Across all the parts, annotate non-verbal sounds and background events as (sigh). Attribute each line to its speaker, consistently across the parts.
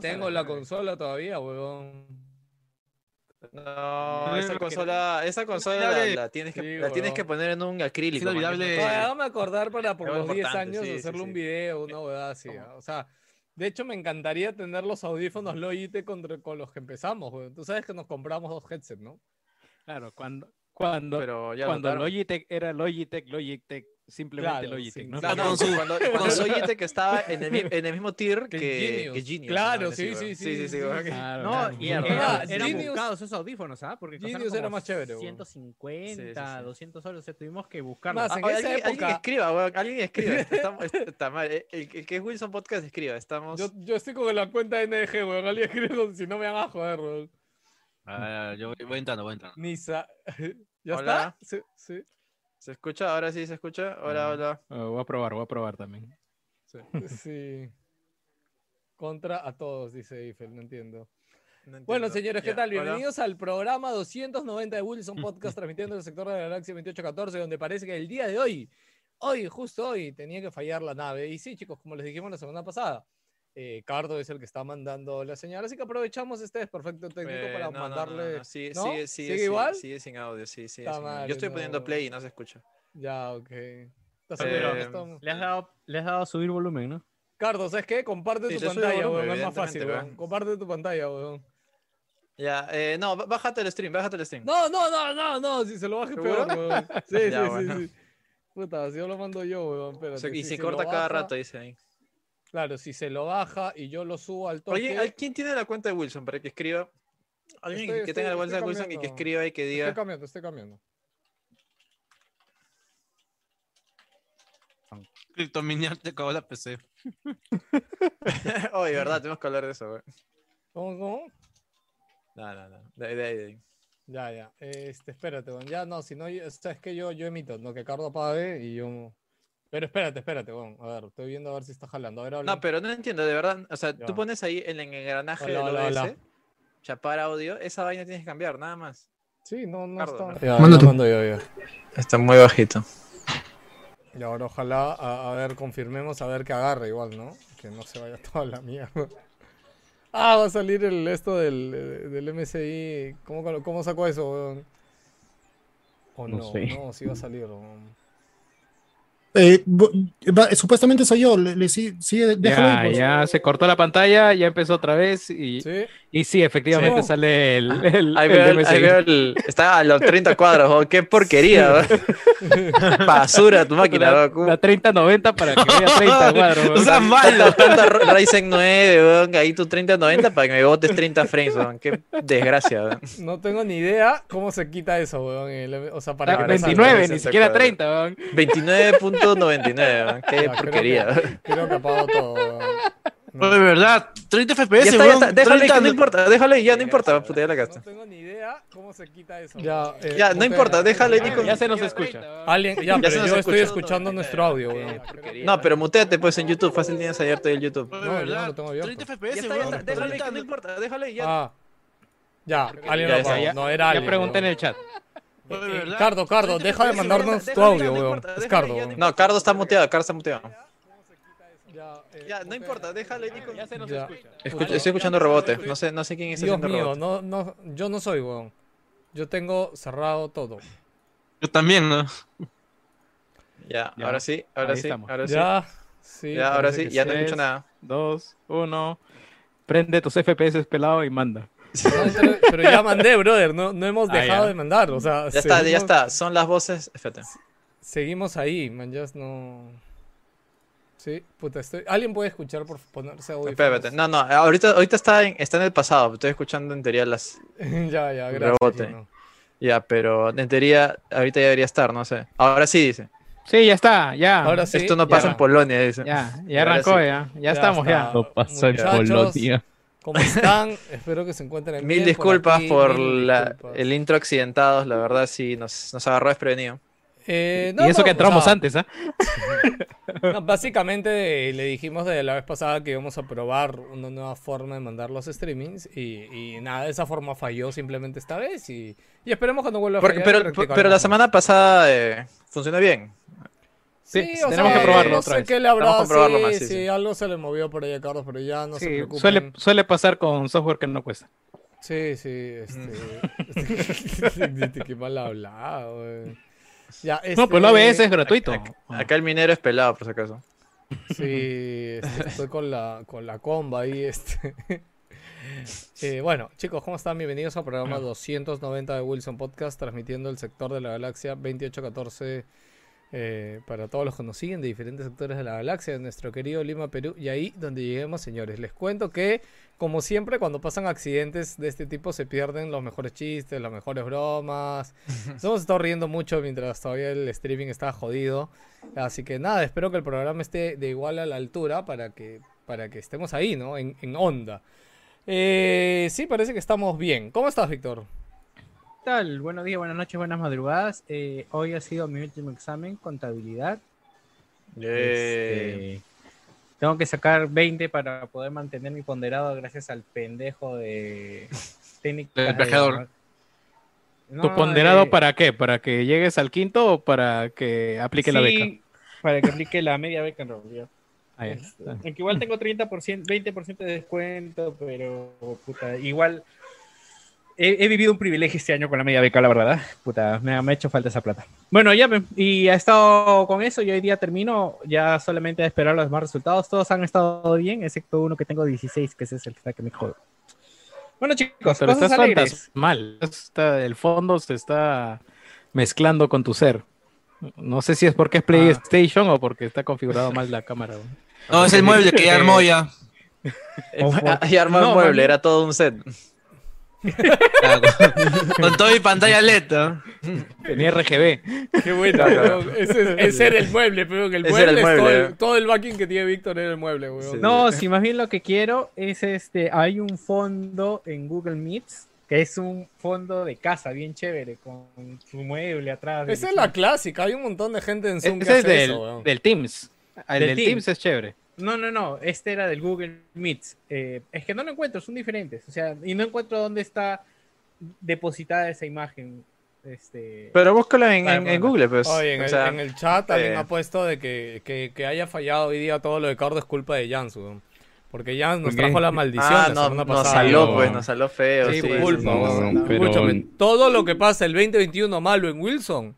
Speaker 1: Tengo la consola todavía, huevón.
Speaker 2: No, esa consola, esa consola la, la tienes que,
Speaker 1: Sí,
Speaker 2: la tienes que poner en un acrílico. no-
Speaker 1: No, Hágame acordar para por los 10
Speaker 2: importante,
Speaker 1: años
Speaker 2: sí, sí,
Speaker 1: hacerle un
Speaker 2: sí.
Speaker 1: video, una huevada así.
Speaker 2: ¿Cómo?
Speaker 1: ¿ah? O sea, de hecho me encantaría tener los audífonos Logitech con los que empezamos, huevón. Tú sabes que nos compramos dos headsets, ¿no?
Speaker 3: Claro, cuando, cuando,
Speaker 2: Pero ya
Speaker 3: cuando. Logitech era Logitech, Logitech, simplemente
Speaker 1: Claro,
Speaker 3: Logitech,
Speaker 1: sí,
Speaker 3: ¿no?
Speaker 1: claro.
Speaker 2: No, no,
Speaker 4: Con su-
Speaker 2: cuando, cuando Logitech estaba en el, mi- en el mismo tier
Speaker 1: Que
Speaker 2: que,
Speaker 1: Genius.
Speaker 2: que Genius.
Speaker 1: Claro,
Speaker 2: ¿no?
Speaker 1: sí, sí, sí,
Speaker 2: sí, sí,
Speaker 1: sí,
Speaker 2: weón.
Speaker 3: Claro,
Speaker 4: No,
Speaker 3: claro.
Speaker 4: y era-
Speaker 1: Ah,
Speaker 4: eran
Speaker 1: Genius-
Speaker 4: buscados esos audífonos, ¿ah? Porque
Speaker 1: Genius era más chévere, weón.
Speaker 4: 150,
Speaker 2: Sí, sí, sí.
Speaker 4: 200 soles, o sea, tuvimos que buscarlos.
Speaker 1: Más,
Speaker 2: Ah,
Speaker 1: en esa
Speaker 2: alguien, alguien
Speaker 1: época-
Speaker 2: escriba, weón, alguien escriba. Estamos, está mal. El, el que es Wilson Podcast escriba. Estamos.
Speaker 1: Yo, yo estoy con la cuenta NG, weón. Alguien escribe si no me van a joder, weón.
Speaker 4: Ah, yo voy, voy entrando, voy entrando.
Speaker 1: Nisa. ¿Ya
Speaker 2: Hola.
Speaker 1: está? Sí, sí.
Speaker 2: ¿Se escucha? Ahora sí se escucha. Hola, hola.
Speaker 3: Ah, voy a probar, voy a probar también. (laughs)
Speaker 1: Sí. Contra a todos, dice Eiffel, no entiendo.
Speaker 2: No
Speaker 1: Bueno, señores, ¿qué
Speaker 2: Ya,
Speaker 1: tal?
Speaker 2: hola.
Speaker 1: Bienvenidos al programa 290 de Wilson Podcast, (laughs) transmitiendo del sector de la galaxia 2814, donde parece que el día de hoy, hoy, justo hoy, tenía que fallar la nave. Y sí, chicos, como les dijimos la semana pasada, eh, Cardo es el que está mandando la señal, así que aprovechamos este desperfecto técnico
Speaker 2: Eh,
Speaker 1: para
Speaker 2: no, no, no,
Speaker 1: mandarle...
Speaker 2: no, Sigue,
Speaker 1: ¿no?
Speaker 2: sigue, sigue,
Speaker 1: ¿Sigue
Speaker 2: sigue,
Speaker 1: igual?
Speaker 2: sigue sin audio, sí, sí. Yo estoy poniendo play y no se escucha.
Speaker 1: Ya, ok.
Speaker 2: Eh,
Speaker 1: estamos-
Speaker 4: Le has dado, le has dado a subir volumen, ¿no?
Speaker 1: Cardo, ¿sabes qué? Comparte
Speaker 2: Sí,
Speaker 1: tu pantalla, weón. Es más fácil, weón. Comparte tu pantalla, weón.
Speaker 2: Ya, eh, no, bájate el stream, bájate el stream.
Speaker 1: No, no, no, no, no. Si se lo baje peor, weón. (laughs) Sí,
Speaker 2: Ya,
Speaker 1: sí,
Speaker 2: bueno.
Speaker 1: sí, sí. Puta, si yo lo mando yo, weón.
Speaker 2: O
Speaker 1: Espérate,
Speaker 2: sea, y
Speaker 1: si
Speaker 2: se corta cada
Speaker 1: baja-
Speaker 2: rato, dice ahí.
Speaker 1: Claro, si se lo baja y yo lo subo al toque.
Speaker 2: Oye, ¿al- ¿quién tiene la cuenta de Wilson para que escriba? Alguien
Speaker 1: Estoy-
Speaker 2: que
Speaker 1: estoy-
Speaker 2: tenga la cuenta de
Speaker 1: estoy
Speaker 2: Wilson y que escriba y que
Speaker 1: Estoy
Speaker 2: diga.
Speaker 1: cambiando, estoy cambiando.
Speaker 4: Criptominiar te acabó la PC. (laughs)
Speaker 2: Oye, verdad, tenemos que hablar de eso, güey.
Speaker 1: ¿Cómo, cómo?
Speaker 2: No, no, no. De ahí, de ahí, de ahí.
Speaker 1: Ya, ya. Este, espérate. Ya, no, si no, o sea, es que yo, yo emito, no, que Cardo apague y yo... Pero espérate, espérate, weón. A ver, estoy viendo a ver si está jalando. A ver.
Speaker 2: No, pero no entiendo, de verdad. O sea,
Speaker 1: Ya.
Speaker 2: tú pones ahí en el engranaje
Speaker 1: Hola,
Speaker 2: del
Speaker 1: hola,
Speaker 2: OBS,
Speaker 1: hola.
Speaker 2: chapar audio, esa vaina tienes que cambiar, nada más.
Speaker 1: Sí, no, no está... Ya,
Speaker 4: tú.
Speaker 1: mando yo, ya.
Speaker 2: Está muy bajito.
Speaker 1: Y ahora ojalá, a, a ver, confirmemos a ver que agarre igual, ¿no? Que no se vaya (laughs) toda la mierda. Ah, va a salir el esto del, del MSI. ¿Cómo, cómo sacó eso, weón? O no,
Speaker 3: No
Speaker 1: no,
Speaker 3: sé.
Speaker 1: sí va a salir, weón.
Speaker 5: Eh, supuestamente soy yo, le, le sí, sí, déjalo
Speaker 3: ya,
Speaker 5: ir, pues.
Speaker 3: ya se cortó la pantalla, ya empezó otra vez y
Speaker 1: sí,
Speaker 3: y sí efectivamente
Speaker 1: sí.
Speaker 3: sale el, ah, el,
Speaker 2: ahí veo el, ahí veo el, Está a los 30 cuadros, oh, qué porquería. Oh. (laughs) Basura tu máquina.
Speaker 3: La,
Speaker 2: oh, ¿no?
Speaker 3: la 3090 para que vea 30 (laughs) cuadros.
Speaker 4: o sea,
Speaker 2: malo. (laughs) Tanta Ryzen 9, ahí tu 3090 para que me botes 30 frames, weón. qué desgracia. Weón.
Speaker 1: No tengo ni idea cómo se quita eso, weón. O sea, para
Speaker 3: no,
Speaker 1: que
Speaker 3: 29, ni siquiera 30, weón.
Speaker 2: 29. 299, qué
Speaker 1: porquería. Creo que, creo que apago todo. No.
Speaker 4: de verdad, 30 FPS, ya
Speaker 2: está, ya está. Déjale,
Speaker 4: 30...
Speaker 2: que no importa, déjale, ya no importa, puta, ya la
Speaker 1: gasta.
Speaker 2: No
Speaker 1: tengo ni idea cómo se quita eso. Ya, eh,
Speaker 2: ya no importa, déjale, ah, Nico.
Speaker 3: Ya se nos escucha.
Speaker 1: Alguien, ya, ya pero
Speaker 2: se nos
Speaker 1: yo
Speaker 2: escucha.
Speaker 1: estoy escuchando nuestro audio, weón.
Speaker 2: No, pero muteate pues en YouTube, fácil tienes hallarte el YouTube.
Speaker 1: No, de
Speaker 4: verdad,
Speaker 1: no tengo abierto.
Speaker 4: 30 FPS,
Speaker 2: ya está,
Speaker 4: ya.
Speaker 2: Déjale, no importa, déjale, ya.
Speaker 1: Ah. Ya, alguien lo apagó, no era alguien.
Speaker 3: Ya pregunté en el chat
Speaker 4: de verdad.
Speaker 1: Cardo, Cardo,
Speaker 4: 30
Speaker 1: deja de mandarnos tu audio, weón. Es Cardo.
Speaker 2: No, Cardo está muteado. Cardo está muteado.
Speaker 1: Ya, eh,
Speaker 2: Ya, no importa. Déjale, Nico.
Speaker 3: Ya se nos
Speaker 1: Ya.
Speaker 3: escucha.
Speaker 2: Estoy escuchando rebote. No sé, no sé quién está
Speaker 1: Dios
Speaker 2: haciendo
Speaker 1: mío,
Speaker 2: rebote.
Speaker 1: no, no, yo no soy, weón. Yo tengo cerrado todo.
Speaker 4: Yo también, ¿no?
Speaker 2: Ya,
Speaker 3: Ya,
Speaker 2: ahora sí, ahora
Speaker 3: ahí
Speaker 2: sí,
Speaker 3: estamos.
Speaker 2: ahora sí.
Speaker 1: Ya, sí.
Speaker 2: Ya, ahora sí, ya no
Speaker 3: sí.
Speaker 2: escucho nada.
Speaker 3: 2, 1. Prende tus FPS pelado y manda.
Speaker 1: No, pero, pero ya mandé, brother. No, no hemos
Speaker 3: Ah,
Speaker 1: dejado
Speaker 3: ya.
Speaker 1: de mandar. O sea,
Speaker 2: Ya está, ya
Speaker 1: seguimos-
Speaker 2: está. Son las voces. Espérate.
Speaker 1: Seguimos ahí, man. Ya no. Sí, puta, estoy. ¿Alguien puede escuchar por ponerse audífonos?
Speaker 2: Espérate. No, no, ahorita, ahorita está, en, está en el pasado. Estoy escuchando en teoría las. (laughs)
Speaker 1: ya, ya, gracias.
Speaker 2: Rebote. Ya, pero en teoría ahorita ya debería estar, no sé. Ahora sí dice.
Speaker 3: Sí, ya está, ya.
Speaker 1: Ahora sí.
Speaker 2: Esto no pasa
Speaker 1: ya.
Speaker 2: en Polonia, dice.
Speaker 3: Ya, ya arrancó,
Speaker 2: sí.
Speaker 3: ya. Ya, estamos,
Speaker 1: está.
Speaker 3: ya.
Speaker 6: No pasa en Polonia.
Speaker 1: ¿Cómo están? (laughs) Espero que se encuentren
Speaker 2: Mil
Speaker 1: bien.
Speaker 2: disculpas
Speaker 1: aquí,
Speaker 2: por,
Speaker 1: mil
Speaker 2: la-
Speaker 1: disculpas.
Speaker 2: el intro accidentados, la verdad sí nos, nos agarró desprevenido.
Speaker 1: Eh,
Speaker 3: y eso
Speaker 1: no,
Speaker 3: que
Speaker 1: o
Speaker 3: entramos
Speaker 1: sea,
Speaker 3: antes, ¿ah? (laughs)
Speaker 1: no, básicamente eh, le dijimos de la vez pasada que íbamos a probar una nueva forma de mandar los streamings y, y nada, esa forma falló simplemente esta vez y, y esperemos que no vuelva a fallar.
Speaker 2: pero, pero la semana pasada eh, funcionó bien.
Speaker 3: Sí,
Speaker 1: o
Speaker 3: tenemos
Speaker 1: sea,
Speaker 3: que probarlo
Speaker 1: no
Speaker 3: otra
Speaker 1: sé
Speaker 3: vez.
Speaker 1: qué le habrá,
Speaker 2: Vamos a comprobarlo
Speaker 1: sí,
Speaker 2: más, sí,
Speaker 1: sí,
Speaker 2: sí.
Speaker 1: algo se le movió por ahí a Carlos, pero ya no se preocupen.
Speaker 3: suele, suele pasar con software que no cuesta.
Speaker 1: Sí, sí, este... este, (laughs) qué mal hablado, güey. Ya,
Speaker 3: No, pues lo
Speaker 1: este,
Speaker 3: ABS es gratuito.
Speaker 2: Acá, acá el minero es pelado, por si acaso.
Speaker 1: Sí, este, estoy con la, con la comba ahí, este. (laughs) Eh, bueno, chicos, ¿cómo están? Bienvenidos al programa 290 de Wilson Podcast, transmitiendo el sector de la galaxia 2814 eh, para todos los que nos siguen de diferentes sectores de la galaxia, de nuestro querido Lima, Perú. Y ahí donde lleguemos, señores, les cuento que, como siempre, cuando pasan accidentes de este tipo, se pierden los mejores chistes, las mejores bromas. Nos (laughs) hemos estado riendo mucho mientras todavía el streaming estaba jodido. Así que nada, espero que el programa esté de igual a la altura para que, para que estemos ahí, ¿no? En, en onda. Eh, sí, parece que estamos bien. ¿Cómo estás, Víctor?
Speaker 6: ¿Qué tal? Buenos días, buenas noches, buenas madrugadas. Eh, hoy ha sido mi último examen, contabilidad.
Speaker 2: Eh,
Speaker 6: Este, tengo que sacar 20 para poder mantener mi ponderado gracias al pendejo de (laughs) técnica.
Speaker 4: Del plagiador.
Speaker 3: ¿Tu ponderado para qué? ¿Para que llegues al quinto o para que aplique la beca?
Speaker 6: Para que aplique la media beca en realidad. Este, Aunque igual tengo 30%, 20% de descuento, pero puta, igual he, he vivido un privilegio este año con la media beca, la verdad. Puta, me ha, me ha hecho falta esa plata. Bueno, ya, me- y ha estado con eso y hoy día termino ya solamente a esperar los demás resultados. Todos han estado bien, excepto uno que tengo 16, que ese es el que me jode. Bueno, chicos,
Speaker 3: Pero
Speaker 6: cosas
Speaker 3: estás
Speaker 6: alegres.
Speaker 3: mal. Está, el fondo se está mezclando con tu ser. No sé si es porque es PlayStation o porque está configurado mal la cámara. ¿no?
Speaker 4: No, es el (laughs) mueble que ya armó ya. (laughs) (laughs)
Speaker 2: y armó
Speaker 6: No,
Speaker 2: el mueble, era todo un set.
Speaker 4: Ah, con- Con todo mi pantalla LED. ¿no?
Speaker 3: Tenía RGB.
Speaker 1: Qué bueno, weón. Ese, es- ese era el mueble, pero que el mueble, es todo, el,
Speaker 2: eh.
Speaker 1: todo el backing que tiene Víctor era el mueble, weón.
Speaker 2: Sí.
Speaker 6: No, si más bien lo que quiero es este, hay un fondo en Google Meets que es un fondo de casa bien chévere con su mueble atrás.
Speaker 1: Esa es la clásica, hay un montón de gente en Zoom que
Speaker 3: Ese es
Speaker 1: hace
Speaker 3: del,
Speaker 1: eso, weón.
Speaker 3: del Teams. El
Speaker 6: Del
Speaker 3: del,
Speaker 6: Teams.
Speaker 3: Teams es chévere.
Speaker 6: No, no, no, este era del Google Meets. Eh, es que no lo encuentro, son diferentes. O sea, y no encuentro dónde está depositada esa imagen. Este,
Speaker 2: Pero búscalo en, en- Google, pues.
Speaker 1: Oye, en
Speaker 2: O
Speaker 1: el,
Speaker 2: sea,
Speaker 1: en el chat también
Speaker 2: eh,
Speaker 1: ha puesto de que, que, que haya fallado hoy día todo lo de Cardo es culpa de Jans, weón. Porque Jans nos trajo la maldición
Speaker 2: Ah,
Speaker 1: la
Speaker 2: no, nos saló,
Speaker 5: No.
Speaker 2: pues, nos saló feo.
Speaker 1: Sí,
Speaker 2: Sí, sí,
Speaker 1: culpa,
Speaker 5: pero-
Speaker 1: Escúchame, todo lo que pasa el 2021 malo en Wilson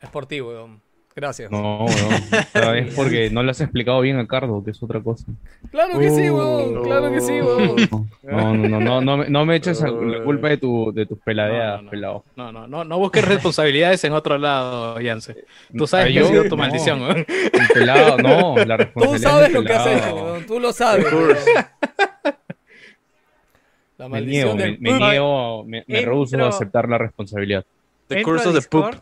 Speaker 1: es por ti, weón. Gracias.
Speaker 7: No, no. Vez porque no le has explicado bien a Cardo, que es otra cosa.
Speaker 1: Claro que sí, weón.
Speaker 2: Oh.
Speaker 1: Claro que sí, weón.
Speaker 7: No, no, no, no, no, me- no me eches a-
Speaker 2: Oh.
Speaker 7: la culpa de, tu, de tus peladeadas,
Speaker 3: No, no, no.
Speaker 7: pelado.
Speaker 3: No, no, no, no busques responsabilidades en otro lado, Yance. Tú sabes que
Speaker 7: yo-
Speaker 3: ha sido tu
Speaker 7: no.
Speaker 3: maldición.
Speaker 7: El pelado, no, la (laughs)
Speaker 1: Tú
Speaker 7: responsabilidad.
Speaker 1: sabes
Speaker 7: del
Speaker 1: lo que has hecho, weón. Tú lo sabes. Weón. La
Speaker 7: Me niego,
Speaker 1: maldición
Speaker 7: me,
Speaker 1: del
Speaker 7: me niego, me, me rehuso a aceptar la responsabilidad.
Speaker 2: The curse of the poop.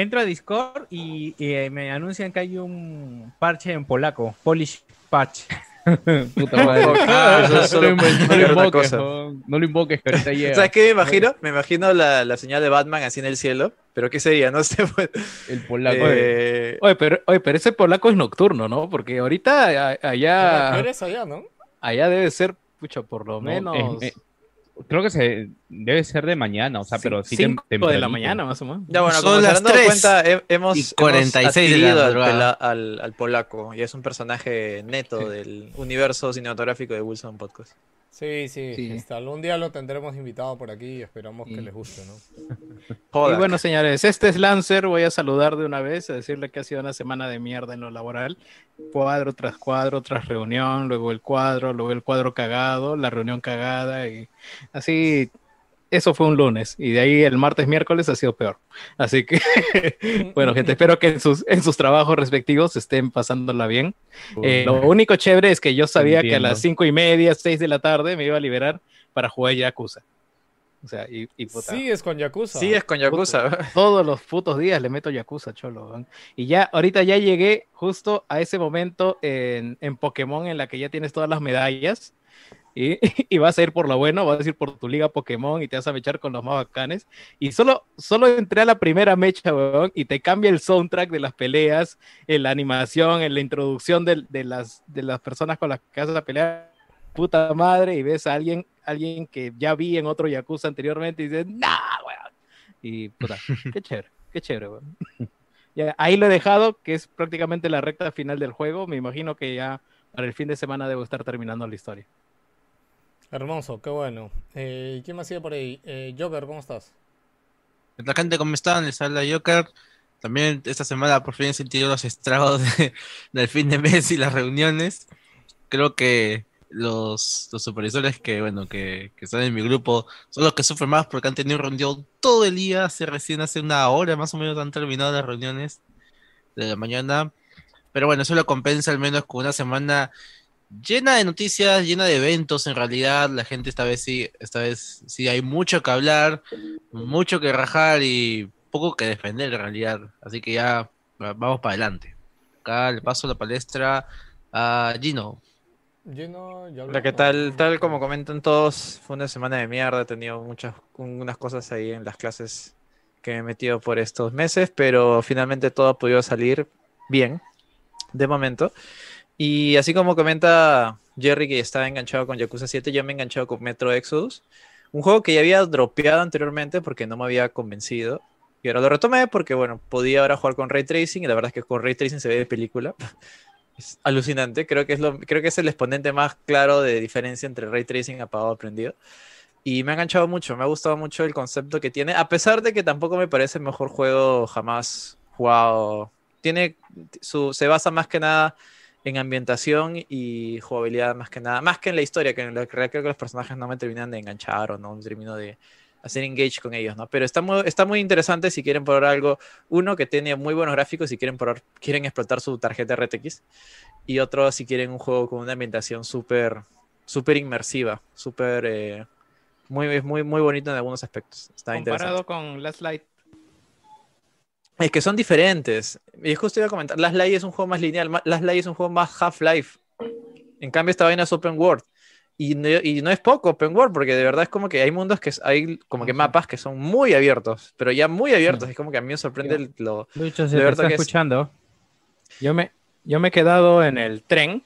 Speaker 6: Entro a Discord y, y, eh, me anuncian que hay un parche en polaco, Polish patch. (laughs)
Speaker 7: Puta madre. (laughs)
Speaker 2: Ah, eso es solo
Speaker 7: no, lo no invoques,
Speaker 2: cosa.
Speaker 7: no, no lo invoques, que ahorita llega.
Speaker 2: ¿Sabes qué me imagino? Me imagino la, la señal de Batman así en el cielo. ¿Pero qué sería? No sé. pues.
Speaker 7: El polaco.
Speaker 2: Eh,
Speaker 3: Oye, pero, oye, pero ese polaco es nocturno, ¿no? Porque ahorita allá,
Speaker 1: eres allá, ¿no?
Speaker 3: allá debe ser, pucha, por lo
Speaker 7: No,
Speaker 3: menos
Speaker 7: es- creo que se debe ser de mañana, o sea, pero sí tem-
Speaker 3: 5 de la mañana más o menos.
Speaker 2: Ya bueno,
Speaker 4: Son
Speaker 2: como se
Speaker 4: las
Speaker 2: han dado
Speaker 4: 3
Speaker 2: cuenta, he- hemos,
Speaker 4: y
Speaker 2: hemos
Speaker 4: 46 de la
Speaker 2: adquirido al,
Speaker 4: madrugada.
Speaker 2: pela- al, al polaco y es un personaje neto del universo cinematográfico de Wilson Podcast.
Speaker 1: Sí, sí.
Speaker 3: Sí.
Speaker 1: este, algún día lo tendremos invitado por aquí y esperamos que les guste, ¿no? (laughs)
Speaker 2: Joder.
Speaker 3: Y bueno, señores, este es Lancer. Voy a saludar de una vez, a decirle que ha sido una semana de mierda en lo laboral. Cuadro tras cuadro, tras reunión, luego el cuadro, luego el cuadro cagado, la reunión cagada y así. Eso fue un lunes y de ahí el martes, miércoles ha sido peor. Así que, (laughs) bueno, gente, espero que en sus, en sus trabajos respectivos estén pasándola bien. Eh, lo único chévere es que yo sabía que a las cinco y media, seis de la tarde me iba a liberar para jugar Yakuza. O sea, y, y puta,
Speaker 1: Sí, es con Yakuza.
Speaker 2: Sí, es con Yakuza.
Speaker 3: todos los putos días le meto Yakuza, cholo. Y ya, ahorita ya llegué justo a ese momento en, en Pokémon en la que ya tienes todas las medallas. Y, (laughs) y vas a ir por lo bueno, vas a ir por tu liga Pokémon y te vas a mechar con los más bacanes. Y solo, solo entré a la primera mecha, weón, y te cambia el soundtrack de las peleas, en la animación, en la introducción de, de las, de las personas con las que vas a pelear. Puta madre, y ves a alguien, alguien que ya vi en otro Yakuza anteriormente y dices, nah, weón. Y puta, (laughs) qué chévere, qué chévere, weón. (laughs) ya ahí lo he dejado, que es prácticamente la recta final del juego. Me imagino que ya para el fin de semana debo estar terminando la historia.
Speaker 1: Hermoso, qué bueno. Eh, ¿Quién más sigue por ahí? Eh, Joker, ¿cómo estás?
Speaker 4: La gente, ¿cómo están? Les habla Joker. También esta semana por fin he sentido los estragos de- (laughs) del fin de mes y las reuniones. Creo que los, los supervisores que, bueno, que, que están en mi grupo son los que sufren más porque han tenido reunión todo el día. Hace recién hace una hora más o menos han terminado las reuniones de la mañana. Pero bueno, eso lo compensa al menos con una semana llena de noticias, llena de eventos en realidad. La gente esta vez sí, esta vez sí hay mucho que hablar, mucho que rajar y poco que defender en realidad. Así que ya va- vamos para adelante. Acá le paso la palestra a Gino.
Speaker 1: Lleno, ya
Speaker 2: Hola, ¿qué tal? Tal como comentan todos, fue una semana de mierda, he tenido muchas unas cosas ahí en las clases que me he metido por estos meses, pero finalmente todo ha podido salir bien, de momento. Y así como comenta Jerry que estaba enganchado con Yakuza 7, yo me he enganchado con Metro Exodus, un juego que ya había dropeado anteriormente porque no me había convencido. Y ahora lo retomé porque, bueno, podía ahora jugar con Ray Tracing y la verdad es que con Ray Tracing se ve de película. (laughs) Es alucinante, creo que es, lo, creo que es el exponente más claro de diferencia entre Ray Tracing apagado aprendido. Y me ha enganchado mucho, me ha gustado mucho el concepto que tiene, a pesar de que tampoco me parece el mejor juego jamás jugado. Tiene su, se basa más que nada en ambientación y jugabilidad más que nada, más que en la historia, que en la creo que los personajes no me terminan de enganchar o no termino de hacer engage con ellos, ¿no? Pero está muy, está muy interesante si quieren probar algo, uno que tiene muy buenos gráficos si quieren probar, quieren explotar su tarjeta RTX y otro si quieren un juego con una ambientación súper súper inmersiva, súper eh, muy, muy, muy bonito en algunos aspectos. Está.
Speaker 3: Comparado con Last Light.
Speaker 2: Es que son diferentes. Y justo iba a comentar, Last Light es un juego más lineal, Last Light es un juego más Half-Life. En cambio, esta vaina es Open World. Y no, y no es poco Open World, porque de verdad es como que hay mundos que es- hay como que mapas que son muy abiertos, pero ya muy abiertos. Es como que a mí me sorprende lo.
Speaker 6: Lucho, se
Speaker 2: De
Speaker 6: te
Speaker 2: verdad
Speaker 6: está
Speaker 2: que es-
Speaker 6: escuchando.
Speaker 3: Yo me, yo me he quedado en el tren.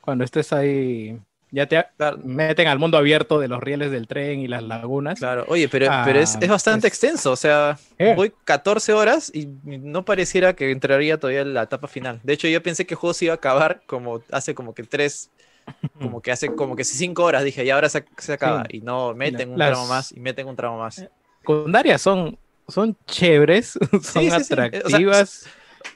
Speaker 3: Cuando estés ahí, ya te meten al mundo abierto de los rieles del tren y las lagunas.
Speaker 2: claro. Oye, pero, pero es,
Speaker 3: Ah,
Speaker 2: es bastante
Speaker 3: pues-
Speaker 2: extenso. O sea,
Speaker 3: Eh.
Speaker 2: voy 14 horas y no pareciera que entraría todavía en la etapa final. De hecho, yo pensé que el juego se iba a acabar como hace como que tres, como que hace como que cinco horas. Dije, y ahora se, se acaba.
Speaker 3: Sí.
Speaker 2: Y no, meten un
Speaker 3: Las-
Speaker 2: tramo más y meten un tramo más.
Speaker 3: secundarias son, son chéveres, (laughs) son
Speaker 2: sí, sí. O sea,
Speaker 3: atractivas.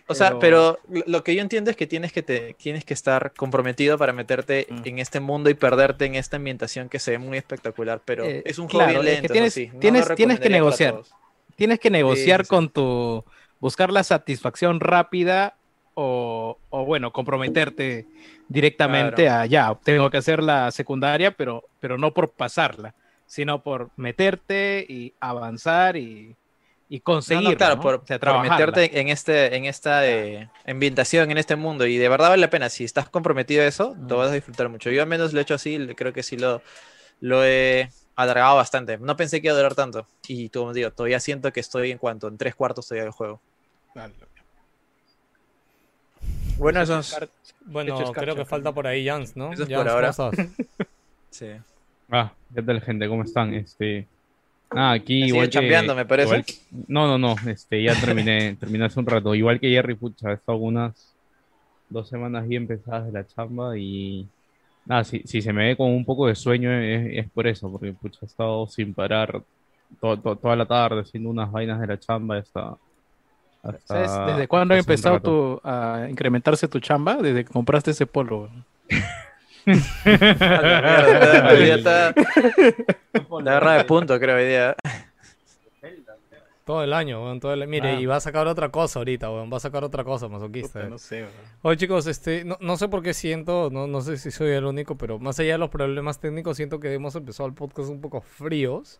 Speaker 2: O sea,
Speaker 3: Pero-
Speaker 2: pero lo- que yo entiendo es que tienes que, te, tienes que estar comprometido para meterte
Speaker 3: Mm.
Speaker 2: en este mundo y perderte en esta ambientación que se ve muy espectacular, pero
Speaker 3: Eh,
Speaker 2: es un juego
Speaker 3: claro,
Speaker 2: bien
Speaker 3: es que
Speaker 2: lento,
Speaker 3: tienes-
Speaker 2: sí. No
Speaker 3: tienes- tienes que negociar. Tienes que negociar
Speaker 2: sí, sí.
Speaker 3: con tu. buscar la satisfacción rápida o, o, bueno, comprometerte directamente a ya, tengo que hacer la secundaria, pero, pero no por pasarla, sino por meterte y avanzar y, y
Speaker 2: No, no, claro,
Speaker 3: ¿no?
Speaker 2: por,
Speaker 3: O sea,
Speaker 2: por
Speaker 3: trabajarla.
Speaker 2: meterte en, este, en esta eh, ambientación, en este mundo, y de verdad vale la pena. Si estás comprometido a eso,
Speaker 3: Mm.
Speaker 2: lo vas a disfrutar mucho. Yo al menos lo he hecho así, creo que sí lo, lo he alargado bastante. No pensé que iba a durar tanto. Y como digo, todavía siento que estoy en cuanto, en tres cuartos todavía del juego. Bueno, eso es... (laughs)
Speaker 1: Bueno, creo que falta por ahí Jans, ¿no?
Speaker 2: Eso es
Speaker 1: Jans,
Speaker 2: por ahora. (laughs) Sí.
Speaker 7: Ah, ¿qué tal, gente? ¿Cómo están? Este. Nada, aquí
Speaker 2: Sigue
Speaker 7: igual que.
Speaker 2: me parece.
Speaker 7: igual que- No, no, no. Este, ya terminé, (laughs) terminé hace un rato. Igual que Jerry, pucha, he estado unas dos semanas bien pesadas de la chamba y. Nada, si, si se me ve con un poco de sueño es, es por eso, porque pucha, he estado sin parar to- to- toda la tarde haciendo unas vainas de la chamba hasta. hasta
Speaker 3: ¿Sabes desde cuándo ha empezado tu, a incrementarse tu chamba? Desde que compraste ese polo. (laughs)
Speaker 2: La mierda, hoy día está- La guerra de punto, creo, hoy día.
Speaker 1: Todo el año, weón, todo el... Mire,
Speaker 3: Ah.
Speaker 1: y va a sacar otra cosa ahorita, weón. Va a sacar otra cosa, masoquista.
Speaker 3: Puta,
Speaker 1: eh.
Speaker 3: no sé, weón.
Speaker 1: Oye, chicos, este, no, no sé por qué siento, no, no sé si soy el único, pero más allá de los problemas técnicos, siento que hemos empezado el podcast un poco fríos.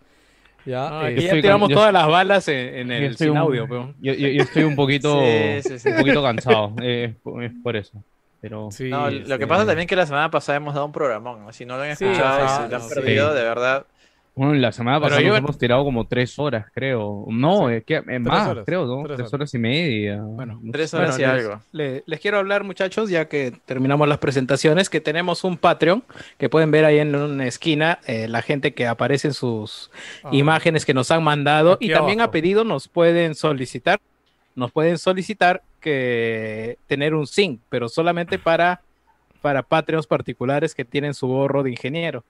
Speaker 1: Ya,
Speaker 3: No,
Speaker 1: eh,
Speaker 3: ya tiramos
Speaker 7: con- yo-
Speaker 3: todas las balas en, el sin
Speaker 7: un-
Speaker 3: audio, peón.
Speaker 7: Yo, yo, yo estoy un poquito, (laughs)
Speaker 2: Sí, sí, sí.
Speaker 7: un poquito cansado, eh, es, por- es por eso. Pero
Speaker 1: sí,
Speaker 2: No, lo
Speaker 1: este,
Speaker 2: que pasa también es que la semana pasada hemos dado un programón. ¿no? Si no lo han
Speaker 1: Sí,
Speaker 2: escuchado y
Speaker 1: ajá,
Speaker 2: se lo han perdido,
Speaker 1: sí.
Speaker 2: de verdad.
Speaker 7: bueno, la semana pasada
Speaker 3: yo-
Speaker 7: nos hemos tirado como tres horas, creo. No,
Speaker 1: Sí.
Speaker 7: es que es más,
Speaker 1: horas,
Speaker 7: creo, ¿no?
Speaker 1: tres
Speaker 7: Tres,
Speaker 1: horas.
Speaker 7: horas y media.
Speaker 3: Bueno,
Speaker 7: No
Speaker 2: Tres horas
Speaker 3: Bueno,
Speaker 2: y
Speaker 3: les-
Speaker 2: algo.
Speaker 3: Le- les quiero hablar, muchachos, ya que terminamos las presentaciones, que tenemos un Patreon que pueden ver ahí en una esquina, eh, la gente que aparece en sus
Speaker 1: ah,
Speaker 3: imágenes que nos han mandado
Speaker 1: Aquí
Speaker 3: y también
Speaker 1: abajo.
Speaker 3: a pedido nos pueden solicitar nos pueden solicitar que tener un zinc, pero solamente para, para Patreons particulares que tienen su gorro de ingeniero.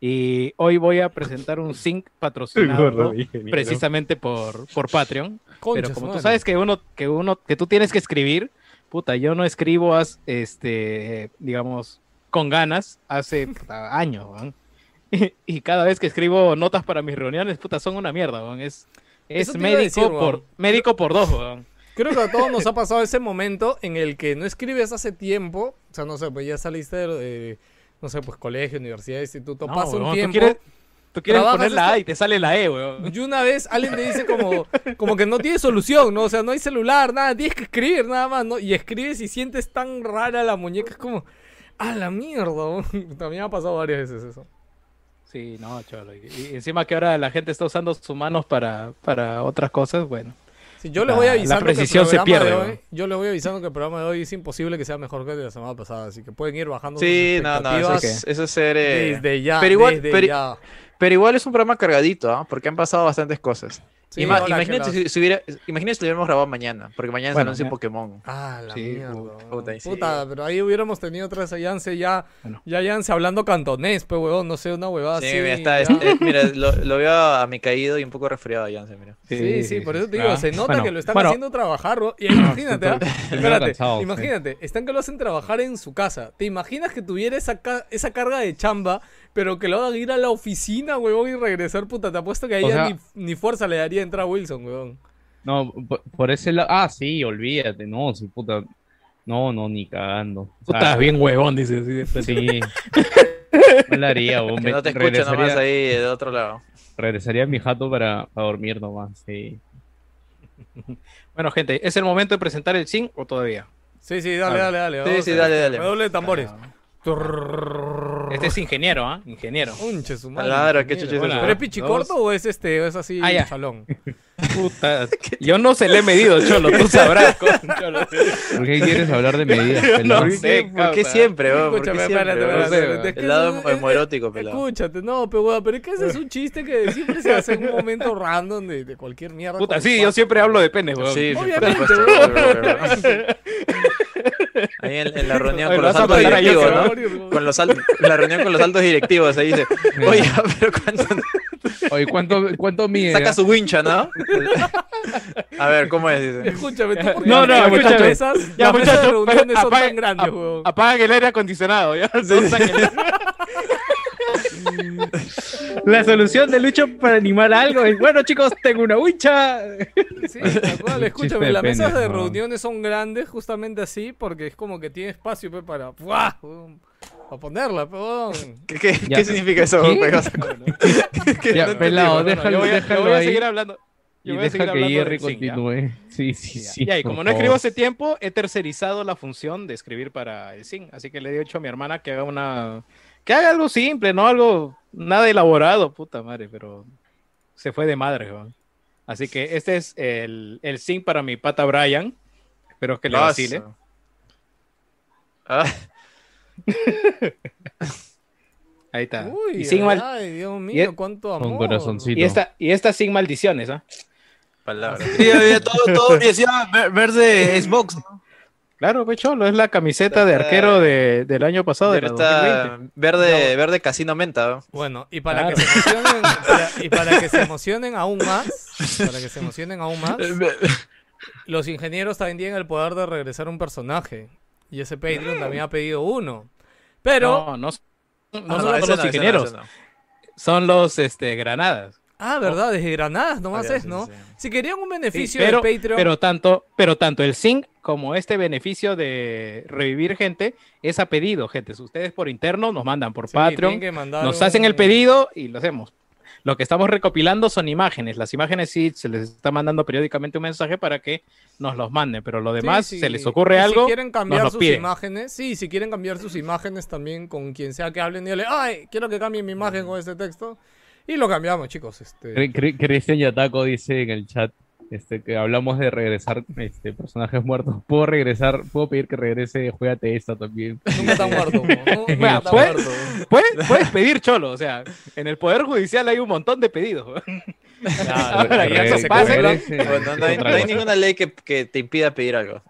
Speaker 3: Y hoy voy a presentar un zinc patrocinado precisamente por, por Patreon. Pero como tú sabes que uno, que uno, que tú tienes que escribir, puta, yo no escribo as- este, digamos, con ganas hace puta, años. (laughs) Y, cada vez que escribo notas para mis reuniones, puta, son una mierda. Es, es médico
Speaker 1: decir,
Speaker 3: por médico por dos, weón.
Speaker 1: Creo que a todos nos ha pasado ese momento en el que no escribes hace tiempo. O sea, no sé, pues ya saliste de, no sé, pues colegio, universidad, instituto.
Speaker 3: No,
Speaker 1: pasa un
Speaker 3: weón,
Speaker 1: tiempo.
Speaker 3: Tú quieres, tú quieres
Speaker 1: trabajas
Speaker 3: poner la
Speaker 1: esta-
Speaker 3: A y te sale la E, weón.
Speaker 1: Y una vez alguien te dice como, como que no tiene solución, ¿no? O sea, no hay celular, nada, tienes que escribir nada más, ¿no? Y escribes y sientes tan rara la muñeca, es como, a la mierda. También ha pasado varias veces eso.
Speaker 3: Sí, no, cholo. Y, y encima que ahora la gente está usando sus manos para, para otras cosas, bueno.
Speaker 1: Yo les
Speaker 3: La-
Speaker 1: voy
Speaker 3: la
Speaker 1: avisando
Speaker 3: precisión
Speaker 1: que
Speaker 3: se
Speaker 1: el programa
Speaker 3: pierde,
Speaker 1: de
Speaker 3: ¿no?
Speaker 1: hoy, yo les voy avisando que el programa de hoy es imposible que sea mejor que el de la semana pasada, así que pueden ir bajando
Speaker 2: Sí,
Speaker 1: sus
Speaker 2: no, no, eso es, eso es ser... eh,
Speaker 1: desde ya,
Speaker 2: pero igual-
Speaker 1: desde
Speaker 2: pero-
Speaker 1: ya.
Speaker 2: Pero igual es un programa cargadito, ¿ah? Porque han pasado bastantes cosas.
Speaker 1: Sí,
Speaker 2: Ima- imagínate, si, si hubiera, imagínate si lo hubiéramos grabado mañana, porque mañana
Speaker 3: Bueno,
Speaker 2: se anuncia
Speaker 3: ya.
Speaker 2: Pokémon.
Speaker 1: Ah, la
Speaker 3: Sí,
Speaker 1: mierda.
Speaker 2: puta,
Speaker 1: Puta, pero ahí hubiéramos tenido otra vez a Yance ya,
Speaker 3: Bueno.
Speaker 1: ya Yance hablando cantonés, pues huevón, no sé, una huevada
Speaker 2: Sí,
Speaker 1: así.
Speaker 2: mira, está,
Speaker 1: ya.
Speaker 2: es- eh, (laughs) mira lo, lo veo a mi caído y un poco resfriado a Jansen, mira.
Speaker 1: Sí, sí, por eso te digo,
Speaker 3: Ah,
Speaker 1: se nota
Speaker 3: bueno,
Speaker 1: que lo están
Speaker 3: bueno.
Speaker 1: haciendo trabajar, bro, y (clears throat) imagínate, ¿ah? espérate,
Speaker 7: cansado, sí.
Speaker 1: imagínate, están que lo hacen trabajar en su casa. ¿Te imaginas que tuviera esa, ca- esa carga de chamba, pero que lo hagan ir a la oficina, huevón, y regresar, puta? Te apuesto que
Speaker 7: O
Speaker 1: ya
Speaker 7: sea-
Speaker 1: ni, ni fuerza le daría entrar a Wilson, huevón.
Speaker 7: No, por, por ese lado. Ah, sí, olvídate, no, sí, puta. No, no, ni cagando. O sea,
Speaker 3: Puta, bien huevón, dice. sí. (laughs)
Speaker 7: No la haría, weón.
Speaker 2: Que no te escuche nomás
Speaker 7: regresaría,
Speaker 2: ahí de otro lado.
Speaker 7: regresaría a mi jato para, para dormir nomás, sí.
Speaker 3: Bueno, gente, ¿es el momento de presentar el zinc o todavía?
Speaker 1: Sí, sí, dale,
Speaker 7: Ah.
Speaker 1: dale, dale.
Speaker 2: Sí, sí,
Speaker 1: a-
Speaker 2: dale, dale.
Speaker 1: Redoble de tambores.
Speaker 3: Este es ingeniero, ¿ah? Ingeniero.
Speaker 1: Unche su madre.
Speaker 2: Qué
Speaker 1: ingeniero.
Speaker 2: chucha es
Speaker 3: Hola.
Speaker 2: eso.
Speaker 1: ¿Pero es pichicorto o es este, o es así,
Speaker 3: Ah, ya.
Speaker 1: salón?
Speaker 3: Puta. Yo no se le he medido, Cholo, tú sabrás.
Speaker 7: ¿Por qué quieres hablar de medidas,
Speaker 3: no
Speaker 2: ¿Por
Speaker 3: sé,
Speaker 2: por qué siempre, weón? ¿Por qué
Speaker 1: Escúchame, espérate,
Speaker 2: weón? El lado homoerótico, pelado.
Speaker 1: Escúchate, no, pero weón, pero es que ese es un chiste que siempre se hace en un momento random de, cualquier mierda.
Speaker 3: Puta, sí, yo siempre hablo de penes, weón.
Speaker 2: Sí,
Speaker 1: Obviamente,
Speaker 2: supuesto. Ahí en, en la reunión con
Speaker 3: lo
Speaker 2: los altos directivos, ¿no? Con los altos, la reunión con los altos directivos, ahí dice, (laughs) oye, (laughs) pero cuánto (laughs)
Speaker 7: Oye, ¿cuánto, cuánto mide?
Speaker 2: saca su wincha, ¿no? A ver, ¿cómo es? Dice.
Speaker 1: Escúchame, tú por qué
Speaker 3: No, no, escúchame.
Speaker 1: mesas,
Speaker 3: Ya, muchachos,
Speaker 1: reuniones son
Speaker 3: apaga-
Speaker 1: tan grandes,
Speaker 3: ap-
Speaker 1: weón.
Speaker 3: Apagan el aire acondicionado, ¿ya? No saquen- (laughs) La solución de Lucho para animar algo es, bueno chicos, tengo una hucha.
Speaker 1: Sí, tal cual, escúchame, las mesas de reuniones son grandes justamente así porque es como que tiene espacio para, ¡buah! weón, para ponerla.
Speaker 2: ¿Qué, qué,
Speaker 7: Ya.
Speaker 2: qué significa eso,
Speaker 7: ¿Qué?
Speaker 2: Pegaso? (laughs) (laughs) ¿Qué?
Speaker 7: Ya,
Speaker 2: No entendí,
Speaker 7: pelado, déjalo,
Speaker 3: yo voy a, yo
Speaker 7: déjalo
Speaker 3: voy a
Speaker 7: ahí.
Speaker 3: seguir hablando.
Speaker 7: Y
Speaker 3: a
Speaker 7: deja que Jerry continúe. Sí, sí, sí.
Speaker 3: Ya, y
Speaker 7: por
Speaker 3: como no escribo hace tiempo, he tercerizado la función de escribir para el zinc. Así que le he dicho a mi hermana que haga una. Que haga algo simple, no algo. nada elaborado, puta madre, pero se fue de madre. Así que este es el, el zinc para mi pata Brian. Espero que le vacile. (laughs)
Speaker 2: Ah, (laughs)
Speaker 3: Ahí está.
Speaker 1: Uy,
Speaker 3: y, sin mal-
Speaker 1: ay, Dios
Speaker 3: y
Speaker 1: mío,
Speaker 3: e-
Speaker 1: cuánto amor.
Speaker 7: Corazoncito.
Speaker 3: y esta, y esta sin maldiciones, ¿ah?
Speaker 2: palabras.
Speaker 4: Sí, había todo, todo decía ver- verde Xbox. ¿No?
Speaker 3: Claro, pecholo, es la camiseta de arquero de- del año pasado, de
Speaker 2: Pero está
Speaker 3: 2020.
Speaker 2: verde, verde casino menta. ¿no?
Speaker 1: Bueno, y para
Speaker 3: Claro.
Speaker 1: que se emocionen, para- y para que se emocionen aún más, para que se emocionen aún más, (laughs) los ingenieros también tienen el poder de regresar un personaje. Y ese Patreon también ha pedido uno. Pero,
Speaker 3: No, no, no
Speaker 2: Ah,
Speaker 3: son los
Speaker 2: no, no,
Speaker 3: ingenieros,
Speaker 2: no.
Speaker 3: son los este, granadas.
Speaker 1: Ah, verdad, desde Granadas nomás es, ¿no?
Speaker 2: sí, sí.
Speaker 1: Si querían un
Speaker 3: Sí,
Speaker 1: beneficio
Speaker 3: pero,
Speaker 1: de Patreon,
Speaker 3: pero tanto, pero tanto el zinc como este beneficio de revivir gente es a pedido, gente. Si Ustedes por interno nos mandan por Patreon, nos
Speaker 1: un-
Speaker 3: hacen el pedido y lo hacemos. Lo que estamos recopilando son imágenes. Las imágenes sí se les está mandando periódicamente un mensaje para que nos los manden, pero lo demás, se les ocurre
Speaker 1: Y
Speaker 3: algo,
Speaker 1: Si quieren cambiar
Speaker 3: nos
Speaker 1: sus
Speaker 3: piden.
Speaker 1: imágenes, sí, si quieren cambiar sus imágenes también con quien sea que hablen, dígale, ay, quiero que cambien mi imagen con este texto. Y lo cambiamos, chicos. Este...
Speaker 7: Cri- Cri- Cristian Yataco dice en el chat este, que hablamos de regresar este, personajes muertos. (laughs) ¿Puedo regresar? ¿Puedo pedir que regrese? Juégate esta también.
Speaker 1: Nunca está muerto. Nunca. (laughs)
Speaker 3: Puedes, puedes pedir cholo, o sea, en el Poder Judicial hay un montón de pedidos. (laughs) Se
Speaker 2: no, hay, no hay ninguna ley que, que te impida pedir algo.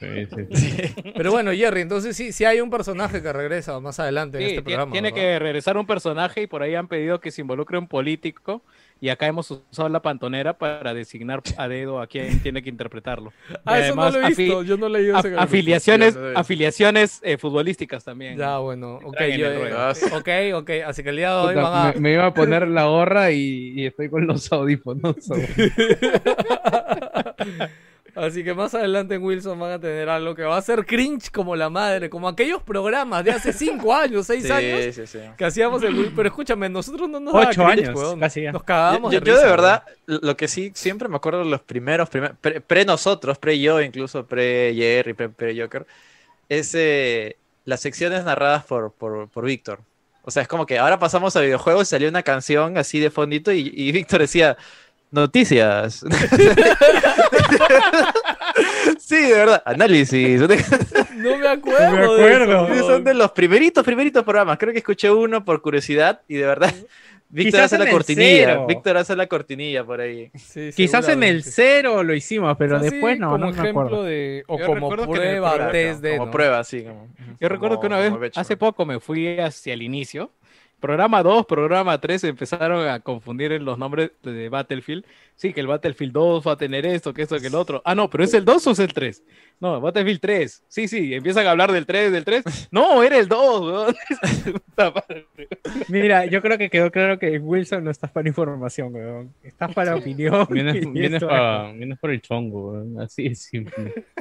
Speaker 7: Sí, sí, (laughs) sí.
Speaker 1: Pero bueno, Jerry, entonces sí, sí hay un personaje que regresa más adelante en este programa.
Speaker 3: tiene
Speaker 1: ¿verdad?
Speaker 3: que regresar un personaje y por ahí han pedido que se involucre un político y acá hemos usado la pantonera para designar a dedo a quien tiene que interpretarlo. (laughs)
Speaker 1: Ah,
Speaker 3: Y
Speaker 1: eso no
Speaker 3: además,
Speaker 1: lo he visto. Yo no ese capítulo.
Speaker 3: afiliaciones, afiliaciones eh, futbolísticas también.
Speaker 1: Ya, bueno. Ok, yo, eh,
Speaker 3: ruedo.
Speaker 1: ok, ok. Así que el día de hoy van a...
Speaker 7: me, me iba a poner la gorra y, y estoy con los audífonos. (laughs)
Speaker 1: Así que más adelante en Wilson van a tener algo que va a ser cringe como la madre, como aquellos programas de hace 5 (laughs) años, 6
Speaker 2: Sí,
Speaker 1: años
Speaker 2: sí, sí.
Speaker 1: que hacíamos en Wilson. Pero escúchame, nosotros no nos daba
Speaker 6: Ocho
Speaker 1: cringe,
Speaker 6: años,
Speaker 1: weón.
Speaker 6: casi ya.
Speaker 1: Nos cagábamos
Speaker 2: Yo,
Speaker 1: de
Speaker 2: yo de verdad, lo que sí, siempre me acuerdo de los primeros, primer- pre, pre nosotros, pre yo, incluso pre Jerry, pre, pre Joker, es eh, las secciones narradas por, por, por Víctor. O sea, es como que ahora pasamos a videojuegos, salió una canción así de fondito y, y Víctor decía, noticias. (laughs) sí, de verdad, análisis.
Speaker 1: No me acuerdo.
Speaker 6: No me
Speaker 1: de
Speaker 6: acuerdo.
Speaker 1: eso,
Speaker 2: son de los primeritos, primeritos programas. Creo que escuché uno por curiosidad y de verdad, (laughs) Víctor
Speaker 6: Quizás
Speaker 2: hace
Speaker 6: en
Speaker 2: la cortinilla.
Speaker 6: cero.
Speaker 2: Víctor hace la cortinilla por ahí.
Speaker 1: Sí,
Speaker 6: Quizás en el cero lo hicimos, pero
Speaker 1: Así,
Speaker 6: después no,
Speaker 1: como
Speaker 6: no me
Speaker 1: ejemplo
Speaker 6: acuerdo.
Speaker 1: de o
Speaker 3: Yo
Speaker 1: como prueba test de
Speaker 2: como
Speaker 1: ¿no?
Speaker 2: prueba, sí. Como,
Speaker 3: Yo recuerdo que una vez, hace poco me fui hacia el inicio. Programa 2, programa 3 empezaron a confundir en los nombres de Battlefield. Sí, que el Battlefield 2 va a tener esto, que esto, que el otro. Ah, no, pero ¿es el 2 o es el 3? No, Battlefield 3. Sí, sí, empiezan a hablar del 3, del 3. (laughs) No, era el 2, weón. (laughs) Puta madre.
Speaker 6: Mira, yo creo que quedó claro que Wilson no estás para información, weón. Estás para opinión.
Speaker 7: Vienes, vienes,
Speaker 6: esto-
Speaker 7: pa- vienes por el chongo, weón. así es simple. (laughs)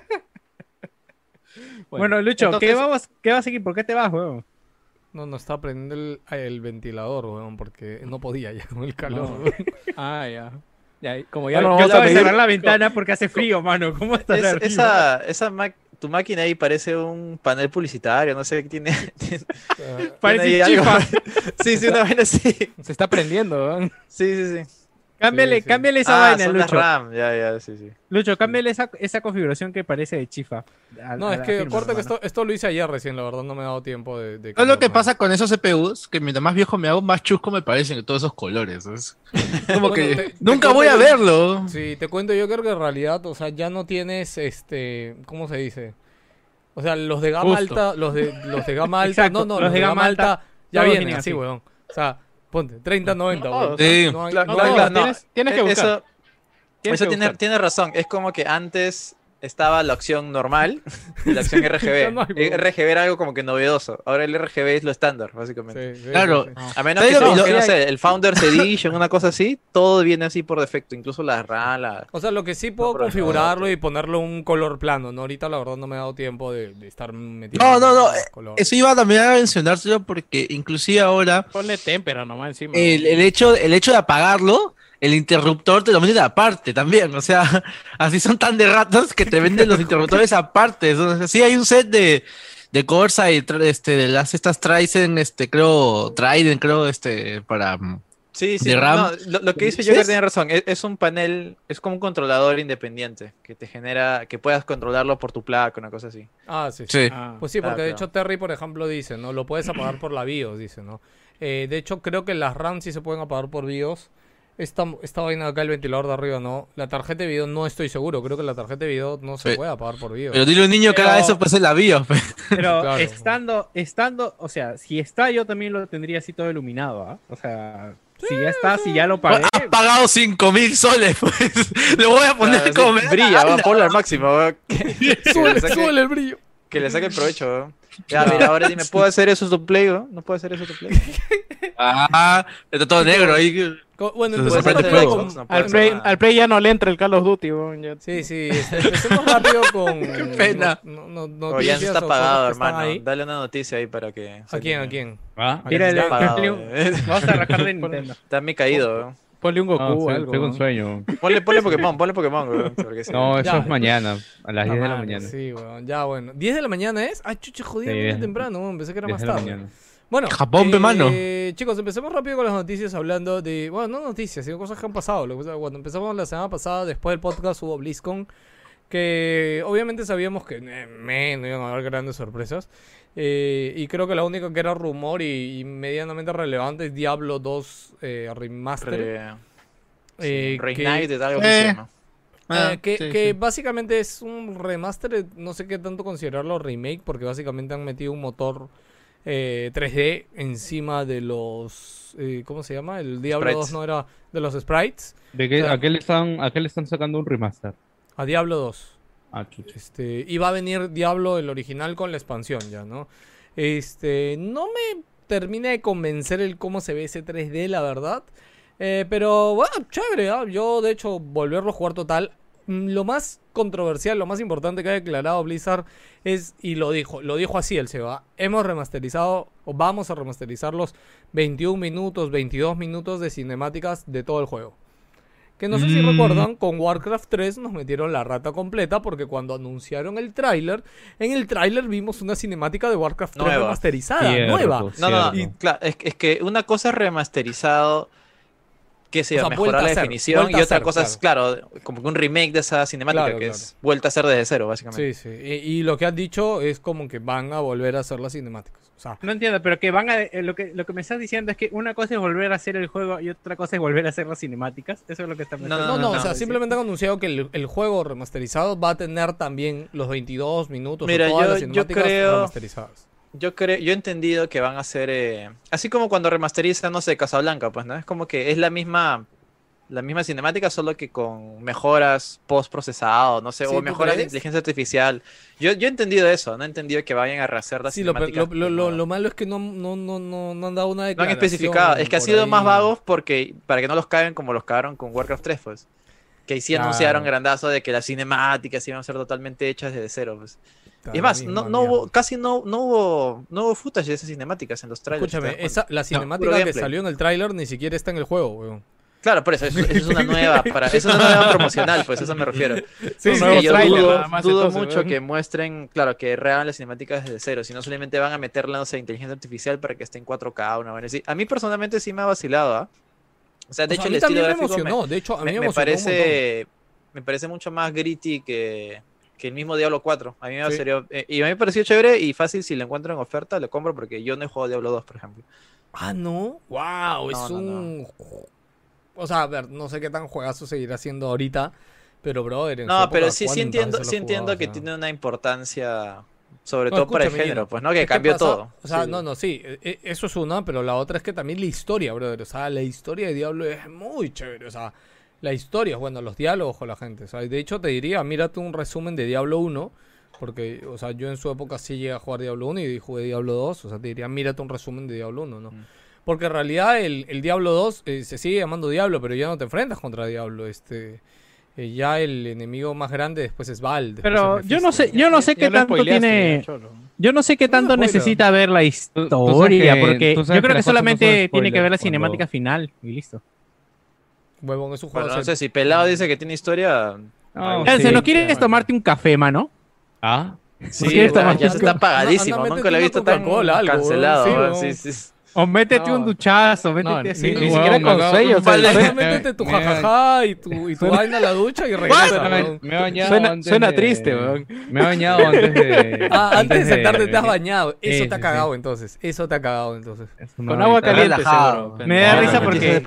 Speaker 6: Bueno, Lucho, ¿qué,
Speaker 3: entonces-
Speaker 6: vamos, ¿qué vas a seguir? ¿Por qué te vas, weón?
Speaker 1: No, no estaba prendiendo el, el ventilador, weón, porque no podía (laughs) ya con el calor.
Speaker 3: No. Ah, ya. Ya, como ya no vamos a medir-
Speaker 6: cerrar la ventana porque hace frío, mano. ¿Cómo estás
Speaker 2: Es- esa, esa tu máquina ahí parece un panel publicitario, no sé qué tiene. (laughs) tiene- tiene
Speaker 6: Parece
Speaker 2: ahí
Speaker 6: chifa.
Speaker 2: algo. (laughs) sí, sí, una vaina así.
Speaker 3: Se está prendiendo, weón.
Speaker 2: Sí, sí, sí.
Speaker 6: Cámbiale,
Speaker 1: Sí, sí.
Speaker 6: cámbiale esa
Speaker 2: ah,
Speaker 6: vaina,
Speaker 2: son
Speaker 6: Lucho.
Speaker 2: RAM, ya, ya, sí, sí.
Speaker 6: Lucho, cámbiale esa, esa configuración que parece de chifa. A-
Speaker 1: No,
Speaker 6: a
Speaker 1: es que corta que esto, esto lo hice ayer recién, la verdad no me ha dado tiempo de... de
Speaker 4: ¿Sabes lo que pasa con esos CPUs? Que mientras más viejo me hago, más chusco me parecen que todos esos colores. Es como
Speaker 1: Bueno,
Speaker 4: que
Speaker 1: te-
Speaker 4: nunca voy a
Speaker 1: yo-
Speaker 4: verlo.
Speaker 1: Sí, te cuento yo creo que en realidad, o sea, ya no tienes, este, ¿cómo se dice? O sea, los de gama alta, los de, los de gama (laughs) alta,
Speaker 6: Exacto,
Speaker 1: no, no, los, de gama alta, ya
Speaker 6: todos
Speaker 1: vienen así. weón. O sea, ponte, 30, 90, weón.
Speaker 4: Sí.
Speaker 1: No hay- no
Speaker 2: no.
Speaker 3: tienes- tienes que
Speaker 2: Eh,
Speaker 3: buscar.
Speaker 2: Eso,
Speaker 3: Tienes
Speaker 2: eso
Speaker 3: que
Speaker 2: tiene,
Speaker 3: buscar.
Speaker 2: tiene razón. Es como que antes estaba la opción normal y la opción RGB.
Speaker 1: no.
Speaker 2: RGB era algo como que novedoso. Ahora el RGB es lo estándar, básicamente.
Speaker 1: Sí, sí,
Speaker 4: Claro.
Speaker 1: sí, sí.
Speaker 2: A menos
Speaker 4: ¿Sabes
Speaker 2: que
Speaker 4: lo-
Speaker 2: sea,
Speaker 4: lo-
Speaker 2: que, no sé, el Founders Edition, una cosa así, todo viene así por defecto, incluso la RAM, la...
Speaker 1: O sea, lo que sí puedo
Speaker 2: no,
Speaker 1: configurarlo y ponerle un color plano, ¿no? Ahorita la verdad no me ha dado tiempo de, de estar metiendo
Speaker 4: No, no, no, eh,
Speaker 1: color.
Speaker 4: Eso iba también a mencionárselo porque inclusive ahora
Speaker 3: Ponle témpera nomás encima.
Speaker 4: el, el hecho, el hecho de apagarlo, el interruptor te lo meten aparte también. O sea, (laughs) así son tan de ratas que te venden los interruptores aparte. O sea, sí hay un set de, de Corsa y este, de las estas Tryzen, este, creo, Trident, creo, este, para...
Speaker 2: Sí, sí,
Speaker 4: de RAM.
Speaker 2: no, lo, lo que dice
Speaker 4: ¿Sí
Speaker 2: Joker tiene razón, es, es un panel, es como un controlador independiente, que te genera, que puedas controlarlo por tu placa, una cosa así.
Speaker 1: Ah, sí, sí.
Speaker 4: Sí.
Speaker 3: Ah.
Speaker 1: Pues sí, porque
Speaker 2: Ah,
Speaker 1: de
Speaker 2: claro.
Speaker 1: hecho Terry, por ejemplo, dice, ¿no? Lo puedes apagar por la BIOS, dice, ¿no? Eh, de hecho, creo que las RAM sí se pueden apagar por BIOS. Esta, esta vaina acá, el ventilador de arriba, no. La tarjeta de video no estoy seguro. Creo que la tarjeta de video no se puede apagar por BIOS.
Speaker 4: Pero dile a un niño que haga eso, pues es la BIOS. pues.
Speaker 6: Pero (laughs)
Speaker 1: Claro.
Speaker 6: estando, estando, o sea, si está yo también lo tendría así todo iluminado, ¿ah? O sea, si ya está, si ya lo pagué.
Speaker 4: Has pagado 5 mil soles, pues. (laughs) Le voy a poner
Speaker 2: Claro,
Speaker 4: como
Speaker 2: sí, brilla,
Speaker 4: la
Speaker 2: va, ponlo al máximo, va, (laughs)
Speaker 1: Súbele,
Speaker 2: le saque,
Speaker 1: súbele el brillo.
Speaker 2: que le saque el provecho. Ya, mira, ahora dime, ¿puedo hacer eso tu play? va? ¿No puedo hacer eso tu play?
Speaker 4: Ah, está todo negro ahí.
Speaker 1: Bueno, rápido
Speaker 4: fuego.
Speaker 1: con...
Speaker 2: No puede
Speaker 3: Al play, al Play ya no le entra el Call of Duty, weón, ya.
Speaker 1: Sí, sí, (laughs) este, empecemos rápido con... (laughs)
Speaker 4: Qué pena.
Speaker 1: No, no, no,
Speaker 2: ya no está
Speaker 1: o
Speaker 2: pagado,
Speaker 1: cosas que están
Speaker 2: hermano.
Speaker 1: ahí.
Speaker 2: Dale una noticia ahí para que...
Speaker 1: ¿A quién, a quién?
Speaker 7: Ah,
Speaker 1: ¿A
Speaker 6: Mira,
Speaker 2: eh. (laughs)
Speaker 6: Vamos a rajar de Nintendo.
Speaker 2: Está mi caído.
Speaker 3: Ponle un Goku
Speaker 7: no,
Speaker 3: o algo.
Speaker 7: con
Speaker 3: ¿no?
Speaker 7: sueño.
Speaker 2: Ponle, ponle Pokémon, ponle Pokémon. sí.
Speaker 7: No, eso
Speaker 1: Ya.
Speaker 7: es mañana, a las 10 de la mañana.
Speaker 1: Sí, weón, ya bueno. ¿10 de la mañana es? Ah, chucha, jodido,
Speaker 7: Sí,
Speaker 1: muy temprano, weón, pensé que era
Speaker 7: 10
Speaker 1: más
Speaker 7: de la
Speaker 1: tarde. Bueno,
Speaker 4: Japón, pe, mano.
Speaker 1: eh, Chicos, empecemos rápido con las noticias hablando de. Bueno, no noticias, sino cosas que han pasado. Cuando empezamos la semana pasada, después del podcast, hubo BlizzCon. Que obviamente sabíamos que eh, no iban a haber grandes sorpresas. Eh, y creo que la única que era rumor y, y medianamente relevante es Diablo 2 eh, Remastered.
Speaker 2: Re-
Speaker 1: eh, que-
Speaker 2: Reignited, algo así
Speaker 4: Eh.
Speaker 2: se llama.
Speaker 4: Ah,
Speaker 1: Eh, que
Speaker 4: sí,
Speaker 1: que
Speaker 4: sí.
Speaker 1: básicamente es un remaster, no sé qué tanto considerarlo remake, porque básicamente han metido un motor eh, 3D encima de los... eh, ¿Cómo se llama? El Diablo
Speaker 2: Sprites.
Speaker 1: 2 no era de los sprites.
Speaker 7: ¿De qué,
Speaker 1: O sea-
Speaker 7: a, qué le están, ¿A qué le están sacando un remaster?
Speaker 1: A Diablo 2.
Speaker 7: Ah, chucha.
Speaker 1: Este, y va a venir Diablo el original con la expansión ya, ¿no? Este, no me termina de convencer el cómo se ve ese 3D, la verdad. Eh, pero bueno, chévere, ¿ah? yo de hecho volverlo a jugar total. Mm, Lo más controversial, lo más importante que ha declarado Blizzard es, y lo dijo, lo dijo así el Seba, hemos remasterizado, o vamos a remasterizar los 21 minutos, 22 minutos de cinemáticas de todo el juego. Que no sé si
Speaker 4: Mm.
Speaker 1: recuerdan, con Warcraft 3 nos metieron la rata completa porque cuando anunciaron el tráiler, en el tráiler vimos una cinemática de Warcraft 3
Speaker 2: Nueva.
Speaker 1: remasterizada,
Speaker 7: Cierto,
Speaker 1: nueva.
Speaker 2: No, no, no.
Speaker 7: cierto.
Speaker 2: y claro, es, es que una cosa es remasterizado, que se
Speaker 1: O sea,
Speaker 2: mejorar la
Speaker 1: a hacer,
Speaker 2: definición, y otra
Speaker 1: hacer,
Speaker 2: cosa es, claro, como que un remake de esa cinemática,
Speaker 1: Claro,
Speaker 2: que
Speaker 1: claro.
Speaker 2: es vuelta a hacer desde cero, básicamente.
Speaker 1: Sí, sí. Y, y lo que han dicho es como que van a volver a hacer las cinemáticas. O sea,
Speaker 6: No entiendo, pero que van a. eh, lo, que, lo que me estás diciendo es que una cosa es volver a hacer el juego y otra cosa es volver a hacer las cinemáticas. Eso es lo que está
Speaker 2: No,
Speaker 1: no, no,
Speaker 2: no,
Speaker 1: o
Speaker 2: no,
Speaker 1: sea, simplemente han anunciado que el, el juego remasterizado va a tener también los 22 minutos
Speaker 2: Mira,
Speaker 1: o todas
Speaker 2: yo-
Speaker 1: las
Speaker 2: yo
Speaker 1: cinemáticas
Speaker 2: creo-
Speaker 1: remasterizadas.
Speaker 2: Yo creo, yo he entendido que van a hacer, eh, así como cuando remasterizan, no sé, Casablanca, pues, ¿no? Es como que es la misma, la misma cinemática, solo que con mejoras post-procesado, no sé,
Speaker 1: Sí,
Speaker 2: o
Speaker 1: ¿tú
Speaker 2: mejoras de inteligencia artificial. Yo, yo he entendido eso, no he entendido que vayan a rehacer las
Speaker 1: Sí, lo,
Speaker 2: cinemáticas.
Speaker 1: lo, lo, lo- lo malo es que no, no, no, no, no han dado una
Speaker 2: No han
Speaker 1: declaración.
Speaker 2: especificado, es que ha sido más vagos porque para que no los caguen como los cagaron con Warcraft 3, pues. Que ahí sí
Speaker 1: Claro.
Speaker 2: anunciaron grandazo de que las cinemáticas iban a ser totalmente hechas desde cero, pues.
Speaker 1: Está
Speaker 2: Y es más, no, no hubo, casi no, no hubo, no hubo footage de esas cinemáticas en los trailers. ¿te
Speaker 1: Escúchame, esa, la cinemática que
Speaker 2: gameplay.
Speaker 1: salió en el tráiler ni siquiera está en el juego, weón.
Speaker 2: Claro, por eso, eso, eso es una nueva, (laughs) para, es una nueva promocional, pues a eso me refiero.
Speaker 1: Sí,
Speaker 2: Sí,
Speaker 3: nuevo
Speaker 2: yo
Speaker 3: tráiler,
Speaker 2: dudo,
Speaker 3: más,
Speaker 2: dudo
Speaker 3: entonces,
Speaker 2: mucho
Speaker 3: weón.
Speaker 2: que muestren, claro, que rehagan las cinemáticas desde cero, sino solamente van a meterla, no sé, inteligencia artificial para que esté en 4K, una así. A mí personalmente sí me ha vacilado, ¿ah? O sea, de
Speaker 1: O
Speaker 2: hecho
Speaker 1: sea, a
Speaker 2: el
Speaker 1: mí
Speaker 2: estilo
Speaker 1: también me
Speaker 2: gráfico me-
Speaker 1: emocionó. De hecho, a mí
Speaker 2: me,
Speaker 1: me,
Speaker 2: me
Speaker 1: emocionó
Speaker 2: parece me parece mucho más gritty que, que el mismo Diablo 4. A mí me
Speaker 1: Sí.
Speaker 2: pareció, eh, y a mí me pareció chévere y fácil si lo encuentro en oferta, lo compro porque yo no he jugado Diablo 2, por ejemplo.
Speaker 1: Ah, no. Wow, es
Speaker 2: No, no,
Speaker 1: un. O sea, a ver, no sé qué tan juegazo seguirá siendo ahorita. Pero, brother. en
Speaker 2: No,
Speaker 1: época,
Speaker 2: pero sí, sí
Speaker 1: ¿cuántas
Speaker 2: entiendo, sí entiendo que
Speaker 1: O sea,
Speaker 2: tiene una importancia, sobre todo para el género, pues, ¿no? Que
Speaker 1: ¿qué
Speaker 2: cambió
Speaker 1: pasa?
Speaker 2: todo.
Speaker 1: O sea,
Speaker 2: Sí.
Speaker 1: no, no, sí. e- e- Eso es una, pero la otra es que también la historia, brother. O sea, la historia de Diablo es muy chévere. O sea, la historia, bueno, los diálogos con la gente. O sea, de hecho, te diría, mírate un resumen de Diablo 1. Porque, o sea, yo en su época sí llegué a jugar Diablo 1 y jugué Diablo 2. O sea, te diría, mírate un resumen de Diablo 1, ¿no?
Speaker 2: Mm.
Speaker 1: Porque en realidad el, el Diablo 2 eh, se sigue llamando Diablo, pero ya no te enfrentas contra Diablo. Este, eh, ya el enemigo más grande después es Val. después
Speaker 6: Pero
Speaker 1: es
Speaker 6: yo no sé, yo no sé
Speaker 3: Ya
Speaker 6: qué tanto tiene. Yo no sé qué tanto necesita ver la
Speaker 7: tú
Speaker 6: historia,
Speaker 7: que-
Speaker 6: porque yo creo
Speaker 7: que no
Speaker 6: solamente tiene que ver la
Speaker 7: cuando-
Speaker 6: cinemática final y listo.
Speaker 1: Huevón, es un juego
Speaker 2: Bueno, no sé, si Pelado dice que tiene historia...
Speaker 7: No,
Speaker 6: Chance,
Speaker 7: sí,
Speaker 6: ¿no quieres tomarte un café, mano?
Speaker 7: Ah,
Speaker 2: Sí,
Speaker 6: quieres
Speaker 2: está-
Speaker 6: tomar
Speaker 2: ya se está apagadísimo,
Speaker 1: Anda,
Speaker 2: nunca
Speaker 1: métete
Speaker 2: lo he
Speaker 1: una
Speaker 2: visto tan
Speaker 1: Coca-Cola, algo,
Speaker 2: cancelado.
Speaker 1: sí,
Speaker 2: ¿no?
Speaker 1: weón.
Speaker 2: Sí, sí.
Speaker 6: O métete
Speaker 1: No.
Speaker 6: un duchazo, métete
Speaker 3: No, ni, siquiera con
Speaker 7: acabo-
Speaker 3: sello.
Speaker 7: un
Speaker 3: o sea,
Speaker 7: balde-
Speaker 1: Ahora
Speaker 7: Me-
Speaker 1: métete tu jajaja y tu, y tu vaina a la ducha y regresa.
Speaker 7: me, he bañado
Speaker 3: Suena,
Speaker 7: antes
Speaker 3: suena
Speaker 7: de-
Speaker 3: triste, weón.
Speaker 7: Me he bañado antes de...
Speaker 1: Ah, antes de sentarte te has bañado. Eso
Speaker 7: Sí,
Speaker 1: te ha
Speaker 7: sí,
Speaker 1: cagado entonces. Eso te ha cagado entonces.
Speaker 3: Con agua caliente, seguro.
Speaker 6: Me da
Speaker 2: No,
Speaker 6: risa
Speaker 2: no,
Speaker 6: porque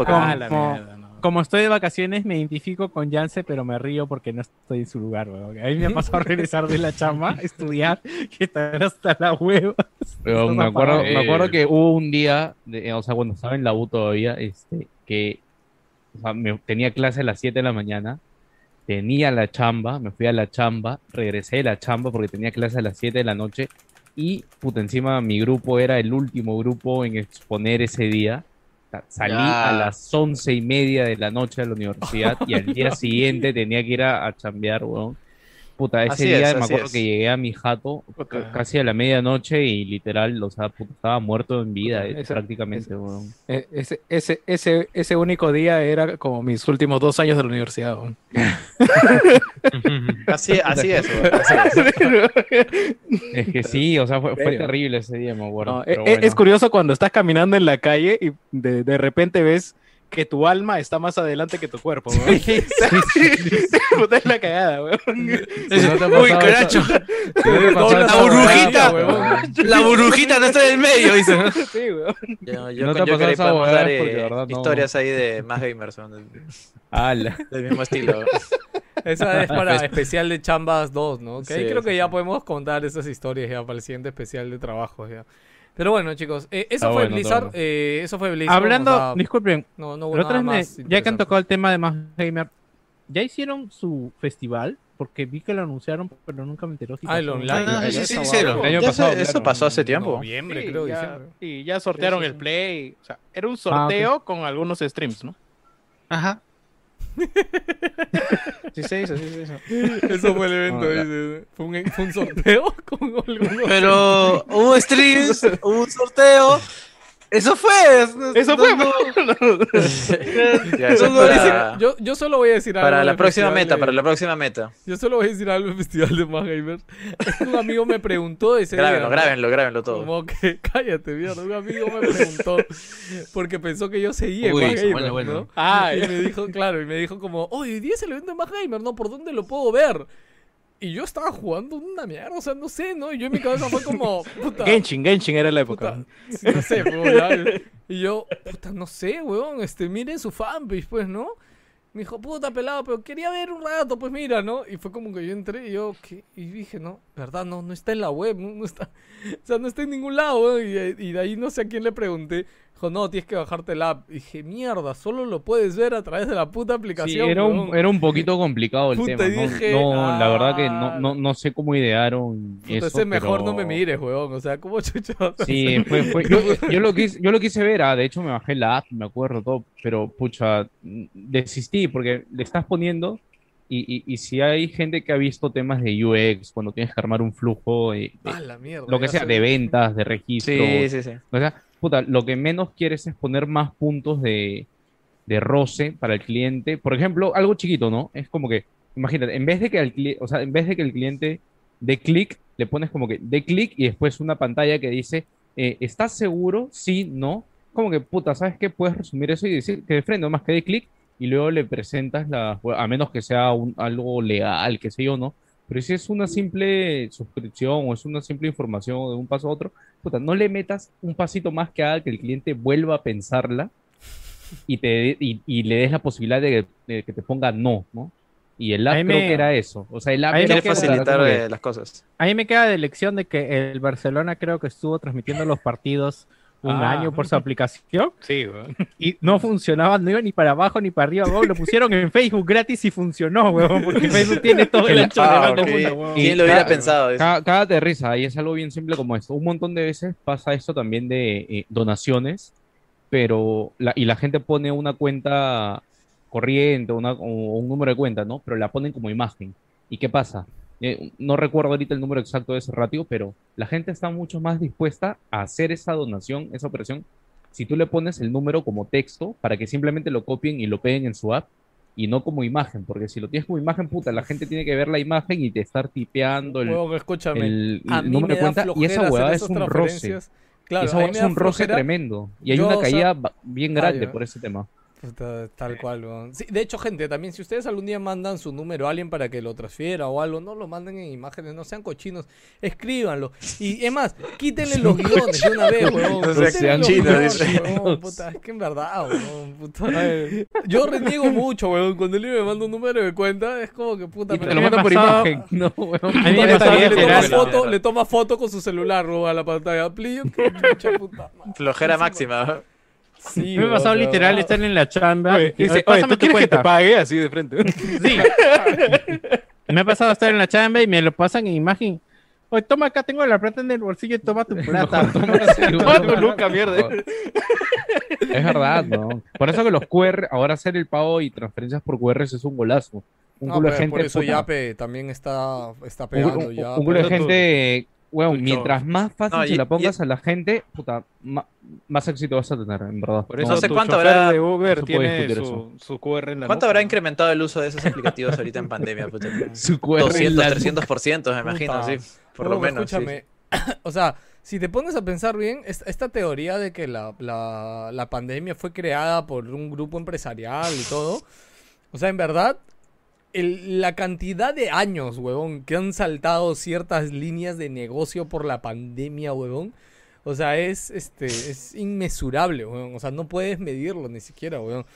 Speaker 6: como, estoy de vacaciones me identifico con Yance, pero me río porque no estoy en su lugar, weón. A mí me ha pasado a (laughs) regresar de la chamba, (laughs) estudiar, que estar hasta la hueva.
Speaker 7: Pero me acuerdo, me acuerdo que hubo un día, de- o sea, cuando estaba en la U todavía, este, que o sea, me- tenía clase a las 7 de la mañana, tenía la chamba, me fui a la chamba, regresé de la chamba porque tenía clase a las 7 de la noche y, puta, encima mi grupo era el último grupo en exponer ese día. Salí
Speaker 4: Ya.
Speaker 7: a las once y media de la noche a la universidad y al día (laughs) siguiente tenía que ir a, a chambear, weón. Puta, ese
Speaker 2: Así
Speaker 7: día
Speaker 2: es,
Speaker 7: me acuerdo
Speaker 2: es.
Speaker 7: que llegué a mi jato ca- casi a la medianoche y literal, o sea, puta, estaba muerto en vida eh,
Speaker 3: Ese-
Speaker 7: prácticamente,
Speaker 3: ese-
Speaker 7: weón.
Speaker 3: Eh, Ese, ese, ese, ese único día era como mis últimos dos años de la universidad. weón. (laughs)
Speaker 2: Así, así es, así es. (laughs)
Speaker 7: Es que sí, o sea, fue, terrible ese día, me acuerdo.
Speaker 3: No, e- e-
Speaker 7: bueno.
Speaker 3: Es curioso cuando estás caminando en la calle y de, de repente ves que tu alma está más adelante que tu cuerpo, weón. (laughs) Puta, es la cagada, weón.
Speaker 4: Dice,
Speaker 7: ¿No te ha
Speaker 4: Uy, caracho, la burbujita, la burbujita no está en el medio, dice.
Speaker 3: Sí, weón.
Speaker 2: Yo, yo
Speaker 7: ¿No
Speaker 2: con
Speaker 7: te
Speaker 2: Joker podemos dar
Speaker 7: Porque
Speaker 2: eh,
Speaker 7: de verdad no.
Speaker 2: historias ahí de más gamers, son del,
Speaker 7: Ala.
Speaker 2: del mismo estilo.
Speaker 1: Esa es (laughs) para especial de Chambas 2, ¿no? Que ahí
Speaker 2: Sí,
Speaker 1: creo que
Speaker 2: sí,
Speaker 1: ya
Speaker 2: sí.
Speaker 1: podemos contar esas historias ya para el siguiente especial de trabajo ya. Pero bueno, chicos, eh, eso
Speaker 7: Está
Speaker 1: fue
Speaker 7: bueno,
Speaker 1: Blizzard. eh, eso fue Blizzard.
Speaker 6: Hablando, disculpen,
Speaker 1: no, no
Speaker 6: otra vez me- ya que han tocado el tema de más gamer, ¿ya hicieron su festival? Porque vi que lo anunciaron, pero nunca me enteró si
Speaker 1: Ah, el online.
Speaker 4: Ah,
Speaker 1: ya
Speaker 4: sí, sí,
Speaker 1: está
Speaker 4: sí,
Speaker 1: abajo.
Speaker 7: El año
Speaker 2: Ya
Speaker 7: pasado,
Speaker 2: eso, pasó hace tiempo.
Speaker 1: Noviembre,
Speaker 3: Sí,
Speaker 1: creo,
Speaker 3: ya,
Speaker 1: diciembre.
Speaker 3: y ya sortearon
Speaker 6: Sí, sí,
Speaker 3: el play. O sea, era un sorteo con algunos streams, ¿no?
Speaker 4: Ajá.
Speaker 2: Sí se hizo, sí se hizo.
Speaker 1: Eso fue el evento,
Speaker 7: No,
Speaker 1: dice. Fue un, fue un sorteo (laughs) con algunos.
Speaker 4: Pero hubo streams, hubo un sorteo. Eso fue.
Speaker 3: Eso fue,
Speaker 4: No, (laughs) No, (laughs)
Speaker 2: para,
Speaker 1: Yo, yo solo voy a decir algo.
Speaker 2: para la próxima meta,
Speaker 1: de-
Speaker 2: para la próxima meta.
Speaker 1: Yo solo voy a decir algo del festival de Más Gamers. Un amigo me preguntó ese día.
Speaker 2: Grábenlo,
Speaker 1: ¿no?
Speaker 2: grábenlo, grábenlo todo.
Speaker 1: Como que, (laughs) cállate, mierda. Un amigo me preguntó porque pensó que yo seguía en
Speaker 4: Uy,
Speaker 1: Gamer,
Speaker 4: bueno, bueno.
Speaker 1: ¿no?
Speaker 3: Ah,
Speaker 1: Y me dijo, claro, y me dijo como, oye, hoy día es el evento de ¿no? ¿Por dónde lo puedo ver? Y yo estaba jugando una mierda, o sea, no sé, ¿no? Y yo en mi cabeza fue como, (laughs) puta,
Speaker 3: Genshin, Genshin era la época.
Speaker 1: puta, no sé, weón. (laughs) Y yo, puta, no sé, weón, este, miren su fanpage, pues, ¿no? Me dijo, puta pelado, pero quería ver un rato, pues mira, ¿no? Y fue como que yo entré y yo, ¿qué? Y dije, no, verdad, no, no está en la web, no, no está, (laughs) o sea, no está en ningún lado, weón. Y, y de ahí no sé a quién le pregunté. Dijo, no, tienes que bajarte la app. Y dije, mierda, solo lo puedes ver a través de la puta
Speaker 7: Sí,
Speaker 1: aplicación.
Speaker 7: era un,
Speaker 1: weón".
Speaker 7: era un poquito complicado el
Speaker 1: Puta,
Speaker 7: tema. No,
Speaker 1: dije,
Speaker 7: no, la verdad que
Speaker 1: ah.
Speaker 7: no, no, no sé cómo idearon
Speaker 1: Puta,
Speaker 7: eso.
Speaker 1: ese mejor no me
Speaker 7: pero-
Speaker 1: mires, weón. O sea, ¿cómo a
Speaker 7: Sí, fue, fue- (laughs) yo, yo lo quise, yo lo quise ver, ah, de hecho me bajé la app, me acuerdo todo, pero pucha, desistí porque le estás poniendo y, y, y si hay gente que ha visto temas de UX, cuando tienes que armar un flujo, de, de
Speaker 1: Ah, la mierda.
Speaker 7: lo que sea, de ventas, de registro,
Speaker 2: Sí, sí, sí.
Speaker 7: o sea, puta, lo que menos quieres es poner más puntos de, de roce para el cliente. Por ejemplo, algo chiquito, ¿no? Es como que, imagínate, en vez de que el cliente, o sea, en vez de que el cliente dé clic, le pones como que dé clic y después una pantalla que dice, eh, ¿estás seguro? Sí, no. Como que, puta, ¿sabes qué? Puedes resumir eso y decir que de frente, nomás que dé clic y luego le presentas la, a menos que sea un, algo legal, qué sé yo, ¿no? Pero si es una simple suscripción o es una simple información de un paso a otro, puta, no le metas un pasito más que haga que el cliente vuelva a pensarla y, te, y, y le des la posibilidad de, de que te ponga no, ¿no? Y el app creo
Speaker 6: me-
Speaker 7: que era eso. O sea, el app
Speaker 2: Quiere facilitar eh, las cosas.
Speaker 6: A mí me queda de lección de que el Barcelona creo que estuvo transmitiendo los partidos un
Speaker 3: Ah.
Speaker 6: año por su aplicación (laughs)
Speaker 3: Sí, weón.
Speaker 6: y no funcionaba, no iba ni para abajo ni para arriba, weón. Lo pusieron en Facebook gratis y funcionó, weón, porque (laughs) Facebook tiene todo el ancho de
Speaker 2: Ah,
Speaker 6: banda
Speaker 2: ok.
Speaker 6: del mundo, weón.
Speaker 2: ¿Quién lo hubiera
Speaker 7: Ca-
Speaker 2: pensado? Dice.
Speaker 7: Cá- Cágate de risa, y es algo bien simple como esto. Un montón de veces pasa esto también de eh, donaciones, pero la, y la gente pone una cuenta corriente una, o un número de cuenta, ¿no? Pero la ponen como imagen. ¿Y qué pasa? Eh, no recuerdo ahorita el número exacto de ese ratio, pero la gente está mucho más dispuesta a hacer esa donación, esa operación, si tú le pones el número como texto para que simplemente lo copien y lo peguen en su app y no como imagen, porque si lo tienes como imagen, puta, la gente tiene que ver la imagen y te estar tipeando el,
Speaker 1: escúchame.
Speaker 7: el, el número de cuenta y esa huevada es un roce.
Speaker 1: Claro,
Speaker 7: esa huevada es un roce tremendo. Y hay
Speaker 1: Yo,
Speaker 7: una
Speaker 1: o sea-
Speaker 7: caída bien
Speaker 1: Ah,
Speaker 7: grande por ese tema.
Speaker 1: Puta, tal cual, weón. Sí, de hecho, gente, también si ustedes algún día mandan su número a alguien para que lo transfiera o algo, no lo manden en imágenes, no sean cochinos, escríbanlo. Y es más, quítenle los guiones de una vez, (laughs) weón.
Speaker 2: No sean
Speaker 1: Quítenle los
Speaker 2: chinos,
Speaker 1: guiones,
Speaker 2: dice.
Speaker 1: weón, puta, es que en (laughs) verdad, weón, puta. Yo reniego mucho, weón. Cuando él me manda un número de cuenta, es como que puta.
Speaker 7: Te lo
Speaker 1: me
Speaker 7: mandan por imagen. No, huevón.
Speaker 6: A mí me
Speaker 1: le, toma foto, le toma foto con su celular, weón, a la pantalla. (laughs) Puta madre.
Speaker 2: Flojera máxima.
Speaker 1: Sí,
Speaker 6: me ha pasado literal estar en la chamba.
Speaker 3: Oye,
Speaker 6: y,
Speaker 3: dice,
Speaker 6: "Oye,
Speaker 3: ¿tú quieres que te
Speaker 6: cuenta".
Speaker 3: pague así de frente? (laughs)
Speaker 6: Sí. me ha pasado estar en la chamba y me lo pasan en imagen. Oye, toma acá, tengo la plata en el bolsillo, toma tu (laughs) plata.
Speaker 7: Toma (laughs) así,
Speaker 3: Toma tu luca, mierda.
Speaker 7: Es verdad, ¿no? Por eso que los QR, ahora hacer el pago y transferencias por QR es un golazo. Un
Speaker 1: No,
Speaker 7: culo de
Speaker 1: pero
Speaker 7: gente.
Speaker 1: por eso Yape también está, está pegando
Speaker 7: un-
Speaker 1: ya.
Speaker 7: un culo de gente, mientras más fácil
Speaker 2: No,
Speaker 7: se
Speaker 2: y-
Speaker 7: la
Speaker 2: y-
Speaker 7: pongas a la gente, puta, más éxito vas a tener, en verdad.
Speaker 3: Por
Speaker 7: No,
Speaker 3: eso
Speaker 2: No sé cuánto habrá-
Speaker 3: de Uber tiene su, su QR en la
Speaker 2: ¿Cuánto
Speaker 3: nuca.
Speaker 2: habrá incrementado el uso de esos aplicativos ahorita en pandemia? puta? (laughs)
Speaker 7: su QR en
Speaker 2: 200,
Speaker 7: la-
Speaker 2: 300%, me imagino,
Speaker 1: Puta.
Speaker 2: sí. Por lo menos. sí. (coughs)
Speaker 1: O sea, si te pones a pensar bien, es- esta teoría de que la, la- la pandemia fue creada por un grupo empresarial y todo, o sea, en verdad, el- la cantidad de años, huevón, que han saltado ciertas líneas de negocio por la pandemia, huevón, o sea, es, este, es inmesurable, weón. O sea, no puedes medirlo ni siquiera, weón.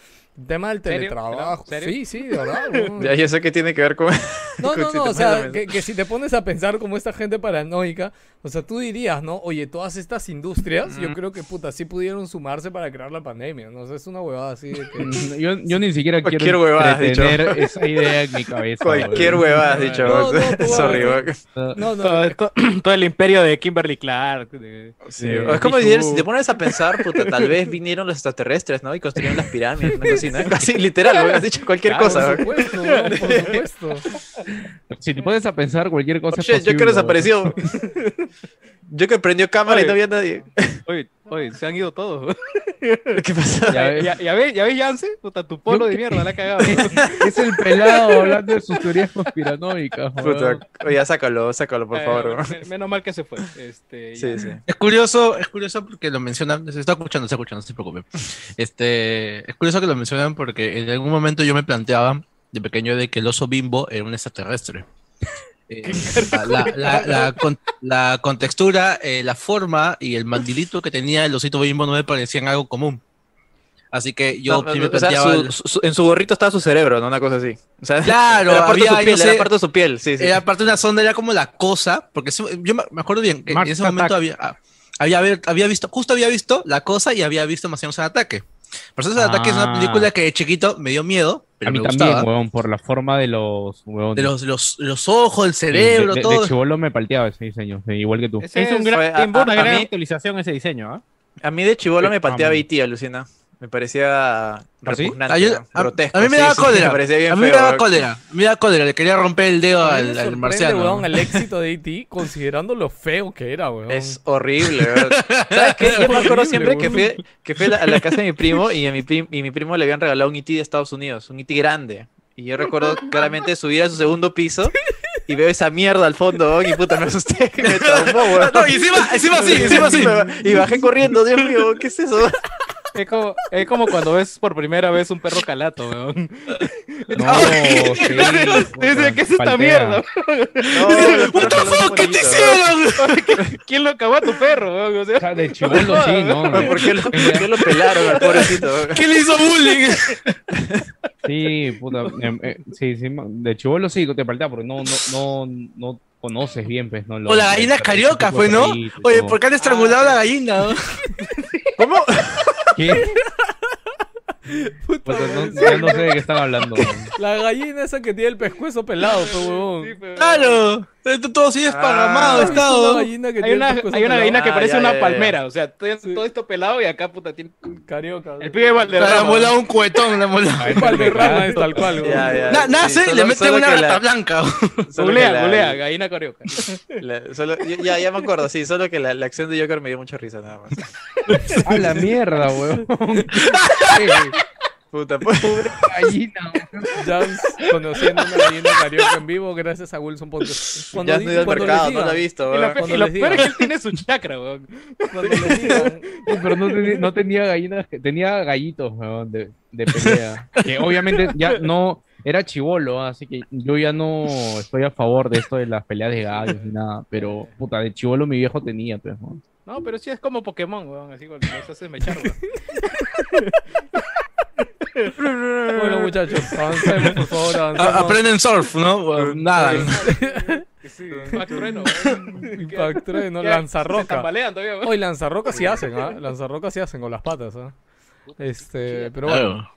Speaker 1: Tema del teletrabajo.
Speaker 3: ¿Serio?
Speaker 1: Sí, sí, de verdad. (laughs)
Speaker 2: Ya, ya sé que tiene que ver con. (laughs)
Speaker 1: No,
Speaker 2: con
Speaker 1: no,
Speaker 2: si
Speaker 1: no,
Speaker 2: te
Speaker 1: o sea,
Speaker 2: pones a
Speaker 1: que, que si te pones a pensar como esta gente paranoica, o sea, tú dirías, ¿no? Oye, todas estas industrias, yo creo que, puta, sí pudieron sumarse para crear la pandemia, ¿no? O sea, es una huevada así de que... (laughs)
Speaker 7: Yo, yo ni siquiera
Speaker 2: Cualquier
Speaker 7: quiero
Speaker 2: huevada
Speaker 7: tener esa idea en mi cabeza.
Speaker 2: Cualquier huevada has dicho.
Speaker 1: No, no,
Speaker 2: Sorry.
Speaker 1: No, no,
Speaker 3: Todo, to- (clears throat) todo el imperio de Kimberly Clark. de-
Speaker 2: Sí,
Speaker 3: de
Speaker 2: es como decir, si te pones a pensar, puta, tal vez vinieron los extraterrestres, ¿no? Y construyeron las pirámides, una cosa (laughs) así, literal, has dicho cualquier
Speaker 3: Claro,
Speaker 2: cosa.
Speaker 1: por supuesto, (laughs) por supuesto.
Speaker 7: Si te pones a pensar cualquier cosa. es
Speaker 2: Oye, Joker
Speaker 7: posible,
Speaker 2: desapareció. (laughs) Joker prendió cámara y no había nadie.
Speaker 3: Oye, oye, se han ido todos. (laughs)
Speaker 2: ¿Qué pasa?
Speaker 7: Ya ves.
Speaker 3: ¿Ya, ya ves, ya ves, Yance? Puta, tu polo de mierda, la ha cagado. (laughs)
Speaker 7: Es el pelado hablando de sus teorías conspiranoicas.
Speaker 2: Puta, oye, sácalo, sácalo, por
Speaker 3: Eh,
Speaker 2: favor.
Speaker 3: men- Menos mal que se fue. Este, ya.
Speaker 2: Sí, sí.
Speaker 4: Es curioso, es curioso porque lo mencionan, se está escuchando, se está escuchando, no se preocupe. Este, es curioso que lo mencionan porque en algún momento yo me planteaba de pequeño de que el oso bimbo era un extraterrestre. Eh, la, la, la, la con- la contextura, eh, la forma y el mandilito que tenía el osito bimbo no me parecían algo común. Así que yo
Speaker 2: No,
Speaker 4: sí me
Speaker 2: o sea, su-
Speaker 4: el-
Speaker 2: su- en su gorrito estaba su cerebro, ¿no? Una cosa así. O sea,
Speaker 4: Claro,
Speaker 2: era parte de
Speaker 4: había,
Speaker 2: su piel, era parte de su piel, sí, sí.
Speaker 4: Era parte de una sonda, era como la cosa, porque eso- yo me acuerdo bien, que en ese momento había, ah, había, visto, justo había visto la cosa y había visto Marcianos en Ataque. Marcianos en Ataque es una
Speaker 7: Ah.
Speaker 4: película que de chiquito me dio miedo, pero
Speaker 7: a mí
Speaker 4: me
Speaker 7: también,
Speaker 4: gustaba.
Speaker 7: weón, por la forma de los huevones.
Speaker 4: De los, los, los ojos, el cerebro,
Speaker 7: de, de-
Speaker 4: todo.
Speaker 7: de chibolo me palteaba ese diseño, igual que tú.
Speaker 3: Ese
Speaker 6: Es un gran-
Speaker 2: Fue- a-
Speaker 3: una
Speaker 2: a
Speaker 3: gran
Speaker 2: mí-
Speaker 3: actualización ese diseño, ¿ah?
Speaker 2: A mí de chivolo me pateaba
Speaker 7: man.
Speaker 2: E.T., alucina. Me parecía
Speaker 7: ¿Ah, sí?
Speaker 2: repugnante,
Speaker 4: Ah, yo-
Speaker 2: ¿no?
Speaker 4: a-
Speaker 2: grotesco.
Speaker 4: a mí me
Speaker 2: sí,
Speaker 4: daba
Speaker 2: sí,
Speaker 4: cólera.
Speaker 2: Me parecía bien
Speaker 4: a mí me
Speaker 2: feo,
Speaker 4: daba
Speaker 2: ¿no?
Speaker 4: cólera, me daba cólera, le quería romper el dedo
Speaker 1: A mí me
Speaker 4: al, al marciano.
Speaker 1: weón, el éxito de E.T. considerando lo feo que era, weón.
Speaker 2: Es horrible, ¿verdad? ¿Sabes qué? Yo me acuerdo siempre que
Speaker 1: weón.
Speaker 2: fui, que fui a, la, a la casa de mi primo y a mi, (laughs) prim- y mi primo le habían regalado un E.T. de Estados Unidos, un E.T. grande. Y yo recuerdo claramente subir a su segundo piso y veo esa mierda al fondo weón, y puta me asusté y (laughs) me traumó, weón.
Speaker 4: No, y encima, encima sí, encima sí.
Speaker 2: Y bajé corriendo, Dios mío, ¿qué es eso?
Speaker 3: Es como, es como cuando ves por primera vez un perro calato, weón. (laughs)
Speaker 7: No, (laughs) sí,
Speaker 3: Dice, ¿qué es esta
Speaker 7: paltea.
Speaker 3: mierda?
Speaker 2: No, (laughs)
Speaker 4: What the fuck, ¿qué te hicieron?
Speaker 3: ¿Quién lo acabó a tu perro, weón? O sea,
Speaker 7: de chibolo sí, ¿no?
Speaker 2: ¿Por qué, lo, por qué lo pelaron al pobrecito? weón?
Speaker 4: ¿Qué le hizo bullying?
Speaker 7: Sí, puta. em, eh, sí, sí, de chivolo sí te paltea porque no, no, no, no conoces bien, pues, ¿no? Lo-
Speaker 4: O la gallina carioca, fue, ¿no? Oye. ¿por qué han estrangulado a la gallina?
Speaker 2: ¿Cómo?
Speaker 7: ¿Qué? (laughs)
Speaker 1: Puta
Speaker 7: Puta, no, ya no sé de qué están hablando. (laughs)
Speaker 1: La gallina esa que tiene el pescuezo pelado, pe, huevón.
Speaker 4: Claro, esto todo así desparramado,
Speaker 2: Ah,
Speaker 1: ¿Has visto una
Speaker 4: estado.
Speaker 1: gallina que
Speaker 3: hay una, hay gallina que
Speaker 2: Ah,
Speaker 3: parece
Speaker 2: ya,
Speaker 3: una
Speaker 2: ya, ya.
Speaker 3: palmera, o sea, todo,
Speaker 1: Sí.
Speaker 3: todo esto pelado y acá, puta, tiene
Speaker 1: Carioca.
Speaker 3: el pibe
Speaker 4: Le ha molado un cuetón, le ha molado.
Speaker 1: Valderrama es tal cual, huevón.
Speaker 2: Ya, ya.
Speaker 4: Na- Nace,
Speaker 2: Sí,
Speaker 4: le
Speaker 2: solo
Speaker 4: una
Speaker 2: que la-
Speaker 4: rata blanca.
Speaker 3: gallina carioca.
Speaker 2: la- solo- ya, ya me acuerdo, sí, solo que la, la acción de Joker me dio mucha risa nada más. (laughs)
Speaker 7: A la mierda, weón. (laughs)
Speaker 2: Puta. (laughs)
Speaker 7: Pobre gallina.
Speaker 1: Jans conociendo una gallina carioca en vivo gracias a Wilson Podcast. Cuando
Speaker 2: Ya ido al
Speaker 1: cuando
Speaker 2: mercado, no la he visto.
Speaker 3: Y lo, y peor es que él tiene su chakra, weón.
Speaker 1: Cuando les digan,
Speaker 7: Pero no tenía, no tenía gallinas, tenía gallitos weón, de, de pelea. Que obviamente ya no era chivolo, así que yo ya no estoy a favor de esto de las peleas de gallos ni nada. Pero puta, de chivolo mi viejo tenía, pues.
Speaker 3: No, pero sí es como Pokémon, weón. Así cuando los haces mechar, weón. (laughs)
Speaker 1: Bueno, muchachos, avancemos, por favor, avancemos.
Speaker 4: Aprenden surf, ¿no? (laughs) Bueno, Nada.
Speaker 3: Sí, Max Trueno, (laughs) weón.
Speaker 1: Impact Trueno,
Speaker 3: ¿Qué?
Speaker 1: lanzarroca.
Speaker 3: Se tambalean todavía, weón.
Speaker 1: Hoy lanzarroca sí hacen, ¿ah? Lanzarroca sí hacen con las patas, ¿ah? Este, pero bueno.
Speaker 4: Claro.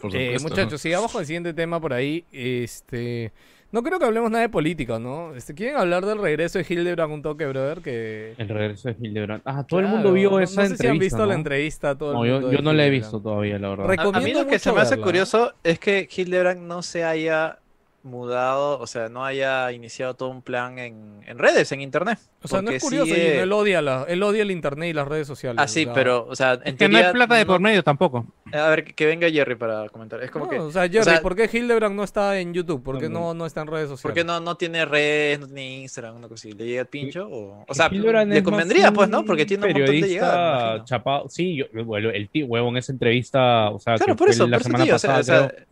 Speaker 4: Por
Speaker 1: Eh, muchachos, sigamos con el siguiente tema por ahí. Este, no creo que hablemos nada de política, ¿no? Este, ¿quieren hablar del regreso de Hildebrand un toque, brother? Que
Speaker 7: El regreso de Hildebrand. Ah, todo el mundo vio
Speaker 1: no-
Speaker 7: esa
Speaker 1: no sé si
Speaker 7: entrevista.
Speaker 1: han visto
Speaker 7: ¿no?
Speaker 1: la entrevista, todo el
Speaker 7: No, yo,
Speaker 1: mundo
Speaker 7: yo
Speaker 1: de
Speaker 7: no la he visto todavía, la verdad.
Speaker 1: Rec-
Speaker 2: A, a mí
Speaker 1: Recomiendo
Speaker 2: lo que se me hace
Speaker 1: verla.
Speaker 2: curioso es que Hildebrand no se haya mudado, o sea, no haya iniciado todo un plan en, en redes, en internet.
Speaker 1: O sea, no es curioso, él odia, la, él odia el internet y las redes sociales.
Speaker 2: Ah,
Speaker 1: o
Speaker 2: sí,
Speaker 1: sea,
Speaker 2: pero, o sea, en
Speaker 6: Es que no hay
Speaker 2: teoría
Speaker 6: plata de
Speaker 2: no-
Speaker 6: por medio tampoco.
Speaker 2: A ver, que- venga Jerry para comentar. Es como
Speaker 1: No,
Speaker 2: que.
Speaker 1: o sea, Jerry,
Speaker 2: sea-
Speaker 1: ¿por qué Hildebrand no está en YouTube? ¿Por qué
Speaker 7: No,
Speaker 1: no, está en redes sociales?
Speaker 2: ¿Por qué no, no tiene redes, no tiene Instagram, una cosa así? ¿Le llega el pincho? O, o sea,
Speaker 7: Hildebrand
Speaker 2: le
Speaker 7: es
Speaker 2: convendría, pues, ¿no? Porque tiene un montón de llegadas.
Speaker 7: chapado. Sí, yo, bueno, el tío, huevo, en esa entrevista, o sea,
Speaker 2: Claro,
Speaker 7: que
Speaker 2: por eso,
Speaker 7: la
Speaker 2: por eso
Speaker 7: semana
Speaker 2: te digo, o sea,
Speaker 7: pasada,
Speaker 2: o sea,
Speaker 7: creo,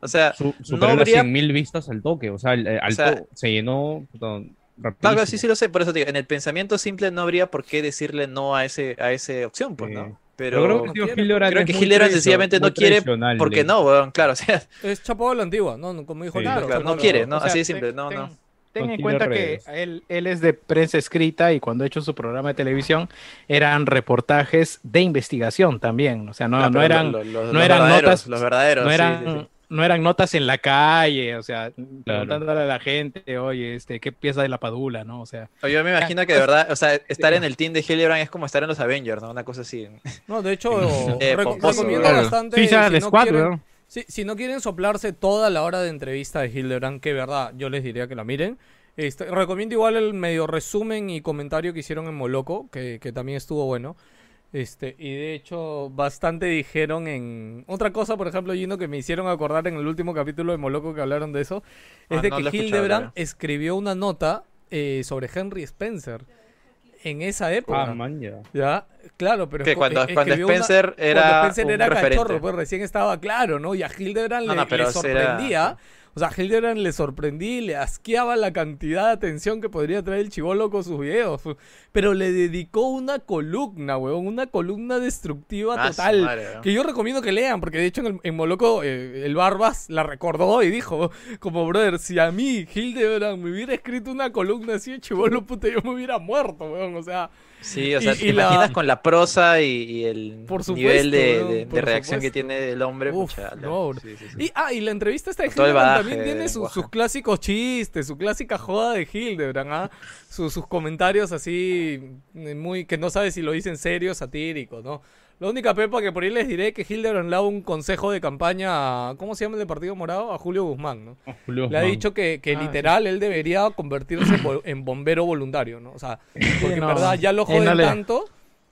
Speaker 2: o sea,
Speaker 7: su-
Speaker 2: no
Speaker 7: las
Speaker 2: habría-
Speaker 7: 100.000 vistas al toque, o sea, el- al
Speaker 2: O sea-
Speaker 7: to- se llenó puta,
Speaker 2: Claro, sí, sí lo sé, por eso te digo, en el pensamiento simple no habría por qué decirle no a ese a esa opción, pues,
Speaker 7: Sí.
Speaker 2: ¿no?
Speaker 7: Pero
Speaker 2: Pero
Speaker 7: creo que, Hildebrand
Speaker 2: creo que sencillamente no quiere porque
Speaker 7: eh.
Speaker 2: no, weón, claro, o sea,
Speaker 1: Es chapado a la antigua, ¿no? Como dijo
Speaker 7: Sí.
Speaker 2: Claro, no quiere, no, así de simple, no,
Speaker 3: ten-
Speaker 2: no.
Speaker 3: Ten en cuenta
Speaker 7: redes.
Speaker 3: que él, él es de prensa escrita y cuando ha hecho su programa de televisión eran reportajes de investigación también. O sea, no,
Speaker 2: Ah,
Speaker 3: no eran,
Speaker 2: lo- lo- los
Speaker 3: no eran
Speaker 2: verdaderos,
Speaker 3: notas-
Speaker 2: los verdaderos,
Speaker 3: no
Speaker 2: sí,
Speaker 3: eran,
Speaker 2: sí, sí.
Speaker 3: No eran notas en la calle, o sea, preguntándole a la gente, oye, este, ¿qué piensa de la padula, no? O sea,
Speaker 2: Yo me imagino que de verdad, o sea, estar en el team de Hildebrand es como estar en los Avengers, ¿no? Una cosa así.
Speaker 1: No, de hecho, (laughs)
Speaker 2: Eh, pomposo,
Speaker 1: recomiendo
Speaker 2: claro.
Speaker 1: bastante.
Speaker 6: Sí, ya
Speaker 1: si
Speaker 6: de
Speaker 1: no
Speaker 6: squad,
Speaker 1: quieren-. Sí, si no quieren soplarse toda la hora de entrevista de Hildebrand, que verdad, yo les diría que la miren. Este, recomiendo igual el medio resumen y comentario que hicieron en Moloco, que, que también estuvo bueno. Este, y de hecho, bastante dijeron en. Otra cosa, por ejemplo, Gino, que me hicieron acordar en el último capítulo de Moloco que hablaron de eso, es
Speaker 2: Ah,
Speaker 1: de
Speaker 2: no
Speaker 1: que Hildebrand escribió una nota eh, sobre Henry Spencer en esa época.
Speaker 7: Ah, man, ya.
Speaker 1: Ya, claro, pero
Speaker 2: Que cuando, cuando
Speaker 1: una-
Speaker 2: Spencer era
Speaker 1: cuando Spencer
Speaker 2: un
Speaker 1: era
Speaker 2: referente.
Speaker 1: cachorro, pues recién estaba claro, ¿no? Y a Hildebrand
Speaker 2: No,
Speaker 1: le,
Speaker 2: no, pero
Speaker 1: le sorprendía.
Speaker 2: era-
Speaker 1: O sea, Hildebrand le sorprendí, le asqueaba la cantidad de atención que podría traer el chivolo con sus videos. Pero le dedicó una columna, weón, una columna destructiva
Speaker 2: Ah,
Speaker 1: total.
Speaker 2: madre.
Speaker 1: Que yo recomiendo que lean, porque de hecho en, el- en Moloco eh, el Barbas la recordó y dijo, como brother, si a mí Hildebrand me hubiera escrito una columna así de chivolo, puta, yo me hubiera muerto, weón. O sea,
Speaker 2: Sí, o sea,
Speaker 1: Y-
Speaker 2: te
Speaker 1: y la-
Speaker 2: imaginas con la prosa y, y el
Speaker 1: Por
Speaker 2: nivel de, reacción que tiene el hombre.
Speaker 1: Uf,
Speaker 2: pucha, la-
Speaker 1: no,
Speaker 2: sí, sí, sí.
Speaker 1: Y, ah, y la entrevista esta de Hildebrand también tiene sus, clásicos chistes, su clásica joda de Hildebrand, ¿ah? Sus, sus comentarios así, eh, muy que no sabes si lo dicen serio satírico, ¿no? La única pepa que por ahí les diré que Hildebrand le da un consejo de campaña, a- ¿cómo se llama el de Partido Morado? A Julio Guzmán, ¿no?
Speaker 7: Julio
Speaker 1: Le ha dicho que, que
Speaker 3: Ah,
Speaker 1: literal él debería convertirse en bo- en bombero voluntario, ¿no? O sea, (laughs) porque en
Speaker 3: no,
Speaker 1: verdad ya lo joden
Speaker 3: no le-
Speaker 1: tanto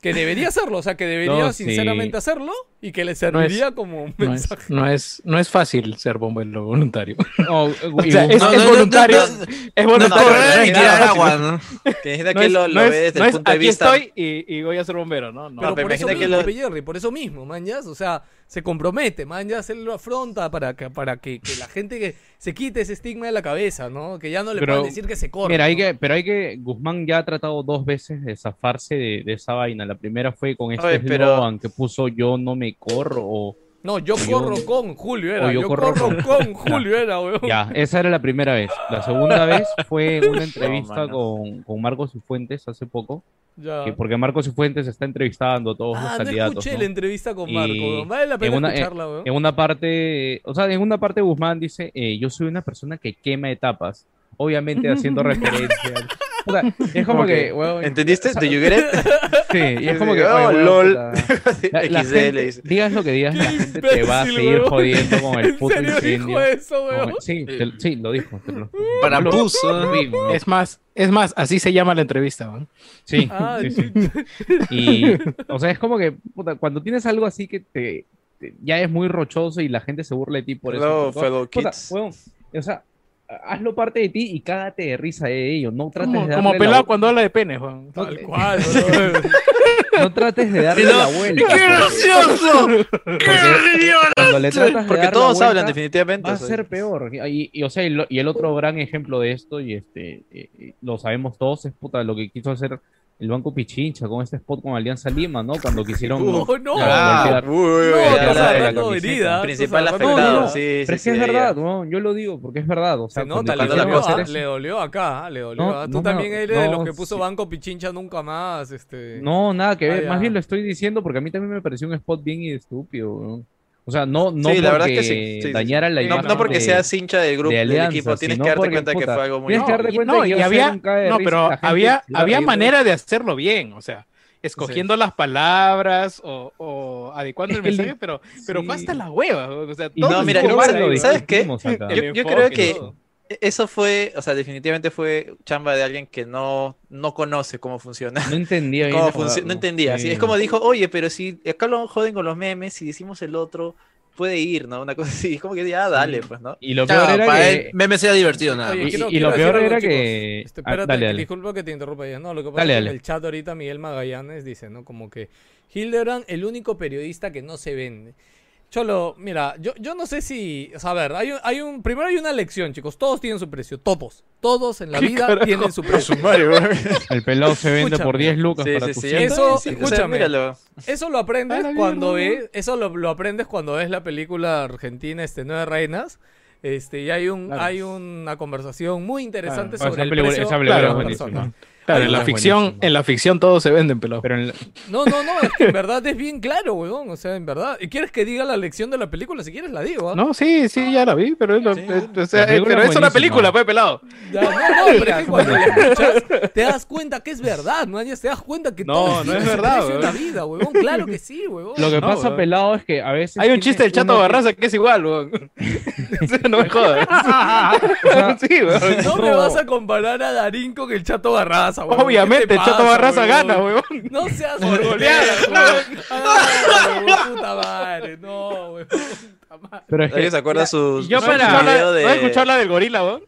Speaker 1: que debería hacerlo, o sea, que debería
Speaker 7: No, sí.
Speaker 1: sinceramente hacerlo y que le
Speaker 3: No es-
Speaker 1: serviría como un
Speaker 3: no es,
Speaker 1: mensaje.
Speaker 3: no, es, no es fácil ser bombero voluntario.
Speaker 7: No,
Speaker 3: O sea, es, es voluntario.
Speaker 4: no,
Speaker 3: es voluntario.
Speaker 2: no,
Speaker 3: pero
Speaker 2: no,
Speaker 3: no es
Speaker 2: no,
Speaker 3: nada
Speaker 4: tirar agua, ¿no?
Speaker 2: Que imagina
Speaker 3: No
Speaker 2: que
Speaker 3: es-
Speaker 2: lo,
Speaker 3: no
Speaker 2: lo
Speaker 3: es-
Speaker 2: ve desde
Speaker 3: no
Speaker 2: el
Speaker 3: es,
Speaker 2: punto de
Speaker 3: aquí
Speaker 2: vista.
Speaker 3: estoy y, y voy a ser bombero, ¿no? no.
Speaker 1: Pero
Speaker 2: pero
Speaker 1: por eso
Speaker 2: imagina que
Speaker 1: mismo,
Speaker 2: lo-
Speaker 1: Jerry, por eso mismo, o sea, se compromete, man, ya, él lo afronta para que, para que, que la gente que se quite ese estigma de la cabeza, ¿no? Que ya no le
Speaker 7: Pero,
Speaker 1: puedan decir que se corre.
Speaker 7: Mira, hay que, pero hay que, Guzmán ya ha tratado dos veces de zafarse de, de esa vaina. La primera fue con este
Speaker 2: Oye, pero-
Speaker 7: eslogan que puso yo no me corro o
Speaker 1: No, yo
Speaker 7: yo-
Speaker 1: corro con Julio era, yo,
Speaker 7: yo
Speaker 1: corro,
Speaker 7: corro
Speaker 1: con (laughs) (laughs) Julio era, weón.
Speaker 7: ya, esa era la primera vez. La segunda vez fue (laughs) una entrevista con, con Marcos y Fuentes hace poco,
Speaker 1: Ya.
Speaker 7: que porque Marcos y Fuentes está entrevistando a todos
Speaker 1: Ah,
Speaker 7: los
Speaker 1: no
Speaker 7: candidatos.
Speaker 1: escuché
Speaker 7: ¿no?
Speaker 1: la entrevista con
Speaker 7: Y
Speaker 1: Marco, weón. vale la pena
Speaker 7: en una-
Speaker 1: escucharla, weón.
Speaker 7: En una parte, o sea, en una parte Guzmán dice, eh, yo soy una persona que quema etapas, obviamente haciendo (laughs) referencia. O sea, es como
Speaker 2: Como
Speaker 7: que, weón,
Speaker 2: ¿Entendiste? ¿Do you get it?
Speaker 7: Sí, y es como que, (laughs)
Speaker 2: Oh,
Speaker 7: weón,
Speaker 2: lol.
Speaker 7: puta, (laughs) la- la
Speaker 2: XD
Speaker 7: gente-
Speaker 2: le dice.
Speaker 7: digas lo que digas, la gente te va a seguir
Speaker 1: weón.
Speaker 7: jodiendo con el
Speaker 1: ¿En
Speaker 7: puto
Speaker 1: serio
Speaker 7: incendio.
Speaker 1: dijo eso, weón?
Speaker 7: sí, te- sí, lo dijo. te lo-
Speaker 4: Para
Speaker 7: lo-
Speaker 4: puso.
Speaker 7: Weón.
Speaker 3: Es más, es más, así se llama la entrevista, ¿no?
Speaker 7: Sí,
Speaker 1: Ah,
Speaker 7: sí, sí. Y, o sea, es como que, puta, cuando tienes algo así que te, te- ya es muy rochoso y la gente se burla de ti por
Speaker 2: Hello,
Speaker 7: eso.
Speaker 2: fellow
Speaker 7: puta,
Speaker 2: kids.
Speaker 7: weón, o sea, hazlo parte de ti y cágate de risa de ello. No trates
Speaker 3: Como,
Speaker 7: de
Speaker 3: como
Speaker 7: darle la
Speaker 3: pelado cuando habla de pene, Juan.
Speaker 1: Tal cual, (laughs)
Speaker 7: no trates de darle
Speaker 4: no.
Speaker 7: la vuelta.
Speaker 4: ¡Qué gracioso! ¡Qué idiota!
Speaker 7: Cuando le tratas de
Speaker 2: Porque
Speaker 7: dar la
Speaker 2: todos hablan definitivamente.
Speaker 7: Va a ser peor. Y, y, o sea, y, lo- y el otro gran ejemplo de esto, y este eh, eh, lo sabemos todos, es puta, lo que quiso hacer el Banco Pichincha con este spot con Alianza Lima, ¿no? Cuando quisieron (laughs)
Speaker 1: No, no.
Speaker 2: Ah, uy,
Speaker 1: No,
Speaker 2: la-
Speaker 1: herida.
Speaker 2: Principal afectado,
Speaker 7: No, no,
Speaker 2: sí,
Speaker 7: Pero es
Speaker 2: sí,
Speaker 7: que es verdad, no, yo lo digo porque es verdad. O sea,
Speaker 1: Se nota, le dolió, ah, le dolió acá, le dolió.
Speaker 7: No,
Speaker 1: ah. Tú
Speaker 7: no,
Speaker 1: también
Speaker 7: no,
Speaker 1: eres de los
Speaker 7: no,
Speaker 1: que puso
Speaker 7: sí.
Speaker 1: Banco Pichincha nunca más, este...
Speaker 7: No, nada que ver. Más bien lo estoy diciendo porque a mí también me pareció un spot bien estúpido. weón. O sea, no, no
Speaker 2: Sí, la
Speaker 7: porque
Speaker 2: que sí,
Speaker 7: dañara la
Speaker 2: No,
Speaker 7: imagen
Speaker 2: no porque
Speaker 7: de-
Speaker 2: seas hincha del grupo,
Speaker 7: de
Speaker 2: del equipo, tienes que darte
Speaker 7: porque,
Speaker 2: cuenta que fue algo muy...
Speaker 7: tienes que darte cuenta
Speaker 3: no,
Speaker 7: que
Speaker 3: y había, no, pero había, había manera de hacerlo bien, o sea, escogiendo las palabras o, o adecuando el (laughs) mensaje, pero, pero
Speaker 7: Sí.
Speaker 3: fue hasta la hueva, o sea,
Speaker 2: no, mira,
Speaker 3: ahí,
Speaker 2: ¿sabes qué? Yo- creo que-
Speaker 3: todo.
Speaker 2: E- Eso fue, o sea, definitivamente fue chamba de alguien que no, no conoce cómo funciona.
Speaker 7: No entendía (laughs) bien
Speaker 2: Cómo
Speaker 7: jugada,
Speaker 2: no entendía. sí, Es como dijo, oye, pero si acá lo joden con los memes, si decimos el otro, puede ir, ¿no? Una cosa así. Es como que ya, dale, pues, ¿no?
Speaker 7: Y lo peor era
Speaker 4: para
Speaker 7: que...
Speaker 4: meme sea divertido, nada
Speaker 1: Oye,
Speaker 7: y-
Speaker 1: quiero-
Speaker 7: y
Speaker 1: quiero
Speaker 7: lo peor
Speaker 1: algo,
Speaker 7: era que-
Speaker 1: Este,
Speaker 7: ah,
Speaker 1: espérate,
Speaker 7: dale, dale.
Speaker 1: disculpa que te interrumpa ya. No, lo que pasa
Speaker 7: Dale,
Speaker 1: es que en
Speaker 7: dale.
Speaker 1: el chat ahorita Miguel Magallanes dice, ¿no? Como que Hildebrand, el único periodista que no se vende. Cholo, mira, yo, yo no sé si. O sea, a ver, hay un, hay un. Primero hay una lección, chicos. Todos tienen su precio. Todos. Todos en la (laughs)
Speaker 3: ¿Qué
Speaker 1: vida
Speaker 3: carajo?
Speaker 1: tienen su precio. (laughs)
Speaker 7: El pelado se vende por
Speaker 1: Escúchame.
Speaker 7: 10 lucas
Speaker 2: Sí,
Speaker 7: para
Speaker 2: sí,
Speaker 7: tu
Speaker 2: sí.
Speaker 1: Eso-
Speaker 2: Sí, o sea,
Speaker 1: escúchame. Eso lo aprendes
Speaker 3: Ah,
Speaker 1: cuando ves. Eso lo, lo aprendes cuando ves la película argentina, este, Nueve Reinas. Este, y hay un,
Speaker 3: Claro.
Speaker 1: hay una conversación muy interesante
Speaker 7: Claro,
Speaker 1: sobre
Speaker 7: esa
Speaker 1: el
Speaker 7: película-
Speaker 1: precio
Speaker 7: esa película
Speaker 3: es
Speaker 7: buenísima.
Speaker 3: Claro, en la ficción,
Speaker 7: buenísimo.
Speaker 3: en la ficción todos se venden, pelado.
Speaker 7: Pero en la-
Speaker 1: No, no, no, es que en verdad es bien claro, weón. O sea, en verdad. ¿Y quieres que diga la lección de la película? Si quieres la digo, ¿ah?
Speaker 3: No, sí, sí, ya la vi, pero, es lo-
Speaker 2: Sí.
Speaker 3: eh, o sea,
Speaker 7: La
Speaker 3: eh,
Speaker 7: película
Speaker 3: pero
Speaker 7: es
Speaker 3: es una película, pues, pelado.
Speaker 1: Ya, no, no, pero es que (laughs) cuando la escuchas, te das cuenta que es verdad, ¿no? Te das cuenta que
Speaker 3: No,
Speaker 1: todo
Speaker 3: no es verdad, weón.
Speaker 1: vida, weón. Claro que sí, weón.
Speaker 7: Lo que
Speaker 3: No,
Speaker 7: pasa,
Speaker 3: weón.
Speaker 7: pelado, es que a veces.
Speaker 3: Hay un chiste del Chato
Speaker 7: uno
Speaker 3: Barraza que es igual, weón. O sea, no me jodas. (laughs) (laughs) sí, weón.
Speaker 1: No me vas a comparar a Darín con el Chato Barraza, weón.
Speaker 3: Obviamente,
Speaker 1: ¿Qué
Speaker 3: el Chato Barraza
Speaker 1: weón?
Speaker 3: gana, weón.
Speaker 1: No seas
Speaker 3: Por goleada,
Speaker 1: weón. Ah, weón, puta madre, no, weón. Puta madre.
Speaker 7: Pero es que
Speaker 2: ¿Alguien se acuerda su,
Speaker 3: Yo
Speaker 2: su
Speaker 3: para.
Speaker 2: video de...
Speaker 3: ¿No has escuchado la del gorila, weón?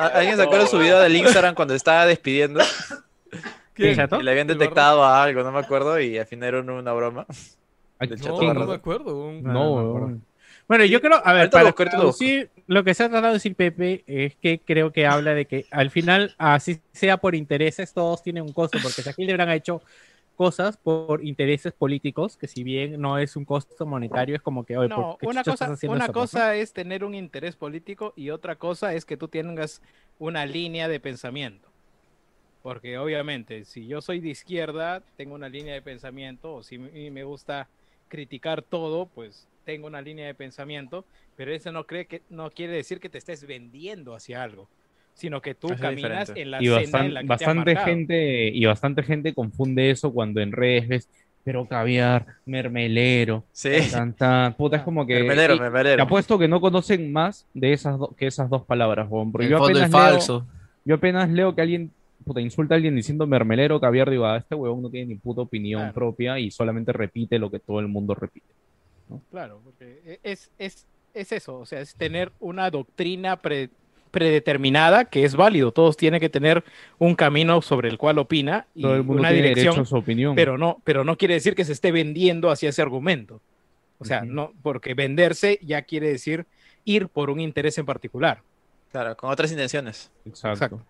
Speaker 2: ¿A- ¿Alguien se acuerda su video del Instagram cuando estaba despidiendo? (laughs)
Speaker 3: ¿Quién?
Speaker 2: Y le habían
Speaker 1: ¿El
Speaker 2: detectado a algo, no me acuerdo, y al final era una broma. Del
Speaker 1: No,
Speaker 2: Chato
Speaker 1: no
Speaker 2: Barraza.
Speaker 1: me acuerdo, weón.
Speaker 7: No,
Speaker 6: No, no me
Speaker 7: weón.
Speaker 6: Bueno, yo creo, a ver, para
Speaker 2: busco,
Speaker 6: traducir lo que se ha tratado de decir Pepe es que creo que habla de que al final, así sea por intereses, todos tienen un costo, porque si Hildebrand ha hecho cosas por intereses políticos, que si bien no es un costo monetario, es como que, oye, ¿por
Speaker 3: No,
Speaker 6: qué
Speaker 3: una cosa,
Speaker 6: estás haciendo
Speaker 3: una
Speaker 6: eso, no?
Speaker 3: cosa es tener un interés político y otra cosa es que tú tengas una línea de pensamiento. Porque obviamente, si yo soy de izquierda, tengo una línea de pensamiento, o si me gusta criticar todo, pues tengo una línea de pensamiento, pero eso no, cree que, no quiere decir que te estés vendiendo hacia algo, sino que tú
Speaker 2: es
Speaker 3: caminas
Speaker 2: diferente.
Speaker 3: en la
Speaker 7: y
Speaker 3: senda
Speaker 7: bastan-
Speaker 3: en la que te
Speaker 7: bastante
Speaker 3: marcado.
Speaker 7: gente y bastante gente confunde eso cuando en redes ves pero caviar mermelero
Speaker 2: Sí.
Speaker 7: tan, tan, puta es como que
Speaker 2: Mermelero,
Speaker 7: y- te
Speaker 2: mermelero.
Speaker 7: apuesto que no conocen más de esas do- que esas dos palabras porque
Speaker 4: El
Speaker 7: yo apenas
Speaker 4: es
Speaker 7: leo,
Speaker 4: falso.
Speaker 7: yo apenas leo que alguien puta, insulta a alguien diciendo mermelero caviar digo ah, este huevón no tiene ni puta opinión
Speaker 3: Claro.
Speaker 7: propia y solamente repite lo que todo el mundo repite
Speaker 3: Claro, porque e, es, es, es eso, o sea, es tener una doctrina pre- predeterminada que es válido. Todos tienen que tener un camino sobre el cual opina y
Speaker 7: todo el mundo
Speaker 3: una
Speaker 7: tiene
Speaker 3: dirección,
Speaker 7: derecho a su opinión
Speaker 3: pero no, pero no quiere decir que se esté vendiendo hacia ese argumento. O sea, no, porque venderse ya quiere decir ir por un interés en particular.
Speaker 2: Claro, con otras intenciones.
Speaker 7: exacto,
Speaker 3: Exacto.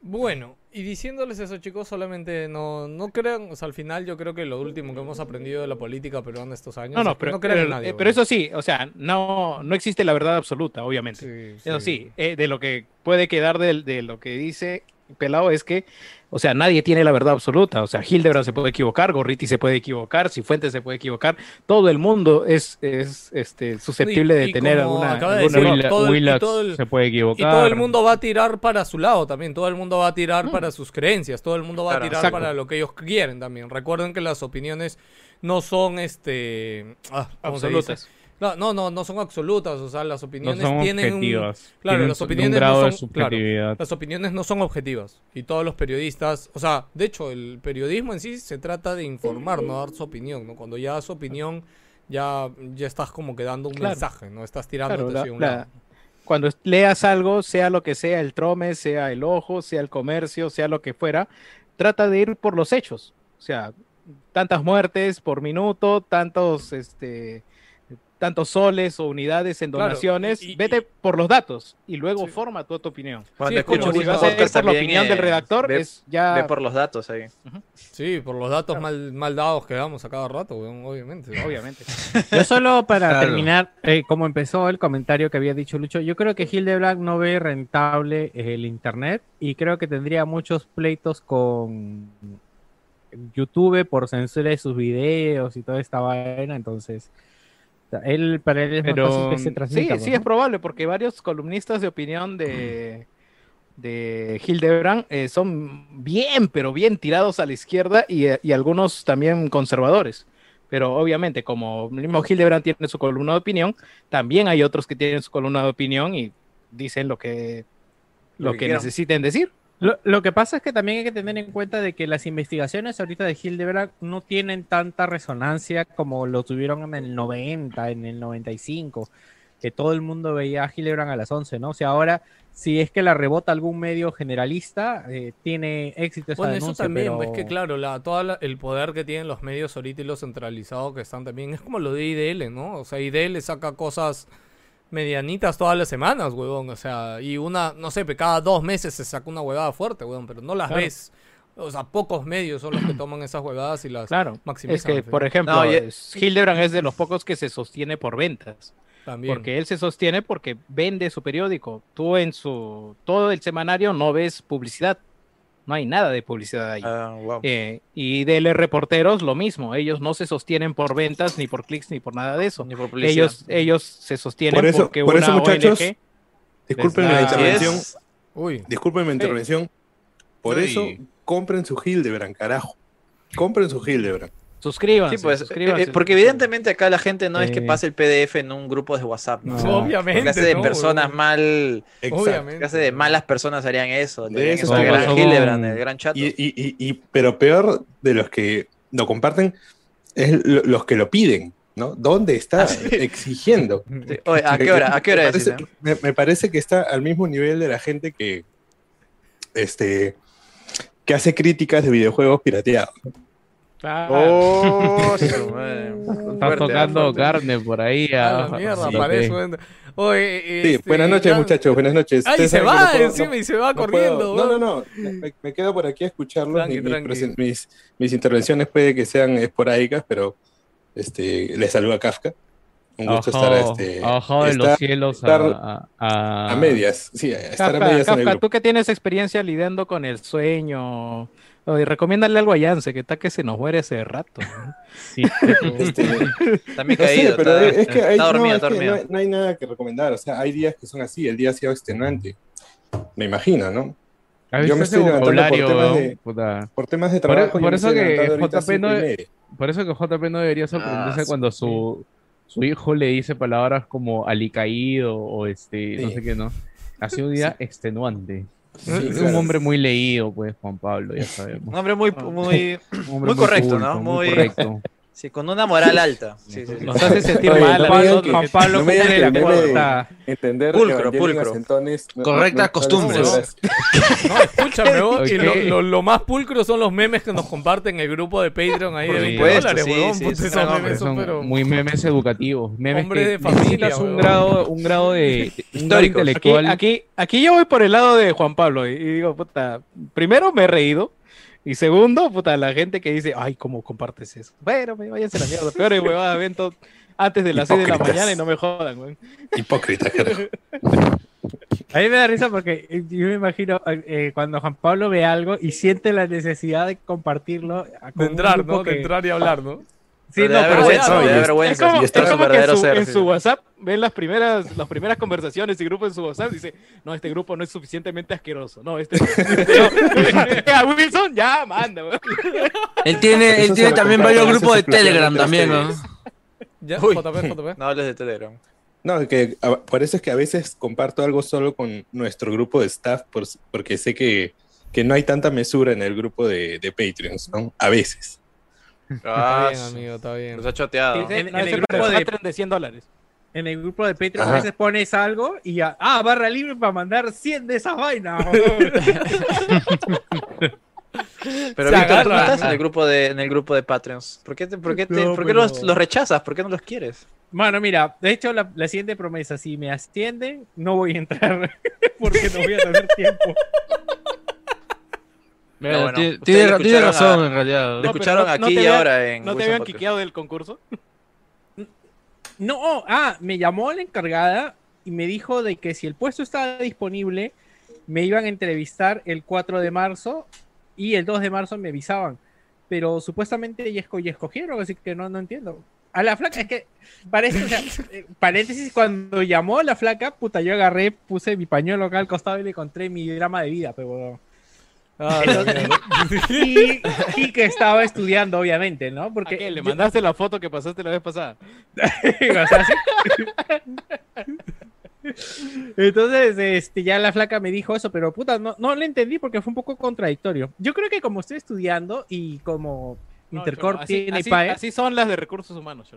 Speaker 1: Bueno, y diciéndoles eso, chicos, solamente no, no crean, o sea, al final yo creo que lo último que hemos aprendido de la política peruana estos años
Speaker 3: No,
Speaker 1: es
Speaker 3: no,
Speaker 1: que
Speaker 3: pero,
Speaker 1: no crean en nadie.
Speaker 3: eh, pero eso sí, o sea, no, no existe la verdad absoluta, obviamente.
Speaker 1: Sí,
Speaker 3: Eso sí, eh, de lo que puede quedar de, lo que dice Pelado es que, o sea, nadie tiene la verdad absoluta. O sea, Hildebrand se puede equivocar, Gorriti se puede equivocar, Cifuentes se puede equivocar. Todo el mundo es, es este, susceptible
Speaker 1: Y-
Speaker 3: de
Speaker 1: y
Speaker 3: tener alguna,
Speaker 1: acaba de decir, todo el- y todo el-
Speaker 7: se puede
Speaker 1: Y
Speaker 7: equivocar
Speaker 1: todo el mundo va a tirar para su lado también, todo el mundo va a
Speaker 3: Mm.
Speaker 1: tirar para sus creencias, todo el mundo va
Speaker 2: Claro,
Speaker 1: a tirar
Speaker 3: exacto.
Speaker 1: para lo que ellos quieren también. Recuerden que las opiniones no son este ah, ¿cómo se dice?
Speaker 3: absolutas.
Speaker 1: No, no, no, no son absolutas, o sea, las
Speaker 7: no
Speaker 1: opiniones
Speaker 7: son
Speaker 1: tienen un, claro,
Speaker 7: tienen
Speaker 1: las
Speaker 7: un
Speaker 1: opiniones no
Speaker 7: de
Speaker 1: son- claro.
Speaker 7: subjetividad
Speaker 1: las opiniones no son objetivas y todos los periodistas, o sea, de hecho, el periodismo en sí se trata de informar, no dar su opinión, ¿no? Cuando ya das su opinión ya ya estás como que dando un
Speaker 3: Claro.
Speaker 1: mensaje, no estás tirando
Speaker 3: Claro, la-
Speaker 1: hacia un
Speaker 3: la-
Speaker 1: lado.
Speaker 3: Cuando leas algo, sea lo que sea, el trome, sea el ojo, sea el comercio, sea lo que fuera, trata de ir por los hechos. O sea, tantas muertes por minuto, tantos, este, tantos soles o unidades en donaciones,
Speaker 1: y-
Speaker 3: vete por los datos y luego
Speaker 1: Sí.
Speaker 3: forma tu, tu opinión.
Speaker 2: Cuando
Speaker 1: Sí,
Speaker 2: escucho
Speaker 1: si
Speaker 3: vas a
Speaker 2: podcast
Speaker 3: por la opinión del
Speaker 2: eh,
Speaker 3: redactor,
Speaker 2: ve,
Speaker 3: es ya...
Speaker 2: ve por los datos ahí.
Speaker 1: Sí, por los datos mal, mal dados que damos a cada rato, obviamente.
Speaker 3: Obviamente.
Speaker 6: Yo solo para
Speaker 4: Claro.
Speaker 6: terminar, eh, como empezó el comentario que había dicho Lucho, yo creo que Hildebrand no ve rentable el internet y creo que tendría muchos pleitos con YouTube por censura de sus videos y toda esta vaina, entonces él para él es más fácil
Speaker 7: Pero,
Speaker 6: que se
Speaker 3: Sí, sí es probable, porque varios columnistas de opinión de, de Hildebrand eh, son bien, pero bien tirados a la izquierda y, y algunos también conservadores. Pero obviamente, como mismo Hildebrand tiene su columna de opinión, también hay otros que tienen su columna de opinión y dicen lo que,
Speaker 2: Lo
Speaker 3: lo
Speaker 2: que
Speaker 3: necesiten decir.
Speaker 6: Lo, lo que pasa es que también hay que tener en cuenta de que las investigaciones ahorita de Hildebrand no tienen tanta resonancia como lo tuvieron en el 90, en el 95, que todo el mundo veía a Hildebrand a las 11, ¿no? O sea, ahora, si es que la rebota algún medio generalista, eh, tiene éxito esa
Speaker 1: Bueno, eso
Speaker 6: denuncia,
Speaker 1: también,
Speaker 6: pero-
Speaker 1: es que claro, la, todo el poder que tienen los medios ahorita y lo centralizado que están también, es como lo de IDL, ¿no? O sea, IDL saca cosas medianitas todas las semanas, huevón, o sea, y una, no sé, cada dos meses se saca una huevada fuerte, huevón, pero no las
Speaker 3: Claro.
Speaker 1: ves. O sea, pocos medios son los que toman esas huevadas y las
Speaker 3: Claro,
Speaker 1: maximizan.
Speaker 3: es que, por ejemplo,
Speaker 2: No,
Speaker 3: es- Hildebrand es de los pocos que se sostiene por ventas.
Speaker 1: También.
Speaker 3: Porque él se sostiene porque vende su periódico. Tú en su todo el semanario no ves publicidad. No hay nada de publicidad ahí.
Speaker 2: Ah, wow.
Speaker 3: Eh, y DL Reporteros lo mismo. Ellos no se sostienen por ventas, ni por clics, ni por nada de eso.
Speaker 2: Ni por publicidad.
Speaker 3: Ellos, ellos se sostienen
Speaker 5: Por eso-
Speaker 3: porque
Speaker 5: por
Speaker 3: una
Speaker 5: eso, muchachos,
Speaker 3: ONG
Speaker 5: Disculpen la intervención.
Speaker 2: Es-
Speaker 1: Uy,
Speaker 5: Disculpen mi intervención. Por
Speaker 4: Uy.
Speaker 5: eso, compren su Hildebrand, carajo. Compren su Hildebrand.
Speaker 3: Suscríbanse.
Speaker 2: Sí, pues,
Speaker 3: suscríbanse.
Speaker 2: eh, porque evidentemente acá la gente no es que
Speaker 6: Eh.
Speaker 2: pase el PDF en un grupo de WhatsApp, ¿no?
Speaker 6: No.
Speaker 1: obviamente.
Speaker 2: Clase de
Speaker 1: ¿no,
Speaker 2: personas mal,
Speaker 5: Exacto.
Speaker 1: Obviamente.
Speaker 2: clase de malas personas harían eso.
Speaker 5: De eso
Speaker 2: el gran
Speaker 7: con-
Speaker 2: el gran chato.
Speaker 5: Y, y- y- y- pero peor de los que lo comparten es lo- los que lo piden, ¿no? ¿Dónde está
Speaker 2: Ah, sí.
Speaker 5: exigiendo?
Speaker 2: Sí. Oye, ¿a qué hora? ¿A qué hora
Speaker 5: me
Speaker 2: es?
Speaker 5: parece, me parece que está al mismo nivel de la gente que este que hace críticas de videojuegos pirateados.
Speaker 3: Claro.
Speaker 2: Oh, su madre.
Speaker 7: Está
Speaker 2: Fuerte,
Speaker 7: tocando
Speaker 2: fuerte.
Speaker 7: carne por ahí.
Speaker 1: A
Speaker 7: ah,
Speaker 1: la mierda,
Speaker 7: sí,
Speaker 1: parece.
Speaker 7: ok.
Speaker 1: weón. Oye,
Speaker 5: Sí,
Speaker 1: este,
Speaker 5: buenas noches,
Speaker 1: ya-
Speaker 5: muchachos, buenas noches.
Speaker 1: Ay, se va
Speaker 5: no puedo-
Speaker 1: encima
Speaker 5: no-
Speaker 1: y se va
Speaker 5: no
Speaker 1: corriendo.
Speaker 5: puedo- no, no, no, me, me quedo por aquí a escucharlos.
Speaker 1: Tranqui,
Speaker 5: Mi- mis,
Speaker 1: tranqui.
Speaker 5: mis- mis intervenciones puede que sean esporádicas, pero este, les saluda Kafka. Un gusto estar
Speaker 7: Abajo,
Speaker 5: este,
Speaker 7: abajo de
Speaker 5: estar
Speaker 7: los cielos
Speaker 5: estar
Speaker 7: a, a-
Speaker 5: a medias. Sí, a estar a
Speaker 3: Kafka,
Speaker 5: medias en el
Speaker 3: Kafka,
Speaker 5: grupo.
Speaker 3: tú que tienes experiencia lidiando con el sueño, oye, recomiéndale algo a Yance, que está que se nos muere ese rato. ¿no?
Speaker 7: Sí, (laughs)
Speaker 5: Este,
Speaker 2: También
Speaker 5: No sé,
Speaker 2: caído.
Speaker 5: pero
Speaker 2: está,
Speaker 5: es que, hay,
Speaker 2: está
Speaker 5: no,
Speaker 2: dormido,
Speaker 5: es
Speaker 2: está
Speaker 5: que
Speaker 2: dormido.
Speaker 5: no hay- no hay nada que recomendar. O sea, hay días que son así. El día ha sido extenuante. Me imagino, ¿no?
Speaker 7: ¿Has
Speaker 5: Yo me estoy levantando por temas de-
Speaker 7: Puta.
Speaker 5: Por temas de
Speaker 7: Por-
Speaker 5: trabajo.
Speaker 7: por eso que JP no-. Por eso que JP no debería sorprenderse
Speaker 2: Ah,
Speaker 7: cuando su, su hijo le dice palabras como alicaído o este, no sé qué, ¿no? Ha sido un día extenuante.
Speaker 5: Sí, claro.
Speaker 7: un hombre muy leído, pues, Juan Pablo, ya (laughs) sabemos.
Speaker 2: Un hombre muy, muy,
Speaker 7: Un hombre
Speaker 2: Muy correcto,
Speaker 7: culto,
Speaker 2: ¿no?
Speaker 7: Muy
Speaker 2: Muy-
Speaker 7: correcto. (laughs)
Speaker 2: sí, con una moral alta. Sí, sí, sí.
Speaker 3: Nos hace sentir
Speaker 5: Oye,
Speaker 3: mal.
Speaker 5: no digan que-
Speaker 6: Juan Pablo
Speaker 5: no me digan que
Speaker 6: la cuota.
Speaker 5: Entender
Speaker 2: Pulcro,
Speaker 5: Evangelion
Speaker 2: pulcro.
Speaker 5: Acentones, no-
Speaker 4: Correcta
Speaker 5: no- no-
Speaker 1: escúchame, (laughs) weón, y lo, lo- lo más pulcro son los memes que nos comparten en el grupo de Patreon ahí
Speaker 2: Por
Speaker 1: de 20
Speaker 2: supuesto,
Speaker 1: dólares,
Speaker 2: sí,
Speaker 1: huevón.
Speaker 2: sí,
Speaker 1: esos
Speaker 2: no,
Speaker 1: memes son, pero...
Speaker 7: muy memes educativos. Memes
Speaker 1: Hombre
Speaker 7: que
Speaker 1: de familia,
Speaker 7: un grado, un grado de, grado
Speaker 2: Históricos.
Speaker 3: Aquí,
Speaker 7: intelectual.
Speaker 3: aquí, aquí yo voy por el lado de Juan Pablo y, y digo, puta, primero me he reído y segundo, puta, la gente que dice, ay, ¿cómo compartes eso? Bueno, me váyanse a la mierda, peores huevadas eventos antes de las 6 de la mañana y no me jodan, güey.
Speaker 5: Hipócrita, (laughs) carajo.
Speaker 6: A mí me da risa porque eh, yo me imagino eh, cuando Juan Pablo ve algo y siente la necesidad de compartirlo. a- con
Speaker 1: De entrar, ¿no? De entrar y hablar, ¿no?
Speaker 6: Sí, no, pero
Speaker 2: vergüenza, da
Speaker 1: es-
Speaker 2: vergüenza.
Speaker 3: Es como, es como que su,
Speaker 2: ser.
Speaker 3: en
Speaker 2: sí.
Speaker 3: su WhatsApp ven las primeras, las primeras conversaciones y grupos en su WhatsApp dice, no, este grupo no es suficientemente asqueroso. No, este no. (laughs) (laughs) a Wilson ya manda.
Speaker 4: Él tiene, él tiene también varios grupos de Telegram también, ¿no?
Speaker 1: Ya,
Speaker 2: Uy.
Speaker 1: JP, JP. (laughs)
Speaker 2: No hables de Telegram.
Speaker 5: No, que a- por eso es que a veces comparto algo solo con nuestro grupo de staff, por- porque sé que, que no hay tanta mesura en el grupo de, de Patreons, ¿no? A veces.
Speaker 2: Ah,
Speaker 1: Está bien, amigo, está bien.
Speaker 2: Nos ha choteado.
Speaker 3: En,
Speaker 6: en el grupo de-
Speaker 3: Patreon de 100 dólares.
Speaker 6: En el grupo de Patreon
Speaker 5: Ajá.
Speaker 6: a veces pones algo y ya, ah, barra libre para mandar 100 de esas vainas. (laughs)
Speaker 2: Pero
Speaker 1: Se
Speaker 2: Víctor, tú no estás en el grupo de, en el grupo de Patreons. ¿Por qué, te- por qué, te-
Speaker 6: No,
Speaker 2: por qué
Speaker 6: pero-
Speaker 2: los, los rechazas? ¿Por qué no los quieres?
Speaker 6: Mano, mira, de hecho la, la siguiente promesa, si me ascienden, no voy a entrar (laughs) porque no voy a tener tiempo.
Speaker 2: Bueno,
Speaker 4: tiene, razón,
Speaker 2: a-
Speaker 4: en realidad.
Speaker 2: Lo escucharon
Speaker 3: no-
Speaker 2: aquí
Speaker 3: te
Speaker 2: y
Speaker 3: vean-
Speaker 2: ahora en
Speaker 3: ¿No te
Speaker 2: Wilson
Speaker 3: habían
Speaker 2: Podcast.
Speaker 3: quiqueado del concurso? (laughs)
Speaker 6: No, ah, me llamó la encargada y me dijo de que si el puesto estaba disponible, me iban a entrevistar el 4 de marzo y el 2 de marzo me avisaban. Pero supuestamente ya, esco- ya escogieron, así que no, no entiendo. A la flaca, es que parece, o sea, eh, paréntesis, cuando llamó la flaca, puta, yo agarré, puse mi pañuelo acá al costado y le encontré mi drama de vida, pero...
Speaker 1: Ah.
Speaker 6: Y, y (laughs) que estaba estudiando, obviamente, ¿no?
Speaker 3: ¿Por
Speaker 6: Porque
Speaker 3: qué? ¿Le
Speaker 6: yo-
Speaker 3: mandaste la foto que pasaste la vez pasada? (laughs)
Speaker 6: Entonces, este, ya la flaca me dijo eso, pero puta, no, no le entendí porque fue un poco contradictorio. Yo creo que como estoy estudiando y como
Speaker 3: No,
Speaker 6: Intercorp
Speaker 3: así-
Speaker 6: tiene
Speaker 3: así,
Speaker 6: PAE.
Speaker 3: así son las de recursos humanos.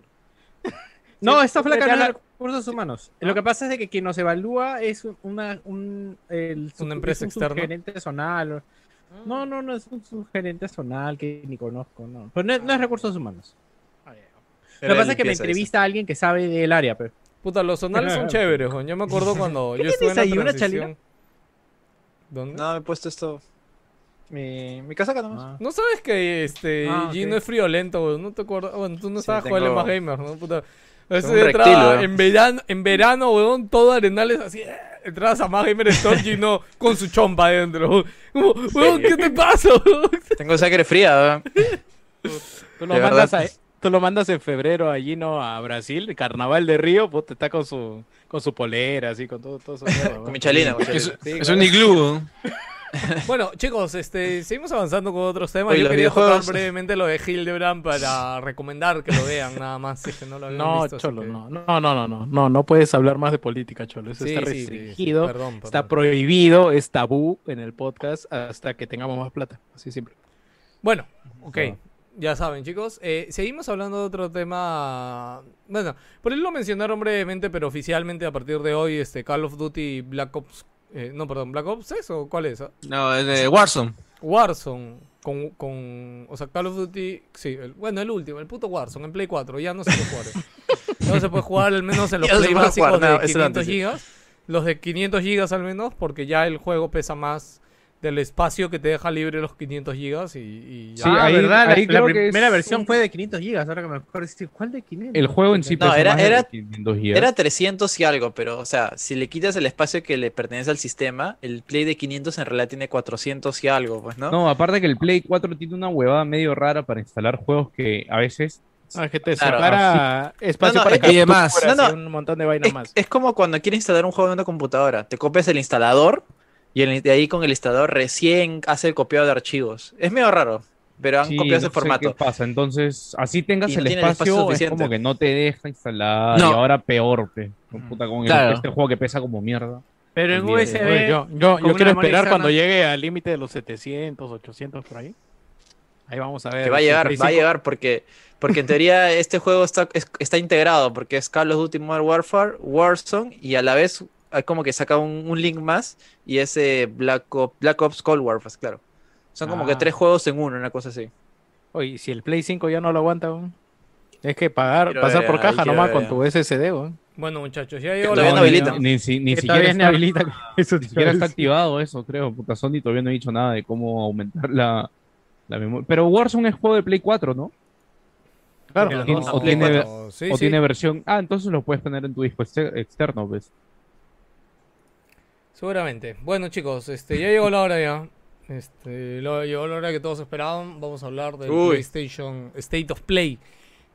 Speaker 3: (laughs)
Speaker 6: No,
Speaker 3: Sí,
Speaker 6: esta flaca no es de recursos humanos. Lo que pasa es de que quien nos evalúa es una, un, el,
Speaker 1: Una empresa
Speaker 6: un
Speaker 1: externa.
Speaker 6: gerente zonal. No, no, no, es un subgerente zonal que ni conozco, no. Pero no, es- no es recursos humanos. Lo que pasa es que me entrevista a alguien que sabe del área, pero.
Speaker 1: Puta, los zonales son (laughs) chéveres, weón. Yo me acuerdo (laughs) cuando yo estuve en
Speaker 6: tienes
Speaker 1: la
Speaker 6: ahí, una
Speaker 1: transición.
Speaker 6: chalina?
Speaker 1: ¿Dónde?
Speaker 2: No, me he puesto esto. Mi, mi casaca nomás.
Speaker 1: ¿No sabes que este
Speaker 6: Ah,
Speaker 1: Gino es friolento, weón? ¿No te acuerdas? Bueno, tú no
Speaker 2: Sí,
Speaker 1: estabas
Speaker 2: tengo-
Speaker 1: jugando más gamer, ¿no? Puta. Ese entraba en verano, en verano, weón, todo arenales así. Entrabas a más gamer store Gino con su chompa adentro. Como, weón, ¿qué te pasa?
Speaker 2: Tengo sangre fría.
Speaker 3: Tú lo, mandas a- tú lo mandas en febrero allí, ¿no? A Brasil, carnaval de Río, puta, está con su, con su polera, así, con todo, todo eso. (laughs)
Speaker 2: Con mi chalina,
Speaker 4: Es.
Speaker 3: Sí,
Speaker 4: es
Speaker 3: claro.
Speaker 4: un iglú.
Speaker 1: Bueno, chicos, este, seguimos avanzando con otros temas.
Speaker 2: Oye,
Speaker 1: Yo quería tocar brevemente lo de Hildebrand para recomendar que lo vean, nada más, si es que no lo habían
Speaker 3: No,
Speaker 1: visto.
Speaker 3: Cholo,
Speaker 1: que-
Speaker 3: no, no, no, no, no, no, no puedes hablar más de política, Cholo. Eso
Speaker 1: Sí,
Speaker 3: está
Speaker 1: sí, sí,
Speaker 3: restringido,
Speaker 1: perdón,
Speaker 3: está
Speaker 1: perdón.
Speaker 3: prohibido, es tabú en el podcast hasta que tengamos más plata. Así simple.
Speaker 1: Bueno, ok. Ya saben, chicos. Eh, seguimos hablando de otro tema. Bueno, por él lo mencionaron brevemente, pero oficialmente a partir de hoy, este Call of Duty Black Ops. Eh, no, perdón, Black Ops 6 o cuál es?
Speaker 4: No, es de Warzone.
Speaker 1: Warzone. Con, con. O sea, Call of Duty. Sí, el- bueno, el último, el puto Warzone en Play 4. Ya no se puede jugar. No se puede jugar al menos en (laughs) los
Speaker 2: Ya no
Speaker 1: Play básicos
Speaker 2: jugar,
Speaker 1: de
Speaker 2: era
Speaker 1: 500
Speaker 2: antes, sí.
Speaker 1: gigas. Los de 500 gigas al menos, porque ya el juego pesa más del espacio que te deja libre los 500 gigas y, y ya.
Speaker 7: Sí,
Speaker 6: ah,
Speaker 7: ahí-
Speaker 6: ¿verdad? La-
Speaker 7: ahí
Speaker 6: la, primera
Speaker 7: es-
Speaker 6: versión fue de 500 gigas. Ahora que me acuerdo, decir, ¿cuál de 500?
Speaker 7: El juego en sí
Speaker 2: No, era-
Speaker 7: más de
Speaker 2: era-
Speaker 7: 500 gigas.
Speaker 2: Era 300 y algo, pero, o sea, si le quitas el espacio que le pertenece al sistema, el Play de 500 en realidad tiene 400 y algo, pues, ¿no?
Speaker 7: No, aparte que el Play 4 tiene una huevada medio rara para instalar juegos que a veces
Speaker 3: Ah, es que te
Speaker 2: Claro,
Speaker 3: separa espacio
Speaker 2: No, no,
Speaker 3: para
Speaker 2: es que-
Speaker 4: y demás.
Speaker 2: No,
Speaker 3: un montón de vainas
Speaker 2: Es,
Speaker 3: más.
Speaker 2: es como cuando quieres instalar un juego en una computadora. Te copias el instalador y el- de ahí con el instalador recién hace el copiado de archivos. Es medio raro, pero han
Speaker 7: sí,
Speaker 2: copiado ese
Speaker 7: no sé
Speaker 2: formato.
Speaker 7: qué pasa. Entonces, así tengas
Speaker 2: no
Speaker 7: el
Speaker 2: tiene el espacio
Speaker 7: espacio, es
Speaker 2: suficiente.
Speaker 7: como que no te deja instalar.
Speaker 4: No.
Speaker 7: Y ahora peor, pe. Puta, con el-
Speaker 4: Claro.
Speaker 7: este juego que pesa como mierda.
Speaker 6: Pero en. USB.
Speaker 3: Oye, yo, yo, quiero esperar cuando llegue al límite de los 700, 800 por ahí. Ahí vamos a ver.
Speaker 2: Que va a llegar, va a
Speaker 3: 5
Speaker 2: llegar porque, porque en teoría este juego está, es- está integrado porque es Call of Duty Modern Warfare, Warzone y a la vez como que saca un, un link más y ese Black, Ops Black Ops Cold War, pues claro. Son como que
Speaker 3: Ah.
Speaker 2: tres juegos en uno, una cosa así.
Speaker 3: Oye, si el Play 5 ya no lo aguanta, es que pagar,
Speaker 2: Quiero
Speaker 3: pasar
Speaker 2: ver,
Speaker 3: por
Speaker 2: ahí
Speaker 3: caja nomás
Speaker 2: ver,
Speaker 3: con
Speaker 2: ya.
Speaker 3: tu SSD, weón.
Speaker 1: Bueno, muchachos, ya llegó
Speaker 2: Todavía
Speaker 1: la
Speaker 2: no habilita.
Speaker 7: Ni, si- ni
Speaker 6: Que
Speaker 7: siquiera está,
Speaker 6: habilita. (laughs) Eso
Speaker 7: ni siquiera está (laughs) activado eso, creo. Puta, Sony todavía no ha dicho nada de cómo aumentar la, la memoria. Pero Warzone es juego de Play 4, ¿no?
Speaker 3: Claro,
Speaker 1: Tiene
Speaker 7: o tiene- o tiene-
Speaker 1: sí,
Speaker 7: o
Speaker 1: sí.
Speaker 7: tiene versión. Ah, entonces lo puedes poner en tu disco exter- externo, pues.
Speaker 1: Seguramente. Bueno, chicos, este, ya llegó la hora ya. Este, lo- llegó la hora que todos esperaban. Vamos a hablar del
Speaker 2: Uy.
Speaker 1: PlayStation State of Play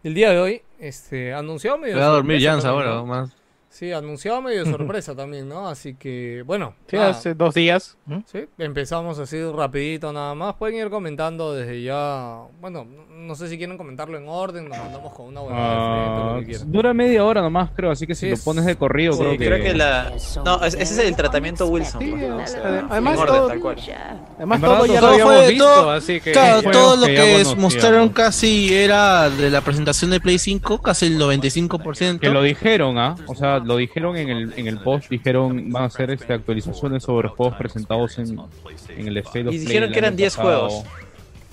Speaker 1: del día de hoy. Este, anunciado medio
Speaker 4: va a dormir Jans ahora, más.
Speaker 1: Sí, anunciado medio sorpresa también, ¿no? Así que, bueno,
Speaker 3: Sí,
Speaker 1: nada,
Speaker 3: hace dos días. ¿Mm?
Speaker 1: sí, empezamos así rapidito nada más. Pueden ir comentando desde ya. Bueno, no- sé si quieren comentarlo en orden, nos mandamos con una buena
Speaker 7: Ah, dura media hora nomás, creo. Así que si
Speaker 1: Sí,
Speaker 7: lo
Speaker 1: es-
Speaker 7: pones de corrido,
Speaker 2: Sí,
Speaker 7: creo que.
Speaker 2: creo que la... No, es- ese es el tratamiento Wilson.
Speaker 3: Sí,
Speaker 2: pues, ¿no?
Speaker 3: o
Speaker 2: O
Speaker 3: sea,
Speaker 2: sea,
Speaker 3: además
Speaker 2: en orden,
Speaker 3: todo-
Speaker 2: tal cual.
Speaker 3: Además,
Speaker 7: verdad,
Speaker 3: todo ya lo habíamos
Speaker 4: fue-
Speaker 3: visto,
Speaker 4: todo-
Speaker 3: así que.
Speaker 4: Claro, todo lo
Speaker 7: que
Speaker 4: que, mostraron casi era de la presentación de Play 5, casi el 95%.
Speaker 7: Que lo dijeron, ¿ah? O sea, lo dijeron en el, en el post, dijeron van a hacer este, actualizaciones sobre juegos presentados en, en el State of
Speaker 2: Y dijeron que eran
Speaker 7: año
Speaker 2: 10
Speaker 7: pasado.
Speaker 2: juegos.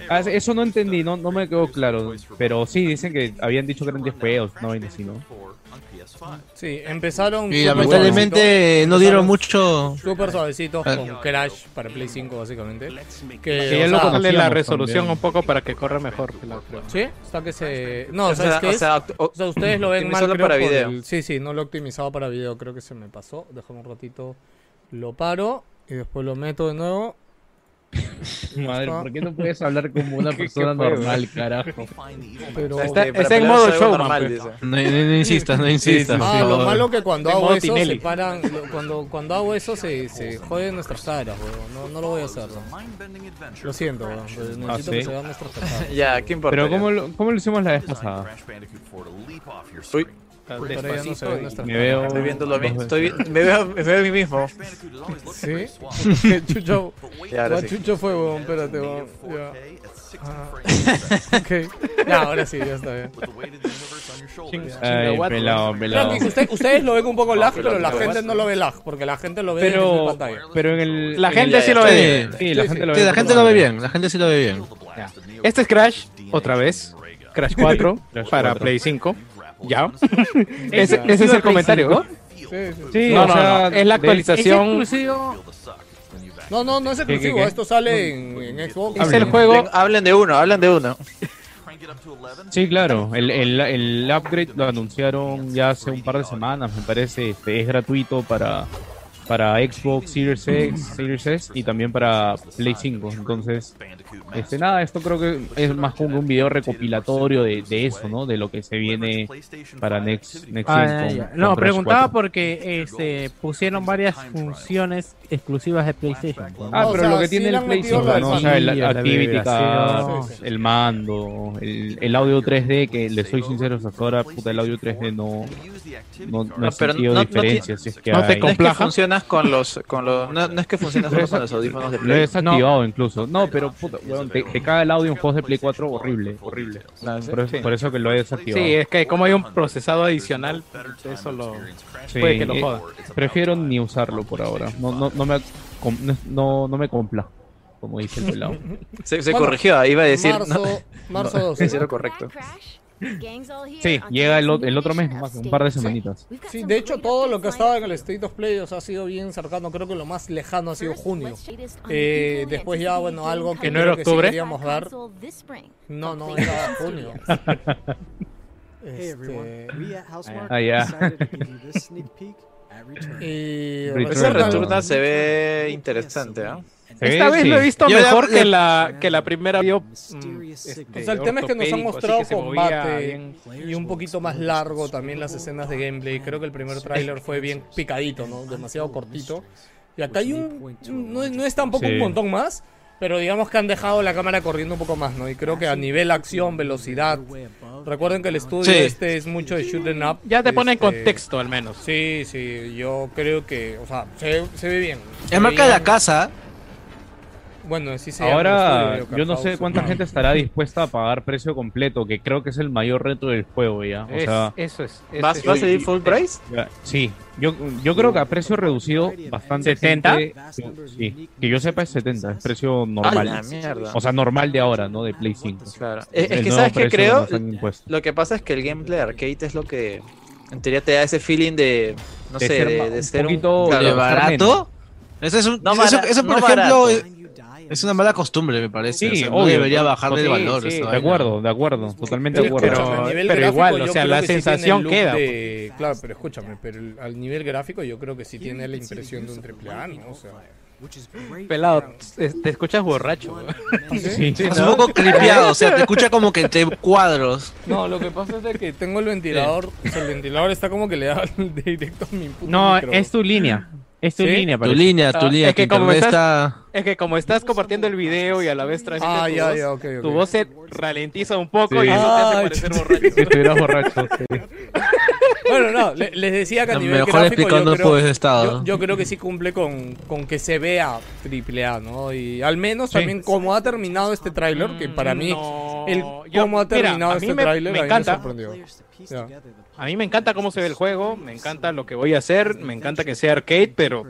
Speaker 7: Ah, eso no entendí, no, no me quedó claro. Pero sí, dicen que habían dicho que eran 10 juegos, no vaina así, ¿no?
Speaker 1: Sí, empezaron.
Speaker 4: Y lamentablemente no dieron mucho.
Speaker 1: Súper suavecitos
Speaker 4: Ah.
Speaker 1: con Crash para Play 5, básicamente. Que,
Speaker 3: ya lo la resolución
Speaker 7: también.
Speaker 3: un poco para que corra mejor.
Speaker 1: Sí, está que se. No,
Speaker 2: O
Speaker 1: ¿sabes
Speaker 2: sea,
Speaker 1: qué
Speaker 2: o
Speaker 1: ustedes lo ven mal
Speaker 2: para video.
Speaker 1: el- Sí, sí, no lo he optimizado para video, creo que se me pasó. Déjame un ratito, lo paro y después lo meto de nuevo.
Speaker 7: Madre. ¿por qué no puedes hablar como una (laughs)
Speaker 3: ¿Qué-
Speaker 7: persona normal, carajo?
Speaker 1: Pero...
Speaker 3: Está- en
Speaker 2: pelear
Speaker 3: modo showman,
Speaker 2: normal,
Speaker 3: pues.
Speaker 2: dice.
Speaker 4: No, no- no insistas, no insistas.
Speaker 1: Ah,
Speaker 4: por
Speaker 1: lo
Speaker 4: favor.
Speaker 1: malo que cuando hago eso
Speaker 3: Tinelli.
Speaker 1: se paran, lo- cuando, cuando hago eso se, se joden nuestras caras, weón. No, no lo voy a hacer. ¿no? Lo siento, weón, pero necesito
Speaker 7: Ah,
Speaker 1: que se vean nuestras caras. (laughs)
Speaker 2: Ya, ¿qué importa?
Speaker 7: Pero? ¿cómo lo, ¿cómo lo hicimos la vez pasada?
Speaker 2: Uy.
Speaker 1: No
Speaker 3: y-
Speaker 7: Me veo.
Speaker 2: Estoy viendo lo mismo. Estoy, me, veo, me veo a mí mismo.
Speaker 1: ¿Sí? ¿Qué (laughs) Chucho, (laughs)
Speaker 2: ahora
Speaker 1: ¿cuál
Speaker 2: sí.
Speaker 1: chucho fue, weón? Espérate, weón. Ya. Ah, ok. Ya, ahora sí, ya está bien.
Speaker 7: Ay, pelado, pelado.
Speaker 1: Usted- ustedes lo ven un poco lag, pero la gente no lo ve lag, porque la gente lo ve en
Speaker 7: Pero,
Speaker 1: pantalla.
Speaker 7: pero en el.
Speaker 3: La
Speaker 7: en
Speaker 3: gente sí lo ve.
Speaker 4: Sí,
Speaker 7: Sí, la gente lo ve.
Speaker 4: La gente lo ve bien, la gente sí lo ve bien.
Speaker 3: Este es Crash, otra vez. Crash 4
Speaker 7: Crash
Speaker 3: para
Speaker 7: 4.
Speaker 3: Play 5. Ya. (laughs)
Speaker 6: ¿Es
Speaker 3: ese, ese es el comentario.
Speaker 6: 5?
Speaker 1: Sí, sí.
Speaker 7: Sí,
Speaker 3: No,
Speaker 7: o
Speaker 3: no,
Speaker 7: sea,
Speaker 3: no, es la
Speaker 7: de-
Speaker 6: ¿Es
Speaker 3: actualización.
Speaker 6: exclusivo?
Speaker 1: No, no, no es exclusivo,
Speaker 7: qué?
Speaker 1: esto sale en, en Xbox.
Speaker 3: Es el juego.
Speaker 2: Hablen, hablen de uno, hablen de uno.
Speaker 7: Sí, claro. El, el, el upgrade lo anunciaron ya hace un par de semanas, me parece. Este, es gratuito para, para Xbox Series X, Series S y también para Play 5. Entonces, este, nada, esto creo que es más como un video recopilatorio de, de eso, ¿no? De lo que se viene para Next, Next
Speaker 6: Ah,
Speaker 7: Gen con-
Speaker 6: ya.
Speaker 7: con
Speaker 6: No, preguntaba
Speaker 7: 4.
Speaker 6: porque este, pusieron varias funciones exclusivas de PlayStation. ¿no?
Speaker 7: Ah,
Speaker 1: O
Speaker 7: pero
Speaker 1: sea,
Speaker 7: lo que tiene el
Speaker 1: han
Speaker 7: Play
Speaker 1: metido
Speaker 7: 5,
Speaker 1: lo
Speaker 7: ¿no? O sea, el Activity Card, el mando, el, el audio 3D, que le soy sincero, hasta ahora, puta, el audio 3D no, no, no,
Speaker 2: pero
Speaker 7: sentido
Speaker 2: no- no
Speaker 7: diferencia, si es que
Speaker 3: no te
Speaker 7: hay.
Speaker 2: No es que
Speaker 3: Complaja.
Speaker 2: funcionas con los, con los, no, no es que funcionas solo con los audífonos de
Speaker 7: Lo he
Speaker 2: Play.
Speaker 7: desactivado incluso. No, pero puta, weón, te, te caga el audio en juegos de Play 4 horrible, horrible.
Speaker 2: Ah, ¿sí?
Speaker 7: Por eso, por eso que lo he desactivado.
Speaker 3: Sí, es que como hay un procesado adicional, eso lo
Speaker 7: Sí,
Speaker 3: puede que lo joda.
Speaker 7: Prefiero ni usarlo por ahora. No, no, no me, no, no me compla, como dice el pelado. (laughs)
Speaker 2: Se, se
Speaker 1: Bueno,
Speaker 2: corrigió, iba a decir.
Speaker 1: marzo,
Speaker 2: no,
Speaker 1: marzo (laughs)
Speaker 2: no,
Speaker 1: 12.
Speaker 2: sí, era correcto.
Speaker 7: Sí, llega el, el otro mes nomás, un par de semanitas.
Speaker 1: Sí, de hecho todo lo que ha estado en el State of Play o sea, ha sido bien cercano, creo que lo más lejano ha sido junio. Eh, después ya, bueno, algo que
Speaker 3: ¿Que no era
Speaker 1: creo que sí
Speaker 3: octubre?
Speaker 1: queríamos dar. No, no, era junio. (laughs)
Speaker 8: Hey everyone,
Speaker 1: Este,
Speaker 8: we at Housemark
Speaker 7: Ah, ya.
Speaker 8: decided to give you this sneak peek at return. (laughs)
Speaker 1: y
Speaker 7: Return.
Speaker 2: Ese Returnal se ve interesante, ¿ah?
Speaker 3: Esta
Speaker 7: Sí,
Speaker 3: vez
Speaker 7: sí.
Speaker 3: lo he visto
Speaker 4: Yo
Speaker 3: mejor
Speaker 4: ya-
Speaker 3: que la que la primera vio.
Speaker 8: Mysterious
Speaker 3: este.
Speaker 1: O sea, el tema es que nos han mostrado combate y un poquito más largo también las escenas de gameplay. Creo que el primer tráiler fue bien picadito, ¿no? Demasiado cortito. Y acá hay un... No, no es tampoco
Speaker 7: Sí.
Speaker 1: un montón más, pero digamos que han dejado la cámara corriendo un poco más, ¿no? Y creo que a nivel acción, velocidad... Recuerden que el estudio
Speaker 4: Sí.
Speaker 1: este es mucho de shooting up.
Speaker 3: Ya te pone en
Speaker 1: este,
Speaker 3: contexto al menos.
Speaker 1: Sí, sí, yo creo que... O sea, se, se ve bien. Se
Speaker 4: Es marca de la casa.
Speaker 1: Bueno, sí se
Speaker 7: Ahora, yo no sé cuánta gente estará dispuesta a pagar precio completo, que creo que es el mayor reto del juego ya. O
Speaker 3: Es-
Speaker 7: sea,
Speaker 3: eso es. eso
Speaker 2: ¿Vas,
Speaker 3: es-
Speaker 2: ¿Va a salir full price?
Speaker 7: sí, yo, yo creo que a precio reducido, bastante
Speaker 3: ¿70?
Speaker 7: gente- sí, que yo sepa es 70, es precio
Speaker 2: ¡A
Speaker 7: normal.
Speaker 2: la mierda!
Speaker 7: O sea, normal de ahora, ¿no? De Play 5.
Speaker 2: Claro. Es, que, ¿sabes qué
Speaker 7: precio
Speaker 2: creo? Lo que pasa es que el gameplay arcade es lo que en teoría te da ese feeling de, no
Speaker 7: De
Speaker 2: sé,
Speaker 7: ser
Speaker 2: de, de
Speaker 7: un
Speaker 2: ser
Speaker 7: poquito
Speaker 2: claro,
Speaker 4: ¿De
Speaker 7: de
Speaker 4: barato? Eso, es un-
Speaker 2: No
Speaker 4: eso, eso, por
Speaker 2: no
Speaker 4: ejemplo,
Speaker 2: barato.
Speaker 4: Es, una mala costumbre, me parece.
Speaker 7: Sí,
Speaker 4: O sea, no
Speaker 7: obvio,
Speaker 4: debería
Speaker 7: no,
Speaker 4: bajarle el
Speaker 7: sí,
Speaker 4: valor.
Speaker 7: sí, de acuerdo, de acuerdo, totalmente
Speaker 1: Sí,
Speaker 7: de acuerdo.
Speaker 3: Pero-
Speaker 1: gráfico,
Speaker 3: igual, o sea, la
Speaker 1: que sí
Speaker 3: sensación queda,
Speaker 1: de- Claro, pero escúchame, pero el- al nivel gráfico yo creo que sí tiene la impresión de un triple A, ¿no? O sea,
Speaker 3: Pelado, te te escuchas borracho. güey.
Speaker 7: Sí,
Speaker 4: Es un poco clipeado, o sea, te escucha como que entre cuadros.
Speaker 1: no, lo que pasa es de que tengo el ventilador, o sea, el ventilador está como que le da (laughs) directo a mi puto
Speaker 7: No,
Speaker 1: micro.
Speaker 7: es tu línea. Es tu
Speaker 1: ¿Sí?
Speaker 7: línea,
Speaker 4: Tu
Speaker 7: parece.
Speaker 4: línea, tu
Speaker 3: Ah,
Speaker 4: línea,
Speaker 3: es que
Speaker 4: tu
Speaker 3: como estás-
Speaker 4: está...
Speaker 3: Es que como estás compartiendo el video y a la vez transmites
Speaker 1: Ah,
Speaker 3: tu
Speaker 1: ya,
Speaker 3: voz,
Speaker 1: ya, ok, ok.
Speaker 3: tu voz se ralentiza un poco
Speaker 7: Sí.
Speaker 3: y eso te hace parecer borracho.
Speaker 7: Si estuvieras borracho. sí. (laughs)
Speaker 1: Bueno, no, le- les decía que a nivel
Speaker 4: Mejor
Speaker 1: gráfico
Speaker 4: explicando
Speaker 1: yo creo,
Speaker 4: estado.
Speaker 1: yo, yo creo que sí cumple con, con que se vea triple A, ¿no? Y al menos
Speaker 7: Sí.
Speaker 1: también como ha terminado este tráiler, que para mí,
Speaker 3: No,
Speaker 1: el cómo ha terminado este
Speaker 3: me-
Speaker 1: tráiler
Speaker 3: me
Speaker 1: a mí
Speaker 3: encanta.
Speaker 1: me sorprendió.
Speaker 8: the
Speaker 3: A mí me encanta cómo se ve el juego, me encanta lo que voy a hacer, me encanta que sea arcade, pero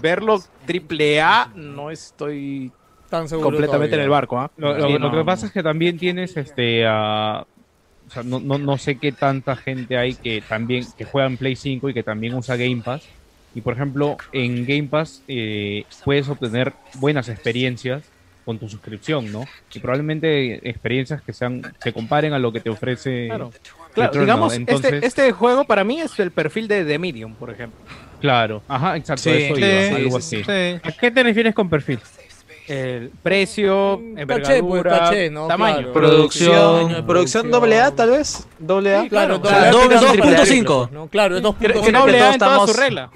Speaker 3: verlo triple A no estoy
Speaker 1: Tan seguro
Speaker 3: completamente
Speaker 1: todavía.
Speaker 3: en el barco. ¿ah?
Speaker 7: Lo, lo-
Speaker 3: Sí,
Speaker 7: lo que pasa es que también tienes este a- o sea, no, no, no sé qué tanta gente hay que también que juega en Play 5 y que también usa Game Pass. Y por ejemplo, en Game Pass eh, puedes obtener buenas experiencias con tu suscripción, ¿no? Y probablemente experiencias que sean se comparen a lo que te ofrece
Speaker 3: Claro. Claro, digamos,
Speaker 7: Entonces,
Speaker 3: este, este juego para mí es el perfil de The Medium, por ejemplo.
Speaker 7: claro, ajá, exacto,
Speaker 4: Sí,
Speaker 7: eso
Speaker 4: sí,
Speaker 7: iba,
Speaker 4: sí,
Speaker 7: algo
Speaker 4: sí,
Speaker 7: así.
Speaker 4: sí.
Speaker 6: ¿A qué te refieres con perfil?
Speaker 3: El precio,
Speaker 1: Mm,
Speaker 3: envergadura,
Speaker 1: caché, pues, caché, ¿no?
Speaker 3: tamaño.
Speaker 1: Claro.
Speaker 4: Producción.
Speaker 1: Producción,
Speaker 2: Producción doble A, tal vez. Doble A.
Speaker 1: Sí, claro,
Speaker 4: o sea,
Speaker 1: doble A
Speaker 4: doble-
Speaker 1: tiene un
Speaker 4: 2.5.
Speaker 1: triple, ¿no? Claro, es 2.5.
Speaker 2: Creo- que
Speaker 3: doble A
Speaker 2: todos
Speaker 3: en toda
Speaker 2: estamos-
Speaker 3: su regla.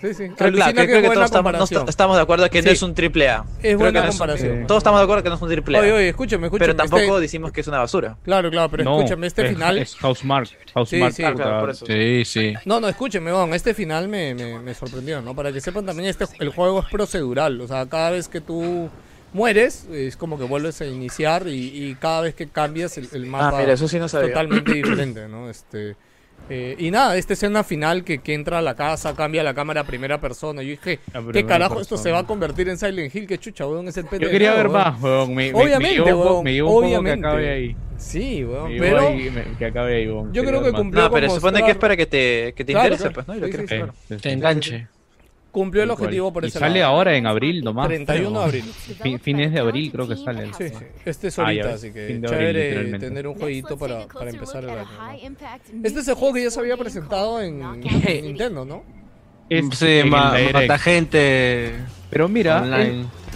Speaker 1: Sí, sí.
Speaker 2: Creo, claro,
Speaker 1: Alucina
Speaker 2: creo,
Speaker 1: que
Speaker 2: creo que
Speaker 1: buena
Speaker 2: todos estamos, no de acuerdo que no es un triple A.
Speaker 1: Es buena
Speaker 2: es un-
Speaker 1: comparación.
Speaker 2: Todos estamos de acuerdo que no es un triple A.
Speaker 1: Oye, oye, escúchame, escúchame.
Speaker 2: pero tampoco
Speaker 1: este-
Speaker 2: decimos que es una basura.
Speaker 1: Claro, claro, pero
Speaker 7: No,
Speaker 1: escúchame, este
Speaker 7: es-
Speaker 1: final...
Speaker 7: Es Housemark.
Speaker 1: Sí,
Speaker 7: Housemark.
Speaker 1: sí.
Speaker 2: Claro, claro,
Speaker 7: puta,
Speaker 2: por eso.
Speaker 4: Sí, sí.
Speaker 1: No, no, escúcheme, weón, este final me, me, me sorprendió, ¿no? Para que sepan también, este el juego es procedural, o sea, cada vez que tú mueres, es como que vuelves a iniciar y, y cada vez que cambias el, el mapa
Speaker 2: Ah, mira, eso sí no sabía.
Speaker 1: totalmente (clears throat) diferente, ¿no? Este, eh, y nada, esta escena final que, que entra a la casa, cambia la cámara a primera persona, yo dije, ¿qué carajo esto se va a convertir en Silent Hill? ¿Qué chucha, weón? Es el
Speaker 7: Yo
Speaker 1: pendejo,
Speaker 7: quería ver
Speaker 1: weón.
Speaker 7: más, weón. Me, me- me
Speaker 1: Obviamente,
Speaker 7: un po-
Speaker 1: weón,
Speaker 7: Me llevó un poco que
Speaker 1: obviamente.
Speaker 7: acabe ahí.
Speaker 1: Sí,
Speaker 7: Me
Speaker 1: weón, pero...
Speaker 7: ahí, me- que acabe ahí, weón.
Speaker 1: yo creo que cumplió
Speaker 2: No, pero se supone que es para que te, que te
Speaker 1: Claro,
Speaker 2: interese,
Speaker 1: claro.
Speaker 2: pues, ¿no? Y lo
Speaker 1: Sí,
Speaker 2: quieres
Speaker 1: sí,
Speaker 2: jugar.
Speaker 7: Sí, sí,
Speaker 4: Te
Speaker 7: sí.
Speaker 4: enganche.
Speaker 1: Cumplió el objetivo por
Speaker 7: Y
Speaker 1: ese
Speaker 7: sale
Speaker 1: lado.
Speaker 7: ahora en abril nomás.
Speaker 1: 31 de abril.
Speaker 7: Fin- fines de abril creo que sale.
Speaker 1: Sí, sí. Este es
Speaker 7: Ah,
Speaker 1: ahorita,
Speaker 7: ves,
Speaker 1: así que
Speaker 7: abril,
Speaker 1: chévere tener un jueguito para, para empezar el año. ¿no? Este es el
Speaker 8: Este
Speaker 1: juego que ya se había presentado en, en Nintendo, ¿no?
Speaker 7: Es
Speaker 4: Sí,
Speaker 7: en el
Speaker 4: ma-
Speaker 7: Direct.
Speaker 4: mata gente
Speaker 7: Pero mira,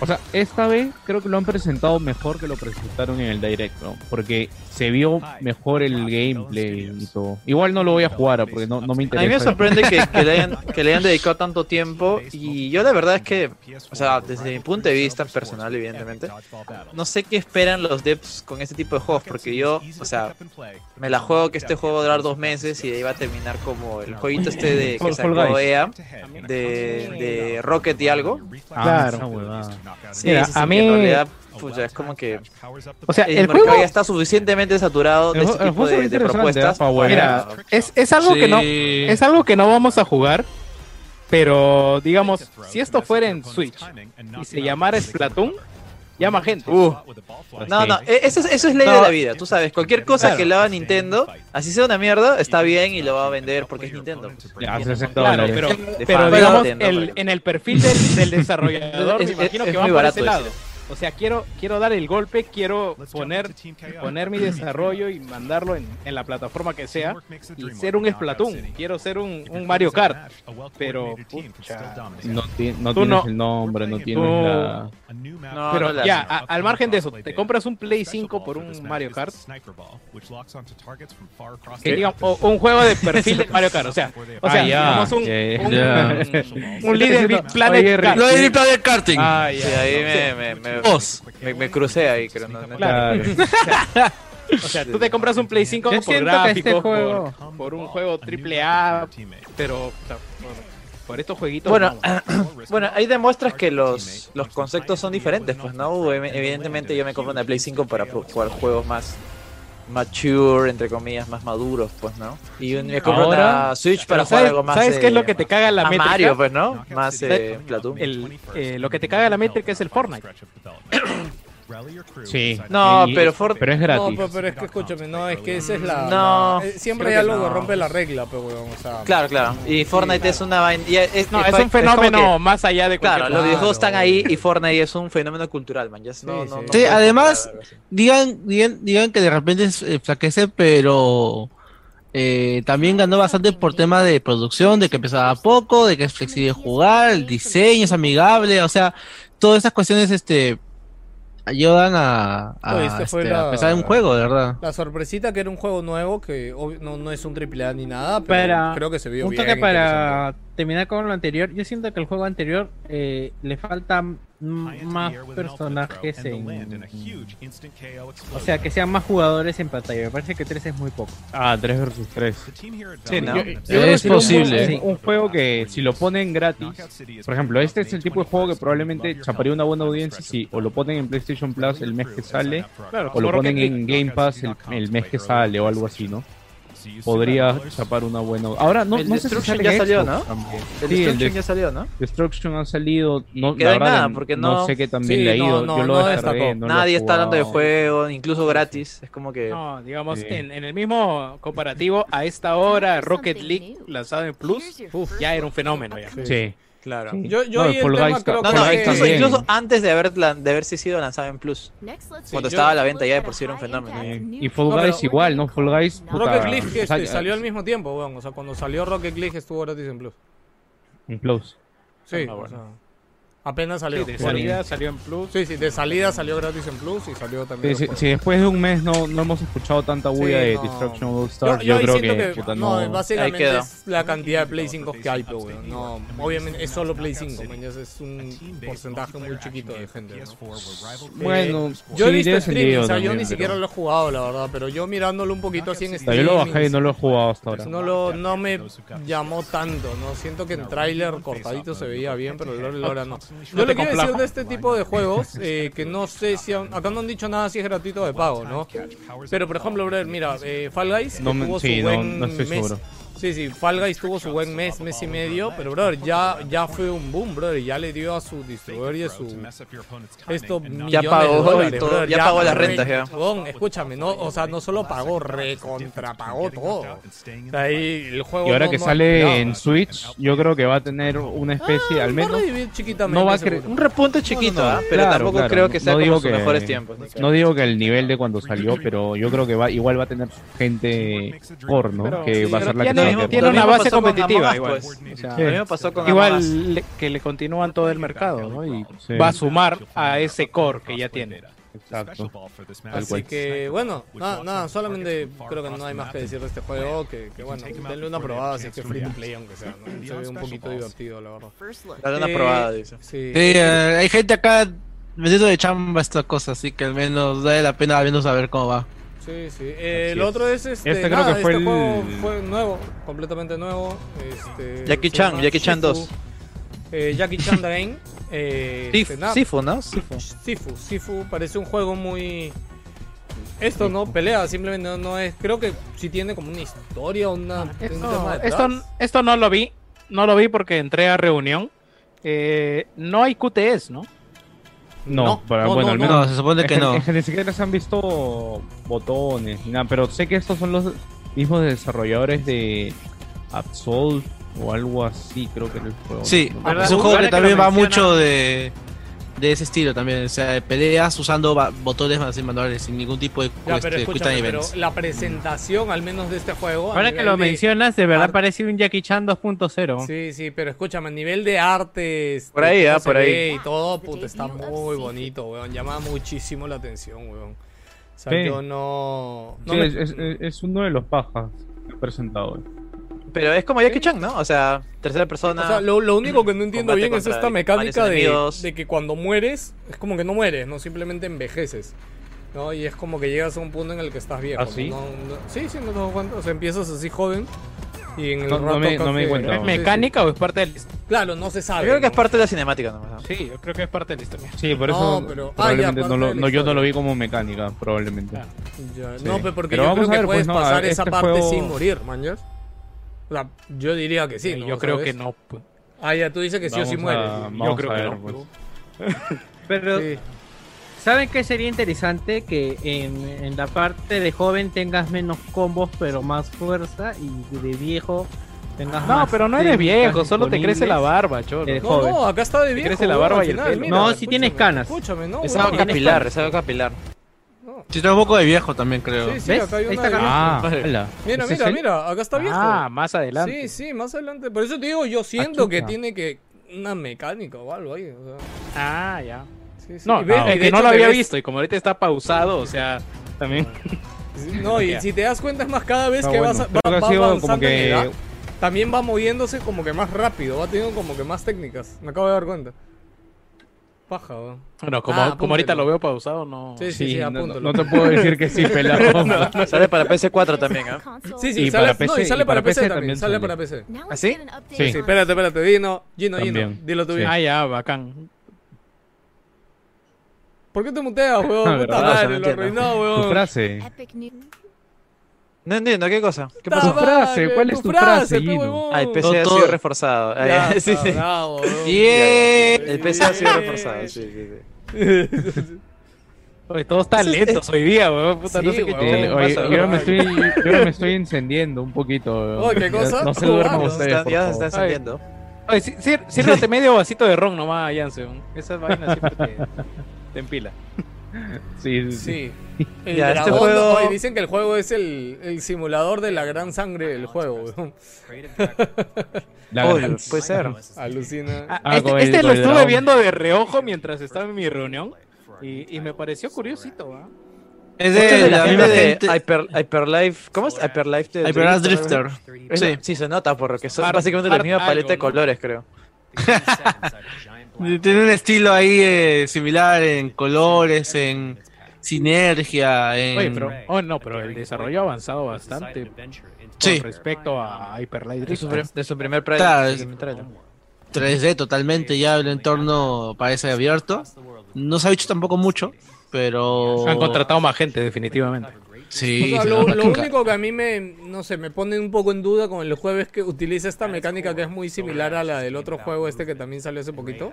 Speaker 7: o sea, esta vez creo que lo han presentado mejor que lo presentaron en el Direct, ¿no? Porque se vio mejor el gameplay y todo. Igual no lo voy a jugar, porque no, no me
Speaker 2: A
Speaker 7: interesa.
Speaker 2: mí me sorprende que, que le hayan, que le hayan dedicado tanto tiempo y yo la verdad es que, o sea, desde mi punto de vista personal, evidentemente, no sé qué esperan los devs con este tipo de juegos, porque yo, o sea, me la juego que este juego va a durar dos meses y de ahí va a terminar como el jueguito este de (laughs) que sacó. EA, de, de Rocket y algo.
Speaker 7: Ah,
Speaker 3: Claro.
Speaker 2: Sí,
Speaker 3: Mira,
Speaker 2: sí,
Speaker 3: a mí-
Speaker 2: en realidad, pucha, es como que
Speaker 3: O sea,
Speaker 2: el,
Speaker 3: el
Speaker 2: mercado
Speaker 3: juego,
Speaker 2: ya está suficientemente saturado de
Speaker 7: El
Speaker 2: este tipo de, propuestas.
Speaker 3: mira, es, es algo que no, es algo que no vamos a jugar, pero digamos, si esto fuera en Switch y se llamara Splatoon, llama gente.
Speaker 2: Uh, No, no, e- eso es, eso es ley
Speaker 3: No.
Speaker 2: de la vida, tú sabes, cualquier cosa
Speaker 3: Claro.
Speaker 2: que le haga Nintendo, así sea una mierda, está bien y lo va a vender porque es Nintendo.
Speaker 7: Ya, hace 60
Speaker 3: Claro, pero, pero digamos,
Speaker 2: Nintendo,
Speaker 3: el- en el perfil del, del desarrollador, (laughs)
Speaker 2: Es-
Speaker 3: me
Speaker 2: es-
Speaker 3: imagino
Speaker 2: es
Speaker 3: que
Speaker 2: muy
Speaker 3: van por
Speaker 2: barato
Speaker 3: ese lado.
Speaker 2: ese.
Speaker 3: O sea, quiero, quiero dar el golpe, quiero poner, poner mi desarrollo y mandarlo en, en la plataforma que sea y ser un Splatoon. Quiero ser un, un Mario Kart. Pero, pucha,
Speaker 7: No, ti- no tienes
Speaker 3: no.
Speaker 7: el nombre, no tienes
Speaker 3: Tú-
Speaker 7: la...
Speaker 2: No,
Speaker 3: Pero
Speaker 2: la
Speaker 3: ya, a- al margen de eso, te compras un Play 5 por un Mario Kart. Que diga, o, un juego de perfil de Mario Kart. O sea, o sea
Speaker 7: Ah,
Speaker 3: un,
Speaker 7: ya,
Speaker 3: un, Big Planet
Speaker 7: Oye,
Speaker 3: Kart.
Speaker 4: Lo de Planet Karting.
Speaker 3: Ah,
Speaker 2: Sí, ahí me, me, me,
Speaker 4: Dos.
Speaker 2: me, me crucé ahí, creo. No, no-
Speaker 3: Claro. (laughs)
Speaker 7: Claro.
Speaker 3: O sea, tú te compras un Play 5
Speaker 7: Yo
Speaker 3: por gráficos,
Speaker 7: este juego-
Speaker 3: por, por un juego triple A, pero o sea, por, por estos jueguitos.
Speaker 2: Bueno,
Speaker 3: no. (clears throat)
Speaker 2: bueno, ahí demuestras que los, los conceptos son diferentes, pues, ¿no? Ev- Evidentemente yo me compro una Play 5 para jugar juegos más mature, entre comillas, más maduros, pues, ¿no? Y un- me compro
Speaker 7: Ahora-
Speaker 2: una Switch para jugar
Speaker 3: ¿sabes,
Speaker 2: algo más...
Speaker 3: ¿sabes qué es
Speaker 2: eh,
Speaker 3: lo que te caga la métrica?
Speaker 2: Mario, pues, ¿no? Más eh, Platoon.
Speaker 3: El, eh, lo que te caga la métrica es el Fortnite.
Speaker 7: Sí.
Speaker 2: No, pero For-
Speaker 7: pero es
Speaker 1: No,
Speaker 7: gratis.
Speaker 1: pero, pero es que escúchame, no, es que esa es la.
Speaker 2: No,
Speaker 1: la- eh, siempre hay algo que
Speaker 2: no.
Speaker 1: rompe la regla, pero weón, o sea.
Speaker 2: Claro, claro. Y Fortnite es una Es,
Speaker 3: No,
Speaker 2: es
Speaker 3: es
Speaker 2: pa-
Speaker 3: un fenómeno
Speaker 2: que-
Speaker 3: más allá de cualquier
Speaker 2: Claro, los videojuegos están ahí y Fortnite es un fenómeno cultural, man. Ya no,
Speaker 1: Sí,
Speaker 2: no,
Speaker 1: sí.
Speaker 2: no
Speaker 4: además-. Digan, digan, digan que de repente flaquece, pero eh, también ganó bastante por tema de producción, de que empezaba poco, de que es flexible jugar, el diseño es amigable, o sea, todas esas cuestiones este ayudan a, a,
Speaker 1: Oye, este
Speaker 4: este, a
Speaker 1: la-
Speaker 4: pensar en un juego, de verdad.
Speaker 1: La sorpresita que era un juego nuevo, que obvio- no, no es un triple A ni nada, pero
Speaker 6: Para-
Speaker 1: creo que se vio
Speaker 6: Un
Speaker 1: bien.
Speaker 6: toque
Speaker 1: interesante.
Speaker 6: para terminar con lo anterior. Yo siento que el juego anterior eh, le faltan m- más personajes en... O sea, que sean más jugadores en pantalla. Me parece que 3 es muy poco.
Speaker 7: Ah, 3 versus 3.
Speaker 2: Sí, ¿no?
Speaker 7: Yo- yo
Speaker 4: Es
Speaker 7: un
Speaker 4: posible.
Speaker 7: juego- Un, juego que si lo ponen gratis, por ejemplo, este es el tipo de juego que probablemente chaparía una buena audiencia si o lo ponen en PlayStation Plus el mes que sale,
Speaker 3: Claro,
Speaker 7: o lo ponen en Game Pass el, el mes que sale o algo así, ¿no? Podría chapar una buena. Ahora no,
Speaker 2: El
Speaker 7: no sé si
Speaker 2: Destruction
Speaker 7: sale
Speaker 2: ya salió,
Speaker 7: Xbox
Speaker 2: ¿no?
Speaker 7: también.
Speaker 2: El
Speaker 7: Sí, el
Speaker 2: Destruction
Speaker 7: de-
Speaker 2: ya salió, ¿no?
Speaker 7: Destruction ha salido, no,
Speaker 2: Queda
Speaker 7: la verdad
Speaker 2: nada,
Speaker 7: que
Speaker 2: porque
Speaker 7: no,
Speaker 2: no-
Speaker 7: sé qué también
Speaker 1: Sí,
Speaker 7: le ha
Speaker 1: no,
Speaker 7: ido.
Speaker 1: no,
Speaker 7: Yo lo
Speaker 1: no
Speaker 7: descargué, no lo
Speaker 2: Nadie está hablando de juego, incluso gratis. Es como que...
Speaker 3: No, digamos,
Speaker 7: Sí.
Speaker 3: en, en el mismo comparativo, a esta hora, Rocket League, lanzado en Plus, uf, ya era un fenómeno ya.
Speaker 7: Sí.
Speaker 2: Claro.
Speaker 7: Sí.
Speaker 1: Yo, yo
Speaker 7: No,
Speaker 1: ahí el
Speaker 7: Fall
Speaker 1: tema creo
Speaker 2: No,
Speaker 1: que
Speaker 2: no,
Speaker 7: Fall
Speaker 2: incluso, antes de, haber, de haberse sido lanzado en Plus. Cuando
Speaker 1: yo-
Speaker 2: estaba a la venta ya de por sí era un fenómeno.
Speaker 7: Y Fall
Speaker 1: No,
Speaker 7: Guys
Speaker 1: pero-
Speaker 7: igual, ¿no? Fall Guys. puta,
Speaker 1: Rocket League este, salió al mismo tiempo, weón. O sea, cuando salió Rocket League estuvo gratis en Plus.
Speaker 7: En Plus.
Speaker 1: Sí,
Speaker 2: Ah,
Speaker 1: o
Speaker 2: bueno.
Speaker 1: sea, Apenas salió.
Speaker 3: Sí, de
Speaker 1: Bueno,
Speaker 3: salida salió en Plus.
Speaker 1: Sí, sí, de salida salió gratis en Plus y salió también.
Speaker 7: Si,
Speaker 1: después.
Speaker 7: si después de un mes no, no hemos escuchado tanta bulla
Speaker 1: Sí,
Speaker 7: de
Speaker 1: no.
Speaker 7: Destruction All
Speaker 1: Yo,
Speaker 7: Stars,
Speaker 1: yo
Speaker 7: yo,
Speaker 1: ahí
Speaker 7: creo
Speaker 1: siento
Speaker 7: que,
Speaker 1: que,
Speaker 7: puta,
Speaker 1: no,
Speaker 7: no.
Speaker 1: básicamente es la cantidad de Play 5 que hay, pero weón. No, obviamente es solo Play 5, man, ya es un porcentaje muy chiquito de gente. ¿no?
Speaker 7: Bueno,
Speaker 1: Yo he
Speaker 7: sí,
Speaker 1: visto streaming, o sea, yo ni
Speaker 7: pero-
Speaker 1: siquiera lo he jugado, la verdad, pero yo mirándolo un poquito así en
Speaker 7: sea, yo lo bajé y
Speaker 1: streaming,
Speaker 7: no lo he jugado hasta ahora.
Speaker 1: no, lo, no me llamó tanto, ¿no? Siento que en tráiler cortadito se veía bien, pero el lore ahora no. Yo le quiero decir de este tipo de juegos, eh, que no sé si... han- acá no han dicho nada si es gratuito o de pago, ¿no? Pero, por ejemplo, brother, mira, eh, Fall Guys
Speaker 7: No
Speaker 1: tuvo
Speaker 7: sí,
Speaker 1: su
Speaker 7: no-
Speaker 1: buen
Speaker 7: no estoy
Speaker 1: mes...
Speaker 7: seguro.
Speaker 1: Sí, sí, Fall Guys tuvo su buen mes, mes y medio, pero, brother, ya, ya fue un boom, brother, ya le dio a su distribuidor y a su... Esto
Speaker 2: Ya
Speaker 1: de
Speaker 2: pagó y
Speaker 1: dólares,
Speaker 2: todo,
Speaker 1: brother,
Speaker 2: ya pagó las
Speaker 1: re-
Speaker 2: rentas, ya.
Speaker 1: Escúchame, no, o sea, no solo pagó, recontrapagó todo. O sea, ahí el juego
Speaker 7: Y ahora
Speaker 1: no-
Speaker 7: que
Speaker 1: no
Speaker 7: sale en Switch, yo creo que va a tener una especie,
Speaker 1: Ah,
Speaker 7: al
Speaker 1: va a
Speaker 7: menos, no va a
Speaker 2: Un repunte chiquito, ¿ah? pero
Speaker 7: Claro,
Speaker 2: tampoco
Speaker 7: claro,
Speaker 2: creo que sea
Speaker 7: no
Speaker 2: como sus
Speaker 7: que-
Speaker 2: mejores tiempos. ¿no?
Speaker 7: no digo que el nivel de cuando salió, pero yo creo que va igual va a tener gente core, ¿no?
Speaker 3: Pero-
Speaker 7: que va a ser la que
Speaker 3: tiene,
Speaker 2: mismo-
Speaker 3: una base competitiva igual.
Speaker 2: pues.
Speaker 3: Igual le- que le continúan todo el mercado, ¿no? Y
Speaker 7: Sí.
Speaker 3: va a sumar a ese core que ya tiene.
Speaker 7: Exacto.
Speaker 1: Así que bueno, nada, nada, solamente creo que no hay más que decir de este juego, que, que bueno, denle una probada si es que free to play aunque sea, ¿no? se ve un poquito divertido la verdad.
Speaker 2: Dale una
Speaker 1: Eh,
Speaker 2: probada, dice.
Speaker 1: Sí.
Speaker 4: Sí, eh, hay gente acá metiendo de chamba esta cosa, así que al menos vale la pena al menos saber cómo va.
Speaker 1: Sí, sí. Eh, el
Speaker 7: es.
Speaker 1: otro es este.
Speaker 7: Este creo que fue
Speaker 1: este
Speaker 7: el-
Speaker 1: juego fue nuevo, completamente nuevo. Este,
Speaker 2: Jackie Chan, Jackie Chan
Speaker 1: Sifu.
Speaker 2: 2.
Speaker 1: Eh, Jackie Chan. Eh,
Speaker 2: Sif-
Speaker 1: este, nada,
Speaker 2: Sifu, ¿no? Sifu.
Speaker 1: Sifu, Sifu parece un juego muy. Esto no pelea, simplemente no, no es. Creo que sí tiene como una historia, una, un
Speaker 3: Esto,
Speaker 1: tema
Speaker 3: esto no lo vi, no lo vi porque entré a reunión. Eh, no hay QTS, ¿no?
Speaker 7: No, para-
Speaker 1: no,
Speaker 7: bueno,
Speaker 1: no,
Speaker 7: al
Speaker 1: no.
Speaker 7: menos
Speaker 4: No, se supone
Speaker 7: Es
Speaker 4: que no.
Speaker 7: es que ni siquiera se han visto botones nada, pero sé que estos son los mismos desarrolladores de Absolve o algo así, creo que era el juego.
Speaker 4: Sí, es un juego que también va mucho de, de ese estilo también. O sea, de peleas usando botones así manuales sin ningún tipo de
Speaker 1: Ya, pero la presentación, al menos de este juego.
Speaker 6: Ahora que lo
Speaker 1: de-
Speaker 6: mencionas, de verdad
Speaker 1: Ar-
Speaker 6: parece un Jackie Chan 2.0.
Speaker 1: Sí, sí, pero escúchame, a nivel de arte, este,
Speaker 2: Por ahí, ah, por ahí.
Speaker 1: Y todo, puta, está muy bonito, weón. Llama muchísimo la atención, weón. O sea,
Speaker 7: Sí.
Speaker 1: yo no. no
Speaker 7: Sí,
Speaker 1: me-
Speaker 7: es, es- es uno de los pajas que he presentado. eh.
Speaker 2: Pero es como Jackie Chan, ¿no? O sea, tercera persona.
Speaker 1: O sea, lo, lo único que no entiendo bien es esta mecánica de, de que cuando mueres, es como que no mueres, no simplemente envejeces. ¿no? Y es como que llegas a un punto en el que estás viejo.
Speaker 7: ¿Ah, sí?
Speaker 1: No- no- sí, sí, no te cuenta. O sea, empiezas así joven. Y en el
Speaker 7: No- no
Speaker 1: rato
Speaker 7: me- no me di cuenta.
Speaker 1: Sí,
Speaker 3: ¿Es
Speaker 7: No.
Speaker 1: sí,
Speaker 3: mecánica o es parte del
Speaker 1: Claro, no se
Speaker 2: Yo
Speaker 1: sabe.
Speaker 2: creo que es parte de la cinemática nomás. ¿no?
Speaker 3: Sí, yo creo que es parte de la historia.
Speaker 7: Sí, por
Speaker 1: No,
Speaker 7: eso
Speaker 1: pero- ah,
Speaker 7: probablemente
Speaker 1: ya,
Speaker 7: no lo, no, yo no lo vi como mecánica, probablemente.
Speaker 3: Claro.
Speaker 1: Ya,
Speaker 7: Sí.
Speaker 1: No, pero porque
Speaker 7: Pero
Speaker 1: yo
Speaker 7: vamos
Speaker 1: creo
Speaker 7: a
Speaker 1: que
Speaker 7: ver,
Speaker 1: puedes
Speaker 7: pues, no,
Speaker 1: pasar
Speaker 7: este
Speaker 1: esa parte
Speaker 7: juego-
Speaker 1: sin morir, manjas. O sea, yo diría que sí. ¿no?
Speaker 3: yo creo
Speaker 1: ¿Sabes?
Speaker 3: que no. pues.
Speaker 1: Ah, ya, tú dices que sí o sí muere. Yo creo que no.
Speaker 7: pues. (laughs)
Speaker 6: Pero,
Speaker 1: Sí.
Speaker 6: ¿saben qué sería interesante? Que en, en la parte de joven tengas menos combos, pero más fuerza, y de viejo tengas
Speaker 3: No,
Speaker 6: más
Speaker 3: pero no eres viejo, solo te crece la barba, cholo.
Speaker 6: Eh,
Speaker 1: No,
Speaker 6: joven.
Speaker 1: no, acá está de viejo.
Speaker 3: crece la barba y el
Speaker 1: final,
Speaker 3: pelo.
Speaker 1: mira,
Speaker 6: No, si tienes canas.
Speaker 1: Escúchame, no.
Speaker 2: Es algo capilar, es algo capilar.
Speaker 1: No.
Speaker 4: Sí, está un poco de viejo también, creo.
Speaker 1: Sí, sí,
Speaker 6: ¿Ves?
Speaker 1: acá hay
Speaker 6: Ahí
Speaker 1: una
Speaker 6: está
Speaker 1: de
Speaker 7: Ah, hola.
Speaker 1: Mira,
Speaker 7: ¿Ese es
Speaker 1: mira,
Speaker 7: él?
Speaker 1: mira, acá está viejo.
Speaker 3: Ah, más adelante.
Speaker 1: Sí, sí, más adelante. Por eso te digo, yo siento que tiene que una mecánica o algo ahí. O sea,
Speaker 3: Ah, ya.
Speaker 1: sí, sí.
Speaker 3: No,
Speaker 1: Y ves-
Speaker 3: no,
Speaker 1: y
Speaker 3: es
Speaker 1: de
Speaker 3: que no lo había
Speaker 1: ves-
Speaker 3: visto y como ahorita está pausado, o sea, también. (laughs)
Speaker 1: No, y si te das cuenta es más cada vez que
Speaker 7: bueno.
Speaker 1: vas, va, avanzando
Speaker 7: como
Speaker 1: en
Speaker 7: que
Speaker 1: edad, también va moviéndose como que más rápido, va teniendo como que más técnicas. Me acabo de dar cuenta. Paja, weón.
Speaker 3: Bueno, como,
Speaker 1: Ah,
Speaker 3: como ahorita lo veo pausado, no.
Speaker 1: Sí, sí,
Speaker 7: Sí,
Speaker 1: sí,
Speaker 7: no, no-
Speaker 1: apúntalo.
Speaker 7: no te puedo decir que sí, (laughs) pelado. (laughs)
Speaker 2: Sale para PC4 también, ¿ah?
Speaker 1: Sí, sí,
Speaker 7: Y
Speaker 1: sale,
Speaker 7: para
Speaker 1: no,
Speaker 7: PC
Speaker 1: y sale
Speaker 7: y
Speaker 1: para
Speaker 7: para
Speaker 1: PC,
Speaker 7: PC
Speaker 1: también,
Speaker 7: también
Speaker 1: sale
Speaker 7: sale.
Speaker 1: para PC.
Speaker 2: ¿Así?
Speaker 7: Sí.
Speaker 1: Sí, espérate, espérate, Dino, Gino, Gino, dilo tú
Speaker 7: sí.
Speaker 1: bien.
Speaker 3: Ah, ya, bacán.
Speaker 1: ¿Por qué te muteas, weón? (laughs)
Speaker 7: Ah,
Speaker 1: Puta
Speaker 7: verdad,
Speaker 1: madre, lo arruinó,
Speaker 7: Tu
Speaker 1: weón.
Speaker 7: frase.
Speaker 2: No entiendo, ¿qué cosa? ¿Qué pasó?
Speaker 7: Tu frase, ¿cuál es tu frase,
Speaker 1: huevón.
Speaker 2: Ah, el PC ha
Speaker 4: Todo-
Speaker 2: sido reforzado.
Speaker 1: Ya, (laughs)
Speaker 2: sí,
Speaker 1: está
Speaker 2: sí.
Speaker 1: bravo.
Speaker 4: Yeah. (laughs)
Speaker 2: El PC ha sido reforzado, sí, sí, sí.
Speaker 3: Oye, todos están lentos hoy día, weón. Puta, no
Speaker 1: Sí,
Speaker 3: sé qué
Speaker 1: weón.
Speaker 3: tiene.
Speaker 7: Eh, oye,
Speaker 2: pasa,
Speaker 7: yo,
Speaker 2: weón?
Speaker 7: me estoy, yo me (laughs) estoy encendiendo un poquito. weón.
Speaker 1: Oh, ¿qué cosa?
Speaker 7: No se
Speaker 1: Oh,
Speaker 7: duerman ustedes,
Speaker 2: ya se está encendiendo.
Speaker 3: Oye, sí- sí- sírvete medio vasito de ron nomás, Jansen. Esas vainas siempre te, te empila.
Speaker 7: Sí, sí, sí.
Speaker 1: Sí. (laughs) El
Speaker 2: Ya, este juego-
Speaker 1: oye, dicen que el juego es el, el simulador de la gran sangre del juego.
Speaker 7: La gran-
Speaker 2: puede ser.
Speaker 1: Alucina.
Speaker 3: Ah,
Speaker 7: Ah,
Speaker 3: este este lo estuve
Speaker 7: dragón.
Speaker 3: viendo de reojo mientras estaba en mi reunión y, y me pareció curiosito. ¿ah?
Speaker 4: Es
Speaker 2: Este es
Speaker 4: de
Speaker 2: de la
Speaker 4: la
Speaker 2: gente
Speaker 4: misma
Speaker 2: de. Hyper, Hyperlife. ¿Cómo es? Hyperlife de
Speaker 4: Hyperlife Drifter. Sí.
Speaker 2: Sí, se nota porque son
Speaker 3: Hard-
Speaker 2: básicamente la
Speaker 3: hard
Speaker 2: misma paleta
Speaker 3: algo,
Speaker 2: de
Speaker 3: ¿no?
Speaker 2: colores, creo. (laughs)
Speaker 4: Tiene un estilo ahí eh, similar en colores, en sinergia, en...
Speaker 3: Oye, pero, oh, no, pero el desarrollo ha avanzado bastante con
Speaker 4: Sí.
Speaker 3: respecto a Hyper Light
Speaker 2: De su,
Speaker 3: Drifter.
Speaker 2: de su primer pre-
Speaker 4: Claro,
Speaker 2: de
Speaker 4: es-
Speaker 2: su primer trailer.
Speaker 4: 3D totalmente, ya el entorno parece abierto. No se ha dicho tampoco mucho, pero...
Speaker 3: Han contratado más gente, definitivamente.
Speaker 4: Sí,
Speaker 1: O sea, lo, único que a mí me, no sé, me pone un poco en duda con el juego es que utiliza esta mecánica que es muy similar a la del otro juego este que también salió hace poquito.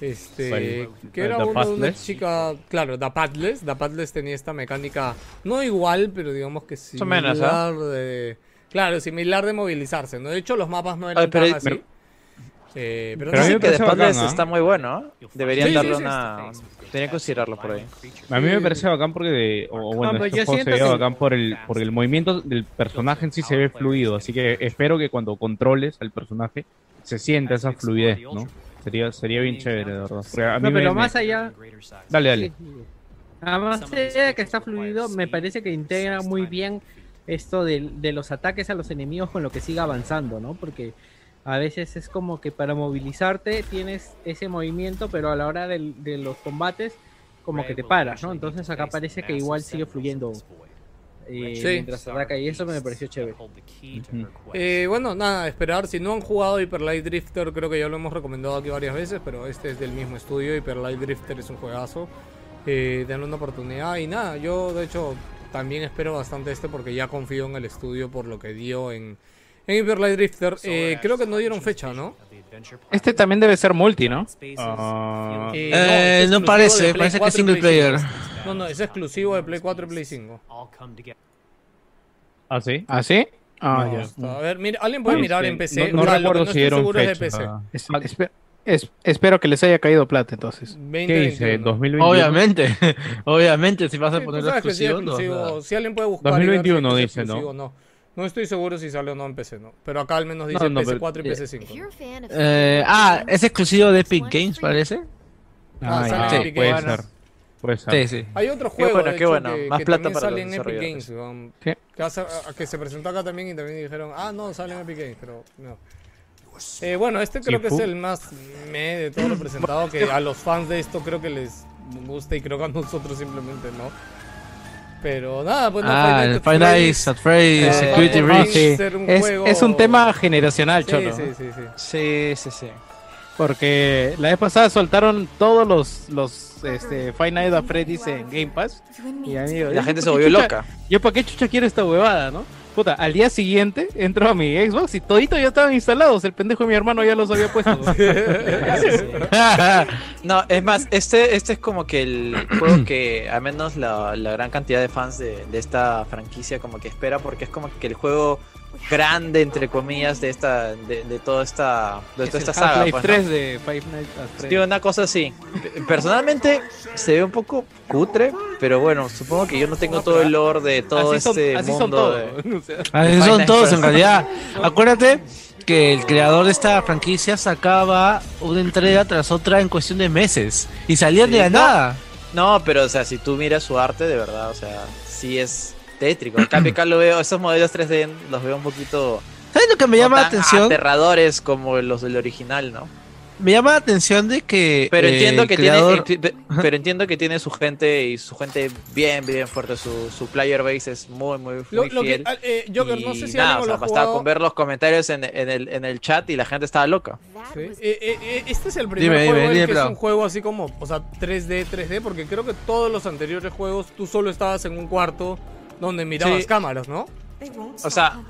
Speaker 1: Este, que era
Speaker 7: ¿The
Speaker 1: uno de una chica, claro, The Pathless, The Pathless tenía esta mecánica no igual, pero digamos que
Speaker 2: o
Speaker 1: similar de claro, similar de movilizarse, ¿no? De hecho los mapas no eran
Speaker 2: Ay, pero-
Speaker 1: tan así.
Speaker 2: pero-
Speaker 1: Eh, pero no sé,
Speaker 2: que
Speaker 7: ¿ah?
Speaker 2: está muy bueno. ¿eh? Deberían
Speaker 1: Sí, sí,
Speaker 2: darle
Speaker 1: sí.
Speaker 2: una. Deberían considerarlo por ahí.
Speaker 7: A mí me parece bacán porque, de- o, bueno,
Speaker 6: pero
Speaker 7: este juego se ve
Speaker 6: que-
Speaker 7: bacán por el, porque el movimiento del personaje en sí se ve fluido, así que espero que cuando controles al personaje se sienta esa fluidez, ¿no? Sería, sería bien chévere, de verdad. A mí
Speaker 6: No, pero
Speaker 7: me-
Speaker 6: más allá,
Speaker 7: Dale, dale.
Speaker 6: Además de que está fluido, me parece que integra muy bien esto de, de los ataques a los enemigos con lo que siga avanzando, ¿no? Porque a veces es como que para movilizarte tienes ese movimiento, pero a la hora del- de los combates como que te paras, ¿no? Entonces acá parece que igual sigue fluyendo eh,
Speaker 1: Sí.
Speaker 6: mientras ataca y eso me pareció chévere.
Speaker 1: Eh, bueno, nada, esperar. Si no han jugado Hyper Light Drifter, creo que ya lo hemos recomendado aquí varias veces, pero este es del mismo estudio. Hyper Light Drifter es un juegazo. Eh, denle una oportunidad. Y nada, yo de hecho también espero bastante este porque ya confío en el estudio por lo que dio en, en Hyper Light Drifter. Eh, creo que no dieron fecha, ¿no?
Speaker 3: Este también debe ser multi, ¿no?
Speaker 7: Ah,
Speaker 1: Eh,
Speaker 4: Eh,
Speaker 1: es
Speaker 4: no parece, parece que
Speaker 1: 4 y
Speaker 4: single
Speaker 1: Play
Speaker 4: player.
Speaker 1: 5. No, no, es exclusivo de Play 4 y Play 5.
Speaker 7: ¿Ah, sí?
Speaker 3: ¿Ah, sí? Ah,
Speaker 1: No,
Speaker 3: ya.
Speaker 1: está- A ver, mira, alguien puede
Speaker 7: Este,
Speaker 1: mirar en PC.
Speaker 7: No, no recuerdo
Speaker 1: no
Speaker 7: si
Speaker 1: estoy
Speaker 7: dieron
Speaker 1: seguro es de
Speaker 7: fecha.
Speaker 1: PC.
Speaker 3: Es- es- espero que les haya caído plata entonces.
Speaker 7: ¿Qué
Speaker 1: 2021.
Speaker 7: dice? ¿2021?
Speaker 4: Obviamente, (laughs) obviamente, si vas a
Speaker 1: Sí, sí,
Speaker 4: exclusivo, no,
Speaker 1: exclusivo. Si alguien puede buscar. y ver si
Speaker 7: 2021
Speaker 1: es
Speaker 7: dice, ¿no?
Speaker 1: No. Estoy seguro si sale o no en PC, ¿no? Pero acá al menos dice
Speaker 7: No, no, pero-
Speaker 1: PC4 y
Speaker 4: eh,
Speaker 1: PC5. ¿no?
Speaker 4: Eh, ah, es exclusivo de Epic Games, parece.
Speaker 1: Ah,
Speaker 3: Ah,
Speaker 1: sale
Speaker 3: ya.
Speaker 1: en
Speaker 4: sí,
Speaker 1: Epic
Speaker 7: Puede
Speaker 1: Games.
Speaker 7: ser. Puede ser.
Speaker 4: Sí, sí.
Speaker 1: Hay otro
Speaker 2: Qué
Speaker 1: juego
Speaker 2: bueno,
Speaker 1: de
Speaker 2: qué
Speaker 1: hecho,
Speaker 2: bueno.
Speaker 1: que,
Speaker 2: Más
Speaker 1: que
Speaker 2: plata
Speaker 1: también
Speaker 2: para
Speaker 1: sale
Speaker 2: los
Speaker 1: en Epic. Games. um, que, hace- a- que se presentó acá también y también dijeron, ah, no, sale en Epic Games, pero no. Eh, bueno, este creo que es el más me de todo lo presentado, que a los fans de esto creo que les gusta y creo que a nosotros simplemente no. Pero nada, pues no,
Speaker 4: Ah,
Speaker 1: Five
Speaker 4: el
Speaker 1: Nights at Freddy's,
Speaker 4: Nights at Freddy's,
Speaker 1: eh,
Speaker 4: Security
Speaker 1: un
Speaker 3: Es,
Speaker 1: juego-
Speaker 3: es un tema generacional,
Speaker 1: Sí,
Speaker 3: Cholo.
Speaker 1: sí, sí, sí.
Speaker 2: Sí, sí, sí.
Speaker 3: Porque la vez pasada soltaron todos los, los este, Five Nights at Freddy's en Game Pass. Y han ido,
Speaker 2: La
Speaker 3: "Yo,
Speaker 2: gente
Speaker 3: ¿por
Speaker 2: se volvió loca.
Speaker 3: Yo para qué chucha quiero esta huevada, ¿no? Puta, al día siguiente entro a mi Xbox y todito ya estaban instalados. El pendejo de mi hermano ya los había puesto. (laughs) (laughs)
Speaker 2: No, es más, este, este es como que el juego que al menos la, la gran cantidad de fans de, de esta franquicia como que espera porque es como que el juego grande entre comillas de esta de, de toda esta de
Speaker 3: Es
Speaker 2: toda esta saga pues, ¿no?
Speaker 3: 3 de Five Nights at
Speaker 2: Sí,
Speaker 3: Freddy's.
Speaker 2: una cosa así. Personalmente se ve un poco cutre, pero bueno, supongo que yo no tengo todo el lore de todo
Speaker 3: así son,
Speaker 2: este
Speaker 3: así son
Speaker 2: mundo.
Speaker 3: todos.
Speaker 2: de- (laughs)
Speaker 3: O sea,
Speaker 4: Así son
Speaker 2: Nights
Speaker 4: todos
Speaker 2: at
Speaker 4: en realidad. Acuérdate que el creador de esta franquicia sacaba una entrega tras otra en cuestión de meses y salían de la
Speaker 2: Sí, no.
Speaker 4: nada.
Speaker 2: No, pero o sea, si tú miras su arte, de verdad, o sea, sí es tétrico. En cambio, acá lo veo, esos modelos 3D los veo un poquito
Speaker 4: ¿Sabes lo que me
Speaker 2: no
Speaker 4: llama la atención?
Speaker 2: aterradores como los del original, ¿no?
Speaker 4: Me llama la atención de que.
Speaker 2: Pero
Speaker 4: eh,
Speaker 2: entiendo
Speaker 4: el
Speaker 2: que
Speaker 4: creador-
Speaker 2: tiene, pe- pero entiendo que tiene su gente y su gente bien, bien fuerte. Su, su player base es muy, muy,
Speaker 1: Lo,
Speaker 2: muy
Speaker 1: lo que,
Speaker 2: fiel.
Speaker 1: ah, eh, Joker, no sé
Speaker 2: Y
Speaker 1: si
Speaker 2: nada, o sea, bastaba
Speaker 1: jugado.
Speaker 2: con ver los comentarios en, en el, en el chat y la gente estaba loca.
Speaker 1: Sí, eh, eh, eh, este es el primer
Speaker 4: Dime,
Speaker 1: juego
Speaker 4: dime,
Speaker 1: en
Speaker 4: dime,
Speaker 1: que es un juego así como, o sea, 3D, 3D, porque creo que todos los anteriores juegos tú solo estabas en un cuarto donde mirabas
Speaker 2: Sí.
Speaker 1: cámaras, ¿no?
Speaker 2: O sea,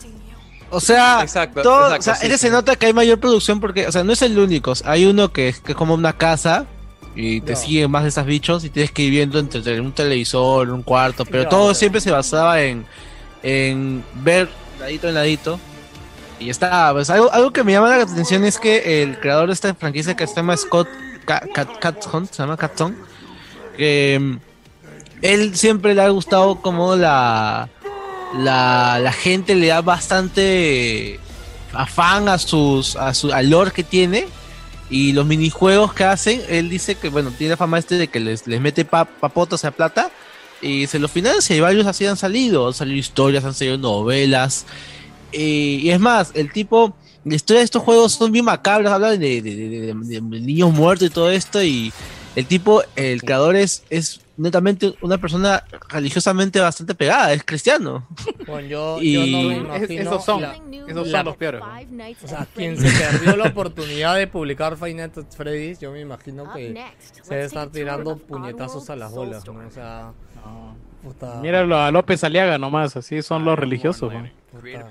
Speaker 4: O sea,
Speaker 2: Exacto,
Speaker 4: todo-
Speaker 2: exacto,
Speaker 4: o sea,
Speaker 2: sí, sí.
Speaker 4: se nota que hay mayor producción porque, o sea, no es el único. Hay uno que es, que es como una casa y te
Speaker 1: No.
Speaker 4: siguen más de estos bichos y tienes que ir viendo entre, entre un televisor, un cuarto, pero
Speaker 1: No,
Speaker 4: todo
Speaker 1: no.
Speaker 4: siempre se basaba en, en ver ladito en ladito. Y está, pues algo, algo que me llama la atención es que el creador de esta franquicia que se llama Scott Cat, Cat, Catton, se llama Catton, que mm, él siempre le ha gustado como la, la, gente le da bastante afán a sus a su al que tiene. Y los minijuegos que hacen, él dice que bueno, tiene la fama este de que les, les mete pa- papotas a plata y se los financia y varios así han salido, han salido historias, han salido novelas. Y, es más, el tipo la historia de estos juegos son bien macabras, hablan de, de- niños muertos y todo esto y el tipo, el creador es netamente una persona religiosamente bastante pegada, es cristiano.
Speaker 1: Bueno, yo,
Speaker 4: Y-
Speaker 1: yo no me
Speaker 3: Es-
Speaker 1: imagino
Speaker 3: esos son.
Speaker 1: la-
Speaker 3: Esos
Speaker 1: la-
Speaker 3: son los peores.
Speaker 1: o sea, quien se perdió la oportunidad de publicar Five Nights at Freddy's, yo me imagino que se debe estar tirando puñetazos a las bolas, ¿no? O sea, puta.
Speaker 3: Míralo a López Aliaga nomás, así son los religiosos. ¿no?
Speaker 1: Puta.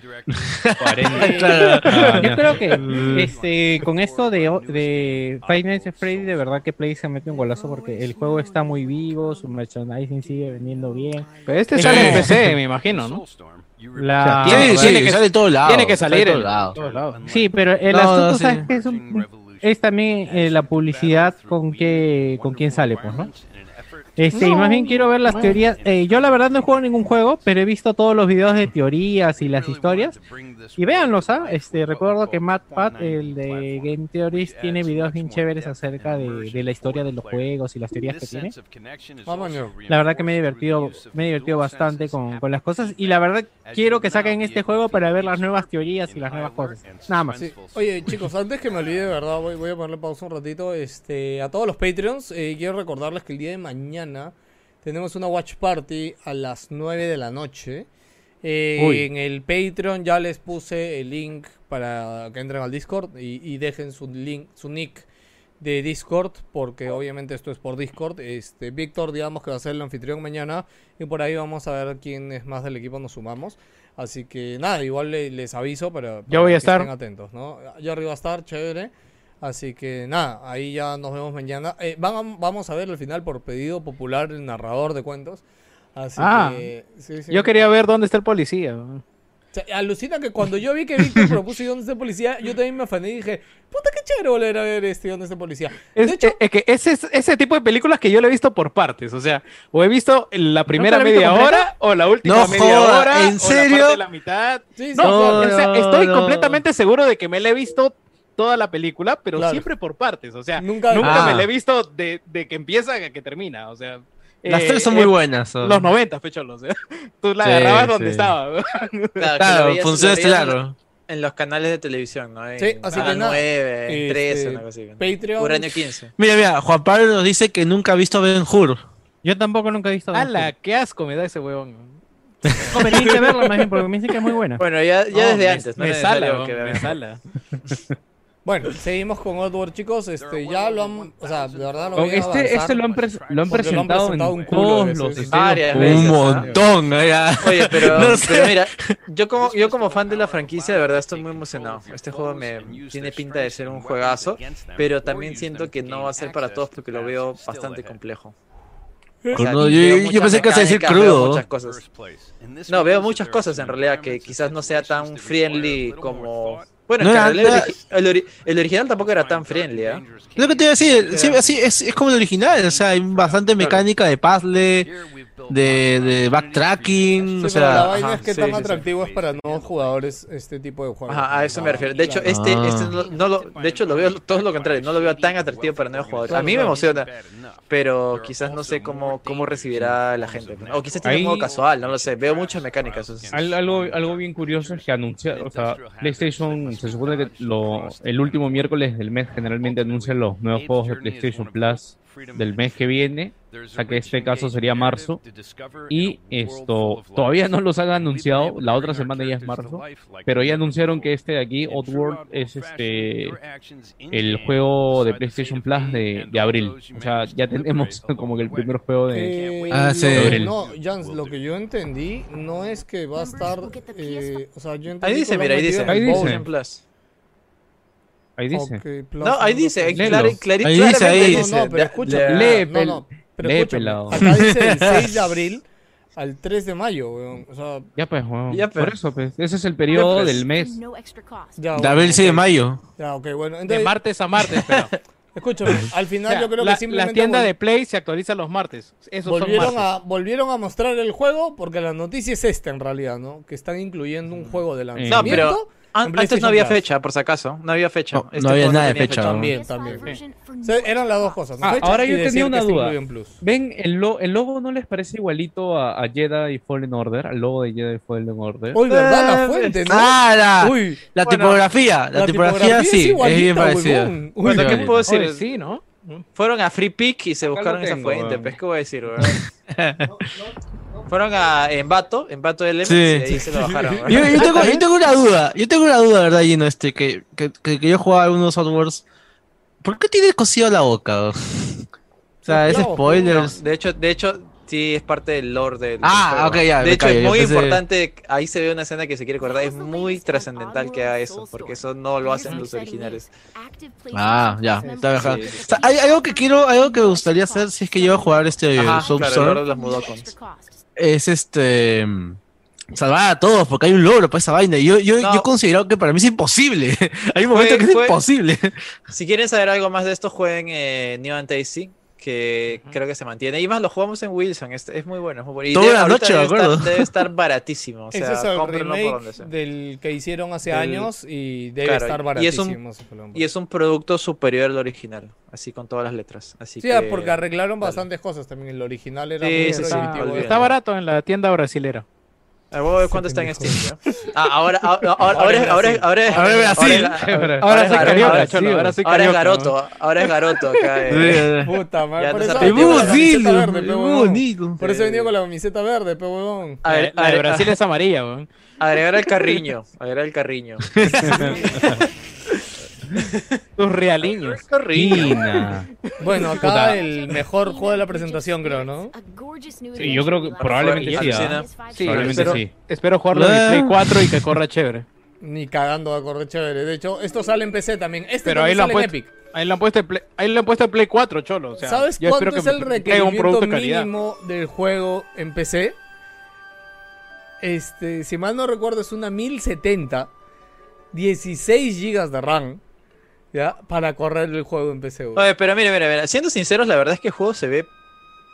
Speaker 7: 40. Ah,
Speaker 6: Yo creo que (laughs) este, con esto de, de Five Nights at Freddy, de verdad que Play se mete un golazo porque el juego está muy vivo, su merchandising sigue vendiendo bien.
Speaker 3: Pero este
Speaker 6: Sí.
Speaker 3: sale en PC, (laughs) me imagino, ¿no?
Speaker 6: La...
Speaker 3: tiene-
Speaker 4: Sí,
Speaker 3: tiene
Speaker 4: sí,
Speaker 3: que-
Speaker 4: sale de todos lados.
Speaker 3: Tiene que salir
Speaker 4: de todos lados.
Speaker 3: todos lados.
Speaker 6: Sí, pero el
Speaker 4: No,
Speaker 6: asunto
Speaker 4: no,
Speaker 6: ¿sabes
Speaker 4: sí.
Speaker 6: qué? es, un- es también eh, la publicidad con que con quién sale, pues, ¿no? Este, y más bien quiero ver las teorías. eh, yo la verdad no he jugado ningún juego, pero he visto todos los videos de teorías y las historias. Y véanlos, ¿ah? Este, recuerdo que Matt Pat, el de Game Theories, tiene videos bien chéveres acerca de, de la historia de los juegos y las teorías que tiene. La verdad que me he divertido, me he divertido bastante con, con las cosas. Y la verdad quiero que saquen este juego para ver las nuevas teorías y las nuevas cosas. Nada más.
Speaker 1: Sí. Oye, chicos, antes que me olvide, de verdad, voy, voy a ponerle pausa un ratito. Este, a todos los Patreons, eh, quiero recordarles que el día de mañana tenemos una watch party a las 9 de la noche. Eh, en el Patreon ya les puse el link para que entren al Discord y, y dejen su link, su nick de Discord, porque obviamente esto es por Discord. Este, Víctor, digamos que va a ser el anfitrión mañana, y por ahí vamos a ver quién es más del equipo, nos sumamos. Así que nada, igual le- les aviso para,
Speaker 3: Yo voy
Speaker 1: para
Speaker 3: a
Speaker 1: que
Speaker 3: estar.
Speaker 1: estén atentos, ¿no? Yo arriba a estar, chévere. Así que nada, ahí ya nos vemos mañana. Eh, van a- vamos a ver al final por pedido popular el narrador de cuentos. Así
Speaker 3: Ah,
Speaker 1: que sí, sí.
Speaker 3: Yo quería ver dónde está el policía. ¿no?
Speaker 1: O sea, alucina que cuando yo vi que Víctor (laughs) propuso y dónde está el policía, yo también me afané y dije, puta qué chévere volver a ver este dónde está el policía.
Speaker 3: Es,
Speaker 1: de hecho,
Speaker 3: es- es que ese es ese tipo de películas que yo lo he visto por partes, o sea, o he visto la primera
Speaker 6: visto
Speaker 3: media
Speaker 6: completa?
Speaker 3: hora o la última
Speaker 4: No
Speaker 3: media
Speaker 4: joda,
Speaker 3: hora
Speaker 4: ¿en
Speaker 3: o la
Speaker 4: serio?
Speaker 3: parte de la mitad.
Speaker 1: sí, sí,
Speaker 3: No,
Speaker 1: claro.
Speaker 3: o sea,
Speaker 4: no,
Speaker 3: estoy
Speaker 4: no.
Speaker 3: completamente seguro de que me la he visto toda la película, pero
Speaker 1: Claro.
Speaker 3: siempre por partes, o sea,
Speaker 1: Nunca-
Speaker 3: nunca,
Speaker 4: Ah.
Speaker 3: me la he visto de, de que empieza a que termina, o sea.
Speaker 4: Las
Speaker 3: eh,
Speaker 4: tres son
Speaker 3: eh,
Speaker 4: muy buenas. son.
Speaker 3: Los 90, fecholo, o sea, tú la
Speaker 4: Sí,
Speaker 3: agarrabas donde
Speaker 4: sí.
Speaker 3: estaba.
Speaker 2: Claro,
Speaker 4: Claro,
Speaker 2: veías-
Speaker 4: funciona claro.
Speaker 2: En los canales de televisión, ¿no? En
Speaker 1: Sí, así que
Speaker 2: Canal
Speaker 1: nada,
Speaker 2: 9, en
Speaker 1: este,
Speaker 2: 13, una cosa así.
Speaker 1: Patreon.
Speaker 2: Uranio 15.
Speaker 4: Mira, mira, Juan Pablo nos dice que nunca ha visto Ben Hur.
Speaker 6: Yo tampoco nunca he visto. Ben
Speaker 3: ¡Hala!
Speaker 6: Hur.
Speaker 3: ¡Qué asco me da ese huevón! (laughs)
Speaker 6: No, hay que verla más bien porque me dicen que es muy buena.
Speaker 2: Bueno, ya, ya
Speaker 3: No,
Speaker 2: desde
Speaker 3: me-
Speaker 2: antes, ¿no?
Speaker 3: Me sala,
Speaker 2: que
Speaker 3: me sala. (laughs)
Speaker 1: Bueno, seguimos con Oddworld, chicos. Este, ya lo han, o sea, de verdad lo
Speaker 6: este,
Speaker 1: avanzar.
Speaker 6: este lo han, pres- lo han
Speaker 1: Porque lo han
Speaker 6: presentado
Speaker 1: un
Speaker 6: en
Speaker 1: culo
Speaker 6: todos
Speaker 1: de
Speaker 6: los
Speaker 2: Varias veces,
Speaker 4: Un montón.
Speaker 2: Oye, pero, (laughs)
Speaker 4: No sé.
Speaker 2: pero mira, yo como, yo como fan de la franquicia, de verdad estoy muy emocionado. Este juego me tiene pinta de ser un juegazo, pero también siento que no va a ser para todos porque lo veo bastante complejo. O sea,
Speaker 4: No,
Speaker 2: y
Speaker 4: yo- yo pensé que ibas a decir crudo.
Speaker 2: muchas cosas. No, veo muchas cosas en realidad que quizás no sea tan friendly como... Bueno,
Speaker 4: No no
Speaker 2: el, el ori- el original tampoco era tan friendly, ¿ah?
Speaker 4: Lo que te iba a decir, sí, así es, es como el original, o sea, hay bastante mecánica de puzzle, de, de backtracking,
Speaker 1: Sí,
Speaker 4: o sea,
Speaker 1: la vaina
Speaker 2: ajá,
Speaker 1: es que
Speaker 2: sí,
Speaker 1: tan
Speaker 2: sí, sí.
Speaker 1: atractivo es para nuevos jugadores este tipo de juegos.
Speaker 2: Ajá, a eso me refiero. De hecho,
Speaker 1: Claro.
Speaker 2: este,
Speaker 4: Ah.
Speaker 2: este no, no lo, de hecho lo veo todo lo contrario, no lo veo tan atractivo para nuevos jugadores. A mí me emociona, pero quizás no sé cómo, cómo recibirá la gente. O quizás tiene un
Speaker 6: Ahí-
Speaker 2: modo casual, no lo sé. Veo muchas mecánicas.
Speaker 6: Algo, algo bien curioso es que anunciaron, o sea, PlayStation se supone que lo, el último miércoles del mes generalmente anuncia los nuevos juegos de PlayStation Plus del mes que viene, o sea que este caso sería marzo, y esto todavía no los han anunciado, la otra semana ya es marzo, pero ya anunciaron que este de aquí, Oddworld, es este el juego de PlayStation Plus de, de abril, o sea ya tenemos (laughs) como que el primer juego de...
Speaker 1: Eh,
Speaker 4: Ah, sí.
Speaker 1: No, Jans, lo que yo entendí no es que va a estar. eh, o sea, yo entendí
Speaker 2: Ahí dice, mira, ahí dice.
Speaker 6: Ahí dice.
Speaker 1: Bowl.
Speaker 2: PlayStation Plus.
Speaker 6: Ahí dice.
Speaker 2: No, ahí
Speaker 1: no
Speaker 2: dice, clari- clari-
Speaker 4: Ahí dice, ahí
Speaker 1: No,
Speaker 2: dice.
Speaker 1: no, pero
Speaker 2: Da-
Speaker 1: escucha.
Speaker 6: Lee,
Speaker 1: no, no, pero
Speaker 6: pelado.
Speaker 1: Acá dice el (laughs) 6 de abril al 3 de mayo, weón. O sea,
Speaker 6: Ya pues, weón.
Speaker 2: Ya, pues.
Speaker 6: por eso pues, ese es el periodo
Speaker 2: pues.
Speaker 6: del mes.
Speaker 1: ya.
Speaker 4: de abril 6 de mayo.
Speaker 1: Ya, ok, bueno.
Speaker 3: De
Speaker 1: Entonces,
Speaker 3: martes a martes, pero. (laughs)
Speaker 1: escúchame, al final
Speaker 3: O sea,
Speaker 1: yo creo
Speaker 3: la,
Speaker 1: que simplemente.
Speaker 3: la tienda de Play se actualiza los martes. Esos son
Speaker 1: Volvieron
Speaker 3: martes.
Speaker 1: a, volvieron a mostrar el juego porque la noticia es esta en realidad, ¿no? Que están incluyendo un juego de lanzamiento
Speaker 2: No, pero antes no había fecha, por si acaso. No había fecha.
Speaker 4: No, no
Speaker 2: Este
Speaker 4: había nada de fecha.
Speaker 1: También, también. O sea, eran las dos cosas. ¿no?
Speaker 7: Ah, ahora yo tenía una duda. ¿Ven el, lo- el logo no les parece igualito a, a Jedi Fallen Order? Al logo de Jedi Fallen Order.
Speaker 1: Uy, ¿verdad? La
Speaker 2: Eh,
Speaker 1: fuente, ¿no?
Speaker 4: Ah, la,
Speaker 1: Uy,
Speaker 4: la
Speaker 2: bueno,
Speaker 4: tipografía. La, tipografía,
Speaker 1: es
Speaker 4: sí, es
Speaker 1: igualita,
Speaker 4: bien parecida.
Speaker 1: huevón. Uy,
Speaker 2: Bueno, ¿qué puedo decir?
Speaker 3: Oye, sí, ¿no?
Speaker 2: Fueron a Free Pick y se
Speaker 7: Acá
Speaker 2: buscaron esa fuente. Pues, ¿qué voy a decir, weón? (laughs) Fueron a Envato, Envato Elements
Speaker 4: Sí.
Speaker 2: y ahí se lo bajaron. (laughs)
Speaker 4: Yo, yo tengo, yo (laughs) tengo una duda, yo tengo una duda, ¿verdad, Gino? Este, que, que, que, que yo jugaba algunos Outworlds. ¿Por qué tienes cosido la boca? O sea, es spoilers.
Speaker 2: De hecho, de hecho, sí es parte del lore del.
Speaker 4: Ah, ok, ya,
Speaker 2: De hecho,
Speaker 4: callo,
Speaker 2: es muy
Speaker 4: pensé-
Speaker 2: importante. Ahí se ve una escena que se quiere acordar. Es muy trascendental que haga eso, porque eso no lo hacen los originales.
Speaker 4: Ah, ya, está.
Speaker 2: Sí.
Speaker 4: O sea, hay algo que quiero, algo que me gustaría hacer si es que yo voy a jugar este
Speaker 2: Ajá, claro, el lore de los Mudokons.
Speaker 4: es este salvar a todos porque hay un logro para esa vaina. Y yo, yo,
Speaker 2: No.
Speaker 4: yo he considerado que para mí es imposible. (laughs) hay un momento que
Speaker 2: fue-
Speaker 4: es imposible.
Speaker 2: Si quieren saber algo más de esto, jueguen eh, New and Tasty, que creo que se mantiene. Y más, lo jugamos en Wilson, es, es muy bueno. Es muy bueno. Y
Speaker 4: Toda
Speaker 2: debe-
Speaker 4: la noche,
Speaker 2: debe estar,
Speaker 4: acuerdo.
Speaker 2: debe estar baratísimo. O (laughs) sea,
Speaker 1: Ese es el
Speaker 2: cómprenlo por
Speaker 1: remake
Speaker 2: donde sea.
Speaker 1: del que hicieron hace
Speaker 2: Del-
Speaker 1: años y debe
Speaker 2: Claro,
Speaker 1: estar
Speaker 2: y es un-
Speaker 1: baratísimo.
Speaker 2: Y es un producto superior al original, así con todas las letras. Así
Speaker 1: Sí,
Speaker 2: que,
Speaker 1: ah, porque arreglaron
Speaker 2: dale.
Speaker 1: bastantes cosas también. El original era
Speaker 2: Sí,
Speaker 1: muy
Speaker 2: sí, olvídalo.
Speaker 3: Está barato en la tienda brasilera.
Speaker 2: Voy a ver cuánto está en Steam. ¿ya? Ah, ahora, ahora, ahora, ahora, es- ahora, es- ahora, es-
Speaker 4: Ahora es Brasil.
Speaker 2: ahora es- es es. Garoto, ahora es Garoto acá. eh.
Speaker 1: Puta madre. Por eso
Speaker 4: bonito,
Speaker 1: huevón. Por eso venía con la camiseta verde, pe huevón.
Speaker 2: A ver,
Speaker 3: Brasil es amarilla, weón.
Speaker 2: agregar el carriño, agregar el carriño. (laughs) (laughs)
Speaker 3: Tus realiños.
Speaker 1: Bueno, acá
Speaker 7: Puta.
Speaker 1: el mejor juego de la presentación, creo, ¿no?
Speaker 7: Sí, yo creo que probablemente sí. ¿ah?
Speaker 3: Sí,
Speaker 7: Probablemente
Speaker 3: espero,
Speaker 7: sí.
Speaker 3: espero jugarlo en
Speaker 4: Ah.
Speaker 3: Play 4 y que corra chévere.
Speaker 1: Ni cagando va a correr chévere. De hecho, esto sale en PC también. Este
Speaker 3: Pero ahí
Speaker 1: sale en
Speaker 3: puesto.
Speaker 1: Epic.
Speaker 3: Ahí le han puesto el Play, ahí le han puesto Play 4, cholo. O sea,
Speaker 1: ¿Sabes
Speaker 3: yo
Speaker 1: cuánto es
Speaker 3: que
Speaker 1: el requerimiento
Speaker 3: de
Speaker 1: mínimo del juego en PC? Este, si mal no recuerdo, es una 1070, 16 GB de RAM, ¿ya? Para correr el juego en PC.
Speaker 2: Oye, pero mira, mira, mira, siendo sinceros, la verdad es que el juego se ve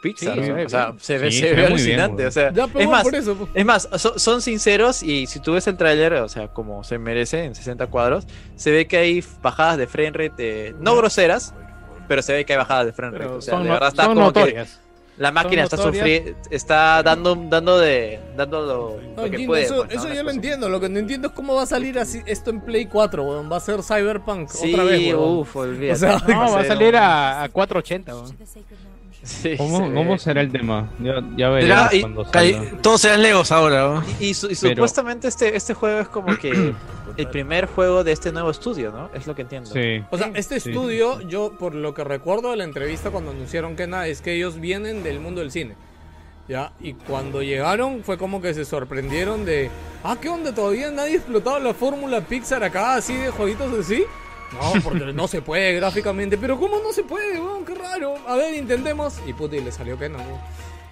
Speaker 2: Pixar.
Speaker 3: Sí, se ve
Speaker 2: o sea, se ve,
Speaker 7: Sí,
Speaker 2: se ve
Speaker 7: bien,
Speaker 2: alucinante. o sea,
Speaker 1: Ya, pero
Speaker 2: es más,
Speaker 1: por eso. pues.
Speaker 2: Es más, so- son sinceros y si tú ves el tráiler, o sea, como se merece en 60 cuadros, se ve que hay bajadas de frame rate, eh, no groseras, pero se ve que hay bajadas de frame rate. O sea,
Speaker 3: son,
Speaker 2: de
Speaker 3: no-
Speaker 2: verdad está
Speaker 3: son
Speaker 2: como que
Speaker 3: notorias.
Speaker 2: La máquina está sufriendo, está dando, dando de, dando lo,
Speaker 1: No,
Speaker 2: lo que
Speaker 1: Gino,
Speaker 2: puede.
Speaker 1: eso,
Speaker 2: pues, ¿no?
Speaker 1: eso yo lo entiendo. Lo que no entiendo es cómo va a salir así esto en Play 4, weón. Va a ser Cyberpunk
Speaker 2: Sí,
Speaker 1: otra vez, weón.
Speaker 2: uff, olvídate.
Speaker 1: O sea,
Speaker 3: No, (laughs) va a salir a, a 480, weón.
Speaker 2: Sí,
Speaker 7: ¿Cómo,
Speaker 2: se
Speaker 7: cómo
Speaker 2: ve.
Speaker 7: será el tema? Ya, ya veremos
Speaker 4: y-
Speaker 7: cuando salga.
Speaker 4: todos serán Legos ahora. ¿no?
Speaker 2: Y, y su- y
Speaker 7: Pero-
Speaker 2: supuestamente este, este juego es como que (clears throat) el primer juego de este nuevo estudio, ¿no? Es lo que entiendo.
Speaker 7: Sí.
Speaker 1: O sea, este
Speaker 7: Sí.
Speaker 1: estudio, yo por lo que recuerdo de la entrevista cuando anunciaron que nada, es que ellos vienen del mundo del cine. ¿Ya? Y cuando llegaron fue como que se sorprendieron de, ah, ¿qué onda? ¿Todavía nadie ha explotado la fórmula Pixar acá así de jueguitos así? No, porque no se puede gráficamente. Pero ¿cómo no se puede, weón? Qué raro. A ver, intentemos. Y puta, y le salió que no.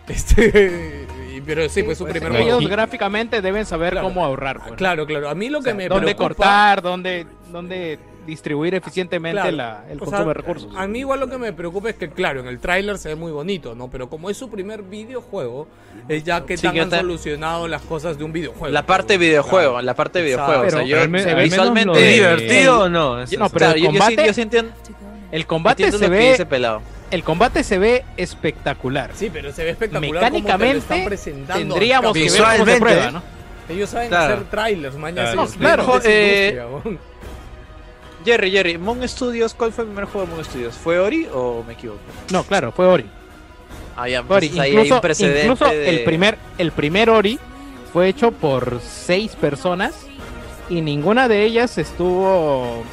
Speaker 1: Este, y- pero sí, pues su primer
Speaker 7: Ellos
Speaker 1: juego.
Speaker 3: Gráficamente deben saber
Speaker 1: Claro.
Speaker 3: cómo ahorrar. pues.
Speaker 1: Claro, claro. A mí lo
Speaker 3: O
Speaker 1: que
Speaker 3: sea,
Speaker 1: me
Speaker 3: dónde
Speaker 1: preocupa...
Speaker 3: cortar, dónde, dónde distribuir eficientemente
Speaker 1: Claro.
Speaker 3: la- el
Speaker 1: O
Speaker 3: consumo
Speaker 1: sea,
Speaker 3: de recursos.
Speaker 1: A mí igual lo que me preocupa es que, claro, en el tráiler se ve muy bonito, ¿no? Pero como es su primer videojuego, es ya que
Speaker 2: Sí,
Speaker 1: tan han solucionado las cosas de un videojuego.
Speaker 2: La parte videojuego, la parte videojuego. o sea,
Speaker 3: Pero-
Speaker 2: yo
Speaker 7: pero al me-
Speaker 3: se ve
Speaker 7: al menos
Speaker 2: visualmente
Speaker 7: lo
Speaker 4: ¿Es
Speaker 7: de-
Speaker 4: divertido o no? Eso-
Speaker 3: No, pero
Speaker 2: Claro,
Speaker 3: el
Speaker 2: yo- yo, sí,
Speaker 3: combate-
Speaker 2: yo sí entiendo,
Speaker 3: El combate se ve,
Speaker 2: pelado.
Speaker 3: el combate se ve espectacular.
Speaker 1: Sí, pero se ve espectacular como te lo
Speaker 3: Mecánicamente
Speaker 1: presentando.
Speaker 3: tendríamos que ver cómo se prueba, ¿no?
Speaker 1: Ellos saben
Speaker 4: Claro.
Speaker 1: hacer trailers, mañana.
Speaker 7: Claro.
Speaker 3: Claro.
Speaker 2: Eh. Jerry, Jerry, Moon Studios, ¿cuál fue el primer juego de Moon Studios? ¿Fue Ori o me equivoco?
Speaker 3: No, claro, fue Ori.
Speaker 2: Ah, ya,
Speaker 3: Fue Ori.
Speaker 2: hay
Speaker 3: Incluso,
Speaker 2: precedente
Speaker 3: incluso
Speaker 2: de-
Speaker 3: el primer, el primer Ori fue hecho por seis personas y ninguna de ellas estuvo.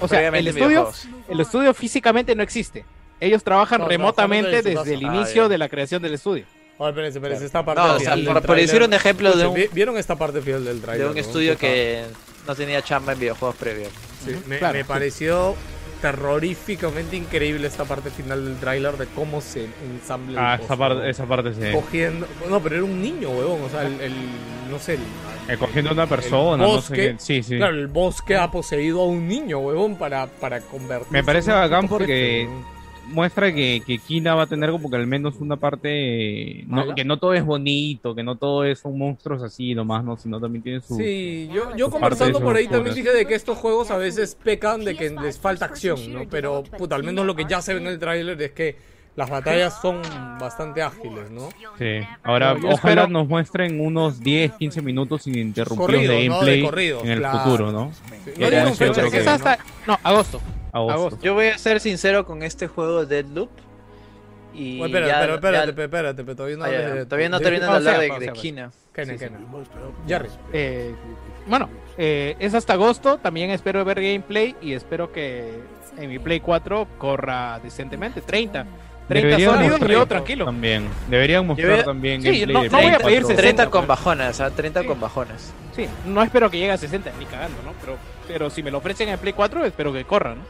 Speaker 3: O sea, el estudio, el estudio físicamente no existe. Ellos trabajan
Speaker 1: No,
Speaker 3: remotamente
Speaker 1: desde
Speaker 3: el inicio
Speaker 2: Ah,
Speaker 3: de la creación del estudio.
Speaker 1: A ver, espérense, espérense, esta parte
Speaker 2: No, o sea, por, decir un ejemplo de
Speaker 1: Escuchen,
Speaker 2: un,
Speaker 1: ¿vi- ¿Vieron esta parte final del trailer?
Speaker 2: de un estudio que no tenía chamba en videojuegos previos.
Speaker 1: me,
Speaker 3: Claro,
Speaker 1: me
Speaker 3: sí.
Speaker 1: pareció terroríficamente increíble esta parte final del tráiler de cómo se ensambla
Speaker 7: Ah,
Speaker 1: el
Speaker 7: esa parte, esa parte sí.
Speaker 1: cogiendo no pero era un niño huevón o sea el, el- no sé el,
Speaker 7: Eh, cogiendo a una persona, no sé
Speaker 1: bosque,
Speaker 7: qué. Sí, sí.
Speaker 1: claro el bosque ha poseído a un niño huevón para para convertirse
Speaker 7: Me parece bacán porque-. Muestra que, que Kina va a tener como que al menos una parte, eh, que no todo es bonito, que no todo es son monstruos así nomás, no, sino también tiene su...
Speaker 1: Sí, yo, yo
Speaker 7: su
Speaker 1: conversando por ahí también dije de que estos juegos a veces pecan de que les falta acción, ¿no? Pero, puta, al menos lo que ya se ve en el tráiler es que las batallas son bastante ágiles, ¿no?
Speaker 7: Sí. Ahora,
Speaker 1: No,
Speaker 7: ojalá
Speaker 1: espero-
Speaker 7: nos muestren unos 10, 15 minutos ininterrumpidos
Speaker 1: Corrido,
Speaker 7: de
Speaker 1: ¿no? De
Speaker 7: gameplay
Speaker 1: corrido,
Speaker 7: en el
Speaker 1: claro.
Speaker 7: futuro, ¿no?
Speaker 1: Sí, fecha
Speaker 7: que-
Speaker 3: hasta, no, agosto.
Speaker 7: Agosto.
Speaker 3: agosto.
Speaker 2: Yo voy a ser sincero con este juego Deadloop. Y
Speaker 1: Oye, espera,
Speaker 2: ya-
Speaker 1: pero espérate,
Speaker 2: ya-
Speaker 1: espérate, espérate, pero todavía no
Speaker 2: Ah, ya, ya.
Speaker 1: de-
Speaker 2: Todavía no
Speaker 1: de-
Speaker 2: terminan de
Speaker 3: o
Speaker 2: hablar de, de Kina.
Speaker 1: Kena, Kena. Jerry.
Speaker 3: Eh, bueno, eh, es hasta agosto. También espero ver gameplay y espero que en mi Play 4 corra decentemente. 30. 30
Speaker 7: Deberían
Speaker 3: sólidos y yo tranquilo.
Speaker 7: También. Deberían mostrar también
Speaker 3: Sí,
Speaker 7: gameplay
Speaker 3: no- voy a pedir
Speaker 7: 4.
Speaker 2: 30
Speaker 3: 60,
Speaker 2: con bajonas. 30 con bajonas.
Speaker 3: Sí, no espero que llegue a 60 ni cagando, ¿no? Pero, pero si me lo ofrecen en Play 4, espero que corra, ¿no?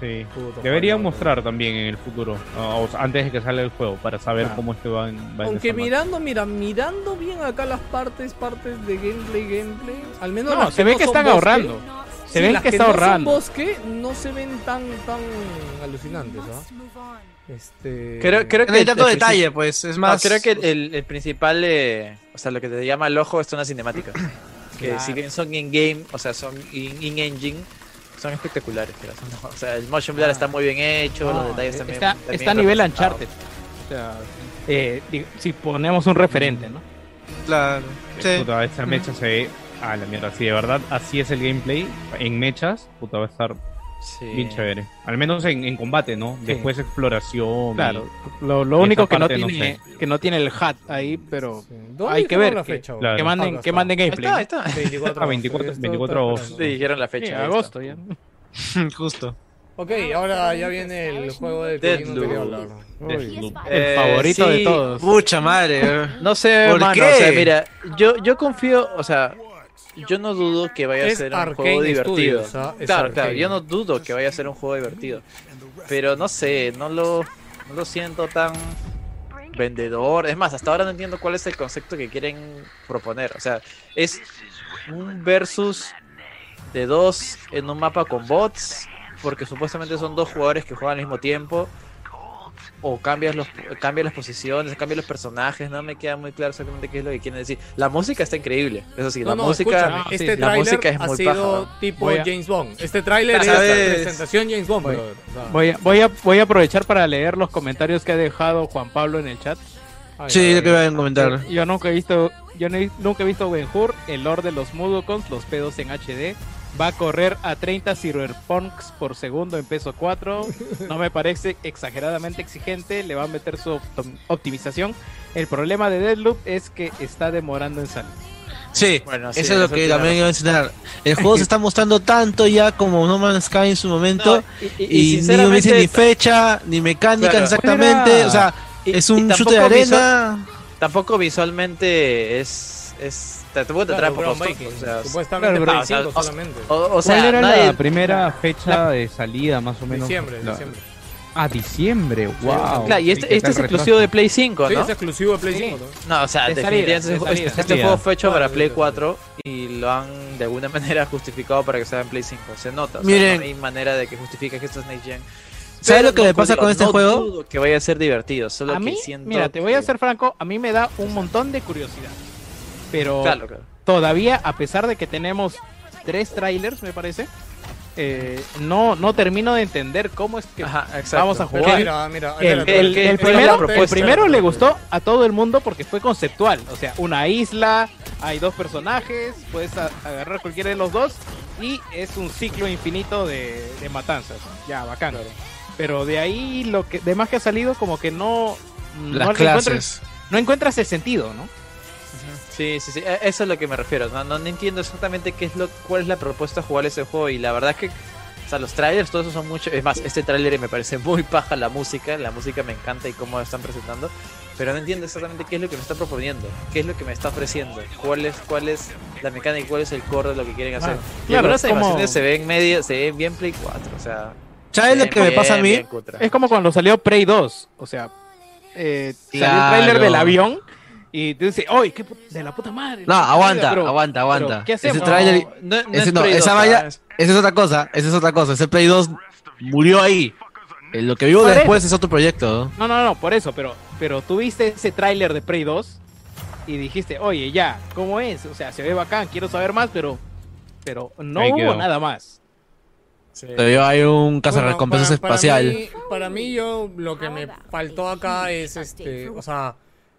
Speaker 7: Sí. Deberían mostrar también en el futuro, ah, o sea, antes de que salga el juego, para saber
Speaker 1: Claro.
Speaker 7: cómo es que va, en- va en
Speaker 1: Aunque
Speaker 7: esa
Speaker 1: mirando, mira, mirando bien acá las partes, partes de gameplay, gameplay, al menos
Speaker 3: No, se ve que están
Speaker 1: bosque,
Speaker 3: ahorrando. Se
Speaker 1: sí,
Speaker 3: ven
Speaker 1: las
Speaker 3: que está
Speaker 1: no
Speaker 3: ahorrando.
Speaker 1: Son bosque no se ven tan, tan alucinantes, ¿ah? Este...
Speaker 2: Creo, creo
Speaker 4: No
Speaker 2: que
Speaker 4: hay tanto
Speaker 2: el-
Speaker 4: detalle, pues. Es
Speaker 2: No,
Speaker 4: más.
Speaker 2: creo que el, el principal, eh, o sea, lo que te llama el ojo es una cinemática. (clears throat) Que
Speaker 1: Claro.
Speaker 2: si bien son in-game, o sea, son in- in-engine, son espectaculares. creo, ¿no? (laughs) O sea, el motion blur está muy bien hecho, los detalles también.
Speaker 3: está,
Speaker 2: también
Speaker 3: está a nivel. Uncharted. O sea, eh, digo, si ponemos un referente, ¿no?
Speaker 4: Claro. Sí.
Speaker 7: Puta, esa mecha se ve. Ah, la mierda, si de verdad así es el gameplay, en mechas, puta, va a estar
Speaker 2: Sí.
Speaker 7: bien chévere. Al menos en, en combate, ¿no? Después exploración.
Speaker 3: Claro. Lo, lo único que no,
Speaker 7: parte no
Speaker 3: tiene, que no tiene el hat ahí, pero
Speaker 1: Sí. ¿Dónde
Speaker 3: hay que ver
Speaker 1: la
Speaker 3: que-
Speaker 1: fecha,
Speaker 7: claro.
Speaker 3: que manden, que manden
Speaker 2: Ahí
Speaker 3: gameplay.
Speaker 2: está, ahí está.
Speaker 1: 24
Speaker 7: Ah, 24
Speaker 1: agosto,
Speaker 7: 24
Speaker 1: esto
Speaker 7: agosto.
Speaker 2: Sí, dijeron la fecha.
Speaker 3: Sí,
Speaker 2: ahí
Speaker 3: agosto ya. (laughs)
Speaker 4: Justo.
Speaker 1: Ok, ahora ya viene el juego que hablar.
Speaker 7: Deathloop.
Speaker 3: El
Speaker 2: Eh,
Speaker 3: favorito de
Speaker 2: sí,
Speaker 3: todos.
Speaker 4: Mucha madre. eh.
Speaker 2: No sé,
Speaker 4: ¿Por
Speaker 2: mano,
Speaker 4: qué?
Speaker 2: o sea, mira, yo, yo confío, o sea, yo no dudo que vaya a ser un juego divertido.
Speaker 1: Studios, ¿ah?
Speaker 2: Claro, claro, yo no dudo que vaya a ser un juego divertido. Pero no sé, no lo, no lo siento tan vendedor. Es más, hasta ahora no entiendo cuál es el concepto que quieren proponer. O sea, es un versus de dos en un mapa con bots, porque supuestamente son dos jugadores que juegan al mismo tiempo. O cambias los cambias las posiciones, cambias los personajes, no me queda muy claro exactamente qué es lo que quieren decir. La música está increíble, eso sí,
Speaker 1: No,
Speaker 2: la
Speaker 1: no,
Speaker 2: música,
Speaker 1: escúchame,
Speaker 3: sí,
Speaker 1: este
Speaker 2: la
Speaker 1: tráiler
Speaker 2: música es
Speaker 1: ha
Speaker 2: muy
Speaker 1: sido
Speaker 2: paja.
Speaker 1: tipo
Speaker 3: Voy a-
Speaker 1: James Bond. Este tráiler es
Speaker 4: ¿Sabes?
Speaker 1: presentación James Bond,
Speaker 3: Voy- Voy a, voy, a, voy a aprovechar para leer los comentarios que ha dejado Juan Pablo en el chat.
Speaker 1: ay,
Speaker 4: Sí,
Speaker 1: ay,
Speaker 4: lo que iba a comentar.
Speaker 3: Yo nunca he visto, yo no he- nunca he visto Ben Hur, el Lord de los Mudokons, los pedos en HD. Va a correr a 30 cyberpunks por segundo en peso 4. No me parece exageradamente exigente. Le va a meter su optim- optimización. El problema de Deadloop es que está demorando en salir.
Speaker 4: Sí,
Speaker 2: Bueno, sí,
Speaker 4: eso es lo que también iba a mencionar. El juego se está mostrando tanto ya como No Man's Sky en su momento.
Speaker 2: No, y, y- y
Speaker 4: y, ni me dice ni fecha, ni mecánica
Speaker 2: Claro.
Speaker 4: exactamente. O sea,
Speaker 2: y-
Speaker 4: es un
Speaker 2: tampoco
Speaker 4: chute de
Speaker 2: visual-
Speaker 4: arena.
Speaker 2: tampoco visualmente es, es te, te traer
Speaker 1: Claro,
Speaker 2: por los
Speaker 1: groundbreaking.
Speaker 2: ojos, o sea,
Speaker 1: Supuestamente
Speaker 7: Claro, pero-
Speaker 1: Play 5
Speaker 2: o sea,
Speaker 1: solamente.
Speaker 2: o, o
Speaker 7: ¿Cuál
Speaker 2: sea,
Speaker 7: era
Speaker 2: nadie-
Speaker 7: la primera fecha de salida, más o menos?
Speaker 1: Diciembre,
Speaker 7: La-
Speaker 1: diciembre.
Speaker 7: Ah, diciembre, wow.
Speaker 2: Claro, y este,
Speaker 7: Sí, que
Speaker 2: este es exclusivo de Play 5,
Speaker 1: Sí,
Speaker 2: ¿no?
Speaker 1: es exclusivo de Play
Speaker 3: Sí.
Speaker 1: 5. ¿no?
Speaker 2: No, o sea,
Speaker 3: De
Speaker 2: definitivamente
Speaker 3: salida,
Speaker 2: este,
Speaker 3: de salida.
Speaker 2: este
Speaker 7: Salida.
Speaker 2: juego fue hecho para
Speaker 1: Claro,
Speaker 2: Play
Speaker 1: sí, sí.
Speaker 2: 4 y lo han de alguna (laughs) manera justificado para que sea en Play 5. Se nota, o sea,
Speaker 4: Miren.
Speaker 2: no hay manera de que justifique que esto es Next Gen.
Speaker 4: ¿Sabes
Speaker 2: Pero
Speaker 4: lo que
Speaker 2: no
Speaker 4: me pasa con este
Speaker 2: no
Speaker 4: juego?
Speaker 2: dudo que vaya a ser divertido, solo
Speaker 3: A
Speaker 2: que
Speaker 3: mí,
Speaker 2: siento
Speaker 3: mira, te voy a
Speaker 2: que-
Speaker 3: ser franco, a mí me da un montón de curiosidad. Pero
Speaker 2: Claro, claro.
Speaker 3: todavía, a pesar de que tenemos tres trailers, me parece, eh, no, no termino de entender cómo es que
Speaker 2: Ajá,
Speaker 3: vamos a
Speaker 1: Pero
Speaker 3: jugar.
Speaker 1: mira, mira,
Speaker 3: El,
Speaker 1: espérate.
Speaker 3: el-
Speaker 2: ¿qué-
Speaker 3: el
Speaker 2: cuál es la
Speaker 3: primero, el primero le gustó a todo el mundo porque fue conceptual. O sea, una isla, hay dos personajes, puedes a- agarrar cualquiera de los dos y es un ciclo infinito de, de matanzas. Ya, bacán. Pero de ahí lo que demás que ha salido como que no, no encuentras, no encuentras el sentido, ¿no?
Speaker 2: Sí, sí, sí, a- eso es lo que me refiero. No, no, no entiendo exactamente qué es lo, cuál es la propuesta de jugar ese juego y la verdad es que, o sea, los trailers, todos esos son mucho. Es más, este trailer me parece muy paja la música, la música me encanta y cómo lo están presentando, pero no entiendo exactamente qué es lo que me está proponiendo, qué es lo que me está ofreciendo, cuál es, cuál es la mecánica y cuál es el core de lo que quieren hacer.
Speaker 3: Claro,
Speaker 2: y
Speaker 3: claro, es como-
Speaker 2: se ven medio, se ven bien Play 4, o sea.
Speaker 4: ¿Sabes lo que me pasa a mí?
Speaker 3: Es como cuando salió Prey 2. O sea, eh, salió el
Speaker 4: Claro.
Speaker 3: trailer del avión y tú dices, ¡ay, qué de la puta madre!
Speaker 4: No, aguanta,
Speaker 3: pero-
Speaker 4: aguanta,
Speaker 3: pero,
Speaker 4: aguanta.
Speaker 3: ¿Qué
Speaker 4: Ese
Speaker 3: hacemos?
Speaker 4: tráiler-
Speaker 2: No, no
Speaker 4: ese
Speaker 2: es
Speaker 4: no,
Speaker 2: Play
Speaker 4: esa
Speaker 2: 2,
Speaker 4: valla-. Esa es otra cosa, esa es otra cosa. Ese Play 2 murió ahí. Eh, lo que vivo después
Speaker 3: eso.
Speaker 4: es otro proyecto. ¿no?
Speaker 3: No, no, por eso, pero, pero tú viste ese tráiler de Prey 2 y dijiste, oye, ya, ¿cómo es? O sea, se ve bacán, quiero saber más, pero, pero no
Speaker 7: Ahí
Speaker 3: hubo
Speaker 7: quedó.
Speaker 3: nada más.
Speaker 4: Todavía hay un cazarrecompensas
Speaker 1: Bueno, para-
Speaker 4: espacial.
Speaker 1: Para mí, para mí, yo lo que me faltó acá es este, o sea,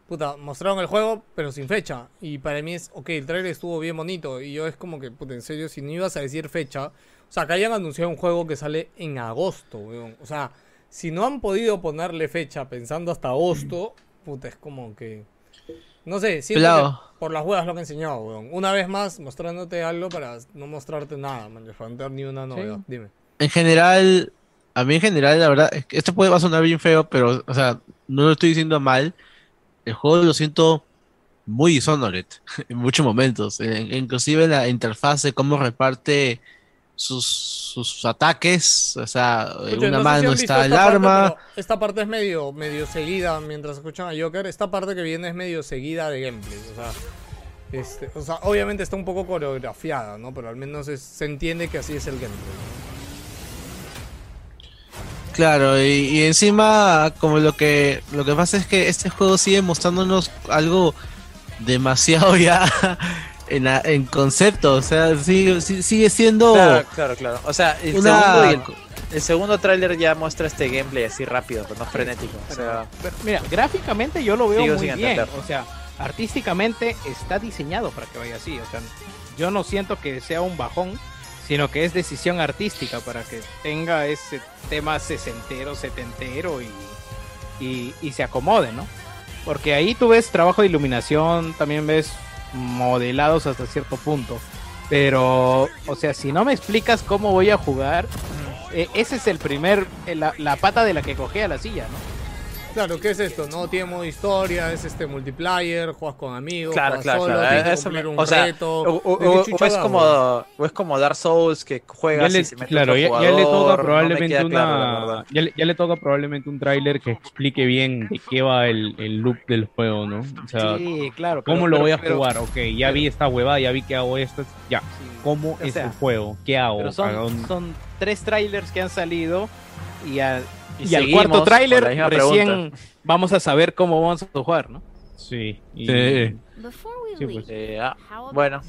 Speaker 1: puta, mostraron el juego, pero sin fecha. Y para mí es, ok, el trailer estuvo bien bonito. Y yo es como que, puta, en serio, si no ibas a decir fecha, o sea, que hayan anunciado un juego que sale en agosto, weón. O sea, si no han podido ponerle fecha pensando hasta agosto, puta, es como que. No sé, siento que por las huevas lo que han enseñado, weón. Una vez más, mostrándote algo para no mostrarte nada, man. Ni una novedad. Dime.
Speaker 4: En general, a mí en general, la verdad, esto puede va a sonar bien feo, pero, o sea, no lo estoy diciendo mal. El juego lo siento muy Dishonored (laughs) en muchos momentos. En- inclusive la interfase, cómo reparte sus, sus ataques. O sea, en una
Speaker 1: no sé si
Speaker 4: mano está el
Speaker 1: parte,
Speaker 4: arma.
Speaker 1: esta parte es medio, medio seguida mientras escuchan a Joker. Esta parte que viene es medio seguida de gameplay. O sea, este, o sea obviamente está un poco coreografiada, ¿no? Pero al menos es- se entiende que así es el gameplay. ¿no?
Speaker 4: Claro, y, y encima, como lo que lo que pasa es que este juego sigue mostrándonos algo demasiado (laughs) ya en, la- en concepto, o sea, sigue, si- sigue siendo
Speaker 2: Claro, claro, claro. O sea, el
Speaker 4: una...
Speaker 2: segundo, el, el segundo tráiler ya muestra este gameplay así rápido, pero no frenético. O sea,
Speaker 3: Pero, mira, gráficamente yo lo veo muy bien.
Speaker 2: entender.
Speaker 3: O sea, artísticamente está diseñado para que vaya así. O sea, yo no siento que sea un bajón, sino que es decisión artística para que tenga ese tema sesentero, setentero y, y, y se acomode, ¿no? Porque ahí tú ves trabajo de iluminación, también ves modelados hasta cierto punto. Pero, o sea, si no me explicas cómo voy a jugar, eh, ese es el primer, eh, la, la pata de la que cogea la silla, ¿no?
Speaker 1: Claro, ¿qué es esto? No tiene modo historia, es este multiplayer, juegas con amigos,
Speaker 2: claro,
Speaker 1: juegas
Speaker 2: claro,
Speaker 1: solo,
Speaker 2: claro.
Speaker 1: tienes que cumplir un
Speaker 2: o sea,
Speaker 1: reto.
Speaker 2: o, o-
Speaker 1: ¿De qué
Speaker 2: o- es como, o es como Dark Souls que juegas
Speaker 7: Ya
Speaker 2: y
Speaker 7: le,
Speaker 2: se mete
Speaker 7: claro,
Speaker 2: otro
Speaker 7: ya, ya le
Speaker 2: jugador,
Speaker 7: toca
Speaker 2: no me
Speaker 7: probablemente
Speaker 2: queda
Speaker 7: una, ya, le, ya le toca probablemente un tráiler que explique bien de qué va el, el loop del juego, ¿no? O sea,
Speaker 3: Sí, claro.
Speaker 7: ¿cómo
Speaker 3: pero-
Speaker 7: lo
Speaker 3: pero-
Speaker 7: voy a
Speaker 3: pero-
Speaker 7: jugar? Ok, ya vi esta huevada, ya vi que hago esto, ya. ¿Cómo
Speaker 3: O
Speaker 7: es
Speaker 3: sea,
Speaker 7: el juego? ¿Qué hago?
Speaker 3: Pero
Speaker 7: ¿A
Speaker 3: son, son tres trailers que han salido y, al-
Speaker 2: Y
Speaker 3: y al cuarto tráiler recién
Speaker 2: pregunta.
Speaker 3: vamos a saber cómo vamos a jugar, ¿no?
Speaker 7: Sí. y-
Speaker 4: Sí.
Speaker 7: Pues.
Speaker 2: Eh, ah, bueno,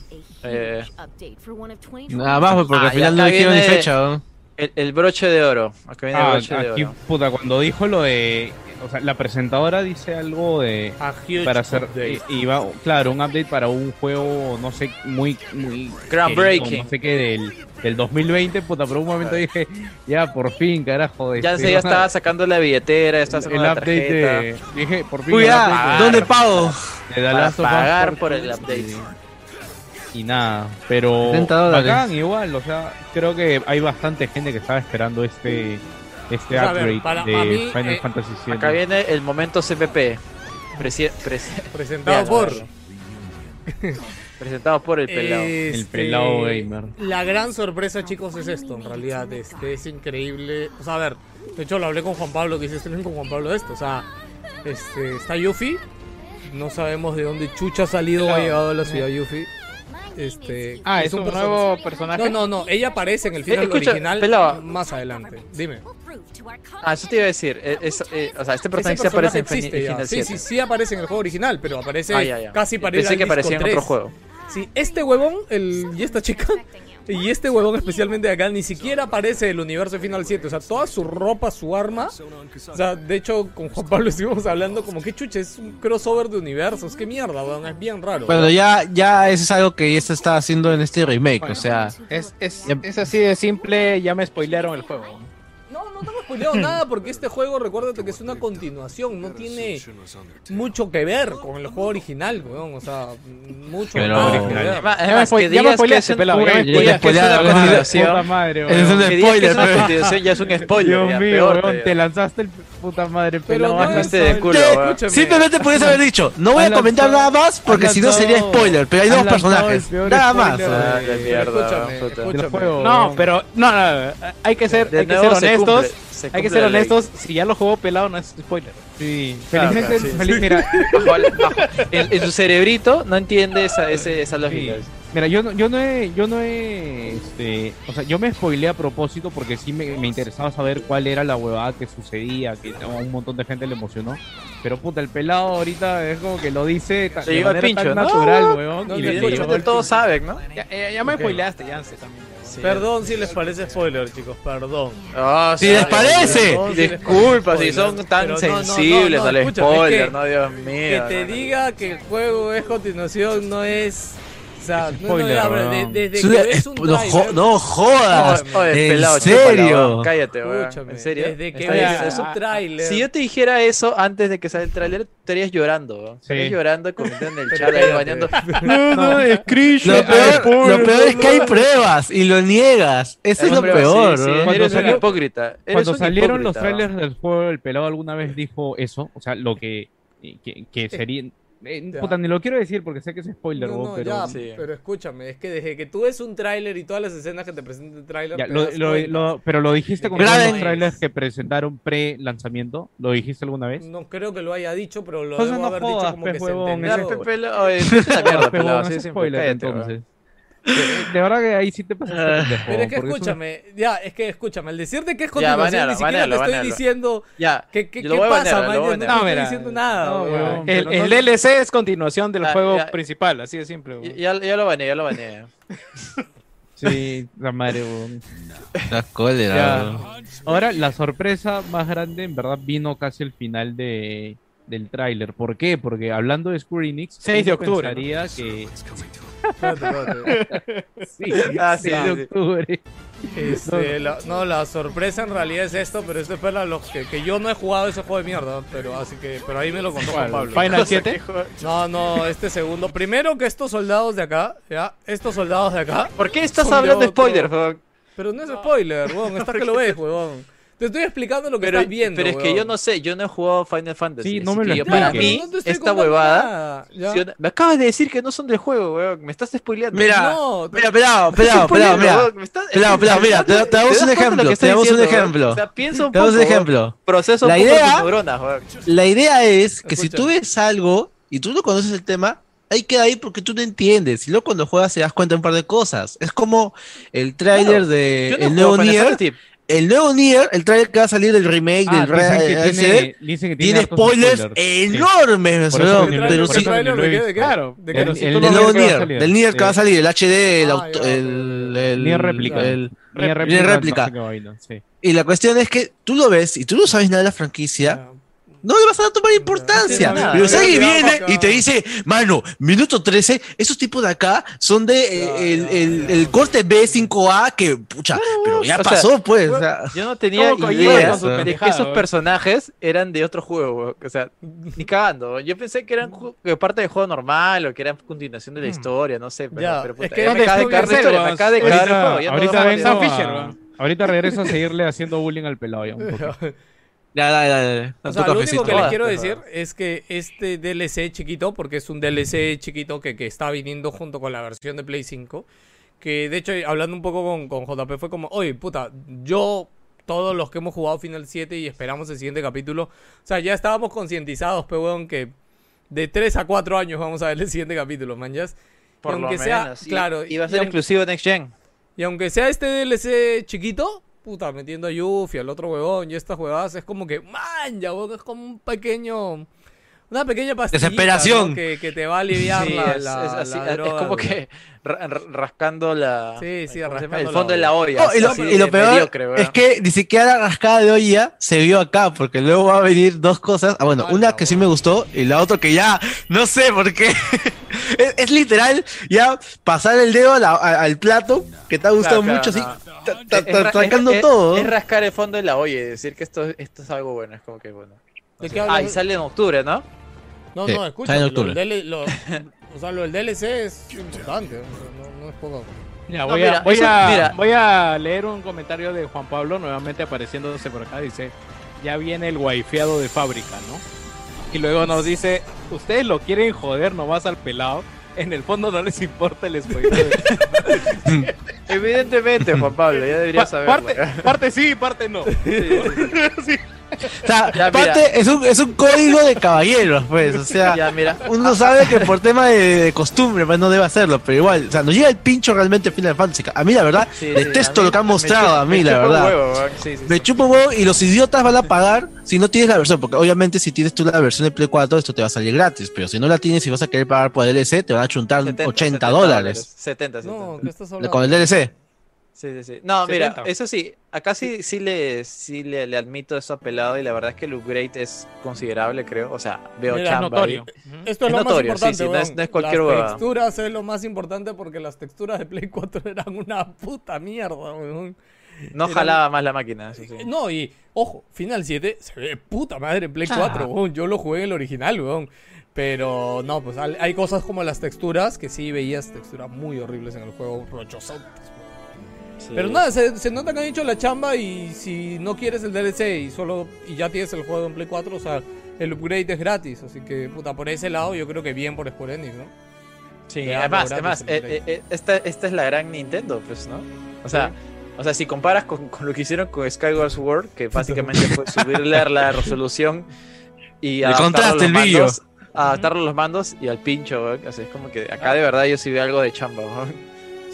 Speaker 2: eh,
Speaker 9: update for one of 2020's
Speaker 4: Nada más, pues, porque
Speaker 2: Ah,
Speaker 4: al
Speaker 2: y
Speaker 4: final no dijeron ni fecha. ¿no?
Speaker 2: el, el broche de oro. Acá viene el
Speaker 7: Ah,
Speaker 2: broche de
Speaker 7: aquí,
Speaker 2: oro.
Speaker 7: puta, cuando dijo lo de. O sea, la presentadora dice algo de.
Speaker 1: A huge
Speaker 7: Para hacer.
Speaker 1: update.
Speaker 7: Iba, claro, un update para un juego, no sé, muy. muy
Speaker 2: Groundbreaking.
Speaker 7: querido, No sé qué, del, del 2020, puta, pero un momento dije, ya, por fin, carajo.
Speaker 2: Ya,
Speaker 7: este,
Speaker 2: se, ya estaba sacando la billetera, estaba
Speaker 7: el
Speaker 2: sacando la
Speaker 7: update
Speaker 2: tarjeta.
Speaker 7: de. Dije, por fin. El de-
Speaker 4: ¿dónde pago?
Speaker 7: de
Speaker 2: para pagar por el update.
Speaker 7: Y, y nada, pero
Speaker 4: 70 dólares.
Speaker 7: bacán igual, o sea, creo que hay bastante gente que estaba esperando este este
Speaker 1: a ver,
Speaker 7: upgrade
Speaker 1: para-
Speaker 7: de
Speaker 1: mí,
Speaker 7: Final
Speaker 1: eh,
Speaker 7: Fantasy VII.
Speaker 2: Acá viene el momento CPP. Presi- presi- (laughs)
Speaker 1: Presentado
Speaker 2: Vean,
Speaker 1: por... (laughs)
Speaker 2: Presentado por el pelado.
Speaker 1: Este,
Speaker 7: El pelado gamer.
Speaker 1: La gran sorpresa, chicos, es esto, en realidad. Este, es increíble. O sea, a ver, de hecho lo hablé con Juan Pablo, que hice streaming con Juan Pablo de esto. O sea, este, está Yuffie. No sabemos de dónde chucha ha salido o ha llegado a la ciudad Yuffie. Este,
Speaker 3: Ah, es un nuevo personaje.
Speaker 1: No, no, no. Ella aparece en el final
Speaker 2: escucha,
Speaker 1: original
Speaker 2: pelado.
Speaker 1: más adelante. Dime.
Speaker 2: Ah, eso te iba a decir. eh, es- eh, o sea, este
Speaker 1: Ese
Speaker 2: personaje sí
Speaker 1: personaje
Speaker 2: aparece en
Speaker 1: existe ya.
Speaker 2: Final
Speaker 1: Sí,
Speaker 2: 7.
Speaker 1: sí, sí aparece en el juego original, pero aparece
Speaker 2: Ah, ya, ya.
Speaker 1: casi para ir
Speaker 2: Pensé que aparecía en
Speaker 1: 3.
Speaker 2: otro juego.
Speaker 1: Sí, este huevón el, y esta chica y este huevón especialmente de acá ni siquiera aparece el universo de Final 7. O sea, toda su ropa, su arma. O sea, de hecho, con Juan Pablo (laughs) estuvimos hablando como que chuche, es un crossover de universos. Qué mierda, weón, es bien raro.
Speaker 4: Bueno, ya, ya eso es algo que ya se está haciendo en este remake, o sea,
Speaker 3: Es, es, es así de simple, ya me spoilearon el juego.
Speaker 1: No, no te hemos spoileado nada porque este juego, recuérdate que es una continuación, no tiene mucho que ver con el juego original, weón. O sea, mucho
Speaker 4: Pero
Speaker 1: nada que
Speaker 4: original.
Speaker 1: ver.
Speaker 2: Además, que
Speaker 3: ya me spoileaste, pelado, ya me
Speaker 2: es
Speaker 4: spoileaste. un spoiler, pero-
Speaker 2: continuación ya es un spoiler.
Speaker 7: Dios mío, te lanzaste el puta madre
Speaker 1: Pero
Speaker 7: pelado.
Speaker 1: no. Escúchame.
Speaker 4: simplemente puedes haber dicho, no voy a comentar nada más porque si no sería spoiler, pero hay dos personajes, nada más.
Speaker 2: Ah,
Speaker 1: Escúchame, escúchame.
Speaker 3: No, pero no, no, hay que ser, hay que ser
Speaker 2: se
Speaker 3: honestos.
Speaker 2: cumple, se
Speaker 3: Hay que ser honestos, si ya lo jugó pelado no es spoiler.
Speaker 7: Sí,
Speaker 2: Claro,
Speaker 7: felizmente,
Speaker 2: claro, sí.
Speaker 7: feliz- mira, (laughs)
Speaker 2: Bajo bajo- en, en su cerebrito no entiende esa, ese- esa
Speaker 7: sí.
Speaker 2: lógica.
Speaker 7: Mira, yo no, yo no he, yo no he, este, o sea, yo me spoileé a propósito porque sí me, me interesaba saber cuál era la huevada que sucedía, que a un montón de gente le emocionó. Pero puta, el pelado ahorita es como que lo dice
Speaker 2: Se
Speaker 7: de
Speaker 2: lleva el
Speaker 7: manera
Speaker 2: pincho,
Speaker 7: tan
Speaker 2: ¿no?
Speaker 7: natural, weón.
Speaker 1: No,
Speaker 7: y
Speaker 1: no,
Speaker 7: le el
Speaker 2: Evidentemente todos saben, ¿no?
Speaker 3: Ya, ya- ya me spoileaste, Yance, también.
Speaker 1: Perdón si les parece spoiler, chicos, perdón.
Speaker 2: Ah,
Speaker 4: Si les parece.
Speaker 1: Perdón si les
Speaker 2: Disculpa si son tan
Speaker 1: no, no,
Speaker 2: sensibles
Speaker 1: no,
Speaker 2: al
Speaker 1: es
Speaker 2: spoiler,
Speaker 1: que-
Speaker 2: no, Dios
Speaker 1: Que
Speaker 2: mío.
Speaker 1: te
Speaker 2: no, no.
Speaker 1: diga que el juego es continuación no es. O sea,
Speaker 7: Es
Speaker 1: no, no, no,
Speaker 7: weón.
Speaker 1: de- desde
Speaker 4: Es
Speaker 1: que ves
Speaker 4: es-
Speaker 1: un
Speaker 4: no, jo-
Speaker 1: trailer.
Speaker 4: no jodas.
Speaker 2: Oye,
Speaker 4: ¿En
Speaker 2: pelado,
Speaker 4: serio?
Speaker 2: Cállate, weón. ¿En serio?
Speaker 1: Desde que un trailer.
Speaker 2: Si yo te dijera eso antes de que salga el tráiler, estarías llorando, weón. Estarías llorando, comentando en el chat ahí bañando. (laughs)
Speaker 7: No, no, es
Speaker 4: Lo peor, lo peor es que hay pruebas y lo niegas. Eso es lo peor.
Speaker 2: sí, sí,
Speaker 4: ¿no?
Speaker 7: Cuando
Speaker 2: eres un hipócrita. Eres
Speaker 7: Cuando
Speaker 2: un
Speaker 7: salieron los trailers del juego, el pelado alguna vez dijo eso, o sea, lo que, que, que sería... eh, puta, ni lo quiero decir porque sé que es spoiler,
Speaker 1: No, no,
Speaker 7: pero...
Speaker 1: ya,
Speaker 2: sí.
Speaker 1: pero escúchame, es que desde que tú ves un tráiler y todas las escenas que te presenta el tráiler,
Speaker 7: pero lo dijiste con todos los trailers que presentaron pre-lanzamiento. ¿Lo dijiste alguna vez?
Speaker 1: No creo que lo haya dicho, pero lo
Speaker 7: Entonces
Speaker 1: debo
Speaker 7: no
Speaker 1: haber
Speaker 7: jodas,
Speaker 1: dicho como que se
Speaker 7: huevón,
Speaker 1: entendió.
Speaker 7: es (laughs) spoiler, entonces. De, de verdad que ahí sí te pasaste
Speaker 4: Ah.
Speaker 7: pendejo,
Speaker 1: Pero es que escúchame, ya, es que escúchame, al decirte que es
Speaker 2: Ya,
Speaker 1: continuación,
Speaker 2: banealo,
Speaker 1: ni siquiera
Speaker 2: banealo,
Speaker 1: te estoy
Speaker 2: banealo.
Speaker 1: diciendo
Speaker 2: Ya,
Speaker 1: qué, qué,
Speaker 2: yo lo
Speaker 1: qué
Speaker 2: voy a
Speaker 1: pasa, man, no te
Speaker 3: No,
Speaker 1: estoy diciendo nada,
Speaker 7: no,
Speaker 1: weón.
Speaker 3: El, el
Speaker 7: no-
Speaker 3: DLC es continuación del
Speaker 2: Ya,
Speaker 3: juego
Speaker 2: ya.
Speaker 3: principal, así de simple. weón.
Speaker 2: Ya, ya lo baneé, ya lo baneé. (laughs)
Speaker 7: Sí, la madre, weón.
Speaker 4: La cólera.
Speaker 7: Ya. Ahora, la sorpresa más grande, en verdad, vino casi al final de, del tráiler. ¿Por qué? Porque hablando de Square Enix,
Speaker 3: 6 de octubre, ¿no?
Speaker 7: pensaría que...
Speaker 1: Espérate, espérate.
Speaker 7: Sí,
Speaker 2: Ah, sí,
Speaker 7: 6
Speaker 2: sí,
Speaker 7: de
Speaker 2: sí.
Speaker 7: octubre.
Speaker 1: Este, la- no, la sorpresa en realidad es esto, pero esto es para los que, que yo no he jugado ese juego de mierda, pero así que, pero ahí me lo contó Juan. Pablo.
Speaker 3: ¿Final 7?
Speaker 1: No, no, este segundo. Primero que estos soldados de acá, ya, estos soldados de acá,
Speaker 2: ¿Por qué estás hablando de
Speaker 1: otro-
Speaker 2: spoiler, weón?
Speaker 1: pero no es spoiler, weón, está que lo ves, weón. Te estoy explicando lo que
Speaker 2: Pero,
Speaker 1: estás viendo.
Speaker 2: pero es que
Speaker 1: weón.
Speaker 2: yo no sé, yo no he jugado Final Fantasy.
Speaker 7: Sí, no me lo
Speaker 2: que yo-. Para mí,
Speaker 1: no
Speaker 2: esta huevada. si- Me acabas de decir que no son del juego, weón. Me estás spoileando.
Speaker 4: Mira,
Speaker 1: No,
Speaker 4: mira, pelado, pelado, pelado, mira. Pelado, pelado, mira, te- te damos un ejemplo,
Speaker 2: lo que
Speaker 4: te damos un ejemplo.
Speaker 2: O sea, piensa un
Speaker 4: Te damos
Speaker 2: poco.
Speaker 4: un ejemplo.
Speaker 2: Proceso
Speaker 4: La
Speaker 2: poco
Speaker 4: idea-
Speaker 2: neuronas, weón.
Speaker 4: La idea es que si tú ves algo y tú no conoces el tema, ahí queda ahí porque tú no entiendes. Y luego cuando juegas te das cuenta de un par de cosas. Es como el tráiler
Speaker 2: Claro,
Speaker 4: de
Speaker 2: no
Speaker 4: el nuevo Nier. El nuevo Nier, el tráiler que va a salir del remake
Speaker 7: Ah,
Speaker 4: del Re-
Speaker 7: dicen que
Speaker 4: eh,
Speaker 7: tiene, dicen que
Speaker 4: tiene spoilers
Speaker 7: Sí.
Speaker 4: enormes,
Speaker 7: Por eso que
Speaker 1: ¿Qué
Speaker 7: no-
Speaker 4: pero
Speaker 1: trailer?
Speaker 7: por
Speaker 4: sí,
Speaker 1: ¿Qué
Speaker 7: eso
Speaker 1: trailer
Speaker 7: que.
Speaker 3: Claro.
Speaker 1: ¿De qué?
Speaker 7: El-
Speaker 3: Pero
Speaker 7: el
Speaker 3: lo
Speaker 4: nuevo
Speaker 3: que
Speaker 4: Nier, del Nier que va a
Speaker 7: Sí.
Speaker 4: salir, el HD, el,
Speaker 1: Ah,
Speaker 4: el, el,
Speaker 7: Nier réplica.
Speaker 4: el-
Speaker 7: Ni
Speaker 4: Nier
Speaker 7: réplica. sí.
Speaker 4: Y la cuestión es que tú lo ves y tú no sabes nada de la franquicia, no le vas a tomar importancia.
Speaker 2: No, no,
Speaker 4: Pero
Speaker 2: no,
Speaker 4: si alguien
Speaker 1: no,
Speaker 4: viene y te dice, mano, minuto 13, esos tipos de acá son de eh, el,
Speaker 1: no,
Speaker 4: el-
Speaker 1: no.
Speaker 4: el corte B5A que, pucha, pero ya
Speaker 2: o sea,
Speaker 4: pasó, pues. o sea,
Speaker 2: Yo no tenía idea de que esos personajes eran de otro juego, weón. O sea, ni cagando. Yo pensé que eran parte del juego normal o que eran continuación de la historia, no sé. Pero,
Speaker 1: Ya,
Speaker 2: pero puta,
Speaker 1: es que
Speaker 2: ya me acaba de caer la historia, me acaba de caer el
Speaker 7: Ahorita,
Speaker 2: juego.
Speaker 7: ahorita ahorita regreso a seguirle haciendo bullying al pelado ya un (laughs) poco.
Speaker 4: Ya, dale, dale, dale.
Speaker 1: O sea, lo único que le
Speaker 2: Jodas,
Speaker 1: quiero decir es que este DLC chiquito, porque es un DLC chiquito que, que está viniendo junto con la versión de Play 5, que de hecho, hablando un poco con, con JP, fue como, oye, puta, yo, todos los que hemos jugado Final 7 y esperamos el siguiente capítulo, o sea, ya estábamos concientizados, pe, weón, que de 3 a 4 años vamos a ver el siguiente capítulo, man, ya es-
Speaker 2: Por
Speaker 1: y
Speaker 2: lo
Speaker 1: aunque sea,
Speaker 2: menos. Y-
Speaker 1: claro,
Speaker 2: Y va a
Speaker 1: y
Speaker 2: ser
Speaker 1: aun-
Speaker 2: exclusivo de Next Gen.
Speaker 1: y aunque sea este DLC chiquito, puta, metiendo a Yuffie, al otro huevón y estas huevadas, es como que, man, ya, es como un pequeño. Una pequeña pastillita,
Speaker 4: Desesperación.
Speaker 1: ¿no? Que, que te va a aliviar
Speaker 2: Sí,
Speaker 1: la,
Speaker 2: es,
Speaker 1: la-
Speaker 2: es así,
Speaker 1: la
Speaker 2: es
Speaker 1: droga,
Speaker 2: como que ra- ra- rascando la.
Speaker 1: Sí, sí, rascando
Speaker 2: El
Speaker 1: la
Speaker 2: fondo de la olla.
Speaker 4: No, y lo,
Speaker 2: así
Speaker 4: y lo
Speaker 2: de
Speaker 4: peor
Speaker 2: mediocre,
Speaker 4: es que ni siquiera la rascada de olla se vio acá, porque luego va a venir dos cosas. Ah, bueno,
Speaker 1: Ah,
Speaker 4: una
Speaker 1: no,
Speaker 4: que sí me gustó y la otra que ya no sé por qué. (laughs) es, es literal ya pasar el dedo a la- a- al plato que te ha gustado
Speaker 2: Claro,
Speaker 4: mucho,
Speaker 2: claro,
Speaker 4: así,
Speaker 2: no.
Speaker 4: ta- ta- ta- todo.
Speaker 2: Es rascar el fondo de la olla y decir que esto, esto es algo bueno. Es como que bueno.
Speaker 1: ¿De qué
Speaker 2: Ah, y sale en octubre, ¿no?
Speaker 1: No,
Speaker 4: Sí,
Speaker 1: no,
Speaker 4: sale
Speaker 1: escucha.
Speaker 4: en
Speaker 1: Lo,
Speaker 4: octubre.
Speaker 1: del lo- (laughs) o sea, lo del DLC es importante, no, no es poco.
Speaker 2: No,
Speaker 3: voy,
Speaker 2: mira,
Speaker 3: a, voy,
Speaker 2: eso-
Speaker 3: a,
Speaker 2: mira.
Speaker 3: voy a leer un comentario de Juan Pablo nuevamente apareciéndose por acá. Dice, ya viene el wifeado de fábrica, ¿no? Y luego nos dice, ustedes lo quieren joder nomás al pelado. En el fondo no les importa el spoiler. (laughs)
Speaker 2: Evidentemente, Juan Pablo, ya deberías
Speaker 3: Pa-
Speaker 2: saberlo.
Speaker 3: parte, parte sí, parte no. (laughs)
Speaker 2: Sí, sí, sí.
Speaker 4: O sea,
Speaker 2: Ya,
Speaker 4: es un, es un código de caballeros, pues. O sea,
Speaker 2: Ya, mira.
Speaker 4: uno sabe que por tema de, de costumbre, pues no debe hacerlo, pero igual, o sea, nos llega el pincho realmente Final Fantasy. A mí, la verdad,
Speaker 2: Sí,
Speaker 4: detesto lo que han mostrado, a mí,
Speaker 2: me
Speaker 4: la verdad.
Speaker 2: huevo. Sí, sí,
Speaker 4: Me un huevo y los idiotas van a pagar si no tienes la versión, porque obviamente si tienes tú la versión de Play 4 esto te va a salir gratis, pero si no la tienes y vas a querer pagar por el DLC te van a chuntar
Speaker 2: 70,
Speaker 4: 80
Speaker 2: 70
Speaker 4: dólares
Speaker 2: 70, 70.
Speaker 1: No, ¿qué estás hablando?
Speaker 4: con el DLC.
Speaker 2: Sí, sí, sí. No, mira,
Speaker 3: 70.
Speaker 2: eso sí, acá sí, sí, le, sí le, le admito eso apelado y la verdad es que el upgrade es considerable, creo. O sea, veo
Speaker 1: Mira,
Speaker 2: chamba
Speaker 3: notorio.
Speaker 2: ahí.
Speaker 1: Esto es,
Speaker 2: Es
Speaker 1: lo
Speaker 2: notorio,
Speaker 1: más
Speaker 2: sí,
Speaker 1: importante,
Speaker 2: sí, no es- no es cualquier
Speaker 1: Las texturas es lo más importante porque las texturas de Play 4 (laughs) eran una puta mierda, weón.
Speaker 2: No
Speaker 1: Eran-
Speaker 2: jalaba más la máquina, eso sí.
Speaker 1: No, y ojo, Final 7 se ve puta madre en Play
Speaker 4: Ah.
Speaker 1: 4, weón. Yo lo jugué en el original, weón. Pero no, pues hay cosas como las texturas que sí veías texturas muy horribles en el juego, rochosotas.
Speaker 2: Sí.
Speaker 1: Pero nada, se, se nota que han hecho la chamba y si no quieres el DLC y solo y ya tienes el juego en Play 4, o sea, el upgrade es gratis, así que puta, por ese lado yo creo que bien por Square Enix, ¿no?
Speaker 2: Sí,
Speaker 1: Te
Speaker 2: además, además
Speaker 1: el
Speaker 2: eh, eh, esta, esta es la gran Nintendo, pues, ¿no? O sea, o sea si comparas con, con lo que hicieron con Skyward Sword, que básicamente fue subirle la (laughs) resolución y
Speaker 4: Le contraste
Speaker 2: los
Speaker 4: el vídeo.
Speaker 2: mandos, adaptarlo a los mandos y al pincho, weón. O sea, es como que acá de verdad yo sí veo algo de chamba.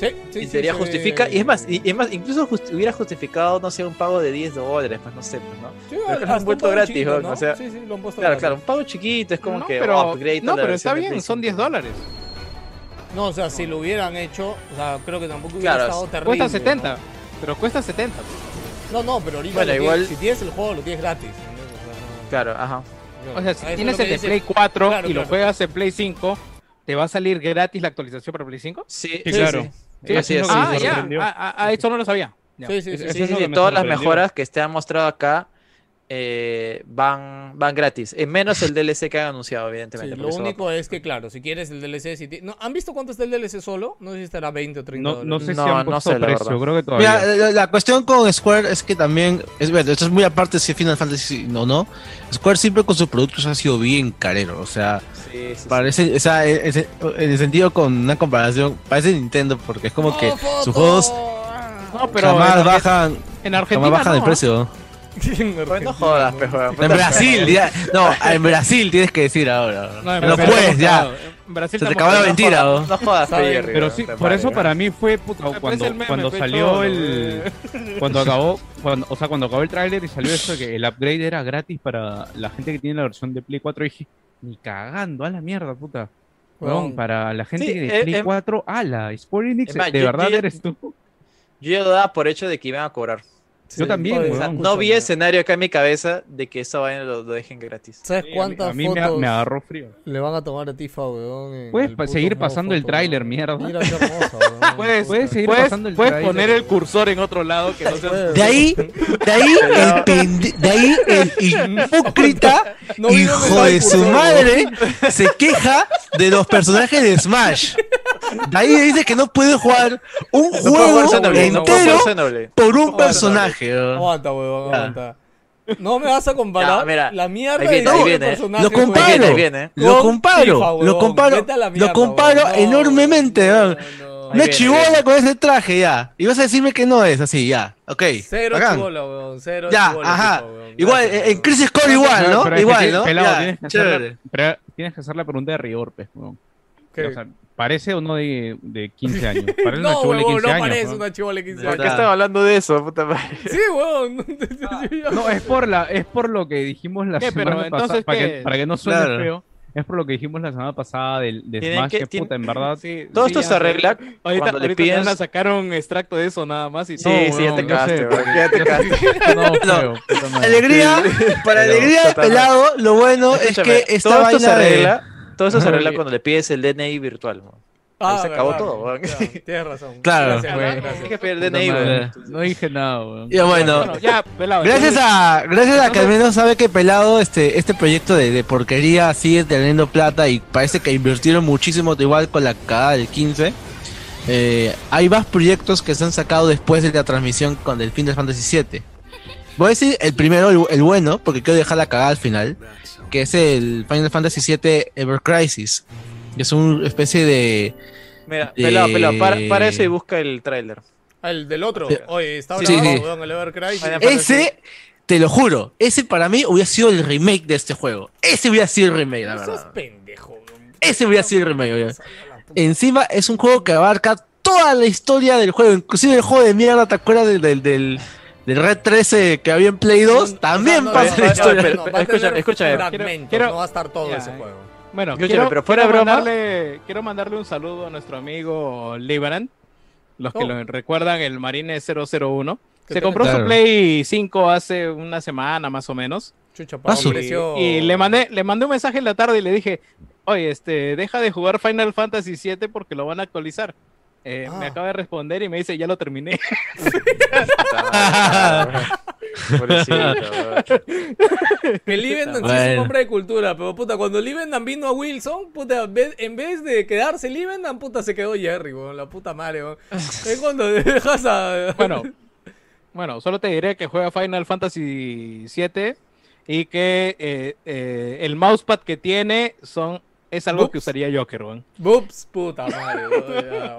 Speaker 1: Sí, sí,
Speaker 2: y
Speaker 1: sí,
Speaker 2: sería
Speaker 1: se
Speaker 2: justifica, y es más, y, es más incluso just- hubiera justificado, no sé, un pago de 10 dólares, pues no sé, pues, ¿no?
Speaker 1: Sí,
Speaker 2: Pero lo han
Speaker 1: pago
Speaker 2: gratis,
Speaker 1: chiquito, ¿no?
Speaker 2: o sea,
Speaker 1: sí, sí, lo han puesto
Speaker 2: Claro,
Speaker 1: gratis.
Speaker 2: claro, un pago chiquito, es como
Speaker 3: no,
Speaker 2: que
Speaker 3: pero,
Speaker 2: oh, upgrade
Speaker 3: no, pero está bien, son 10
Speaker 2: 5.
Speaker 3: dólares.
Speaker 1: No, o sea, si lo hubieran hecho, o sea, creo que tampoco hubiera
Speaker 2: Claro,
Speaker 1: estado terrible.
Speaker 3: Cuesta
Speaker 1: ¿no?
Speaker 3: 70, pero cuesta 70.
Speaker 1: No, no, pero ahorita
Speaker 2: Bueno,
Speaker 1: lo tienes-
Speaker 2: igual-
Speaker 1: si tienes el juego, lo tienes gratis. ¿entendés? O sea, no-
Speaker 2: Claro, ajá.
Speaker 1: no.
Speaker 3: O sea, si
Speaker 1: es
Speaker 3: tienes el de
Speaker 1: dice-
Speaker 3: Play 4
Speaker 1: Claro,
Speaker 3: y lo
Speaker 1: claro.
Speaker 3: juegas en Play 5, ¿te va a salir gratis la actualización para Play 5?
Speaker 2: Sí,
Speaker 7: Sí,
Speaker 2: sí,
Speaker 7: claro.
Speaker 2: sí.
Speaker 7: Sí,
Speaker 2: Así es.
Speaker 3: Ah, ya. Ah, ah, eso no lo sabía. Ya.
Speaker 1: Sí, sí, sí.
Speaker 2: Sí, sí, todas las mejoras que te han mostrado acá eh, van, van gratis. En menos el DLC que han anunciado,
Speaker 1: Sí,
Speaker 2: evidentemente.
Speaker 1: lo
Speaker 2: eso va-
Speaker 1: único es que, claro, si quieres el DLC, si ti- no, ¿han visto cuánto está el DLC solo? No sé si estará 20 o 30
Speaker 7: No, no sé
Speaker 2: No,
Speaker 7: si han
Speaker 2: no
Speaker 7: puesto
Speaker 2: sé,
Speaker 7: precio, creo que todavía.
Speaker 4: Mira, la, la cuestión con Square es que también, es verdad, esto es muy aparte si Final Fantasy o no, Square siempre con sus productos ha sido bien carero, o sea,
Speaker 2: Sí, sí, sí.
Speaker 4: parece, o sea, en, en- en el sentido con una comparación, parece Nintendo porque es como que
Speaker 1: ¡Oh, foto!
Speaker 4: sus juegos
Speaker 3: No, pero
Speaker 4: jamás
Speaker 3: en,
Speaker 4: bajan,
Speaker 3: en Argentina
Speaker 4: jamás bajan
Speaker 3: no,
Speaker 4: el precio.
Speaker 1: En
Speaker 2: Pues no
Speaker 1: Argentina,
Speaker 2: jodas,
Speaker 1: ¿no?
Speaker 2: pejo.
Speaker 4: En Brasil, ya, no, en Brasil tienes que decir ahora.
Speaker 3: No, en
Speaker 4: No
Speaker 3: Brasil
Speaker 4: puedes, ya.
Speaker 3: cagados. En Brasil
Speaker 4: Se te acabó la mentira,
Speaker 2: No jodas, no
Speaker 7: Pero sí, por eso para mí fue puta, cuando,
Speaker 3: meme,
Speaker 7: salió el cuando acabó cuando, o sea cuando acabó el tráiler y salió eso que el upgrade era gratis para la gente que tiene la versión de Play 4 dije ni cagando a la mierda puta para la gente
Speaker 2: Sí,
Speaker 7: de
Speaker 2: eh,
Speaker 7: Play
Speaker 2: eh,
Speaker 7: 4 ala Square Enix de verdad eres tú
Speaker 2: Yo ya daba por hecho de que iban a cobrar.
Speaker 7: Yo también, weón.
Speaker 2: no vi escenario acá en mi cabeza de que esa vaina lo, lo dejen gratis.
Speaker 1: ¿Sabes
Speaker 7: Sí, a mí-
Speaker 1: cuántas
Speaker 7: a mí me,
Speaker 1: fotos
Speaker 7: me agarró frío
Speaker 1: le van a tomar a Tifa, weón?
Speaker 7: Puedes pa- seguir pasando el tráiler, mierda.
Speaker 1: Mira qué hermosa, (laughs) weón.
Speaker 3: Puedes,
Speaker 7: Puedes seguir
Speaker 3: puedes,
Speaker 7: pasando el
Speaker 3: puedes
Speaker 7: tráiler.
Speaker 3: poner el cursor en otro lado que no sea...
Speaker 1: Puedes.
Speaker 4: De ahí, de ahí, (laughs) el pende- de ahí el hipócrita, (laughs)
Speaker 1: No
Speaker 4: hijo de su madre, se queja de los personajes de Smash. De ahí dice que no puede jugar un
Speaker 2: No
Speaker 4: juego
Speaker 2: jugar Xenoblade, no puedo
Speaker 4: entero por un
Speaker 1: No,
Speaker 4: personaje.
Speaker 1: Aguanta, aguanta. No me vas a comparar
Speaker 2: Ya, mira,
Speaker 1: la mierda
Speaker 2: ahí viene,
Speaker 1: de
Speaker 2: ahí
Speaker 1: ese
Speaker 2: viene.
Speaker 1: personaje,
Speaker 4: Lo comparo,
Speaker 2: Ahí viene, ahí viene.
Speaker 4: lo comparo,
Speaker 1: FIFA,
Speaker 4: lo comparo,
Speaker 1: mierda,
Speaker 4: lo comparo
Speaker 1: weón. No,
Speaker 4: enormemente. Una chivola con ese traje ya. Y vas a decirme que no es así, ya. Ok.
Speaker 1: Cero
Speaker 4: bacán.
Speaker 1: chibola, weón. Cero
Speaker 4: Ya,
Speaker 1: chibola,
Speaker 4: ajá.
Speaker 1: Weón.
Speaker 4: Igual,
Speaker 1: Gracias,
Speaker 4: en. Crisis Core igual, ¿no?
Speaker 7: Pero
Speaker 4: Igual, ¿no?
Speaker 7: pelado,
Speaker 4: Ya,
Speaker 7: tienes, que hacer la,
Speaker 4: chévere.
Speaker 7: pero tienes que hacer la pregunta de rigor pues weón.
Speaker 1: ¿Qué?
Speaker 7: O sea, parece o no de, de 15 años (laughs) parece una
Speaker 1: No,
Speaker 7: chibola de
Speaker 1: weón,
Speaker 7: 15
Speaker 1: no
Speaker 7: años
Speaker 1: parece
Speaker 7: weón.
Speaker 1: una chibola de 15
Speaker 2: ¿Por qué
Speaker 1: años.
Speaker 2: están hablando de eso, puta madre? (laughs)
Speaker 1: Sí, weón. (laughs)
Speaker 7: No, es por la, es por lo que dijimos la
Speaker 3: ¿Qué? Pero
Speaker 7: semana pasada.
Speaker 3: entonces,
Speaker 7: Para que,
Speaker 3: ¿qué?
Speaker 7: para que no suene
Speaker 4: Claro.
Speaker 7: feo, es por lo que dijimos la semana pasada del, de Smash,
Speaker 2: que-
Speaker 7: que, puta, en verdad.
Speaker 3: Sí,
Speaker 2: Todo
Speaker 3: sí,
Speaker 2: esto
Speaker 3: ya
Speaker 2: se arregla
Speaker 3: Ahorita,
Speaker 2: cuando le
Speaker 3: ahorita
Speaker 2: pides-
Speaker 3: van a sacar un extracto de eso nada más y
Speaker 2: Sí,
Speaker 3: todo,
Speaker 2: sí, ya te cagaste, ya te cagaste.
Speaker 7: No,
Speaker 4: No.
Speaker 7: feo.
Speaker 4: Alegría, para
Speaker 2: Pero,
Speaker 4: alegría de
Speaker 2: totalmente.
Speaker 4: pelado, lo bueno es que esta
Speaker 2: todo esto se
Speaker 4: vaina de...
Speaker 2: arregla, todo esto se arregla cuando le pides el DNI virtual. Ahí se acabó todo, weón.
Speaker 1: Ah, (laughs) Tienes razón.
Speaker 4: Claro.
Speaker 1: Gracias,
Speaker 7: Güey.
Speaker 1: weón,
Speaker 2: Tienes
Speaker 1: gracias.
Speaker 2: que pedir
Speaker 7: Puta
Speaker 2: DNI,
Speaker 7: madre.
Speaker 2: weón.
Speaker 7: No dije nada, weón.
Speaker 4: Ya bueno,
Speaker 3: Bueno, ya, pelado.
Speaker 4: gracias a, gracias a que al menos sabe que pelado este, este proyecto de, de porquería sigue teniendo plata y parece que invirtieron muchísimo igual con la cagada del 15. Eh, hay más proyectos que se han sacado después de la transmisión con el Final Fantasy VII. Voy a decir el primero, el, el bueno, porque quiero dejar la cagada al final, que es el Final Fantasy VII Ever Crisis. Que es una especie de...
Speaker 2: Mira,
Speaker 4: Eh,
Speaker 2: pelado, pelado, para, para eso y busca el tráiler.
Speaker 1: Ah, el del otro.
Speaker 4: Sí.
Speaker 1: Oye, está
Speaker 4: Sí,
Speaker 1: bravo,
Speaker 4: sí.
Speaker 1: weón, el Evercry.
Speaker 2: Final
Speaker 4: Ese te lo juro, ese para mí hubiera sido el remake de este juego. Ese hubiera sido el remake, la verdad.
Speaker 1: pendejo. weón.
Speaker 4: Ese hubiera sido el remake. Encima es un juego que abarca toda la historia del juego, inclusive el juego de mierda, ¿te acuerdas del, del, del, del Red 13 que había en Play 2?
Speaker 1: No,
Speaker 4: También
Speaker 1: no, no,
Speaker 4: pasa
Speaker 1: no,
Speaker 4: la
Speaker 1: no,
Speaker 4: historia.
Speaker 2: escucha,
Speaker 1: fragmentos,
Speaker 3: quiero-
Speaker 1: no va a estar todo
Speaker 3: Ya,
Speaker 1: ese
Speaker 3: eh.
Speaker 1: juego.
Speaker 3: Bueno,
Speaker 2: Escúchame,
Speaker 3: quiero,
Speaker 2: pero fuera de
Speaker 3: quiero
Speaker 2: broma-
Speaker 3: mandarle, quiero mandarle un saludo a nuestro amigo Libaran, los que
Speaker 1: Oh.
Speaker 3: lo recuerdan, el Marine 001.
Speaker 1: ¿Qué
Speaker 3: Se compró
Speaker 4: Claro.
Speaker 3: su Play 5 hace una semana más o menos.
Speaker 1: Chucha,
Speaker 4: Ah,
Speaker 1: un precio-
Speaker 3: Y le mandé, le mandé un mensaje en la tarde y le dije, oye, este, deja de jugar Final Fantasy VII porque lo van a actualizar. Eh,
Speaker 1: Ah.
Speaker 3: Me acaba de responder y me dice, ya lo terminé. (laughs)
Speaker 1: Que Livendan sí es un hombre de cultura, pero puta, cuando Livendan vino a Wilson, puta, en vez- en vez de quedarse Livendan, puta, se quedó Jerry, weón, la puta madre, weón. (laughs) Es cuando (laughs) dejas a...
Speaker 3: Bueno, bueno, solo te diré que juega Final Fantasy VII y que eh, eh, el mousepad que tiene son es algo que usaría Joker, weón.
Speaker 1: Ups, puta madre, ya,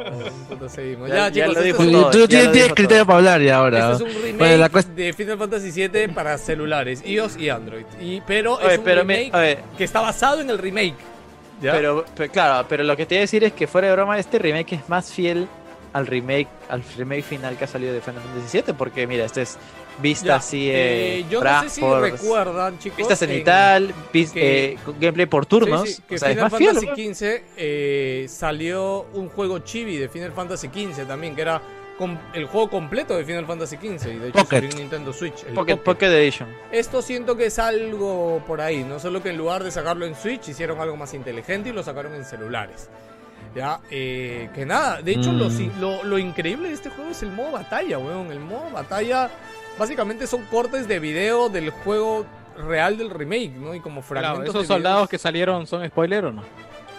Speaker 1: puta, seguimos.
Speaker 2: Ya-
Speaker 1: Ya,
Speaker 2: ya
Speaker 1: chicos,
Speaker 2: lo
Speaker 1: este
Speaker 2: dijo
Speaker 1: es un-
Speaker 2: todo.
Speaker 4: Tú
Speaker 2: ya
Speaker 4: tienes, tienes criterio
Speaker 2: todo.
Speaker 4: para hablar ya ahora.
Speaker 1: Este es un remake
Speaker 4: Bueno, la cuest-
Speaker 1: de Final Fantasy VII para celulares, iOS y Android. Y, pero
Speaker 2: Oye,
Speaker 1: es un
Speaker 2: pero
Speaker 1: remake que está basado en el remake. ¿ya?
Speaker 2: Pero, pero claro, pero lo que te iba a decir es que fuera de broma, este remake es más fiel al remake, al remake final que ha salido de Final Fantasy VII, porque mira, este es vista
Speaker 1: Ya,
Speaker 2: así,
Speaker 1: eh,
Speaker 2: eh,
Speaker 1: yo no sé si
Speaker 2: Bradford,
Speaker 1: recuerdan, chicos.
Speaker 2: vista
Speaker 1: en-
Speaker 2: cenital, eh, gameplay por turnos,
Speaker 1: Sí, sí, que
Speaker 2: o sea, es
Speaker 1: Final. Fantasy XV eh, salió un juego chibi de Final Fantasy XV también, que era el juego completo de Final Fantasy XV y de hecho
Speaker 4: Pocket.
Speaker 1: salió en Nintendo Switch. el
Speaker 2: Pocket.
Speaker 1: Pocket
Speaker 2: Edition.
Speaker 1: Esto siento que es algo por ahí, no solo que en lugar de sacarlo en Switch hicieron algo más inteligente y lo sacaron en celulares. Ya, eh, que nada, de hecho lo,
Speaker 4: Mm.
Speaker 1: si- lo, lo increíble de este juego es el modo batalla, weón. El modo batalla básicamente son cortes de video del juego real del remake, ¿no? Y como
Speaker 3: Claro,
Speaker 1: fragmentos
Speaker 3: ¿Esos
Speaker 1: de
Speaker 3: soldados
Speaker 1: videos.
Speaker 3: que salieron son spoiler o no?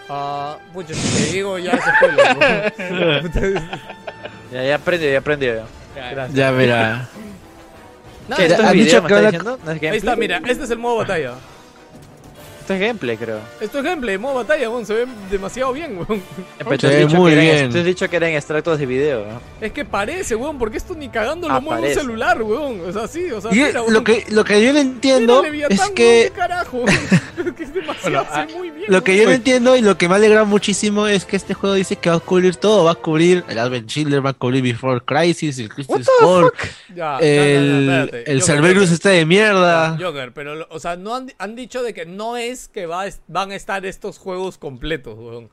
Speaker 1: Ah, pucha, si te digo ya es spoiler, weón. (laughs)
Speaker 2: Ya, ya aprendió, ya aprendió. ya.
Speaker 4: Ya, mira.
Speaker 1: Nada,
Speaker 4: ¿Qué?
Speaker 1: esto-
Speaker 4: ¿Has
Speaker 2: ¿Has
Speaker 4: dicho que ahora-
Speaker 2: diciendo? ¿No es
Speaker 1: ahí está, mira, este es el modo batalla.
Speaker 2: Esto es gameplay, creo.
Speaker 1: Esto es gameplay, modo batalla, weón, se ve demasiado bien, weón.
Speaker 2: Pero tú
Speaker 4: Se
Speaker 2: has
Speaker 4: ve
Speaker 2: dicho
Speaker 4: muy
Speaker 2: que eran-
Speaker 4: bien.
Speaker 2: tú has dicho que eran extractos de video. ¿no?
Speaker 1: Es que parece, weón, porque esto ni cagando lo
Speaker 2: Ah,
Speaker 1: mueve un celular, weón. O sea, sí, o sea,
Speaker 4: Y
Speaker 1: mira,
Speaker 4: lo que, lo que yo no entiendo es que
Speaker 1: qué carajo. (laughs) que es demasiado,
Speaker 3: Bueno,
Speaker 1: se ve muy bien.
Speaker 4: Lo que
Speaker 1: weón.
Speaker 4: yo no entiendo y lo que me alegra muchísimo es que este juego dice que va a cubrir todo. Va a cubrir el Advent Chiller, va a cubrir Before Crisis, el Crystal Skull,
Speaker 1: Ya,
Speaker 4: el,
Speaker 1: no,
Speaker 4: el
Speaker 1: Joker,
Speaker 4: Cerberus este de mierda.
Speaker 1: Joker, pero, o sea, no han, han dicho de que no es que va, van a estar estos juegos completos, weón.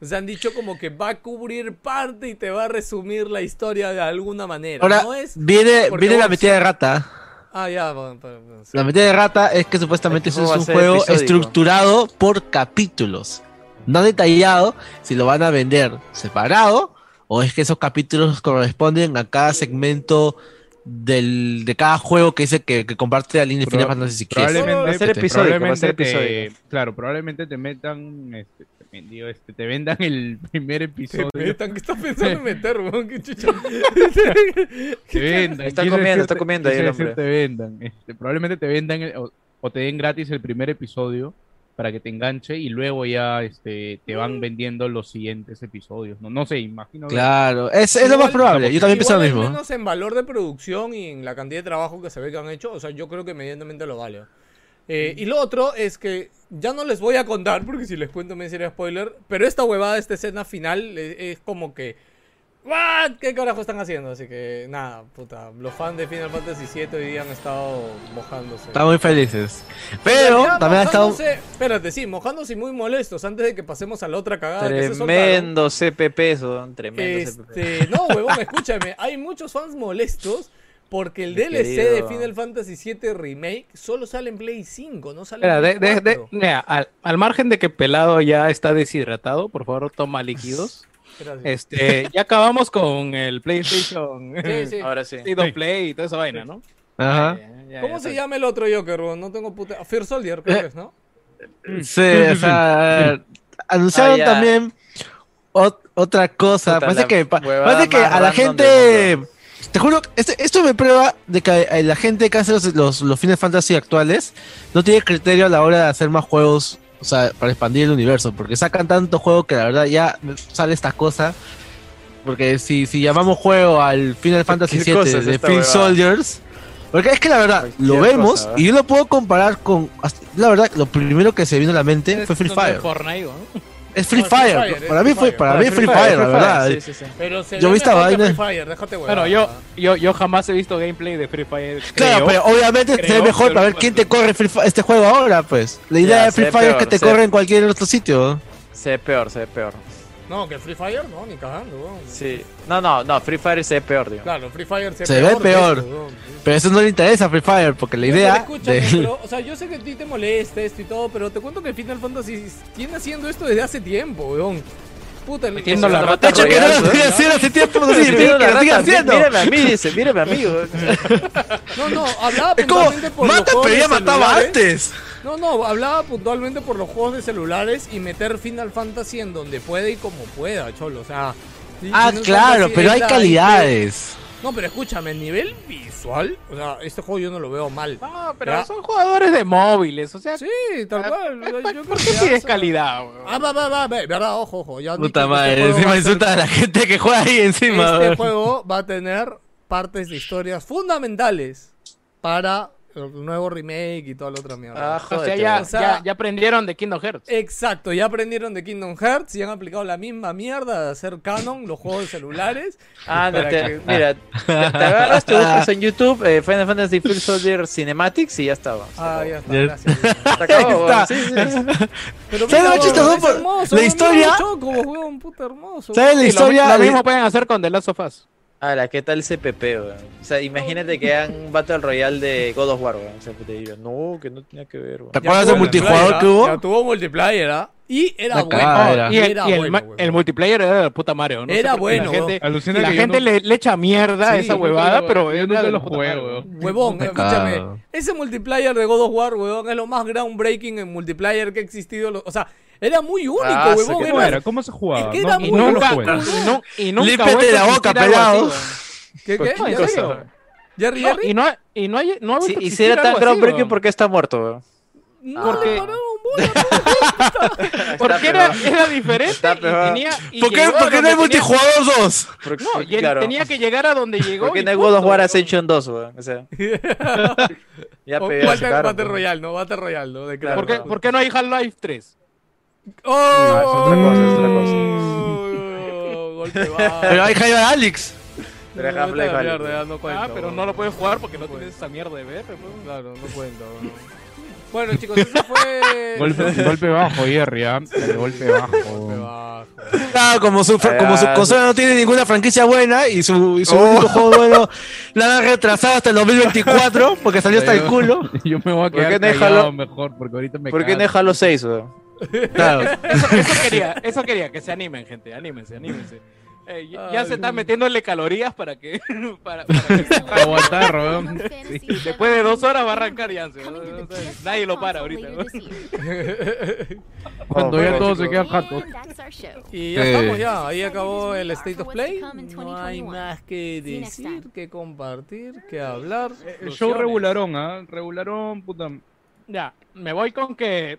Speaker 1: O sea, han dicho como que va a cubrir parte y te va a resumir la historia de alguna manera.
Speaker 4: Ahora
Speaker 1: no es...
Speaker 4: viene, viene la metida de rata.
Speaker 1: Ah, ya, bueno, pero- pero- sí.
Speaker 4: La metida de rata es que supuestamente es un juego
Speaker 2: episódico.
Speaker 4: estructurado por capítulos. No detallado si lo van a vender separado o es que esos capítulos corresponden a cada segmento del, de cada juego que dice que, que comparte la línea de Final Fantasy XV.
Speaker 7: Probablemente,
Speaker 2: Va a ser episódico, va a ser
Speaker 7: probablemente te-
Speaker 2: episódico.
Speaker 7: claro, probablemente te metan, este, te, digo, este, te vendan el (laughs) primer
Speaker 1: Te
Speaker 7: episodio.
Speaker 1: metan, ¿Qué estás pensando en (laughs) meter, weón? ¿Qué chucha? (laughs)
Speaker 7: Te vendan.
Speaker 2: Está comiendo, está comiendo ahí el hombre.
Speaker 7: decir te vendan. Este, probablemente te vendan el- o, o te den gratis el primer episodio para que te enganche y luego ya este, te
Speaker 1: Mm.
Speaker 7: van vendiendo los siguientes episodios. No, no sé, imagino. que-
Speaker 4: Claro, es, es lo más
Speaker 1: Igual-
Speaker 4: probable. Yo también pienso
Speaker 1: Igual,
Speaker 4: lo mismo.
Speaker 1: menos en valor de producción y en la cantidad de trabajo que se ve que han hecho, o sea, yo creo que medianamente lo vale. Eh, y lo otro es que ya no les voy a contar, porque si les cuento me sería spoiler, pero esta huevada, esta escena final, es, es como que... ¿What? ¿Qué carajo están haciendo? Así que nada, puta, los fans de Final Fantasy VII hoy día han estado mojándose.
Speaker 4: Estamos muy felices. Pero también ha estado.
Speaker 1: Espérate, sí, mojándose y muy molestos antes de que pasemos a la otra cagada que.
Speaker 2: Tremendo CPP, son tremendo CPP.
Speaker 1: Este, no, huevón, escúchame. Hay muchos fans molestos porque el
Speaker 2: Mi
Speaker 1: DLC
Speaker 2: querido.
Speaker 1: de Final Fantasy VII Remake solo sale en Play 5, no sale en
Speaker 3: de-
Speaker 1: Play
Speaker 3: de- de-
Speaker 1: 4.
Speaker 3: mira, al, al margen de que Pelado ya está deshidratado, por favor toma líquidos.
Speaker 1: Gracias.
Speaker 3: Este, ya acabamos con el PlayStation
Speaker 1: Sí, sí. (laughs)
Speaker 2: Ahora sí.
Speaker 3: Of Play y toda esa vaina, ¿no?
Speaker 4: Ajá.
Speaker 3: Ya, ya,
Speaker 1: ¿Cómo
Speaker 3: ya
Speaker 1: se llama el otro Joker, huevón? No tengo puta... Fear Soldier, creo que es, ¿no?
Speaker 4: Sí, o sea, anunciaron
Speaker 2: Ah,
Speaker 4: también ot- otra cosa.
Speaker 2: Puta,
Speaker 4: parece que, parece que a la gente. Te juro, este- esto me prueba de que eh, la gente que hace los, los, los Final Fantasy actuales no tiene criterio a la hora de hacer más juegos, o sea, para expandir el universo, porque sacan tanto juego que la verdad ya sale esta cosa. Porque si, si llamamos juego al Final Fantasy
Speaker 2: ¿Qué
Speaker 4: VII
Speaker 2: es
Speaker 4: de
Speaker 2: huevada?
Speaker 4: Soldiers, Porque es que la verdad, lo vemos
Speaker 2: cosa,
Speaker 4: y yo lo puedo comparar con. La verdad, lo primero que se vino a la mente fue Free
Speaker 3: es
Speaker 4: Fire.
Speaker 3: Fortnite, ¿no?
Speaker 4: Es Free
Speaker 1: No, es Free
Speaker 4: Fire.
Speaker 1: Fire, es
Speaker 4: Para mí fue,
Speaker 1: Fire.
Speaker 4: para mí es Free Fire, la verdad.
Speaker 2: Sí, sí, sí.
Speaker 1: Pero se
Speaker 4: Yo vi esta vaina.
Speaker 1: Free Fire, déjate
Speaker 3: Bueno, yo, yo, yo jamás he visto gameplay de Free Fire.
Speaker 4: Claro,
Speaker 3: creo.
Speaker 4: pero obviamente se ve
Speaker 3: creo,
Speaker 4: mejor
Speaker 3: pero
Speaker 4: para ver quién te corre Free este juego ahora, pues. La idea
Speaker 2: Ya,
Speaker 4: de Free Fire es que te corre en cualquier otro sitio.
Speaker 2: Se ve peor, se ve peor.
Speaker 1: No, que Free Fire, no, ni cagando, weón.
Speaker 2: Sí. No, no, no, Free Fire se ve peor, digo.
Speaker 1: Claro, Free Fire se,
Speaker 4: Se ve peor.
Speaker 1: eso, weón. Sí.
Speaker 4: Pero eso no le interesa a Free Fire, porque la idea
Speaker 1: pero escúchame,
Speaker 4: de...
Speaker 1: pero, o sea, yo sé que a ti te molesta esto y todo, pero te cuento que Final Fantasy viene haciendo esto desde hace tiempo, weón. Puta,
Speaker 3: Metiendo la
Speaker 4: De
Speaker 3: rata
Speaker 4: hecho, que no lo
Speaker 2: ¿no?
Speaker 4: haciendo hace tiempo, no sé,
Speaker 2: Mira
Speaker 4: que
Speaker 2: la
Speaker 4: lo siga haciendo.
Speaker 2: Mírame a mí, dice, mírame a mí. (laughs)
Speaker 1: No, no, hablaba puntualmente por los
Speaker 4: mata,
Speaker 1: juegos
Speaker 4: pero
Speaker 1: de
Speaker 4: ya mataba
Speaker 1: celulares.
Speaker 4: antes.
Speaker 1: No, no, hablaba puntualmente por los juegos de celulares y meter Final Fantasy en donde puede y como pueda, cholo. O sea.
Speaker 4: Ah, claro, pero hay calidades.
Speaker 1: No, pero escúchame, el nivel visual, o sea, este juego yo no lo veo mal.
Speaker 3: No, pero son jugadores de móviles, o sea,
Speaker 1: Sí, tal cual. yo- yo creo
Speaker 3: ¿por qué pides calidad, weón?
Speaker 1: Ah, va, va, va, verdad, ojo, ojo. Ya
Speaker 4: Puta
Speaker 1: este
Speaker 4: madre,
Speaker 1: va
Speaker 4: encima
Speaker 1: a ser-
Speaker 4: insulta a la gente que juega ahí encima.
Speaker 1: Este juego va a tener partes de historias fundamentales para el nuevo remake y toda la otra mierda.
Speaker 2: Ah,
Speaker 3: O sea,
Speaker 2: jódete,
Speaker 3: ya,
Speaker 2: weón.
Speaker 1: o sea-
Speaker 3: ya, ya aprendieron de Kingdom Hearts.
Speaker 1: Exacto, ya aprendieron de Kingdom Hearts y han aplicado la misma mierda de hacer canon los juegos de celulares. (laughs)
Speaker 2: Ah, no,
Speaker 1: para
Speaker 2: te-
Speaker 1: que-
Speaker 2: mira, te, agarras, te buscas en YouTube eh, Final Fantasy First Soldier Cinematics y ya estaba.
Speaker 1: Ah, ya está, gracias. (laughs)
Speaker 2: Se acabó,
Speaker 4: está.
Speaker 2: Sí, sí, sí. (laughs)
Speaker 1: Pero
Speaker 4: ¿Sabes
Speaker 1: mira,
Speaker 4: lo chistoso?
Speaker 1: weón, es
Speaker 4: Por-
Speaker 1: hermoso,
Speaker 4: la historia-
Speaker 1: mira, Choco, weón, puta hermoso.
Speaker 4: ¿Sabes la
Speaker 3: lo-
Speaker 4: historia?
Speaker 3: Lo, mismo pueden hacer con The Last of Us.
Speaker 2: Ahora, ¿qué tal CPP, weón? O sea, imagínate que hagan un Battle Royale de God of War, weón. O sea, que te digan, no, que no tenía que ver, weón.
Speaker 4: ¿Te acuerdas del multijugador que
Speaker 1: ¿ah?
Speaker 4: hubo?
Speaker 1: Ya tuvo multiplayer, ¿ah? Y era bueno.
Speaker 3: y el,
Speaker 1: era
Speaker 3: y el
Speaker 1: bueno,
Speaker 3: multiplayer era de puta Mario, ¿no?
Speaker 1: Era
Speaker 3: sé
Speaker 1: bueno,
Speaker 3: La gente,
Speaker 7: Alucina
Speaker 3: la gente
Speaker 7: no-
Speaker 3: le, le echa mierda a
Speaker 1: Sí,
Speaker 3: esa huevada, pero
Speaker 7: yo
Speaker 3: era
Speaker 7: nunca
Speaker 3: de la
Speaker 7: lo
Speaker 3: puta
Speaker 7: jugué,
Speaker 3: madre,
Speaker 7: weón.
Speaker 1: Huevón, escúchame. Ese multiplayer de God of War, huevón, es lo más groundbreaking en multiplayer que ha existido. lo- O sea, era muy único,
Speaker 2: Ah,
Speaker 1: huevón.
Speaker 2: sí,
Speaker 1: es
Speaker 7: ¿Cómo
Speaker 1: más,
Speaker 7: era? ¿Cómo se jugaba?
Speaker 1: Es que
Speaker 7: No,
Speaker 1: era
Speaker 7: no,
Speaker 3: Y
Speaker 1: muy
Speaker 7: no
Speaker 3: nunca, y, (laughs) no, y nunca
Speaker 4: la boca, pelado.
Speaker 1: ¿Qué, qué?
Speaker 2: ¿Qué
Speaker 1: ¿Jerry?
Speaker 2: cosa?
Speaker 1: ¿Jerry.
Speaker 3: No, y no, y no hay, no ha
Speaker 2: Sí, y si era tan groundbreaking. ¿por qué está muerto, weón?
Speaker 1: No
Speaker 3: Porque-. Porque era, era diferente
Speaker 2: Está
Speaker 3: y
Speaker 2: peor.
Speaker 3: tenía... y
Speaker 4: ¿Por qué, por no hay multijugador 2?
Speaker 2: Porque,
Speaker 3: No, y él
Speaker 2: claro.
Speaker 3: tenía que llegar a donde llegó.
Speaker 2: ¿Por qué no hay God of
Speaker 3: punto,
Speaker 2: War. Ascension 2, weón? O sea, (laughs) ya
Speaker 1: O
Speaker 2: pegué,
Speaker 1: Battle,
Speaker 2: sacaron,
Speaker 1: Battle
Speaker 2: weón.
Speaker 1: Royale, no, Battle Royale, ¿no? De
Speaker 2: Claro.
Speaker 3: ¿Por qué, por qué no hay Half-Life 3?
Speaker 1: ¡Oh!
Speaker 2: Es otra cosa, es otra (laughs)
Speaker 1: Golpe bajo.
Speaker 4: Pero hay Jaime Alex.
Speaker 2: Pero
Speaker 1: No,
Speaker 2: Half-Life
Speaker 1: no
Speaker 3: Ah, pero no lo puedes jugar porque no tienes esa mierda de VR. weón.
Speaker 1: Claro, no cuenta. Bueno, chicos, eso fue. (laughs)
Speaker 7: Golpe, golpe bajo, Jerry, ¿ah? Golpe
Speaker 1: Golpe
Speaker 7: bajo.
Speaker 1: bajo.
Speaker 4: Claro, como su, fra-
Speaker 2: Ah,
Speaker 4: como su
Speaker 2: sí.
Speaker 4: consola no tiene ninguna franquicia buena y su, y su
Speaker 2: Oh.
Speaker 4: único juego (laughs) bueno la han retrasado hasta el 2024 porque salió hasta el culo. (laughs)
Speaker 7: Yo me voy a
Speaker 2: ¿Por qué
Speaker 7: quedar
Speaker 2: no
Speaker 7: callado mejor porque ahorita me
Speaker 2: ¿Por qué no
Speaker 7: cago.
Speaker 2: 6, weón?
Speaker 4: Claro.
Speaker 3: Eso, eso quería, eso quería, que se animen, gente. Anímense, anímense. Eh, ya, se están
Speaker 1: no.
Speaker 3: metiéndole calorías para que. (laughs) Para, para que (laughs)
Speaker 7: Aguantar, weón.
Speaker 3: después de dos horas va a arrancar Yance. ¿no? O sea, Nadie lo para ahorita. ¿no? (laughs)
Speaker 7: Cuando
Speaker 2: Oh,
Speaker 7: ya
Speaker 2: bueno,
Speaker 7: todos se quedan jatos.
Speaker 1: Y ya
Speaker 4: Eh.
Speaker 1: estamos, ya. Ahí acabó el State of Play. No hay
Speaker 9: 2021.
Speaker 1: más que decir, que compartir, que hablar.
Speaker 7: El show regularón, ¿ah? Regularón, puta.
Speaker 3: Ya, me voy con que.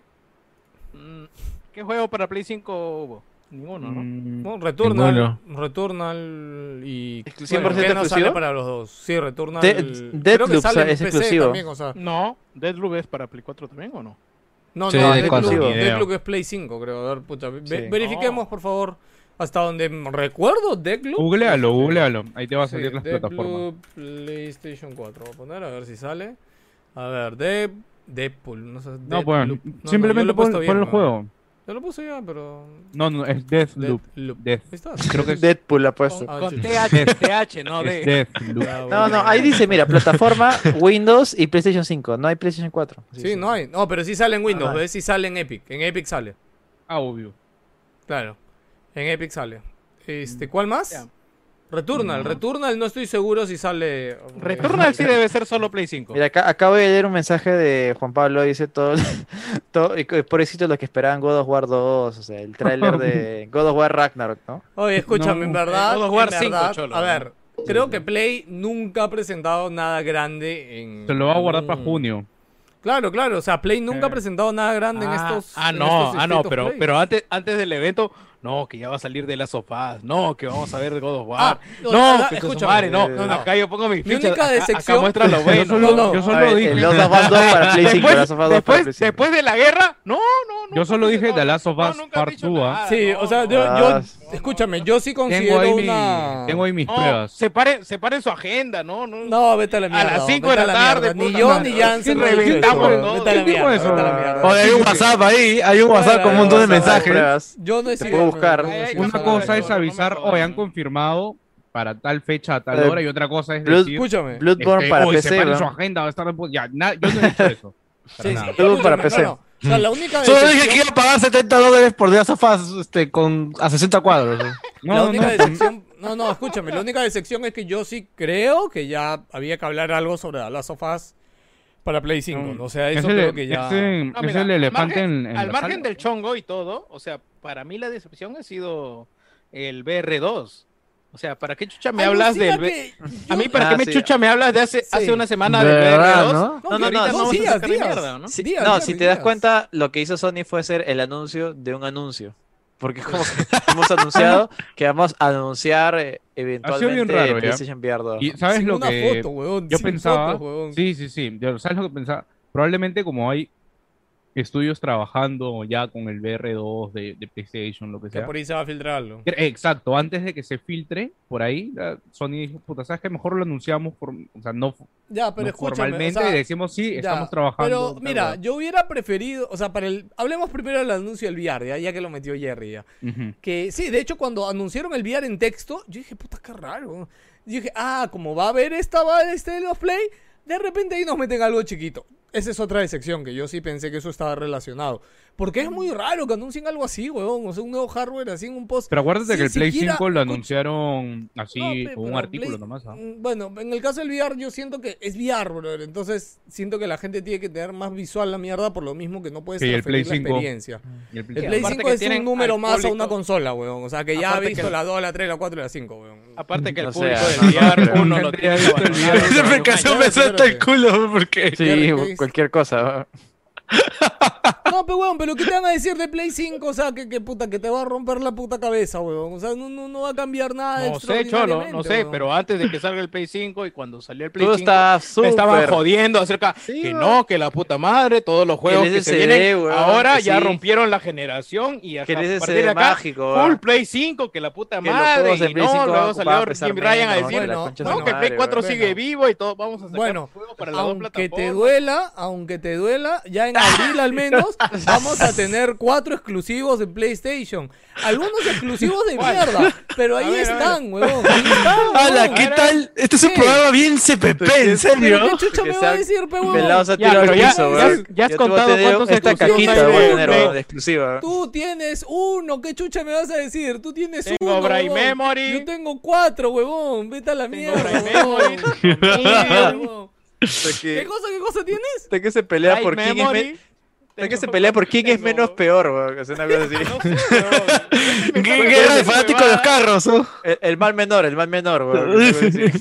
Speaker 3: mm, ¿Qué juego para Play 5 hubo? Ninguno, ¿no?
Speaker 7: Mm,
Speaker 1: No, Returnal,
Speaker 4: Ninguno.
Speaker 1: Returnal y bueno,
Speaker 2: 100%
Speaker 1: que no sale
Speaker 2: exclusivo?
Speaker 1: para los dos. Sí, Returnal.
Speaker 2: De-
Speaker 1: creo que sale en
Speaker 2: es
Speaker 1: PC
Speaker 2: exclusivo.
Speaker 1: también, o sea,
Speaker 3: No, Deadloop es para Play 4 también o no?
Speaker 1: no,
Speaker 4: Sí,
Speaker 1: no,
Speaker 4: de
Speaker 1: Deathloop. Deathloop es Play 5, creo. A ver, ve-
Speaker 2: Sí.
Speaker 1: verifiquemos por favor hasta donde recuerdo Deathloop.
Speaker 7: Googlealo, googlealo. Ahí te va a
Speaker 1: Sí,
Speaker 7: salir las
Speaker 1: Deathloop,
Speaker 7: plataformas.
Speaker 1: PlayStation 4. Voy a poner a ver si sale. A ver, de Deadpool, no sé.
Speaker 7: No,
Speaker 1: Deathloop. No, no, yo
Speaker 7: simplemente pon, pon
Speaker 1: bien,
Speaker 7: el
Speaker 1: ¿no?
Speaker 7: juego.
Speaker 1: Yo lo puse ya, pero.
Speaker 7: No, no, es Deathloop.
Speaker 1: Deathloop.
Speaker 7: Death. Creo que es,
Speaker 2: Deadpool ha puesto.
Speaker 1: Ah,
Speaker 3: Con
Speaker 1: chucha.
Speaker 3: TH, TH, no de.
Speaker 7: Deathloop.
Speaker 1: Ya,
Speaker 2: No, no, ahí dice, mira, plataforma, (laughs) Windows y PlayStation 5. No hay PlayStation 4.
Speaker 1: Sí, no hay. No, pero sí sale en Windows,
Speaker 2: Ah.
Speaker 1: ¿ves? Sí sale en Epic. En Epic sale.
Speaker 7: Ah, obvio.
Speaker 1: Claro. En Epic sale. Este, ¿cuál más? Returnal. Returnal no estoy seguro si sale. (laughs)
Speaker 3: Returnal sí debe ser solo Play 5.
Speaker 2: Mira, acá, acabo de leer un mensaje de Juan Pablo, dice todo, (laughs) todo y pobrecito los que esperaban God of War 2, o sea, el tráiler de (laughs) God of War Ragnarok, ¿no?
Speaker 1: Oye, escúchame,
Speaker 7: No.
Speaker 1: en verdad.
Speaker 3: God of War
Speaker 1: en
Speaker 3: 5,
Speaker 1: verdad,
Speaker 3: cholo,
Speaker 1: a
Speaker 3: ¿no?
Speaker 1: ver, creo que Play nunca ha presentado nada grande en.
Speaker 7: Se lo va a guardar para
Speaker 1: un-
Speaker 7: junio.
Speaker 1: Claro, claro. O sea, Play nunca ha
Speaker 6: Eh.
Speaker 1: presentado nada grande en
Speaker 3: Ah,
Speaker 1: estos.
Speaker 3: ah,
Speaker 1: en
Speaker 3: no,
Speaker 1: estos
Speaker 3: ah, no,
Speaker 1: State of
Speaker 3: pero,
Speaker 1: Play.
Speaker 3: pero antes, antes del evento, no, que ya va a salir de las sofás, no, que vamos a ver de God of War.
Speaker 1: Ah, no,
Speaker 3: no, que
Speaker 1: escúchame.
Speaker 3: escúchame, no,
Speaker 1: No, no.
Speaker 3: acá yo pongo mi
Speaker 1: Mi
Speaker 3: ficha,
Speaker 1: única
Speaker 3: acá,
Speaker 1: decepción-
Speaker 3: acá muestra lo (laughs)
Speaker 7: Yo
Speaker 3: bueno.
Speaker 7: solo,
Speaker 1: no, no.
Speaker 7: yo
Speaker 2: A
Speaker 7: solo
Speaker 2: ver,
Speaker 7: dije,
Speaker 2: el Last of Us 2 para Play 5,
Speaker 3: Después-
Speaker 2: Last of Us 2 para
Speaker 3: después,
Speaker 2: Play 5.
Speaker 3: después de la guerra, no, no, no.
Speaker 7: Yo solo dije
Speaker 3: no,
Speaker 7: The Last of
Speaker 3: no,
Speaker 7: Us Part
Speaker 3: dicho
Speaker 7: 2,
Speaker 3: nada,
Speaker 1: Sí,
Speaker 3: no,
Speaker 1: o sea,
Speaker 3: no.
Speaker 1: yo,
Speaker 2: Ah.
Speaker 1: yo, escúchame, yo sí
Speaker 7: tengo
Speaker 1: considero
Speaker 7: ahí, mi, tengo ahí mis
Speaker 3: No,
Speaker 7: pruebas.
Speaker 3: separen, separen su agenda, no, no.
Speaker 1: No, vete a la
Speaker 3: A
Speaker 1: mierda.
Speaker 3: las cinco
Speaker 1: vete
Speaker 3: de la
Speaker 1: a
Speaker 3: tarde,
Speaker 1: Ni yo ni Jansen
Speaker 3: ¿Quién
Speaker 1: lo hemos
Speaker 3: reventamos?
Speaker 1: Vete a la
Speaker 7: ¿Quién dijo
Speaker 1: mierda.
Speaker 7: eso?
Speaker 1: Vete a la mierda.
Speaker 4: Joder, hay un WhatsApp ahí, hay un WhatsApp con un montón de mensajes.
Speaker 1: Yo no he sido-
Speaker 2: buscar.
Speaker 7: Una cosa es avisar, hoy han confirmado para tal fecha, a tal
Speaker 2: Eh,
Speaker 7: hora, y otra cosa es
Speaker 2: Blood-
Speaker 7: decir,
Speaker 1: Escúchame.
Speaker 2: Bloodborne
Speaker 7: este,
Speaker 2: para
Speaker 7: "Uy,
Speaker 2: PC,
Speaker 7: su agenda, va a estar en pu-". Ya, na- yo no he dicho eso. (laughs) Para
Speaker 1: Sí,
Speaker 7: nada.
Speaker 1: sí,
Speaker 2: Bloodborne para PC.
Speaker 1: no, no. O sea, la única
Speaker 4: Solo dije que iba a pagar 70 dólares por The Last este, con, a 60 cuadros. ¿no?
Speaker 7: No,
Speaker 1: la única
Speaker 7: no,
Speaker 1: decepción, no, no, escúchame, la única decepción es que yo sí creo que ya había que hablar algo sobre The Last of Us para Play 5.
Speaker 7: No,
Speaker 1: O sea,
Speaker 7: es
Speaker 1: eso
Speaker 7: el,
Speaker 1: creo que ya...
Speaker 7: ese-
Speaker 3: No,
Speaker 7: es el
Speaker 3: al
Speaker 7: elefante
Speaker 3: margen-
Speaker 7: en, en
Speaker 3: Al margen del chongo y todo, o sea, para mí la decepción ha sido el BR2. O sea, ¿para qué chucha me hablas
Speaker 1: Alucina
Speaker 3: del B- A mí, ¿para
Speaker 2: Ah,
Speaker 3: qué me
Speaker 2: sí.
Speaker 3: chucha me hablas de hace,
Speaker 1: Sí.
Speaker 3: hace una semana
Speaker 4: De
Speaker 3: del
Speaker 4: verdad,
Speaker 3: BR2?
Speaker 4: ¿no?
Speaker 2: No, no, no,
Speaker 3: a
Speaker 1: días,
Speaker 3: mierda, ¿no?
Speaker 2: Sí,
Speaker 1: Días,
Speaker 2: no,
Speaker 1: días,
Speaker 2: si te das
Speaker 1: días.
Speaker 2: cuenta, lo que hizo Sony fue hacer el anuncio de un anuncio. Porque como (laughs) que hemos anunciado que vamos a anunciar eh, eventualmente
Speaker 7: raro, ¿ya?
Speaker 2: PlayStation VR 2.
Speaker 7: Y sabes
Speaker 1: sin
Speaker 7: lo
Speaker 1: una
Speaker 7: que
Speaker 1: foto, huevón,
Speaker 7: yo
Speaker 1: sin
Speaker 7: pensaba,
Speaker 1: fotos, huevón.
Speaker 7: sí, sí, sí, yo- sabes lo que pensaba, probablemente como hay estudios trabajando ya con el VR2 de, de PlayStation, lo que sea.
Speaker 1: por ahí se va a filtrar algo.
Speaker 7: Exacto, antes de que se filtre por ahí, Sony dijo, puta, sabes que mejor lo anunciamos por, o sea, no,
Speaker 1: Ya, pero
Speaker 7: no formalmente
Speaker 1: o sea,
Speaker 7: y decimos sí,
Speaker 1: ya,
Speaker 7: estamos trabajando.
Speaker 1: Pero mira,
Speaker 7: tal".
Speaker 1: yo hubiera preferido, o sea, para el, hablemos primero del anuncio del VR, ya, ya que lo metió Jerry ya. Que sí, de hecho, cuando anunciaron el VR en texto, yo dije, puta, qué raro. Yo dije, ah, como va a haber esta, va este de los Play, de repente ahí nos meten algo chiquito. Esa es otra decepción, que yo sí pensé que eso estaba relacionado. Porque es muy raro que anuncien algo así, weón. O sea, un nuevo hardware así en un post.
Speaker 7: Pero acuérdate que el Play
Speaker 1: siquiera-
Speaker 7: 5 lo anunciaron así,
Speaker 1: No, pe-
Speaker 7: con un artículo
Speaker 1: Play-
Speaker 7: nomás. ¿ah?
Speaker 1: Mm, Bueno, en el caso del VR yo siento que es VR, brother. Entonces siento que la gente tiene que tener más visual la mierda por lo mismo que no puedes
Speaker 7: Sí, el
Speaker 1: transferir
Speaker 7: Play
Speaker 1: la
Speaker 7: 5.
Speaker 1: experiencia.
Speaker 7: Y el Play
Speaker 1: El
Speaker 3: Sí,
Speaker 1: Play
Speaker 3: aparte
Speaker 1: 5
Speaker 3: que
Speaker 1: es un número más a una consola, weón. O sea, que ya ha visto
Speaker 3: que-
Speaker 1: la 2, la 3, la 4 y la 5, weón.
Speaker 3: Aparte que el
Speaker 2: No
Speaker 3: público
Speaker 2: no,
Speaker 3: del
Speaker 2: no
Speaker 3: VR
Speaker 2: creo.
Speaker 3: uno lo tiene (laughs)
Speaker 1: no,
Speaker 4: explicación
Speaker 1: no,
Speaker 4: me
Speaker 1: no,
Speaker 4: salta el culo, porque...
Speaker 2: Sí, (laughs) cualquier cosa.
Speaker 1: No, pero weón, pero ¿qué te van a decir de Play 5? O sea, que, que puta, que te va a romper la puta cabeza, weón. O sea, no, no, no va a cambiar nada.
Speaker 3: No sé, Cholo, no sé,
Speaker 1: weón.
Speaker 3: pero antes de que salga el Play 5 y cuando salió el Play
Speaker 2: Tú
Speaker 3: 5,
Speaker 2: estás
Speaker 3: me estaban jodiendo acerca
Speaker 2: Sí,
Speaker 3: que
Speaker 2: weón.
Speaker 3: no, que la puta madre, todos los juegos que se vienen
Speaker 2: weón,
Speaker 3: ahora
Speaker 2: que
Speaker 3: ya
Speaker 2: sí.
Speaker 3: rompieron la generación y hasta a partir de acá
Speaker 2: mágico,
Speaker 3: full. Play 5, que la puta
Speaker 2: Que los
Speaker 3: madre
Speaker 2: juegos de
Speaker 3: y
Speaker 2: Play
Speaker 3: no,
Speaker 2: 5 van a
Speaker 3: luego salió
Speaker 2: pesar
Speaker 3: Jim Ryan a decir
Speaker 2: que la
Speaker 1: no,
Speaker 3: que el
Speaker 2: madre,
Speaker 3: Play 4
Speaker 2: weón.
Speaker 3: sigue
Speaker 1: Bueno.
Speaker 3: vivo y todo, vamos a sacar
Speaker 1: Bueno,
Speaker 3: juegos para las dos
Speaker 1: aunque te duela, aunque te duela, ya en abril al menos (laughs) vamos a tener cuatro exclusivos de PlayStation. Algunos exclusivos de mierda, pero ahí están, huevón. (laughs) Ahí están,
Speaker 4: ¡Hala!
Speaker 1: huevón.
Speaker 4: ¿Qué tal? Este es un
Speaker 1: ¿Qué?
Speaker 4: programa bien CPP, en serio.
Speaker 1: ¿Pero qué chucha me va a decir, pe, huevón?
Speaker 3: Ya, pero ya-
Speaker 2: piso,
Speaker 3: ya-
Speaker 2: weón.
Speaker 3: ya has contado cuántos
Speaker 2: Esta caquita a
Speaker 3: de
Speaker 2: exclusiva.
Speaker 1: Tú tienes uno, ¿qué chucha me vas a decir? Tú tienes
Speaker 3: Tengo
Speaker 1: uno,
Speaker 3: Braille
Speaker 1: huevón.
Speaker 3: Memory.
Speaker 1: Yo tengo cuatro, huevón. Vete a la mierda, huevón. Mierda,
Speaker 2: Hasta (laughs)
Speaker 1: huevón. ¿Qué
Speaker 2: que,
Speaker 1: cosa, qué cosa tienes?
Speaker 2: hasta que se pelea por quién es,
Speaker 3: Memory,
Speaker 2: me- hasta que
Speaker 3: tengo-
Speaker 2: se pelea por quién es
Speaker 3: tengo-
Speaker 2: menos peor, weón. (laughs) (laughs) Es una cosa así.
Speaker 3: No sé, weón.
Speaker 4: Guerra de fanáticos de los carros, ¿no?
Speaker 2: El, el mal menor, el mal menor, weón. (laughs)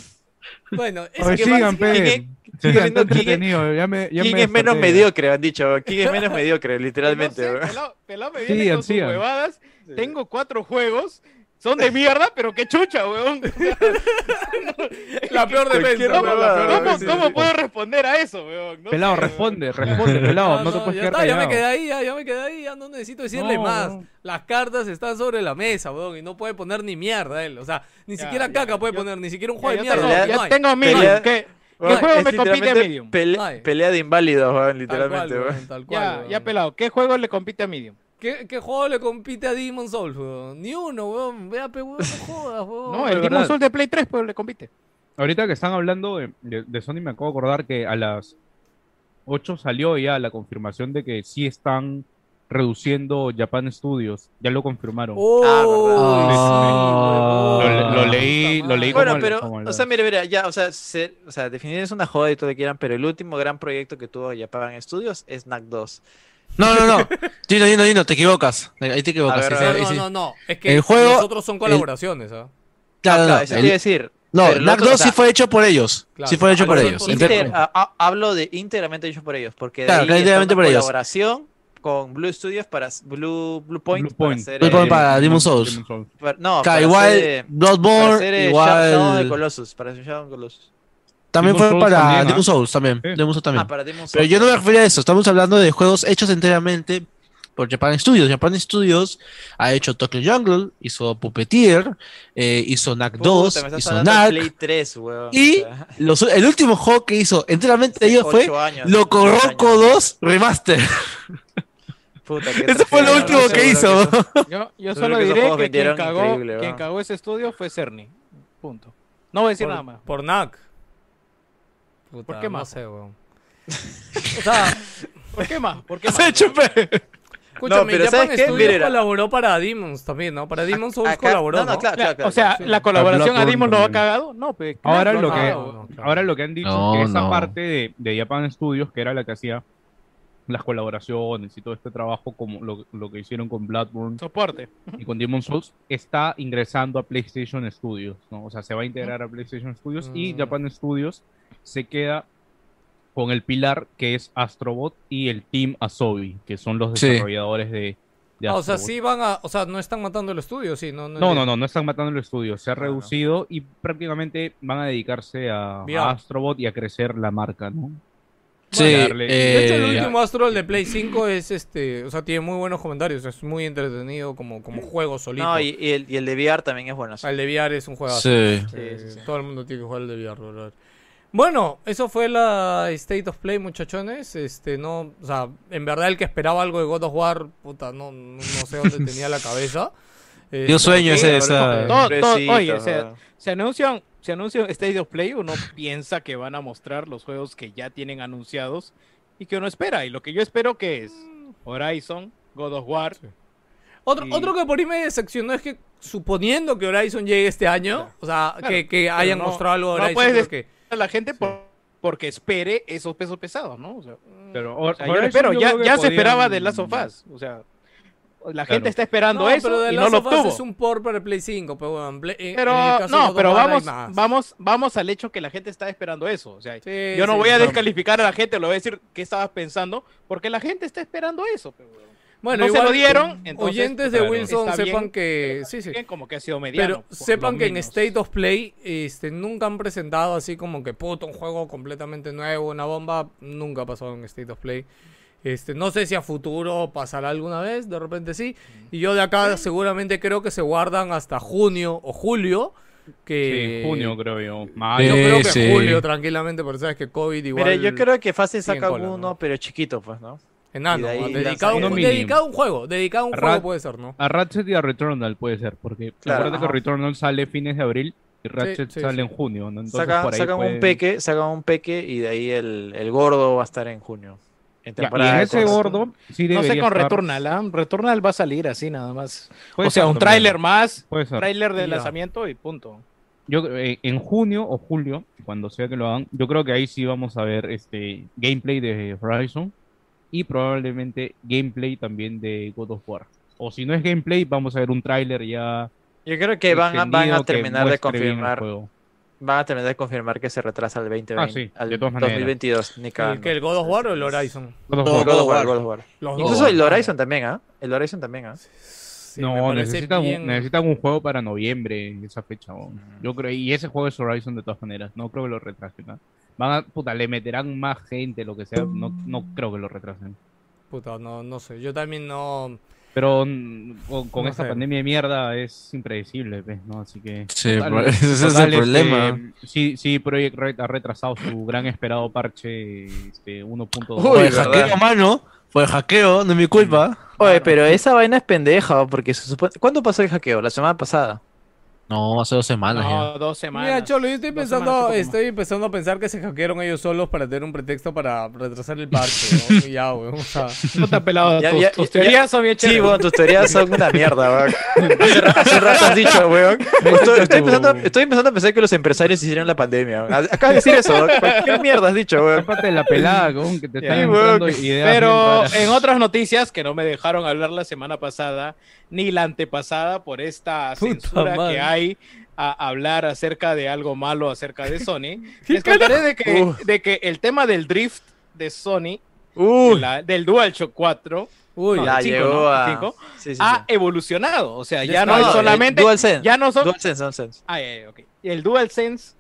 Speaker 1: Bueno, es
Speaker 7: Oye,
Speaker 1: que
Speaker 7: sigan, pe.
Speaker 2: ¿Quién es-
Speaker 7: Sigan,
Speaker 2: quién
Speaker 7: está
Speaker 2: es- quién es-
Speaker 7: entretenido. Ya me, ya
Speaker 2: ¿Quién
Speaker 7: me
Speaker 2: es menos mediocre? Han dicho. ¿Quién es menos mediocre? Literalmente,
Speaker 3: No sé,
Speaker 2: weón.
Speaker 3: pelado, pelado me con sus huevadas. Tengo cuatro juegos. Son de mierda, pero qué chucha, weón. (laughs)
Speaker 1: La peor defensa.
Speaker 3: ¿Cómo, cómo puedo responder a eso, weón? No
Speaker 7: Pelado,
Speaker 3: sé,
Speaker 7: responde, responde, pelado. No, te puedes
Speaker 1: ya
Speaker 7: quedar
Speaker 1: está, ya me quedé ahí, ya, ya me quedé ahí, ya no necesito decirle
Speaker 7: No,
Speaker 1: más.
Speaker 7: no.
Speaker 1: Las cartas están sobre la mesa, weón, y no puede poner ni mierda él. O sea, ni
Speaker 3: Ya,
Speaker 1: siquiera
Speaker 3: ya,
Speaker 1: caca puede
Speaker 3: yo-
Speaker 1: poner, ni siquiera un juego
Speaker 3: yo
Speaker 1: de mierda.
Speaker 2: Pelea-
Speaker 1: no
Speaker 3: ya
Speaker 1: hay.
Speaker 3: tengo Medium.
Speaker 2: Pelea-
Speaker 3: ¿Qué,
Speaker 2: Weón,
Speaker 3: ¿Qué juego me compite a Medium?
Speaker 2: pelea de inválidos, weón,
Speaker 1: Tal
Speaker 2: literalmente,
Speaker 1: cual,
Speaker 2: weón.
Speaker 1: weón, tal cual,
Speaker 3: Ya, ya pelado. ¿Qué juego le compite a Medium?
Speaker 1: ¿Qué, ¿Qué juego le compite a Demon Souls, weón? Ni uno, weón. Vea, pe, weón, no jodas, weón.
Speaker 3: No, el. Demon Souls de Play 3 pues, le compite.
Speaker 7: Ahorita que están hablando de, de- de Sony, me acabo de acordar que a las 8 salió ya la confirmación de que sí están reduciendo Japan Studios. Ya lo confirmaron.
Speaker 1: Oh,
Speaker 4: Ah,
Speaker 1: sí,
Speaker 7: lo, lo leí, lo leí como
Speaker 2: Bueno,
Speaker 7: el-
Speaker 2: pero,
Speaker 7: como
Speaker 2: o sea, mire, mira, ya, o sea, se- o sea, definir es una joda y todo lo que quieran, pero el último gran proyecto que tuvo Japan Studios es Knack 2.
Speaker 4: No, no, no. (laughs) Dino, Dino, Dino, te equivocas. Ahí te equivocas.
Speaker 2: Ver,
Speaker 4: sí,
Speaker 2: a
Speaker 4: sí,
Speaker 1: No,
Speaker 4: sí.
Speaker 1: no, no, no. Es que
Speaker 4: El juego-
Speaker 1: los otros son colaboraciones, ¿ah?
Speaker 4: Claro, no,
Speaker 2: Claro, eso
Speaker 4: el-
Speaker 2: quiere decir,
Speaker 4: No,
Speaker 2: el
Speaker 4: NAC
Speaker 2: otro,
Speaker 4: 2
Speaker 2: o sea-
Speaker 4: sí fue hecho por ellos.
Speaker 1: Claro.
Speaker 4: Sí fue hecho por ellos.
Speaker 2: Inter- a- hablo de íntegramente hecho por ellos, porque de
Speaker 4: Claro,
Speaker 2: ahí
Speaker 4: íntegramente
Speaker 2: una
Speaker 4: por ellos.
Speaker 2: colaboración con Blue Studios para Blue, Blue Point,
Speaker 7: Blue
Speaker 2: para
Speaker 7: Point.
Speaker 2: hacer,
Speaker 4: Blue
Speaker 2: eh,
Speaker 4: Point para Demon's Souls.
Speaker 7: Demon's Souls.
Speaker 2: para- no,
Speaker 4: Claro,
Speaker 2: para
Speaker 4: igual
Speaker 2: hacer, eh, para
Speaker 4: Bloodborne,
Speaker 2: hacer, eh, Shadow of the
Speaker 4: igual.
Speaker 2: Colossus, para hacer Shadow Colossus.
Speaker 4: También fue
Speaker 7: Souls
Speaker 4: para
Speaker 7: también.
Speaker 4: Demon's Souls también.
Speaker 7: Sí.
Speaker 4: Demon's Souls también.
Speaker 2: Ah, para Demon's
Speaker 4: Pero
Speaker 2: Souls.
Speaker 4: yo no me refiero a eso, estamos hablando de juegos hechos enteramente por Japan Studios. Japan Studios ha hecho Tokyo Jungle, hizo Puppeteer, eh, hizo NAC
Speaker 2: Puta,
Speaker 4: 2,
Speaker 2: me estás
Speaker 4: hizo NAC.
Speaker 2: Play 3, weón.
Speaker 4: Y
Speaker 2: O sea,
Speaker 4: los- el último juego que hizo enteramente de ellos fue
Speaker 2: años,
Speaker 4: Loco Roco
Speaker 2: años.
Speaker 4: 2 Remaster.
Speaker 2: Puta, (laughs)
Speaker 4: Ese fue lo último que hizo.
Speaker 2: eso- (laughs)
Speaker 3: Yo, solo
Speaker 2: que
Speaker 3: diré que quien cagó, ese estudio fue Cerny. Punto. No voy a decir
Speaker 1: por,
Speaker 3: nada más.
Speaker 1: por NAC. Puta,
Speaker 3: ¿Por qué
Speaker 1: No
Speaker 3: más?
Speaker 1: sé, weón. (laughs) o sea,
Speaker 3: ¿Por qué más? ¿Por qué (laughs)
Speaker 4: Se
Speaker 3: más?
Speaker 1: escúchame,
Speaker 2: pero
Speaker 1: Japan
Speaker 2: ¿sabes?
Speaker 1: Studios colaboró para Demons también, ¿no? Para Demons Souls
Speaker 2: Acá-
Speaker 1: colaboró,
Speaker 2: no, no,
Speaker 1: ¿no?
Speaker 2: claro, claro, claro,
Speaker 3: o sea,
Speaker 2: sí.
Speaker 3: la colaboración a
Speaker 7: Bloodborne
Speaker 3: Demon lo ha cagado. No, pero
Speaker 7: Ahora lo
Speaker 3: ha
Speaker 7: que,
Speaker 1: no,
Speaker 7: ahora lo que han dicho
Speaker 4: No,
Speaker 7: que esa
Speaker 4: no.
Speaker 7: parte de, de Japan Studios, que era la que hacía las colaboraciones y todo este trabajo, como lo, lo que hicieron con Bloodborne
Speaker 3: Soporte.
Speaker 7: y con Demon's Souls, está ingresando a PlayStation Studios, ¿no? O sea, se va a integrar a PlayStation Studios y
Speaker 1: Mm.
Speaker 7: Japan Studios se queda con el pilar que es Astrobot y el Team Asobi, que son los
Speaker 4: Sí.
Speaker 7: desarrolladores de, de
Speaker 1: Ah, o sea,
Speaker 7: Astrobot.
Speaker 1: sí van a, o sea, no están matando el estudio, sí, no, no,
Speaker 7: No, no,
Speaker 1: entiendo.
Speaker 7: no, no están matando el estudio, se ha
Speaker 1: Ah,
Speaker 7: reducido y prácticamente van a dedicarse a, Astrobot y a crecer la marca, ¿no?
Speaker 4: Sí,
Speaker 7: darle-
Speaker 1: De hecho, el
Speaker 4: eh,
Speaker 1: último Astro, el de Play 5, es este, o sea, tiene muy buenos comentarios, es muy entretenido como, como juego solito.
Speaker 2: No, y, y el, y el de VR también es bueno. sí.
Speaker 1: El de VR es un juego.
Speaker 4: Sí.
Speaker 2: Sí, sí, sí.
Speaker 1: Todo el mundo tiene que jugar el de VR, ¿verdad? Bueno, eso fue la State of Play, muchachones. Este, no, o sea, en verdad el que esperaba algo de God of War, puta, no, no, no sé dónde (laughs) tenía la cabeza. Este,
Speaker 4: Dio sueño
Speaker 1: sí,
Speaker 4: ese,
Speaker 1: la
Speaker 4: esa-.
Speaker 3: Todo- todo- oye, o sea,
Speaker 2: weón.
Speaker 3: se anuncian, se anuncia State of Play, uno piensa que van a mostrar los juegos que ya tienen anunciados y que uno espera. Y lo que yo espero que es Horizon, God of War.
Speaker 1: Otro,
Speaker 3: Y-
Speaker 1: otro que por ahí me decepcionó es que, suponiendo que Horizon llegue este año, o sea,
Speaker 3: Claro,
Speaker 1: que, que hayan
Speaker 3: no-
Speaker 1: mostrado algo de
Speaker 3: no
Speaker 1: Horizon,
Speaker 3: puedes
Speaker 1: creo
Speaker 3: des-
Speaker 1: que-
Speaker 3: A la gente por- porque espere esos pesos pesados, ¿no? O sea,
Speaker 7: Pero
Speaker 3: o sea, yo ya, ya se esperaba de Last of Us. O sea, la gente está esperando
Speaker 1: No,
Speaker 3: eso
Speaker 1: pero The
Speaker 3: y no
Speaker 1: Last
Speaker 3: lo
Speaker 1: of Us
Speaker 3: obtuvo.
Speaker 1: es un port para el Play 5, pero bueno, en Play- en- en el
Speaker 3: Pero
Speaker 1: de
Speaker 3: no, pero vamos, vamos, vamos al hecho que la gente está esperando eso. O sea,
Speaker 1: Sí,
Speaker 3: yo no
Speaker 1: sí,
Speaker 3: voy a descalificar a la gente, lo voy a decir qué estabas pensando, porque la gente está esperando eso. pero-
Speaker 1: Bueno,
Speaker 3: no se
Speaker 1: igual,
Speaker 3: lo dieron, entonces,
Speaker 1: oyentes de
Speaker 7: claro,
Speaker 1: Wilson sepan
Speaker 3: bien,
Speaker 1: que sí, sí.
Speaker 3: bien, como que ha sido mediano.
Speaker 1: Pero sepan que en. State of Play este, nunca han presentado así como que puto un juego completamente nuevo, una bomba. Nunca ha pasado en State of Play. Este, no sé si a futuro pasará alguna vez, de repente sí. Y yo de acá seguramente creo que se guardan hasta junio o julio. Que
Speaker 7: Sí, junio creo yo.
Speaker 1: Yo
Speaker 7: Mayo.
Speaker 1: creo que
Speaker 4: Sí.
Speaker 1: julio tranquilamente, porque sabes que COVID igual.
Speaker 2: Mira, yo creo que fácil saca
Speaker 1: cola,
Speaker 2: uno,
Speaker 1: ¿no?
Speaker 2: pero chiquito, pues, ¿no?
Speaker 1: Enano, dedicado, un, dedicado a un juego, dedicado a un juego puede ser, ¿no?
Speaker 7: A Ratchet y a Returnal puede ser, porque
Speaker 2: Claro,
Speaker 7: acuérdate que. Returnal sale fines de abril y Ratchet
Speaker 1: sí,
Speaker 7: sale
Speaker 1: sí.
Speaker 7: en junio, ¿no? Entonces
Speaker 2: Sacan,
Speaker 7: por ahí
Speaker 2: sacan un peque, sacan un peque y de ahí el, el gordo va a estar en junio. En
Speaker 7: Ya, y
Speaker 2: temporada
Speaker 7: en
Speaker 2: de
Speaker 7: ese
Speaker 2: cosas.
Speaker 7: gordo sí
Speaker 3: No sé con
Speaker 7: estar-
Speaker 3: Returnal, ¿ah? Returnal va a salir así nada más.
Speaker 7: puede
Speaker 3: o sea,
Speaker 7: ser
Speaker 3: un tráiler más, tráiler de
Speaker 1: Ya.
Speaker 3: lanzamiento y punto.
Speaker 7: Yo eh, en junio o julio, cuando sea que lo hagan, yo creo que ahí sí vamos a ver este gameplay de Horizon y probablemente gameplay también de God of War. O si no es gameplay, vamos a ver un tráiler ya
Speaker 2: Yo creo que van a, van a terminar de
Speaker 7: el
Speaker 2: confirmar.
Speaker 7: juego.
Speaker 2: Van a terminar de confirmar que se retrasa al 2020.
Speaker 7: Ah, sí,
Speaker 2: al
Speaker 7: de todas maneras.
Speaker 2: 2022. Ni
Speaker 1: ¿El,
Speaker 2: cagando.
Speaker 1: que el God of War o el Horizon?
Speaker 7: God of War.
Speaker 2: God of War,
Speaker 4: God of
Speaker 2: God of War.
Speaker 1: Los
Speaker 2: Incluso
Speaker 1: dos.
Speaker 2: el Horizon también, ¿ah? El Horizon también, ¿ah?
Speaker 1: Sí, me
Speaker 7: no, necesitan,
Speaker 1: bien-
Speaker 7: un, necesitan un juego para noviembre, esa fecha. weón. Yo creo, y ese juego es Horizon de todas maneras. No creo que lo retrasen. ¿no? Van a, puta, le meterán más gente, lo que sea. No, no creo que lo retrasen.
Speaker 1: Puta, no, no sé. Yo también no.
Speaker 7: Pero con, con
Speaker 1: No
Speaker 7: esta
Speaker 1: sé.
Speaker 7: pandemia de mierda es impredecible, ¿ves? ¿no? Así que.
Speaker 4: Sí,
Speaker 7: Total,
Speaker 4: bro, (laughs) ese es
Speaker 7: total,
Speaker 4: el problema.
Speaker 7: este, sí, sí, Project Red ha retrasado su gran esperado parche este, 1.2.
Speaker 4: Fue
Speaker 2: Uy,
Speaker 4: el hackeo, mano. Fue el hackeo, no es mi culpa.
Speaker 2: Oye, pero esa vaina es pendeja, porque se supone... ¿Cuándo pasó el hackeo? La semana pasada.
Speaker 4: No, hace dos semanas ya.
Speaker 3: No, dos semanas.
Speaker 1: Mira, Cholo, yo estoy
Speaker 3: Dos
Speaker 1: pensando, estoy empezando a pensar que se hackearon ellos solos para tener un pretexto para retrasar el parche, (laughs) ya, weón. O sea,
Speaker 3: No te ha pelado.
Speaker 2: Ya-
Speaker 3: tus,
Speaker 2: ya-
Speaker 3: tus
Speaker 2: ya-
Speaker 3: teorías son bien
Speaker 2: Sí,
Speaker 3: chéveres.
Speaker 2: bueno, tus teorías son una mierda, weón. Hace, ra- hace rato has dicho, weón. Estoy, estoy empezando, estoy empezando a pensar que los empresarios hicieron la pandemia. weón. Acabas de decir eso, weón. Cualquier mierda has dicho, weón.
Speaker 7: de la pelada, weón, que te
Speaker 3: Sí,
Speaker 2: weón.
Speaker 7: ideas
Speaker 3: Pero en otras noticias que no me dejaron hablar la semana pasada, ni la antepasada por esta
Speaker 1: Puta
Speaker 3: censura
Speaker 1: madre.
Speaker 3: que hay a hablar acerca de algo malo acerca de Sony, (laughs) les contaré de que, de que el tema del drift de Sony,
Speaker 2: Uy,
Speaker 3: de la- del DualShock 4,
Speaker 1: Uy,
Speaker 3: no,
Speaker 2: ya
Speaker 3: del cinco,
Speaker 2: llegó
Speaker 3: ¿no?
Speaker 2: a.
Speaker 3: Cinco,
Speaker 2: Sí, sí, sí.
Speaker 3: ha evolucionado. O sea, ya no es
Speaker 1: No,
Speaker 3: solamente.
Speaker 2: DualSense.
Speaker 3: Ya no son.
Speaker 2: DualSense.
Speaker 3: Ah. El DualSense,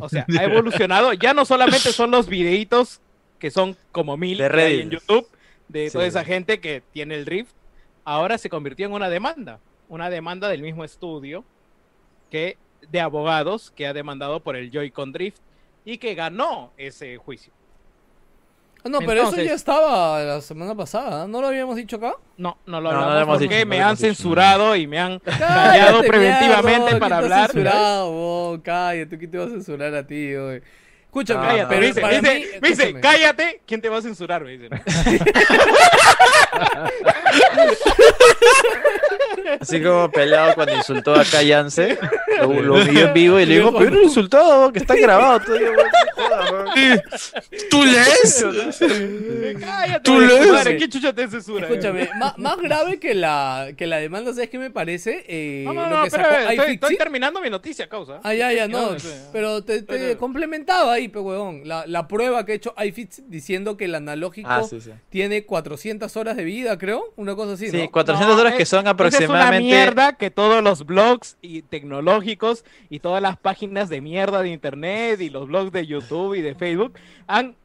Speaker 3: o sea, ha (laughs) evolucionado. Ya no solamente son los videitos que son como mil
Speaker 2: De
Speaker 3: que hay en. YouTube de
Speaker 2: Sí.
Speaker 3: toda esa gente que tiene el drift. Ahora se convirtió en una demanda. Una demanda del mismo estudio que de abogados que ha demandado por el Joy-Con Drift y que ganó ese juicio.
Speaker 1: Ah, no, pero
Speaker 3: Entonces-
Speaker 1: eso ya estaba la semana pasada, ¿no lo habíamos dicho acá?
Speaker 3: No, no lo
Speaker 2: No, no lo
Speaker 3: hablamos
Speaker 2: hemos
Speaker 3: porque
Speaker 2: dicho,
Speaker 3: me han censurado y me han callado preventivamente
Speaker 1: mierda,
Speaker 3: para
Speaker 1: ¿quién te ha
Speaker 3: hablar.
Speaker 1: censurado, vos? cállate, ¿quién te va a censurar a ti, güey? Escúchame,
Speaker 3: Cállate,
Speaker 2: no,
Speaker 3: me
Speaker 1: pero
Speaker 3: dice,
Speaker 1: para
Speaker 3: me dice-
Speaker 1: mí,
Speaker 3: me dice, cállate, ¿quién te va a censurar? Me dicen. (laughs) (laughs)
Speaker 2: Así como pelado cuando insultó a Callance, lo, lo vio en vivo y le dijo, pero insultó, que está grabado todavía. weón, no jodas, weón".
Speaker 4: ¿Tú lees?
Speaker 3: Cállate,
Speaker 4: ¿Tú lees?
Speaker 3: madre, ¿quién chucha te censura?
Speaker 1: Escúchame, más, más grave que la, que la demanda, ¿sabes qué me parece? Eh,
Speaker 3: No, no,
Speaker 1: lo
Speaker 3: no,
Speaker 1: que sacó
Speaker 3: estoy, terminando mi noticia, causa.
Speaker 1: Ah, ya, ya, no. Pero te, te
Speaker 3: Pero-
Speaker 1: complementaba ahí, pe huevón. La, la prueba que ha hecho iFixit diciendo que el analógico
Speaker 2: Ah, sí, sí.
Speaker 1: tiene 400 horas de vida, creo. Una cosa así,
Speaker 2: Sí,
Speaker 1: ¿no?
Speaker 2: 400 horas
Speaker 3: es-
Speaker 2: que son
Speaker 3: es una mierda que todos los blogs y tecnológicos y todas las páginas de mierda de internet y los blogs de YouTube y de Facebook han,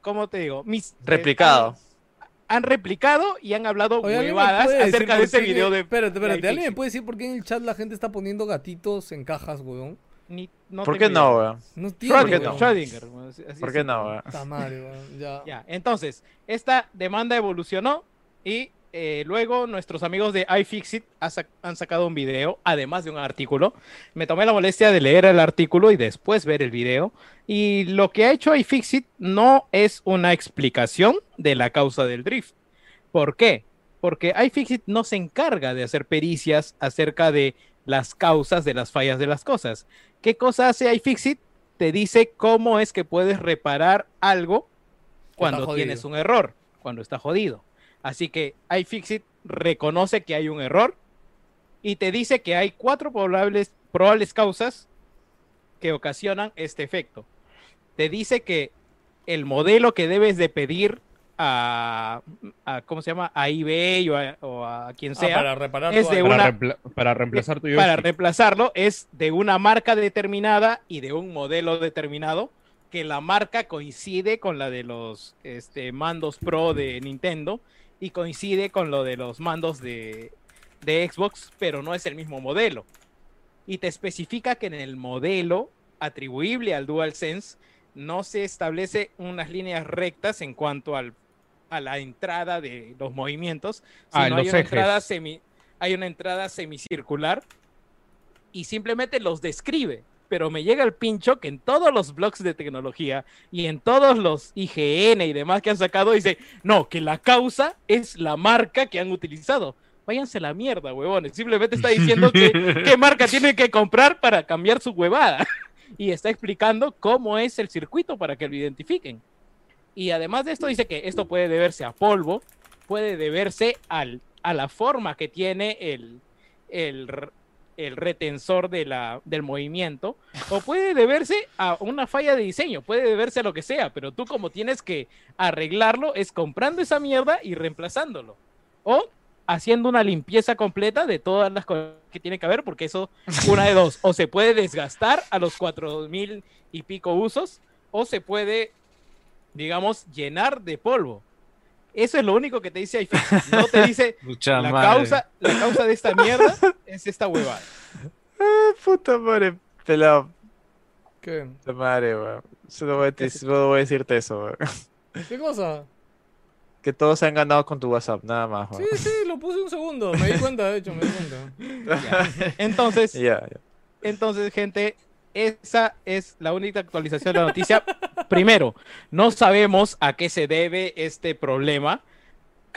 Speaker 3: ¿cómo te digo? Mis, eh,
Speaker 2: Replicado.
Speaker 3: han, han replicado y han hablado
Speaker 1: Oye, ¿alguien me
Speaker 3: huevadas acerca de ese
Speaker 1: qué-
Speaker 3: video de...
Speaker 1: Espérate, espérate. ¿Alguien me puede decir por qué en el chat la gente está poniendo gatitos en cajas, weón?
Speaker 3: Ni- no
Speaker 2: ¿Por qué no, weón?
Speaker 1: No
Speaker 2: ¿Por qué no?
Speaker 1: weón.
Speaker 3: Schrödinger,
Speaker 2: ¿Por qué no, weón?
Speaker 1: Puta madre, weón, Ya.
Speaker 3: Ya, entonces, esta demanda evolucionó y eh, luego nuestros amigos de iFixit han sacado un video, además de un artículo. Me tomé la molestia de leer el artículo y después ver el video. Y lo que ha hecho iFixit no es una explicación de la causa del drift. ¿Por qué? Porque iFixit no se encarga de hacer pericias acerca de las causas de las fallas de las cosas. ¿Qué cosa hace iFixit? Te dice cómo es que puedes reparar algo cuando tienes un error, cuando está jodido. Así que iFixit reconoce que hay un error y te dice que hay cuatro probables, probables causas que ocasionan este efecto. Te dice que el modelo que debes de pedir a, a- ¿cómo se llama? A eBay o a, o a quien
Speaker 1: Ah,
Speaker 3: sea
Speaker 1: para reparar
Speaker 3: es
Speaker 1: tu
Speaker 3: de.
Speaker 7: Para,
Speaker 3: una-
Speaker 7: reempla- para reemplazar tu
Speaker 3: para reemplazarlo es de una marca determinada y de un modelo determinado que la marca coincide con la de los este, mandos Pro de Nintendo y coincide con lo de los mandos de, de Xbox, pero no es el mismo modelo. Y te especifica que en el modelo atribuible al DualSense no se establece unas líneas rectas en cuanto al, a la entrada de los movimientos,
Speaker 7: Ah,
Speaker 3: sino
Speaker 7: los
Speaker 3: hay una
Speaker 7: ejes.
Speaker 3: entrada semi, hay una entrada semicircular y simplemente los describe. Pero me llega el pincho que en todos los blogs de tecnología y en todos los IGN y demás que han sacado dice, no, que la causa es la marca que han utilizado. Váyanse a la mierda, huevones. Simplemente está diciendo que (laughs) qué marca tiene que comprar para cambiar su huevada. (laughs) Y está explicando cómo es el circuito para que lo identifiquen. Y además de esto dice que esto puede deberse a polvo, puede deberse al, a la forma que tiene el, el, el retensor de la, del movimiento, o puede deberse a una falla de diseño, puede deberse a lo que sea, pero tú como tienes que arreglarlo es comprando esa mierda y reemplazándolo. O haciendo una limpieza completa de todas las cosas que tiene que haber, porque eso, una de dos, o se puede desgastar a los cuatro mil y pico usos, o se puede, digamos, llenar de polvo. Eso es lo único que te dice iFixit. No te dice (laughs)
Speaker 4: Mucha
Speaker 3: la
Speaker 4: madre.
Speaker 3: causa, la causa de esta mierda es esta huevada.
Speaker 2: Puta madre, pelado.
Speaker 1: ¿Qué?
Speaker 2: Puta madre, weón. Solo voy a, te- solo voy a decirte eso, weón.
Speaker 1: ¿Qué cosa?
Speaker 2: Que todos se han ganado con tu WhatsApp, nada más,
Speaker 1: Sí,
Speaker 2: weón.
Speaker 1: sí, lo puse un segundo. Me di cuenta, de hecho, me di cuenta. (laughs)
Speaker 3: Entonces,
Speaker 2: Ya, ya.
Speaker 3: entonces, gente, esa es la única actualización de la noticia. (laughs) Primero, no sabemos a qué se debe este problema.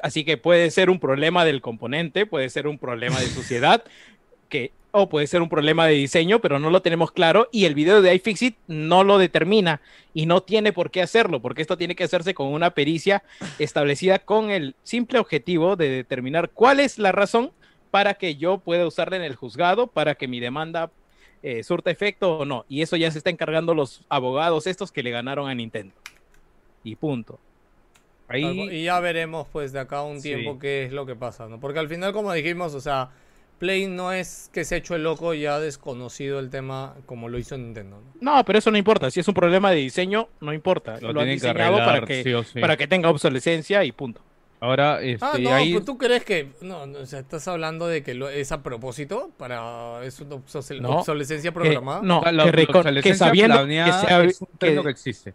Speaker 3: Así que puede ser un problema del componente, puede ser un problema de suciedad, (laughs) que, o puede ser un problema de diseño, pero no lo tenemos claro. Y el video de iFixit no lo determina y no tiene por qué hacerlo, porque esto tiene que hacerse con una pericia establecida con el simple objetivo de determinar cuál es la razón para que yo pueda usarla en el juzgado, para que mi demanda eh, surta efecto o no. Y eso ya se está encargando los abogados estos que le ganaron a Nintendo. Y punto.
Speaker 7: Ahí,
Speaker 1: Y ya veremos pues de acá a un
Speaker 7: Sí.
Speaker 1: tiempo qué es lo que pasa, ¿no? Porque al final, como dijimos, o sea, Play no es que se ha hecho el loco y ha desconocido el tema como lo hizo Nintendo, ¿no?
Speaker 3: No, pero eso no importa. Si es un problema de diseño, no importa.
Speaker 7: lo,
Speaker 3: Lo, han
Speaker 7: que
Speaker 3: diseñado
Speaker 7: arreglar,
Speaker 3: para que,
Speaker 7: sí o sí.
Speaker 3: para que tenga obsolescencia y punto.
Speaker 7: Ahora, este,
Speaker 1: Ah, no,
Speaker 7: ahí...
Speaker 1: pues tú crees que. No, no, o sea, estás hablando de que lo- es a propósito para. Es una obsole-
Speaker 3: No,
Speaker 1: obsolescencia
Speaker 3: Que-
Speaker 1: programada.
Speaker 3: no,
Speaker 7: la-
Speaker 3: que, recon- que sabiendo que,
Speaker 7: planeada
Speaker 3: se ha-
Speaker 7: es un
Speaker 3: que-
Speaker 7: que existe.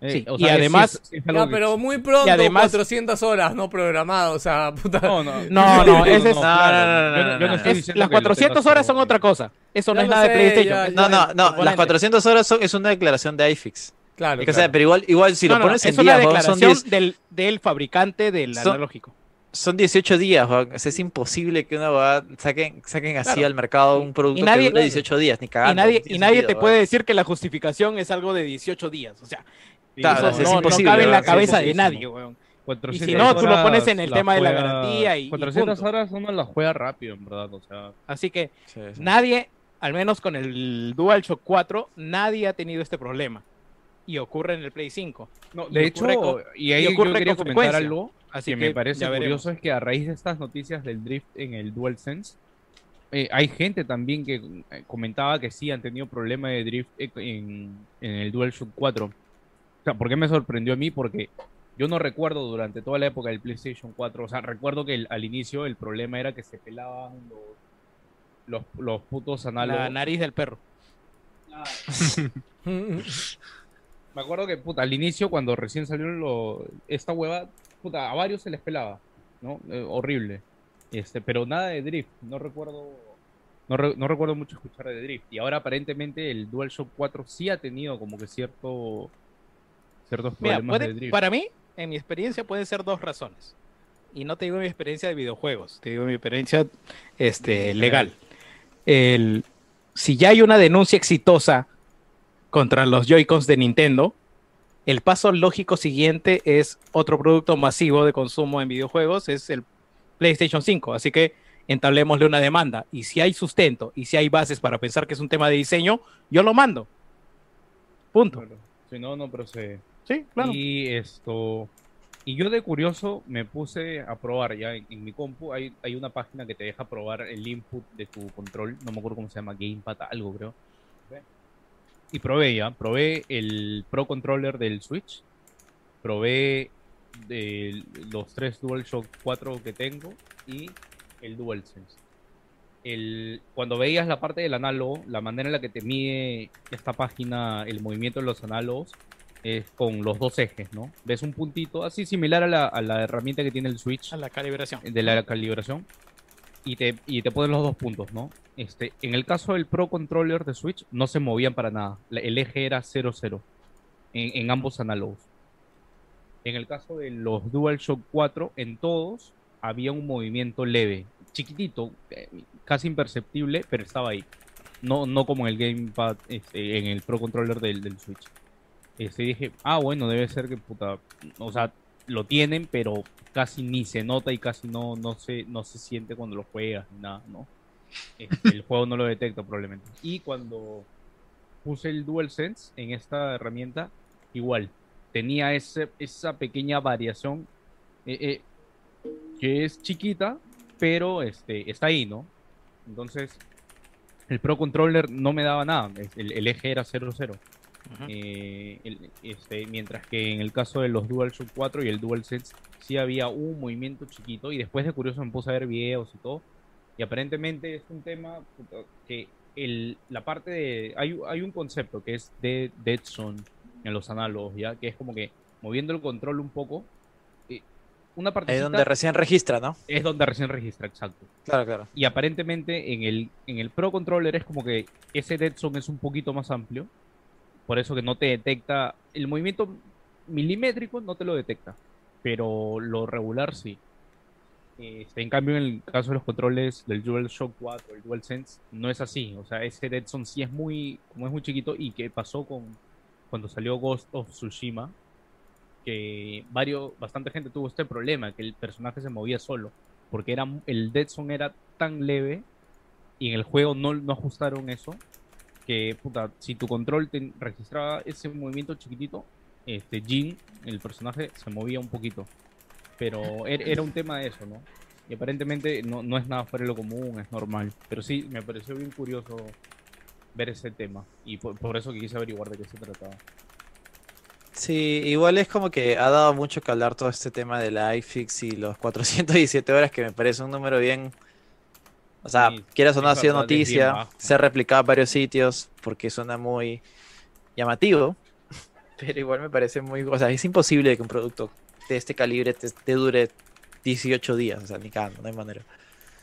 Speaker 7: Eh,
Speaker 3: Sí,
Speaker 7: o
Speaker 3: y
Speaker 7: sea, es-
Speaker 3: además-
Speaker 7: es- es
Speaker 1: Ya, pero muy pronto,
Speaker 3: Y además-
Speaker 1: 400 horas no programado, o sea, (laughs) puta.
Speaker 7: No, no,
Speaker 3: No, no, ese es-
Speaker 7: claro,
Speaker 2: no, no,
Speaker 7: yo
Speaker 2: no,
Speaker 7: yo no
Speaker 2: no,
Speaker 7: estoy
Speaker 3: es-
Speaker 7: diciendo
Speaker 3: las
Speaker 7: que lo
Speaker 3: 400
Speaker 7: tengas
Speaker 3: horas son otra cosa. Eso no es nada de PlayStation.
Speaker 1: ya-
Speaker 2: No, no, no, las
Speaker 3: componente.
Speaker 2: 400 horas son, es una declaración de iFix.
Speaker 1: Claro,
Speaker 2: Es que,
Speaker 1: claro.
Speaker 2: sea, pero igual, igual si
Speaker 3: No,
Speaker 2: lo
Speaker 3: no,
Speaker 2: pones en
Speaker 3: es una
Speaker 2: días, weón, son,
Speaker 3: declaración
Speaker 2: 10
Speaker 3: del, del fabricante del
Speaker 2: Son-
Speaker 3: analógico.
Speaker 2: son 18 días. O sea, es imposible que una weá saquen, saquen así
Speaker 3: Claro.
Speaker 2: al mercado un producto
Speaker 3: nadie-
Speaker 2: que dure 18 días, ni cagando.
Speaker 3: y nadie,
Speaker 2: no
Speaker 3: y nadie
Speaker 2: sentido,
Speaker 3: te
Speaker 2: weón.
Speaker 3: puede decir que la justificación es algo de 18 días. O sea,
Speaker 2: Claro,
Speaker 3: eso
Speaker 2: es
Speaker 3: no, no
Speaker 2: imposible,
Speaker 3: cabe en la cabeza de nadie, weón.
Speaker 7: 400
Speaker 3: Y si no, tú lo pones en el tema de la
Speaker 7: juega-
Speaker 3: garantía y- y
Speaker 7: 400
Speaker 3: punto.
Speaker 7: horas uno la juega rápido, en verdad, o sea...
Speaker 3: Así que
Speaker 2: Sí, sí.
Speaker 3: nadie, al menos con el DualShock 4, nadie ha tenido este problema. Y ocurre en el Play 5.
Speaker 7: No,
Speaker 3: Y
Speaker 7: de hecho,
Speaker 3: con-
Speaker 7: y ahí
Speaker 3: y ocurre
Speaker 7: yo quería comentar algo
Speaker 3: Así
Speaker 7: que
Speaker 3: que
Speaker 7: me parece
Speaker 3: veremos.
Speaker 7: curioso es que a raíz de estas noticias del drift en el DualSense, eh, hay gente también que eh, comentaba que sí han tenido problema de drift eh, en, en el DualShock 4. O sea, ¿por qué me sorprendió a mí? Porque yo no recuerdo durante toda la época del PlayStation 4, o sea, recuerdo que el- al inicio el problema era que se pelaban los, los, los putos análogos.
Speaker 3: La nariz del perro. (laughs) (laughs)
Speaker 7: Me acuerdo que, puta, al inicio, cuando recién salió lo, esta hueva, puta, a varios se les pelaba, ¿no? Eh, horrible. Este, pero nada de drift, no recuerdo, no, re- no recuerdo mucho escuchar de drift. Y ahora aparentemente el DualShock 4 sí ha tenido como que cierto, ciertos
Speaker 3: Mira,
Speaker 7: problemas
Speaker 3: puede-
Speaker 7: de drift.
Speaker 3: para mí, en mi experiencia, pueden ser dos razones. Y no te digo mi experiencia de videojuegos, te digo mi experiencia este, legal. El, si ya hay una denuncia exitosa contra los Joy-Cons de Nintendo, el paso lógico siguiente es otro producto masivo de consumo en videojuegos, es el PlayStation 5. Así que entablémosle una demanda. Y si hay sustento y si hay bases para pensar que es un tema de diseño, yo lo mando. Punto.
Speaker 7: Claro. Si no, no procede.
Speaker 3: Sí, claro.
Speaker 7: Y esto. Y yo de curioso me puse a probar ya en, en mi compu. Hay, hay una página que te deja probar el input de tu control. No me acuerdo cómo se llama, Gamepad, algo creo. Y probé ya. Probé el Pro Controller del Switch. Probé de los tres DualShock 4 que tengo. Y el DualSense. El, cuando veías la parte del análogo, la manera en la que te mide esta página el movimiento de los análogos es con los dos ejes, ¿no? Ves un puntito así similar a la, a la herramienta que tiene el Switch
Speaker 3: A la calibración.
Speaker 7: de la calibración y te, y te ponen los dos puntos, ¿no? Este, en el caso del Pro Controller de Switch no se movían para nada. El eje era 0-0 en, en ambos análogos. En el caso de los DualShock 4, en todos había un movimiento leve, chiquitito, eh, casi imperceptible, pero estaba ahí. No, no como en el Gamepad, este, en el Pro Controller del, del Switch. Este, dije, ah, bueno, debe ser que puta. O sea, lo tienen, pero casi ni se nota y casi no, no, se, no se siente cuando lo juegas, ni nada, ¿no? Este, el (laughs) juego no lo detecta probablemente. Y cuando puse el DualSense en esta herramienta, igual, tenía ese, esa pequeña variación eh, eh, que es chiquita, pero este, está ahí, ¿no? Entonces, el Pro Controller no me daba nada, el, el eje era 0-0. Eh, el- este, mientras que en el caso de los DualShock 4 y el DualSense sí había un movimiento chiquito y después de curioso me puse a ver videos y todo y aparentemente es un tema que el, la parte de hay, hay un concepto que es de dead zone en los análogos ya que es como que moviendo el control un poco eh, una parte
Speaker 2: Ahí donde recién registra, ¿no?
Speaker 7: es donde recién registra exacto
Speaker 2: Claro, claro.
Speaker 7: y aparentemente en el, en el Pro Controller es como que ese dead zone es un poquito más amplio. Por eso que no te detecta. El movimiento milimétrico no te lo detecta. Pero lo regular sí. Este, en cambio, en el caso de los controles del DualShock 4, el DualSense, no es así. O sea, ese dead zone sí es muy, como es muy chiquito y que pasó con cuando salió Ghost of Tsushima, que varios, bastante gente tuvo este problema, que el personaje se movía solo porque era, el dead zone era tan leve y en el juego no, no ajustaron eso que, puta, si tu control te registraba ese movimiento chiquitito, este Jin, el personaje, se movía un poquito. Pero er- era un tema de eso, ¿no? Y aparentemente no, no es nada fuera de lo común, es normal. Pero sí, me pareció bien curioso ver ese tema. Y por, eso que quise averiguar de qué se trataba.
Speaker 2: Sí, igual es como que ha dado mucho que hablar todo este tema de la iFix y los 417 horas, que me parece un número bien. O sea,
Speaker 7: Sí,
Speaker 2: quieras o no, ha
Speaker 7: es
Speaker 2: sido noticia, se ha replicado en varios sitios porque suena muy llamativo, (laughs) pero igual me parece muy. O sea, es imposible que un producto de este calibre te, te dure 18 días, o sea, ni cagando, no hay manera.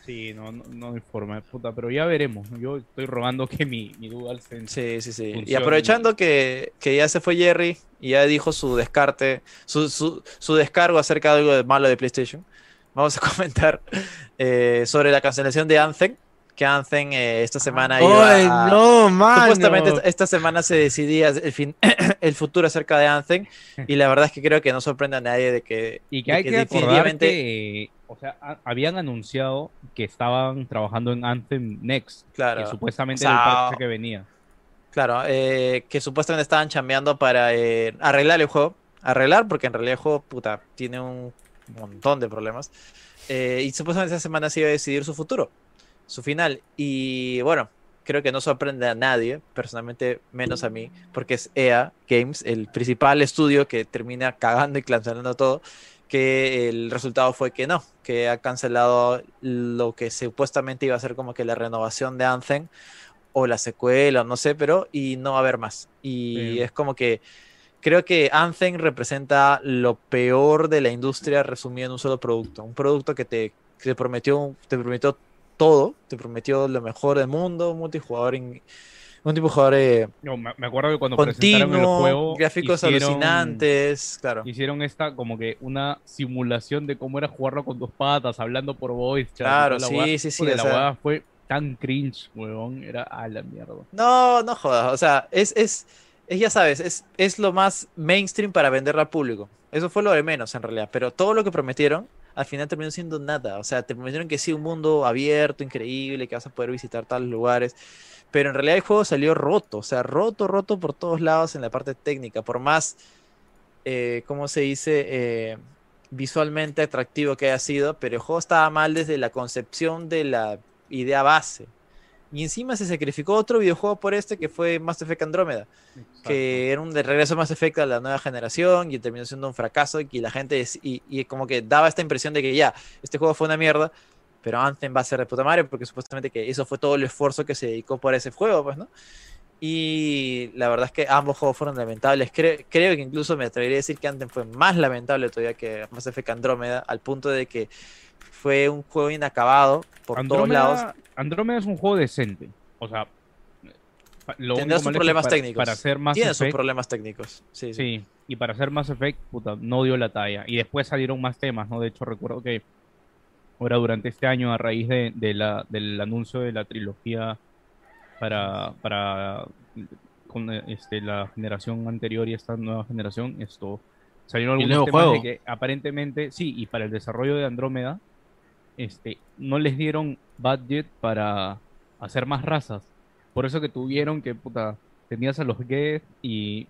Speaker 7: Sí, no, no, no hay forma, puta, pero ya veremos. Yo estoy rogando que mi, mi DualSense
Speaker 2: Sí, sí, sí. Y aprovechando que, que ya se fue Jerry y ya dijo su descarte, su, su, su descargo acerca de algo de malo de PlayStation, vamos a (laughs) comentar eh, sobre la cancelación de Anthem, que Anthem eh, esta semana iba
Speaker 4: ¡Ay,
Speaker 2: a-
Speaker 4: no, mano!
Speaker 2: Supuestamente esta- semana se decidía el, fin, (coughs) el futuro acerca de Anthem y la verdad es que creo que no sorprende a nadie de que,
Speaker 7: Y que
Speaker 2: de
Speaker 7: hay que, acordar
Speaker 2: definitivamente
Speaker 7: que, o sea, a- habían anunciado que estaban trabajando en Anthem Next,
Speaker 2: Claro.
Speaker 7: que supuestamente
Speaker 2: O sea,
Speaker 7: era el parche que venía.
Speaker 2: Claro, eh, que supuestamente estaban chambeando para eh, arreglar el juego. Arreglar, porque en realidad el juego, puta, tiene un montón de problemas. Eh, y supuestamente esa semana se iba a decidir su futuro, su final. Y bueno, creo que no sorprende a nadie, personalmente menos a mí, porque es EA Games, el principal estudio que termina cagando y cancelando todo, que el resultado fue que no, que ha cancelado lo que supuestamente iba a ser como que la renovación de Anthem o la secuela, no sé, pero y no va a haber más. Y
Speaker 7: Sí.
Speaker 2: es como que creo que Anthem representa lo peor de la industria resumido en un solo producto, un producto que te, que te prometió te prometió todo, te prometió lo mejor del mundo, un multijugador in- un multijugador eh,
Speaker 7: Yo me acuerdo que cuando presentaron el
Speaker 2: continuo,
Speaker 7: juego,
Speaker 2: gráficos
Speaker 7: hicieron-
Speaker 2: alucinantes, claro.
Speaker 7: Hicieron esta como que una simulación de cómo era jugarlo con dos patas, hablando por voice
Speaker 2: Claro, sí, sí, sí,
Speaker 7: La
Speaker 2: sea-
Speaker 7: fue tan cringe, huevón, era a la mierda.
Speaker 2: No, no jodas. O sea, es, es, es ya sabes, es, es lo más mainstream para venderlo al público. Eso fue lo de menos en realidad. Pero todo lo que prometieron, al final terminó siendo nada. O sea, te prometieron que sí, un mundo abierto, increíble, que vas a poder visitar tales lugares. Pero en realidad el juego salió roto. O sea, roto, roto por todos lados en la parte técnica. Por más, eh, ¿cómo se dice? Eh, visualmente atractivo que haya sido. Pero el juego estaba mal desde la concepción de la idea base. Y encima se sacrificó otro videojuego por este que fue Mass Effect Andrómeda, que era un de regreso a Mass Effect a la nueva generación y terminó siendo un fracaso y que la gente es- y, y como que daba esta impresión de que ya, este juego fue una mierda, pero Anthem va a ser de puta madre porque supuestamente que eso fue todo el esfuerzo que se dedicó por ese juego, pues, ¿no? Y la verdad es que ambos juegos fueron lamentables. Cre- creo que incluso me atrevería a decir que Anthem fue más lamentable todavía que Mass Effect Andrómeda, al punto de que fue un juego inacabado por todos lados.
Speaker 7: Andrómeda, es un juego decente. O sea, lo
Speaker 2: Tendrá
Speaker 7: único
Speaker 2: sus
Speaker 7: malo es que
Speaker 2: problemas
Speaker 7: para,
Speaker 2: técnicos.
Speaker 7: Para hacer Mass
Speaker 2: Tiene sus problemas técnicos. Sí, sí.
Speaker 7: sí, y para hacer Mass Effect, puta, no dio la talla. Y después salieron más temas, ¿no? De hecho, recuerdo que ahora durante este año, a raíz de, de la, del anuncio de la trilogía para, para con este, la generación anterior y esta nueva generación, esto salieron
Speaker 4: ¿Y el
Speaker 7: algunos
Speaker 4: nuevo
Speaker 7: temas de
Speaker 4: juego?
Speaker 7: que aparentemente, sí, y para el desarrollo de Andrómeda, este, no les dieron budget para hacer más razas. Por eso que tuvieron que, puta, tenías a los Geth y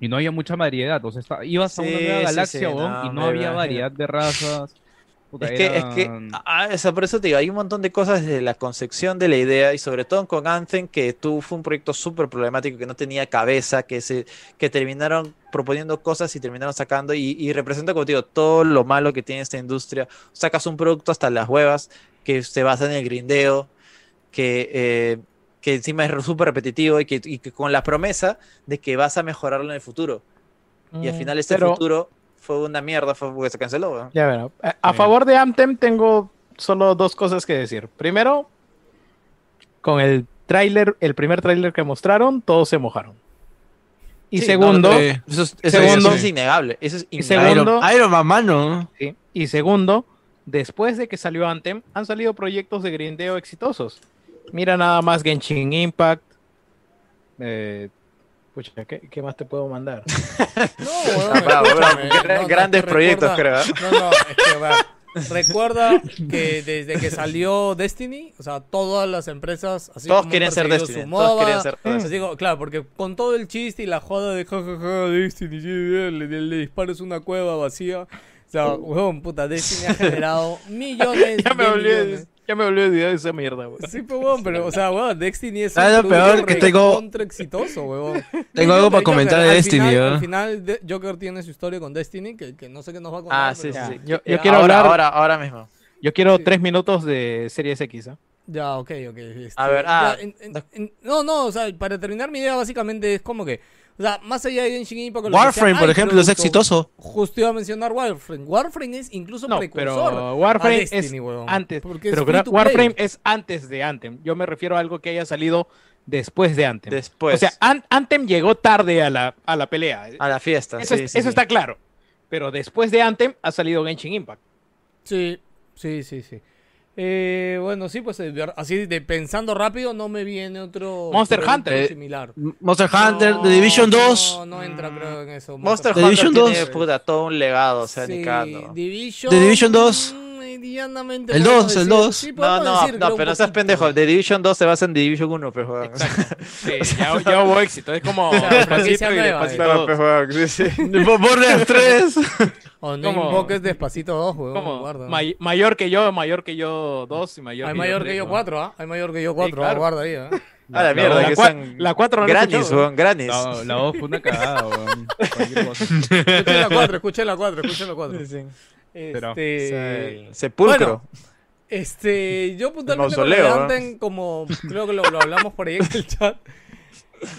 Speaker 7: y no había mucha variedad. O sea, está- ibas a una nueva
Speaker 2: sí,
Speaker 7: galaxia,
Speaker 2: sí, no,
Speaker 7: y no había variedad de razas. Puta,
Speaker 2: Es que, es que, ah, o sea, por eso te digo, hay un montón de cosas desde la concepción de la idea y sobre todo con Anthem, que tú fue un proyecto súper problemático que no tenía cabeza, que se, que terminaron proponiendo cosas y terminaron sacando y, y representa, como te digo, todo lo malo que tiene esta industria. Sacas un producto hasta las huevas que se basa en el grindeo, que, eh, que encima es súper repetitivo y que, y que con la promesa de que vas a mejorarlo en el futuro. Y al
Speaker 3: Mm,
Speaker 2: final este
Speaker 3: pero-
Speaker 2: futuro fue una mierda, fue porque se canceló.
Speaker 3: Ya bueno, a, a
Speaker 7: Sí.
Speaker 3: favor de Anthem tengo solo dos cosas que decir. Primero, con el tráiler, el primer tráiler que mostraron, todos se mojaron. Y
Speaker 2: Sí,
Speaker 3: segundo,
Speaker 2: no,
Speaker 4: Eh,
Speaker 2: Eso es, eso
Speaker 3: Segundo-
Speaker 2: es innegable. Eso es
Speaker 3: Y
Speaker 2: innegable.
Speaker 3: segundo-
Speaker 4: Iron, Iron Man, mano.
Speaker 3: sí, y segundo, después de que salió Anthem, han salido proyectos de grindeo exitosos. Mira nada más Genshin Impact. Eh, pucha, ¿qué, qué más te puedo mandar? (laughs) (laughs)
Speaker 1: No,
Speaker 2: Ah, bravo, bravo.
Speaker 1: no, no,
Speaker 2: grandes proyectos,
Speaker 1: recuerda-
Speaker 2: creo. ¿eh?
Speaker 1: No, no, es que, va, recuerda que (laughs) desde que salió Destiny, o sea, todas las empresas, así
Speaker 2: Todos
Speaker 1: como
Speaker 2: quieren ser Destiny,
Speaker 1: su
Speaker 2: todos quieren ser
Speaker 1: les digo, claro, porque con todo el chiste y la joda de jajaja, Destiny, sí, le, le, le dispares una cueva vacía. O sea, weón, puta, Destiny ha generado millones
Speaker 3: Ya me
Speaker 1: de
Speaker 3: olvidé,
Speaker 1: millones.
Speaker 3: Ya me olvidé de esa mierda, weón.
Speaker 1: Sí, pues, weón, pero, o sea, weón, Destiny es
Speaker 4: ¿Sabes lo
Speaker 1: producto
Speaker 4: peor? Que tengo-
Speaker 1: recontra exitoso, weón. (laughs)
Speaker 4: Tengo algo para comentar de Destiny,
Speaker 1: Final,
Speaker 4: ¿eh?
Speaker 1: Al final, de- Joker tiene su historia con Destiny, que, que no sé qué nos va a contar.
Speaker 2: Ah, sí, sí,
Speaker 1: pero-
Speaker 2: sí.
Speaker 3: Yo-
Speaker 2: Eh,
Speaker 3: yo quiero
Speaker 2: ahora,
Speaker 3: hablar-
Speaker 2: ahora, ahora mismo.
Speaker 3: Yo quiero
Speaker 1: Sí.
Speaker 3: tres minutos de Series X, ¿ah?
Speaker 1: Ya, ok, ok. este,
Speaker 2: A ver, ah,
Speaker 1: ya, en- en- en- no, no, o sea, para terminar mi idea, básicamente es como que, o sea, más allá de Genshin Impact, o lo que
Speaker 4: Warframe,
Speaker 1: sea,
Speaker 4: por ejemplo, es exitoso.
Speaker 1: Justo iba a mencionar Warframe. Warframe es incluso
Speaker 3: No,
Speaker 1: precursor
Speaker 3: pero Warframe
Speaker 1: a Destiny,
Speaker 3: es
Speaker 1: weón,
Speaker 3: antes.
Speaker 1: porque es
Speaker 3: Pero
Speaker 1: play.
Speaker 3: Warframe es antes de Anthem. Yo me refiero a algo que haya salido después de Anthem.
Speaker 2: Después.
Speaker 3: O sea, An- Anthem llegó tarde a la, a la pelea.
Speaker 2: a la fiesta.
Speaker 3: Eso,
Speaker 2: sí,
Speaker 3: es-
Speaker 2: sí,
Speaker 3: eso
Speaker 2: sí.
Speaker 3: está claro. Pero después de Anthem ha salido Genshin Impact.
Speaker 1: Sí, sí, sí, sí. Eh, bueno, sí, pues eh, así de pensando rápido no me viene otro
Speaker 3: Monster Hunter.
Speaker 4: Eh,
Speaker 1: similar.
Speaker 4: Monster Hunter,
Speaker 1: No,
Speaker 4: The Division 2.
Speaker 1: No, no entra creo en eso.
Speaker 2: Monster
Speaker 4: The
Speaker 2: Hunter
Speaker 4: Division
Speaker 2: tiene
Speaker 4: 2.
Speaker 2: puta, todo un legado, o sea,
Speaker 1: Sí,
Speaker 2: ni cagando.
Speaker 1: Division,
Speaker 4: The Division 2.
Speaker 1: mm, medianamente
Speaker 4: El
Speaker 1: podemos
Speaker 4: 2, el
Speaker 1: decir-
Speaker 4: 2.
Speaker 1: sí,
Speaker 2: No, no,
Speaker 1: decir
Speaker 2: no, pero no seas pendejo. The Division 2 se basa en The Division 1, pues, weón.
Speaker 3: Sí, (laughs) ya, ya hubo éxito. Es como (laughs)
Speaker 1: O sea, franquicia
Speaker 3: Despacito y
Speaker 1: nueva,
Speaker 3: Despacito
Speaker 2: Claro,
Speaker 3: dos.
Speaker 2: pues, sí, sí. (laughs)
Speaker 4: Borderlands 3.
Speaker 1: O no
Speaker 3: Como-
Speaker 1: invoques despacito dos, weón.
Speaker 3: May- mayor que yo, mayor que yo dos y mayor
Speaker 1: Hay
Speaker 3: que
Speaker 1: mayor
Speaker 3: yo
Speaker 1: que
Speaker 3: tres,
Speaker 1: yo
Speaker 3: ¿no?
Speaker 1: cuatro, ¿ah? Hay mayor que yo cuatro, ah,
Speaker 3: claro.
Speaker 1: guarda ahí, ¿ah? (laughs)
Speaker 2: A la mierda,
Speaker 3: la
Speaker 2: que son
Speaker 3: la cuatro no la he
Speaker 2: granis, weón, granis.
Speaker 7: La, la voz fue una cagada, weón. Cualquier cosa. (laughs)
Speaker 1: Escuché la cuatro, escuché la cuatro, escuché la cuatro.
Speaker 2: Sí, sí.
Speaker 7: Pero-
Speaker 1: Este...
Speaker 2: sepulcro.
Speaker 1: Bueno, Este, yo puntualmente de
Speaker 2: ¿no?
Speaker 1: Como creo que lo, lo hablamos por ahí en el chat.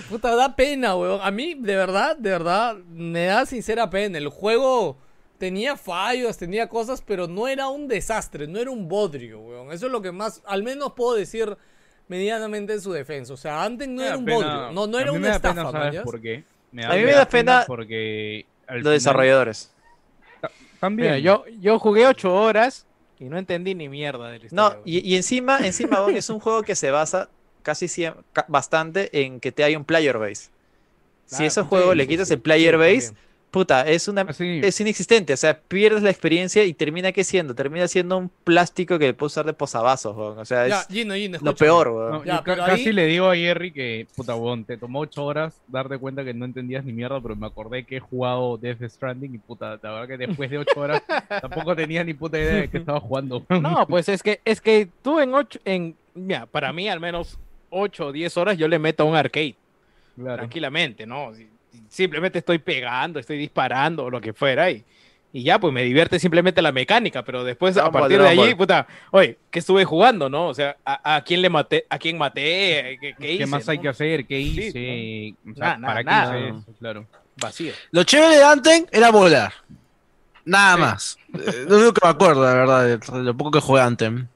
Speaker 1: Puta, da pena, weón. A mí, de verdad, de verdad, me da sincera pena. El juego tenía fallos, tenía cosas, pero no era un desastre, no era un bodrio, weón. Eso es lo que más, al menos puedo decir medianamente en su defensa. O sea, Anthem no
Speaker 7: Me
Speaker 1: era un
Speaker 7: pena-
Speaker 1: bodrio, no, no era una
Speaker 7: me da pena,
Speaker 1: estafa,
Speaker 7: ¿sabes por qué? Me
Speaker 2: A mí me da pena
Speaker 7: porque al
Speaker 2: Los
Speaker 7: final-
Speaker 2: desarrolladores.
Speaker 7: También.
Speaker 3: Mira, yo, yo jugué ocho horas y no entendí ni mierda de la
Speaker 2: No, y, y encima, encima es un juego que se basa casi siem- ca- bastante en que te hay un player base. si
Speaker 3: Claro,
Speaker 2: a ese
Speaker 1: sí,
Speaker 2: juego le quitas
Speaker 1: sí,
Speaker 2: el player
Speaker 1: sí,
Speaker 2: base,
Speaker 1: también.
Speaker 2: Puta, es una
Speaker 7: Así,
Speaker 2: es inexistente, o sea, pierdes la experiencia y termina qué siendo, termina siendo un plástico que puedes usar de posavasos, weón. o sea,
Speaker 1: Ya,
Speaker 2: es
Speaker 1: Gino, Gino,
Speaker 2: lo peor, weón.
Speaker 7: no,
Speaker 1: Ya,
Speaker 7: yo ca-
Speaker 1: pero
Speaker 7: casi
Speaker 1: ahí-
Speaker 7: le digo a Jerry que, puta, weón, te tomó ocho horas darte cuenta que no entendías ni mierda, pero me acordé que he jugado Death Stranding y, puta, la verdad que después de ocho horas (laughs) tampoco tenía ni puta idea de que estaba jugando. weón.
Speaker 3: No, pues es que, es que tú en ocho, en, mira, para mí al menos 8 o 10 horas yo le meto a un arcade,
Speaker 7: Claro.
Speaker 3: tranquilamente, ¿no? Si- Simplemente estoy pegando, estoy disparando o lo que fuera y, y ya, pues me divierte simplemente la mecánica, pero después a partir de allí, puta, oye, ¿qué estuve jugando, no? O sea, ¿a, a quién le maté? ¿A quién maté? ¿Qué, qué
Speaker 7: ¿Qué,
Speaker 3: hice,
Speaker 7: más hay
Speaker 3: no?
Speaker 7: que hacer? ¿Qué
Speaker 3: Sí,
Speaker 7: hice? O
Speaker 3: Nada,
Speaker 7: sea,
Speaker 3: nada,
Speaker 7: ¿Para qué
Speaker 3: nada.
Speaker 7: hice eso? Claro.
Speaker 3: Vacío.
Speaker 4: Lo chévere de Anthem era volar. Nada más. Eh, Lo único que me acuerdo, la verdad, de de lo poco que jugué Anthem.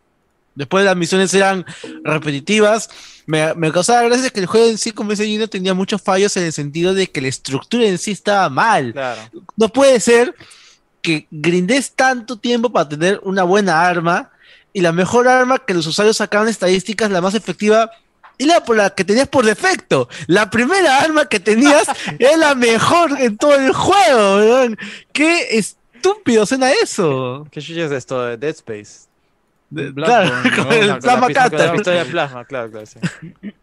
Speaker 4: Después las misiones eran repetitivas. Me, me causaba gracia que el juego en sí, como dice Gino, tenía muchos fallos en el sentido de que la estructura en sí estaba mal.
Speaker 2: Claro.
Speaker 4: No puede ser que grindes tanto tiempo para tener una buena arma y la mejor arma que los usuarios sacaban estadísticas, la más efectiva, y la, por la que tenías por defecto. La primera arma que tenías (laughs) es la mejor en todo el juego, weón. Qué estúpido suena eso.
Speaker 2: ¿Qué es esto de Dead Space?
Speaker 4: De- claro,
Speaker 7: ¿no?
Speaker 4: con el
Speaker 2: No, con la
Speaker 4: plasma
Speaker 2: con la pistola de plasma, claro, claro, sí. (laughs)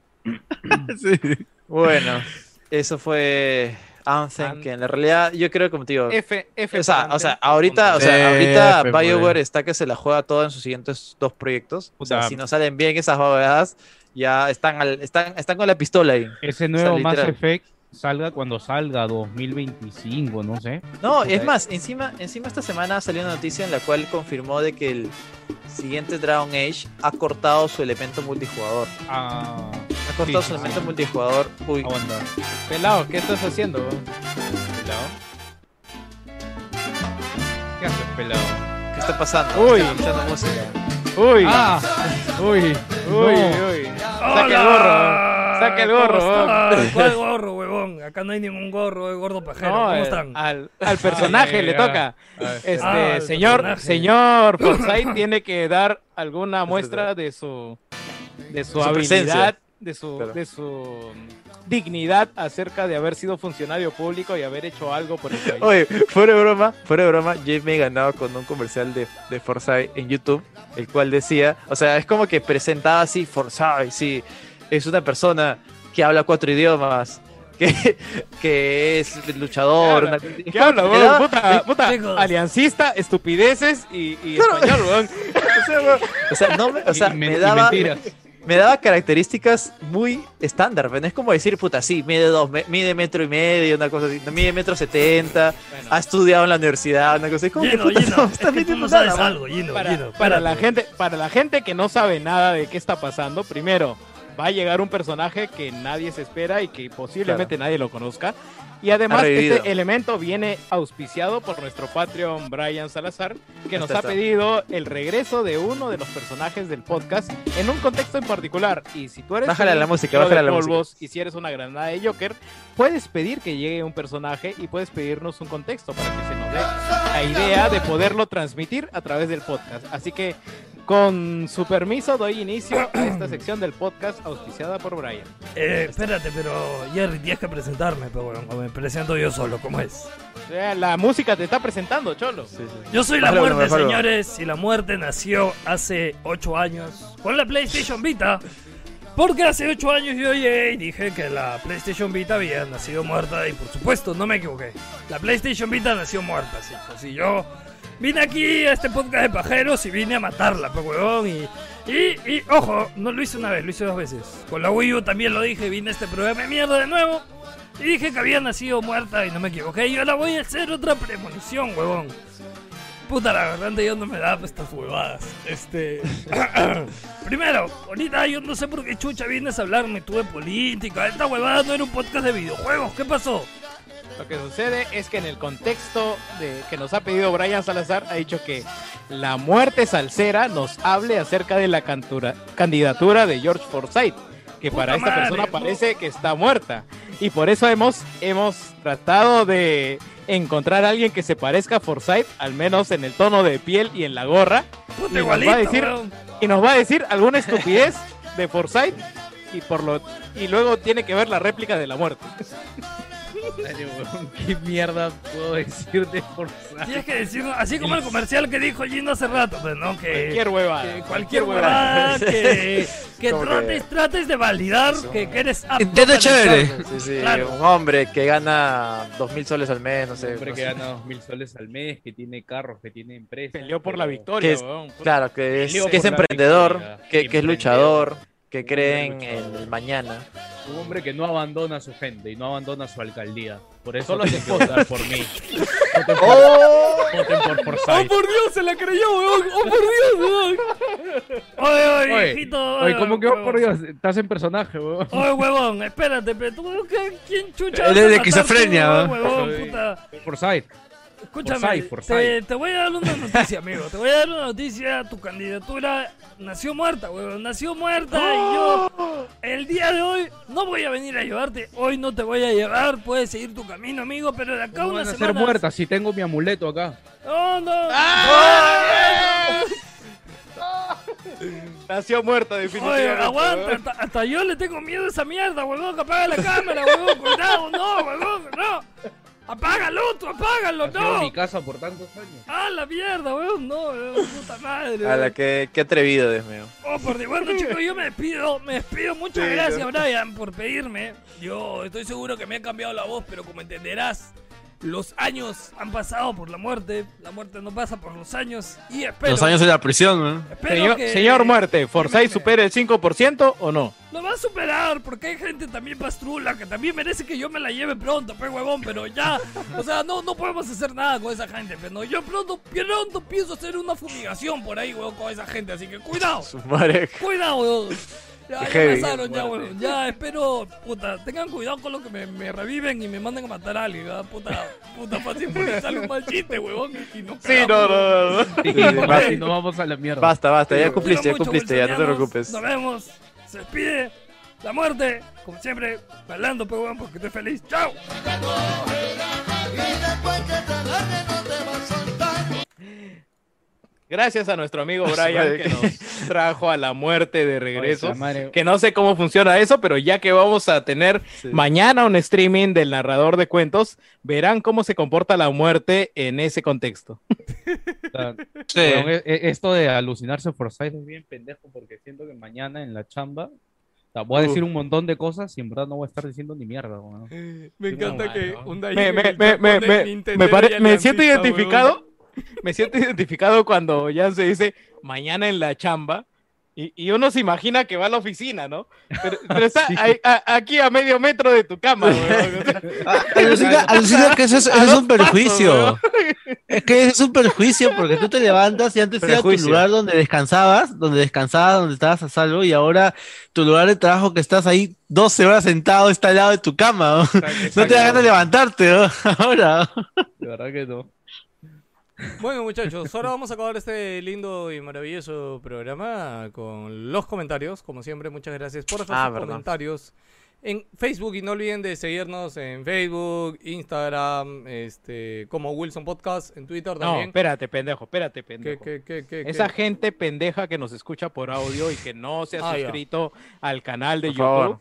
Speaker 4: Sí.
Speaker 2: Bueno, eso fue Anthem,
Speaker 3: An-
Speaker 2: que en la realidad yo creo como te digo,
Speaker 3: F, F
Speaker 2: o sea, o sea, ahorita, o sea, ahorita
Speaker 4: pues,
Speaker 2: BioWare está que se la juega toda en sus siguientes dos proyectos. O sea,
Speaker 7: Puta.
Speaker 2: si no salen bien esas bobedadas, ya están al- están están con la pistola ahí.
Speaker 7: Ese nuevo Mass. Effect salga cuando salga, 2025, no sé.
Speaker 2: No, es más, encima encima esta semana salió una noticia en la cual confirmó de que el siguiente Dragon Age ha cortado su elemento multijugador.
Speaker 7: Ah,
Speaker 2: Ha cortado
Speaker 7: Sí,
Speaker 2: su
Speaker 7: sí,
Speaker 2: elemento
Speaker 7: sí.
Speaker 2: multijugador. Uy,
Speaker 7: aguanta.
Speaker 3: Pelado, ¿qué estás haciendo? weón?
Speaker 7: Pelado. ¿Qué haces, pelado?
Speaker 2: ¿qué está pasando?
Speaker 3: Uy.
Speaker 2: Estoy escuchando música.
Speaker 3: Uy,
Speaker 7: Ah,
Speaker 3: uy, uy,
Speaker 7: No.
Speaker 3: uy. Saca el gorro. Saca el gorro. weón.
Speaker 1: Ah, ¿Cuál (laughs) gorro, huevón? Acá no hay ningún gorro, es gordo pajero.
Speaker 3: No,
Speaker 1: ¿Cómo
Speaker 3: eh,
Speaker 1: están?
Speaker 3: Al, (laughs) al personaje
Speaker 7: Ah,
Speaker 3: le
Speaker 7: ya.
Speaker 3: toca.
Speaker 7: a ver,
Speaker 3: Este,
Speaker 1: Ah,
Speaker 3: señor,
Speaker 1: personaje.
Speaker 3: señor (laughs) Forsyth tiene que dar alguna muestra de su de su
Speaker 2: Su presencia.
Speaker 3: habilidad, de su de su dignidad acerca de haber sido funcionario público y haber hecho algo por el país.
Speaker 2: Oye, fuera de broma, fuera de broma, yo me he ganado con un comercial de, de Forsyth en YouTube, el cual decía, o sea, es como que presentaba así, Forsyth, sí, es una persona que habla cuatro idiomas, (laughs) que, que es luchador. una-
Speaker 3: ¿Qué habla, weón? Puta, puta, aliancista, estupideces y, y
Speaker 2: Claro.
Speaker 3: español, weón.
Speaker 2: o sea, weón, o sea, no me, o sea, daba,
Speaker 7: mentiras.
Speaker 2: me daba características muy estándar, no es como decir, puta, sí, mide dos, mide metro y medio, una cosa así, mide metro setenta, ha estudiado en la universidad, una cosa así, como que,
Speaker 10: Gino,
Speaker 2: puta,
Speaker 10: Gino,
Speaker 2: no,
Speaker 10: es
Speaker 2: está
Speaker 10: que no sabes
Speaker 2: nada,
Speaker 10: algo, Gino,
Speaker 3: para,
Speaker 10: Gino,
Speaker 3: para la gente para la gente que no sabe nada de qué está pasando, primero va a llegar un personaje que nadie se espera y que posiblemente nadie lo conozca. Y además este elemento viene auspiciado por nuestro Patreon Brian Salazar, que nos
Speaker 2: Está,
Speaker 3: ha
Speaker 2: está.
Speaker 3: pedido el regreso de uno de los personajes del podcast en un contexto en particular. Y si tú eres
Speaker 2: Bájale
Speaker 3: un
Speaker 2: la música, bájale
Speaker 3: de
Speaker 2: la
Speaker 3: polvos, y si eres una granada de Joker, puedes pedir que llegue un personaje y puedes pedirnos un contexto para que se nos dé la idea de poderlo transmitir a través del podcast. Así que, con su permiso, doy inicio a esta sección del podcast auspiciada por Brian.
Speaker 10: Eh, espérate, pero Jerry, tienes que presentarme, pero bueno, me presento yo solo, ¿cómo es?
Speaker 3: La música te está presentando, Cholo.
Speaker 2: Sí, sí.
Speaker 10: Yo soy la muerte, señores, y la muerte nació hace 8 años con la PlayStation Vita. Porque hace 8 años yo llegué y dije que la PlayStation Vita había nacido muerta y por supuesto no me equivoqué. La PlayStation Vita nació muerta, chicos. Y yo vine aquí a este podcast de pajeros y vine a matarla, pues huevón. Y, y, y, ojo, no lo hice una vez, lo hice dos veces. Con la Wii U también lo dije, vine a este programa de mierda de nuevo. Y dije que había nacido muerta y no me equivoqué. Y ahora voy a hacer otra premonición, huevón. Puta, la verdad, yo no me da pa' estas huevadas. Este. (laughs) (coughs) Primero, ahorita yo no sé por qué chucha vienes a hablarme tú de política. Esta huevada no era un podcast de videojuegos. ¿Qué pasó?
Speaker 3: Lo que sucede es que en el contexto de que nos ha pedido Brian Salazar, ha dicho que la muerte salsera nos hable acerca de la cantura- candidatura de George Forsyth, que
Speaker 10: Puta
Speaker 3: para esta
Speaker 10: madre,
Speaker 3: persona
Speaker 10: ¿no?
Speaker 3: parece que está muerta. Y por eso hemos, hemos tratado de encontrar a alguien que se parezca a Forsyth, al menos en el tono de piel y en la gorra,
Speaker 10: Puta
Speaker 3: Y nos va a decir- y nos va a decir alguna estupidez de Forsyth y por lo y luego tiene que ver la réplica de la muerte.
Speaker 7: ¿Qué mierda puedo decir de Forsyth?
Speaker 10: Tienes que decir, así como el comercial que dijo Gino hace rato, pues, ¿no? Que
Speaker 3: Cualquier hueva.
Speaker 10: que cualquier huevada que, (laughs) que
Speaker 2: Como que-
Speaker 10: trates, trates de validar que, que eres apto
Speaker 4: Intento chévere.
Speaker 2: Sí, sí,
Speaker 10: Claro.
Speaker 2: un hombre que gana dos mil soles al mes, no sé.
Speaker 7: Un hombre
Speaker 2: no
Speaker 7: que
Speaker 2: sé.
Speaker 7: gana dos mil soles al mes, que tiene carros, que tiene empresas.
Speaker 3: Peleó por la victoria,
Speaker 2: Que es-. Claro, que es, que es emprendedor, que, que es
Speaker 7: Emprendedor.
Speaker 2: luchador, que
Speaker 7: Un
Speaker 2: cree en el mañana.
Speaker 7: Un hombre que no abandona a su gente y no abandona a su alcaldía. Por eso que
Speaker 3: esposa.
Speaker 7: votar por mí. Voten por,
Speaker 2: ¡Oh!
Speaker 7: voten por
Speaker 10: ¡Oh,
Speaker 7: Forsyth.
Speaker 10: por Dios! Se la creyó, weón. ¡Oh, por Dios, weón! Oye, oye,
Speaker 7: Oye,
Speaker 10: hijito.
Speaker 7: Oye, ¿cómo que, oh, por Dios? Estás en personaje, weón.
Speaker 10: Oye, huevón, espérate, pero tú, ¿qué- ¿quién chucha?
Speaker 4: Él es de esquizofrenia,
Speaker 7: Soy-
Speaker 10: puta?
Speaker 7: Forsyth.
Speaker 10: Escúchame,
Speaker 7: Forsyth, Forsyth.
Speaker 10: Te, te voy a dar una noticia, amigo. Te voy a dar una noticia. Tu candidatura nació muerta, huevón. Nació muerta y yo el día de hoy no voy a venir a ayudarte. Hoy no te voy a llevar. Puedes seguir tu camino, amigo, pero de acá
Speaker 7: ¿Cómo
Speaker 10: una
Speaker 7: van a ser
Speaker 10: semana...
Speaker 7: muertas si tengo mi amuleto acá?
Speaker 10: ¡No, no!
Speaker 3: Nació muerta,
Speaker 10: Oye,
Speaker 3: definitivamente.
Speaker 10: aguanta,
Speaker 3: weón.
Speaker 10: hasta, hasta yo le tengo miedo a esa mierda, huevón, que apaga la cámara, huevón, cuidado, no, huevón, no. Apágalo, tú, apágalo,
Speaker 7: Nació en
Speaker 10: no.
Speaker 7: mi casa por tantos años.
Speaker 10: Ah, la mierda, huevón, no, huevón, puta madre.
Speaker 2: A la que, qué atrevido, Dios mío.
Speaker 10: Oh, por Dios, bueno, chicos, yo me despido, me despido. Muchas gracias, Brian, por pedirme. Yo estoy seguro que me ha cambiado la voz, pero como entenderás, los años han pasado por la muerte. La muerte no pasa por los años. Y espero,
Speaker 4: Los años en la prisión, ¿no?
Speaker 10: espero
Speaker 3: Señor,
Speaker 10: que-
Speaker 3: señor Muerte, ¿Forsyth supera el 5% o no?
Speaker 10: Lo va a superar, porque hay gente también pastrula que también merece que yo me la lleve pronto, pe huevón, pero ya, o sea, no, no podemos hacer nada con esa gente, pero yo pronto, pronto pienso hacer una fumigación por ahí, huevón, con esa gente, así que cuidado,
Speaker 2: Su madre.
Speaker 10: cuidado, huevón. Ya,
Speaker 2: Qué
Speaker 10: ya
Speaker 2: heavy.
Speaker 10: pasaron, ya, huevón, ya, espero, puta, tengan cuidado con lo que me, me reviven y me manden a matar a alguien, ¿verdad? puta, puta, fácil, porque (laughs) sale un mal chiste, huevón, y no
Speaker 3: Sí, no, no, no.
Speaker 7: Sí,
Speaker 2: basta. (laughs)
Speaker 7: nos vamos a la mierda.
Speaker 2: Basta, basta, ya cumpliste, ya cumpliste, ya no te preocupes.
Speaker 10: Nos vemos. Se despide la muerte, como siempre, bailando, pero bueno, porque estoy feliz. ¡Chao!
Speaker 3: Gracias a nuestro amigo Brian que nos trajo a la muerte de regreso.
Speaker 6: Oye.
Speaker 3: Que no sé cómo funciona eso, pero ya que vamos a tener mañana un streaming del narrador de cuentos, verán cómo se comporta la muerte en ese contexto.
Speaker 7: O sea,
Speaker 4: Sí.
Speaker 7: e- e- esto de alucinarse por Forsyth es bien pendejo porque siento que mañana en la chamba o sea, voy a decir un montón de cosas y en verdad no voy a estar diciendo ni mierda. weón.
Speaker 1: Me encanta que un
Speaker 3: Me, me, me, me, me, me pare- me siento identificado. Me siento identificado cuando ya se dice mañana en la chamba. Y, y uno se imagina que va a la oficina, ¿no? Pero, (laughs) pero está a- aquí a medio metro de tu cama, weón. (laughs)
Speaker 4: Alucina, (laughs) alucina que eso es, eso un perjuicio.
Speaker 3: pasos,
Speaker 4: es que es un perjuicio porque tú te levantas y antes era tu lugar donde descansabas, donde descansabas, donde estabas a salvo y ahora tu lugar de trabajo que estás ahí 12 horas sentado está al lado de tu cama. ¿no? No te da ganas de levantarte ¿no? ahora.
Speaker 7: De verdad que no.
Speaker 1: Bueno, muchachos, ahora vamos a acabar este lindo y maravilloso programa con los comentarios. Como siempre, muchas gracias por
Speaker 2: Ah,
Speaker 1: sus
Speaker 2: verdad.
Speaker 1: comentarios en Facebook y no olviden de seguirnos en Facebook, Instagram, este, como Wilson Podcast, en Twitter
Speaker 3: No,
Speaker 1: también.
Speaker 3: espérate, pendejo, espérate,
Speaker 1: ¿Qué,
Speaker 3: pendejo.
Speaker 1: qué, qué, qué,
Speaker 3: Esa gente pendeja que nos escucha por audio y que no se ha
Speaker 1: Ah, ya.
Speaker 3: suscrito al canal de
Speaker 2: Por
Speaker 3: YouTube,
Speaker 2: favor.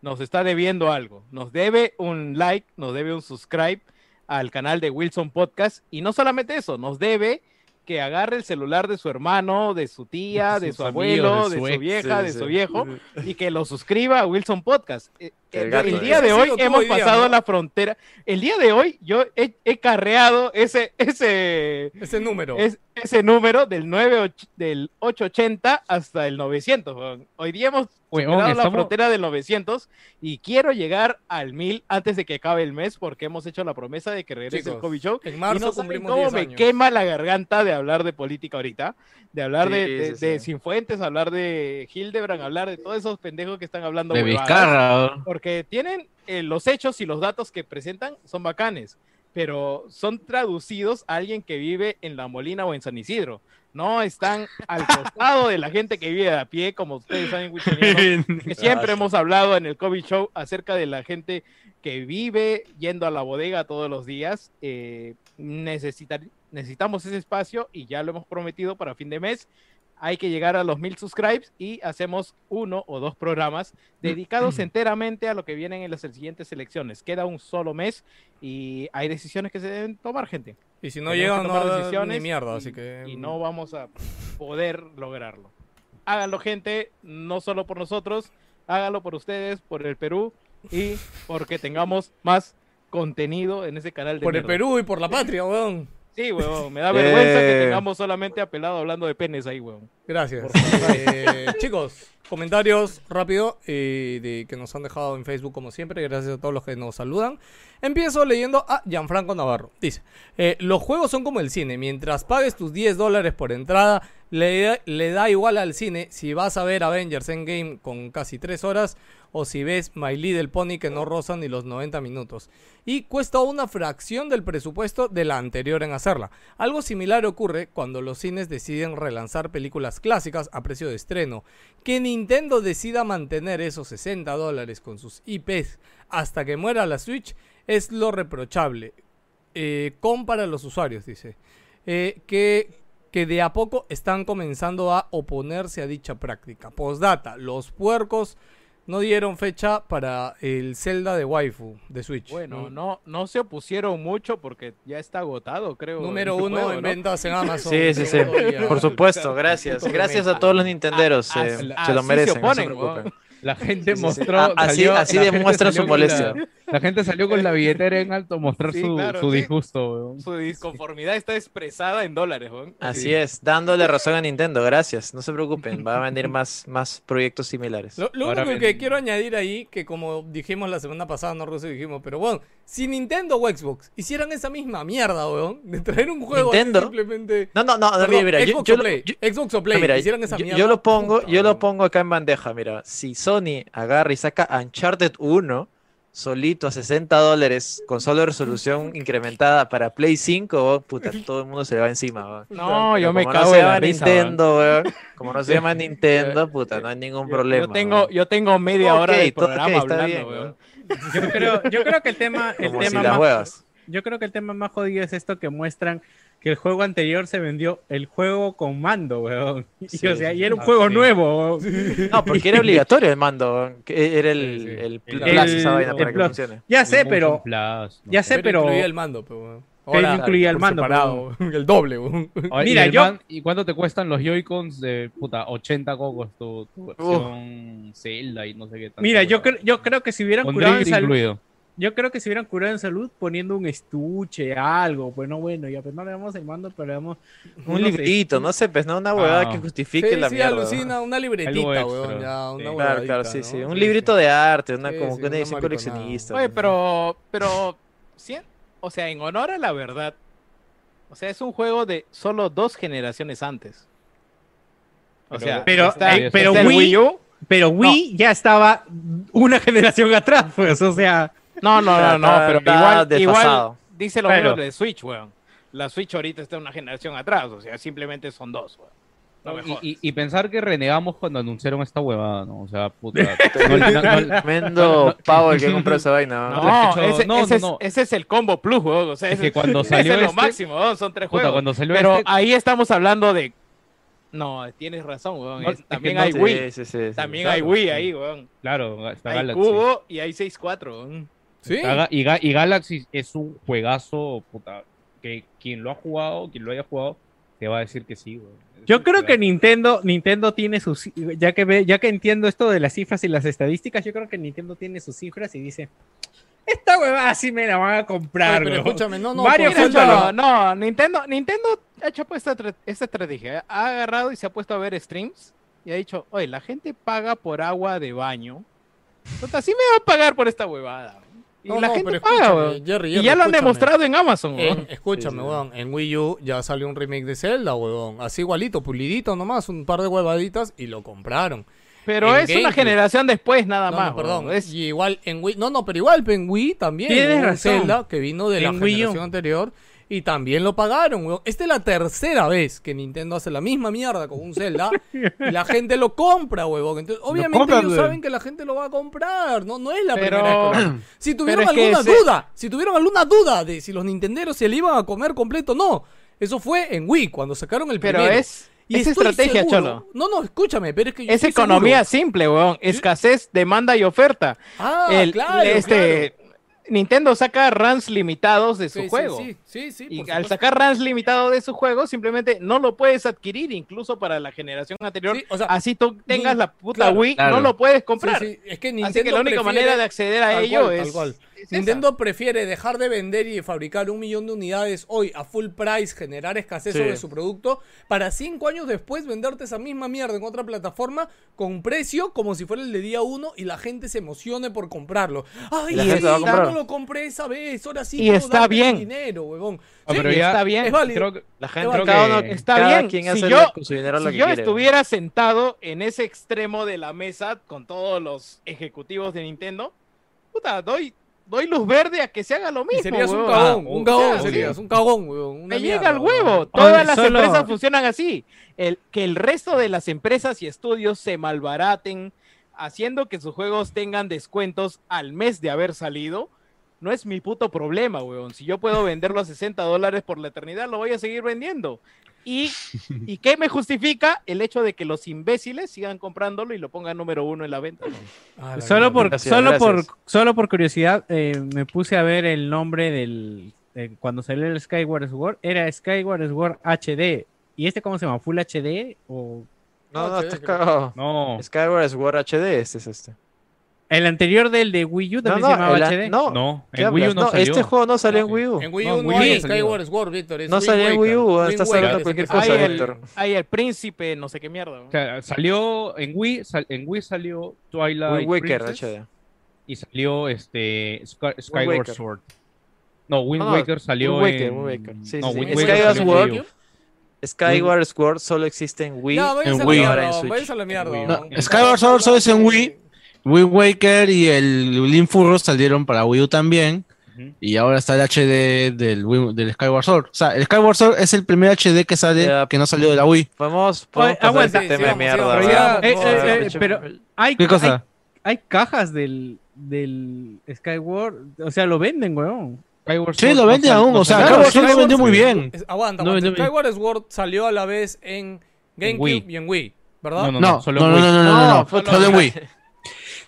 Speaker 3: nos está debiendo algo. Nos debe un like, nos debe un subscribe al canal de Wilson Podcast y no solamente eso, nos debe que agarre el celular de su hermano, de su tía,
Speaker 7: De
Speaker 3: su
Speaker 7: amigos,
Speaker 3: abuelo,
Speaker 7: de
Speaker 3: de
Speaker 7: su
Speaker 3: su
Speaker 7: ex.
Speaker 3: vieja,
Speaker 2: Sí,
Speaker 3: de
Speaker 2: sí.
Speaker 3: su viejo y que lo suscriba a Wilson Podcast.
Speaker 2: El gato,
Speaker 3: el
Speaker 2: eh.
Speaker 3: día de hoy hemos
Speaker 1: día,
Speaker 3: pasado
Speaker 1: ¿no?
Speaker 3: la frontera. El día de hoy yo he, he carreado ese, ese,
Speaker 1: Ese número.
Speaker 3: es, ese número del, 9, del 880 hasta el 900. weón. Hoy día hemos superado la
Speaker 7: estamos-
Speaker 3: frontera del 900 y quiero llegar al 1000 antes de que acabe el mes porque hemos hecho la promesa de que regrese el COVID Show.
Speaker 1: en
Speaker 3: Y
Speaker 1: marzo
Speaker 3: no saben
Speaker 1: cumplimos
Speaker 3: cómo
Speaker 1: 10
Speaker 3: me quema la garganta de hablar de política ahorita, de hablar
Speaker 2: Sí,
Speaker 3: de, de,
Speaker 2: sí,
Speaker 3: de
Speaker 2: sí.
Speaker 3: Cifuentes, hablar de Hildebrand, hablar de todos esos pendejos que están hablando
Speaker 4: De. Vizcarra.
Speaker 3: Porque tienen eh, los hechos y los datos que presentan son bacanes, pero son traducidos a alguien que vive en La Molina o en San Isidro. No están al (laughs) costado de la gente que vive a pie, como ustedes saben, (laughs) que siempre hemos hablado en el COVID Show acerca de la gente que vive yendo a la bodega todos los días. Eh, necesitar- necesitamos ese espacio y ya lo hemos prometido para fin de mes. Hay que llegar a los mil subscribes y hacemos uno o dos programas dedicados enteramente a lo que vienen en las siguientes elecciones. Queda un solo mes y hay decisiones que se deben tomar, gente.
Speaker 1: y si no llegan, no
Speaker 3: decisiones
Speaker 1: ni mierda,
Speaker 3: y-
Speaker 1: así que...
Speaker 3: y no vamos a poder lograrlo. Háganlo, gente, no solo por nosotros, háganlo por ustedes, por el Perú y porque tengamos más contenido en ese canal de
Speaker 1: Por el. Perú y por la patria, weón.
Speaker 3: Sí, huevón, me da (laughs) vergüenza que
Speaker 2: Eh.
Speaker 3: tengamos solamente a pelado hablando de penes ahí, huevón.
Speaker 1: Gracias. Eh, chicos, comentarios rápido eh, de que nos han dejado en Facebook como siempre. Gracias a todos los que nos saludan. Empiezo leyendo a Gianfranco Navarro. Dice, eh, los juegos son como el cine. Mientras pagues tus 10 dólares por entrada, le, da- igual al cine si vas a ver Avengers Endgame con casi 3 horas o si ves My Little Pony que no rozan ni los 90 minutos. Y cuesta una fracción del presupuesto de la anterior en hacerla. Algo similar ocurre cuando los cines deciden relanzar películas clásicas a precio de estreno. Que Nintendo decida mantener esos 60 dólares con sus IPs hasta que muera la Switch es lo reprochable. Eh, con para los usuarios, dice. Eh, que, que de a poco están comenzando a oponerse a dicha práctica. Postdata, los puercos no dieron fecha para el Zelda de waifu de Switch.
Speaker 3: Bueno,
Speaker 1: Mm.
Speaker 3: no, no se opusieron mucho porque ya está agotado, creo.
Speaker 1: Número uno
Speaker 3: juego,
Speaker 1: en
Speaker 3: ¿no?
Speaker 1: ventas en Amazon.
Speaker 2: Sí, sí, sí. Por supuesto, gracias. Gracias a todos los nintenderos.
Speaker 3: A-
Speaker 2: eh,
Speaker 3: a-
Speaker 2: se lo merecen, no se.
Speaker 7: La gente
Speaker 2: Sí, sí, sí.
Speaker 7: mostró.
Speaker 2: Así-
Speaker 7: salió-
Speaker 2: así demuestra su
Speaker 7: con la-
Speaker 2: molestia.
Speaker 7: La, gente salió con la billetera en alto a mostrar
Speaker 3: Sí,
Speaker 7: su,
Speaker 3: claro,
Speaker 7: su
Speaker 3: sí.
Speaker 7: disgusto, weón.
Speaker 3: Su disconformidad está expresada en dólares, weón.
Speaker 2: Así es, dándole razón a Nintendo, gracias. No se preocupen, va a venir más, más proyectos similares.
Speaker 1: Lo, lo único que quiero añadir ahí, que como dijimos la semana pasada, no Russo dijimos, pero bueno, si Nintendo o Xbox hicieran esa misma mierda, weón, de traer un juego
Speaker 2: ¿Nintendo?
Speaker 1: simplemente.
Speaker 2: No, no, no, no,
Speaker 1: Perdón,
Speaker 2: mira, mira, yo,
Speaker 1: Xbox,
Speaker 2: yo
Speaker 1: o
Speaker 2: lo-
Speaker 1: Play,
Speaker 2: yo-
Speaker 1: Xbox o
Speaker 2: no,
Speaker 1: Play,
Speaker 2: mira,
Speaker 1: hicieran esa
Speaker 2: yo-
Speaker 1: mierda.
Speaker 2: yo lo pongo, yo lo pongo acá en bandeja, mira, si Sony agarra y saca Uncharted 1 solito a 60 dólares con solo resolución incrementada para Play 5, weón, puta, (laughs) todo el mundo se le va encima, weón.
Speaker 3: No, yo me cago
Speaker 2: no
Speaker 3: en la risa.
Speaker 2: Nintendo, como no se llama (laughs) Nintendo, puta, no hay ningún
Speaker 3: Yo-
Speaker 2: problema.
Speaker 3: Yo tengo, yo tengo media hora
Speaker 2: Ok,
Speaker 3: de programa
Speaker 2: está
Speaker 3: hablando,
Speaker 2: bien. (laughs)
Speaker 6: Yo creo, yo creo que el tema, el
Speaker 2: Como
Speaker 6: tema más, yo creo que el tema más jodido es esto que muestran que el juego anterior se vendió el juego con mando, weón. (laughs) Y,
Speaker 2: Sí,
Speaker 6: o sea,
Speaker 2: sí,
Speaker 6: y era un
Speaker 2: sí.
Speaker 6: juego
Speaker 2: Ah, sí.
Speaker 6: nuevo. weón.
Speaker 2: No, porque era obligatorio el mando. que Era el, el,
Speaker 6: El-
Speaker 2: plus esa vaina
Speaker 6: el
Speaker 2: para que funcione.
Speaker 6: Ya sé,
Speaker 7: El
Speaker 6: pero
Speaker 7: Plus, no
Speaker 6: ya
Speaker 7: sé.
Speaker 6: pero
Speaker 1: incluía el mando, pero Ahora,
Speaker 6: incluía el mando,
Speaker 1: separado, (laughs) el doble, weón. (laughs)
Speaker 7: Oye,
Speaker 6: Mira,
Speaker 7: y
Speaker 6: yo-
Speaker 7: man- ¿Y cuánto te cuestan los Joy-Cons de puta 80 cocos tu, tu versión Zelda y no sé qué tanto?
Speaker 6: Mira, yo, cre- yo creo que si hubieran curado
Speaker 7: incluido.
Speaker 6: Yo creo que si hubieran curado en salud poniendo un estuche, algo, pues no bueno, ya pues no le damos el mando, pero le damos
Speaker 2: Un librito, no sé, pues no una huevada
Speaker 7: Ah.
Speaker 2: que justifique
Speaker 1: Sí,
Speaker 2: la
Speaker 1: sí,
Speaker 2: mierda.
Speaker 1: alucina, una libretita, weón, ya,
Speaker 7: sí.
Speaker 1: una
Speaker 2: Claro, claro,
Speaker 1: huevadita,
Speaker 2: sí,
Speaker 1: ¿no?
Speaker 2: sí. Un librito de arte, una
Speaker 1: Sí,
Speaker 2: como
Speaker 1: sí,
Speaker 2: que una edición coleccionista.
Speaker 3: Oye,
Speaker 2: pues.
Speaker 3: pero, pero, sí, o sea, en honor a la verdad, o sea, es un juego de solo dos generaciones antes. O
Speaker 7: Pero-
Speaker 3: sea,
Speaker 6: Pero,
Speaker 3: está-
Speaker 6: eh, pero Wii-
Speaker 3: Wii U.
Speaker 6: Pero Wii ya estaba una (laughs) generación atrás, pues, o sea,
Speaker 3: No, no, no, no,
Speaker 2: Está-
Speaker 3: pero
Speaker 2: está
Speaker 3: igual, igual dice lo
Speaker 6: Claro.
Speaker 3: mismo de Switch, weón. La Switch ahorita está una generación atrás, o sea, simplemente son dos, weón. No
Speaker 7: Y,
Speaker 3: jodas.
Speaker 7: y- y pensar que renegamos cuando anunciaron esta huevada, ¿no? O sea, puta. no- no-
Speaker 2: Tremendo pavo el que compró esa vaina.
Speaker 3: No, ese,
Speaker 7: no,
Speaker 3: ese
Speaker 7: no,
Speaker 3: es,
Speaker 7: no.
Speaker 3: ese es el combo plus, weón. O sea,
Speaker 7: Es
Speaker 3: ese-
Speaker 7: que cuando
Speaker 3: ese
Speaker 7: salió
Speaker 3: es lo
Speaker 7: este-
Speaker 3: máximo, weón, son tres
Speaker 7: Puta,
Speaker 3: juegos.
Speaker 7: cuando salió
Speaker 3: Pero
Speaker 7: este-
Speaker 3: ahí estamos hablando de. No, tienes razón, weón.
Speaker 7: No,
Speaker 3: es-
Speaker 7: es que
Speaker 3: también
Speaker 7: no-
Speaker 3: hay Wii.
Speaker 2: Sí, sí, sí, sí.
Speaker 3: También
Speaker 7: claro,
Speaker 3: hay Wii ahí, weón.
Speaker 7: Claro, está
Speaker 3: Hay
Speaker 7: Galaxy.
Speaker 3: Cubo y hay 6-4, weón.
Speaker 1: Sí.
Speaker 7: Y, Ga- y Galaxy es un juegazo, puta, que quien lo ha jugado, quien lo haya jugado, te va a decir que sí, güey.
Speaker 6: Yo creo que. Nintendo, Nintendo tiene sus, ya que ve, ya que entiendo esto de las cifras y las estadísticas, yo creo que Nintendo tiene sus cifras y dice, esta huevada sí me la van a comprar,
Speaker 1: Oye, pero
Speaker 6: weón".
Speaker 1: escúchame, no, no,
Speaker 6: Mario Cuéntalo.
Speaker 3: no, no, Nintendo, Nintendo ha hecho pues esta, esta estrategia. Ha agarrado y se ha puesto a ver streams y ha dicho, oye, la gente paga por agua de baño. Sí me va a pagar por esta huevada. Y
Speaker 1: No,
Speaker 3: la
Speaker 1: no,
Speaker 3: gente
Speaker 1: pero
Speaker 3: paga, weón.
Speaker 1: Jerry,
Speaker 3: Y
Speaker 1: Jerry,
Speaker 3: ya lo han demostrado en Amazon,
Speaker 1: En-
Speaker 3: weón.
Speaker 1: escúchame,
Speaker 2: Sí, sí.
Speaker 1: weón, en Wii U ya salió un remake de Zelda, weón. Así igualito, pulidito nomás, un par de huevaditas y lo compraron.
Speaker 3: Pero
Speaker 1: en
Speaker 3: es una generación después, nada
Speaker 1: No,
Speaker 3: más.
Speaker 1: no, perdón.
Speaker 3: Es-
Speaker 1: Y igual en Wii, no, no, pero igual en Wii también.
Speaker 6: Tienes razón.
Speaker 1: Zelda que vino de la
Speaker 6: En
Speaker 1: generación anterior y también lo pagaron, weón. Esta es la tercera vez que Nintendo hace la misma mierda con un Zelda (laughs) y la gente lo compra, weón. Entonces, obviamente
Speaker 6: compran,
Speaker 1: ellos saben que la gente lo va a comprar. No, no es la
Speaker 3: Pero-
Speaker 1: primera vez. que (clears throat) Si tuvieron
Speaker 3: pero es que
Speaker 1: alguna
Speaker 3: ese-
Speaker 1: duda, si tuvieron alguna duda de si los nintenderos se le iban a comer completo, no. Eso fue en Wii, cuando sacaron el
Speaker 3: pero
Speaker 1: primero.
Speaker 3: es,
Speaker 1: Y
Speaker 3: es estrategia,
Speaker 1: seguro-
Speaker 3: Cholo.
Speaker 1: No, no, escúchame, pero es que yo
Speaker 3: Es economía
Speaker 1: seguro.
Speaker 3: simple, weón. Escasez, demanda y oferta.
Speaker 1: Ah,
Speaker 3: El-
Speaker 1: claro,
Speaker 3: este, Nintendo saca runs limitados de su
Speaker 1: Sí,
Speaker 3: juego.
Speaker 1: Sí, sí, sí,
Speaker 3: Y al sacar runs limitados de su juego, simplemente no lo puedes adquirir, incluso para la generación anterior.
Speaker 1: Sí, o sea,
Speaker 3: Así tú tengas
Speaker 1: ni-
Speaker 3: la puta
Speaker 1: claro,
Speaker 3: Wii,
Speaker 4: claro.
Speaker 3: no lo puedes comprar.
Speaker 1: sí, es que
Speaker 3: Así que la única
Speaker 1: prefiere-
Speaker 3: manera de acceder a
Speaker 1: tal
Speaker 3: ello
Speaker 1: cual,
Speaker 3: es,
Speaker 1: tal cual.
Speaker 3: Es esa.
Speaker 1: Nintendo prefiere dejar de vender y fabricar un millón de unidades hoy a full price, generar escasez
Speaker 2: Sí.
Speaker 1: sobre su producto, para cinco años después venderte esa misma mierda en otra plataforma con un precio como si fuera el de día uno y la gente se emocione por comprarlo. Ay,
Speaker 2: la gente lo va a
Speaker 1: ya
Speaker 2: comprar.
Speaker 1: no lo compré esa vez, ahora sí.
Speaker 3: Y está bien.
Speaker 1: dinero, huevón.
Speaker 7: Ah,
Speaker 1: Sí,
Speaker 7: pero
Speaker 3: Y
Speaker 7: ya-
Speaker 3: está bien.
Speaker 1: es válido.
Speaker 7: Creo que
Speaker 2: La gente,
Speaker 7: Creo
Speaker 2: cada
Speaker 7: que
Speaker 2: uno,
Speaker 3: está
Speaker 2: cada
Speaker 3: bien.
Speaker 2: quien
Speaker 3: Si
Speaker 2: hace
Speaker 3: yo-
Speaker 2: con su dinero lo
Speaker 3: si
Speaker 2: que
Speaker 3: yo
Speaker 2: quiere.
Speaker 3: estuviera sentado en ese extremo de la mesa con todos los ejecutivos de Nintendo, puta, doy, doy luz verde a que se haga lo
Speaker 1: Y
Speaker 3: mismo.
Speaker 1: serías un
Speaker 3: huevón.
Speaker 1: cagón,
Speaker 7: Ah,
Speaker 1: un cagón serías, un cagón, una
Speaker 3: Me
Speaker 1: mierda,
Speaker 3: llega al huevo. Todas
Speaker 6: Oye,
Speaker 3: las
Speaker 6: solo-
Speaker 3: empresas funcionan así. El, que el resto de las empresas y estudios se malbaraten haciendo que sus juegos tengan descuentos al mes de haber salido. No es mi puto problema, weón. Si yo puedo venderlo a 60 dólares por la eternidad, lo voy a seguir vendiendo. ¿Y, (laughs) ¿Y qué me justifica? El hecho de que los imbéciles sigan comprándolo y lo pongan número uno en la venta.
Speaker 1: Ah, la
Speaker 6: Solo por,
Speaker 2: Gracias,
Speaker 6: solo,
Speaker 2: gracias.
Speaker 6: por, solo por curiosidad, eh, me puse a ver el nombre del. eh, cuando salió el Skyward Sword, era Skyward Sword HD. ¿Y este cómo se llama? ¿Full HD? ¿O
Speaker 2: No, no,
Speaker 1: HD,
Speaker 2: cagado.
Speaker 7: no.
Speaker 2: Skyward Sword HD, este es este.
Speaker 6: El anterior del de Wii U también
Speaker 2: No,
Speaker 6: se
Speaker 2: no,
Speaker 6: llamaba
Speaker 2: el
Speaker 6: HD?
Speaker 2: no.
Speaker 7: No,
Speaker 2: ¿Qué
Speaker 7: en Wii U no,
Speaker 2: No,
Speaker 7: salió.
Speaker 2: este juego no salió en Wii U.
Speaker 1: En Wii
Speaker 7: No,
Speaker 1: U no,
Speaker 7: Wii
Speaker 1: hay
Speaker 7: no.
Speaker 1: Skyward Sword, Víctor.
Speaker 2: No salió en Wii U, estás hablando cualquier cosa, Víctor.
Speaker 3: hay el príncipe, no sé qué mierda.
Speaker 7: O sea, salió en Wii, sal- en Wii salió Twilight
Speaker 2: Wind Waker
Speaker 7: Princess
Speaker 2: HD.
Speaker 7: y salió este Sky- Skyward. Sword. No, Wind
Speaker 2: No, no,
Speaker 7: Waker salió
Speaker 2: Wind Waker,
Speaker 7: en
Speaker 2: Wind Waker. Sí,
Speaker 7: no,
Speaker 2: sí.
Speaker 7: Wind
Speaker 2: Skyward Sword,
Speaker 7: Wii.
Speaker 2: Skyward Sword solo existe en Wii.
Speaker 1: Váyanse
Speaker 4: en
Speaker 1: a
Speaker 4: Wii.
Speaker 1: la
Speaker 2: Ahora en
Speaker 1: mierda,
Speaker 2: Switch.
Speaker 1: váyanse a la mierda.
Speaker 7: Wii.
Speaker 4: No. Skyward Sword solo es en Wii. Wind Waker y el Link Furrow salieron para Wii U también. Y ahora está el HD del, del Skyward Sword. O sea, el Skyward Sword es el primer HD que sale que no salió de la Wii.
Speaker 2: Podemos,
Speaker 6: Eh, eh, eh, pero hay,
Speaker 4: ¿Qué cosa?
Speaker 6: hay, hay cajas del, del Skyward, o sea, lo venden, weón.
Speaker 7: Skyward
Speaker 4: Sí,
Speaker 7: Sword
Speaker 4: lo
Speaker 7: no
Speaker 4: vende
Speaker 7: sal-
Speaker 4: aún,
Speaker 7: no
Speaker 4: o sea. Skyward Sword lo vendió muy bien.
Speaker 1: Es- aguanta, aguanta.
Speaker 4: no,
Speaker 1: Skyward Sword salió a la vez en GameCube y en Wii, ¿verdad?
Speaker 7: No, no,
Speaker 4: No,
Speaker 7: no,
Speaker 4: no,
Speaker 7: solo
Speaker 4: no,
Speaker 7: en
Speaker 4: no,
Speaker 7: Wii.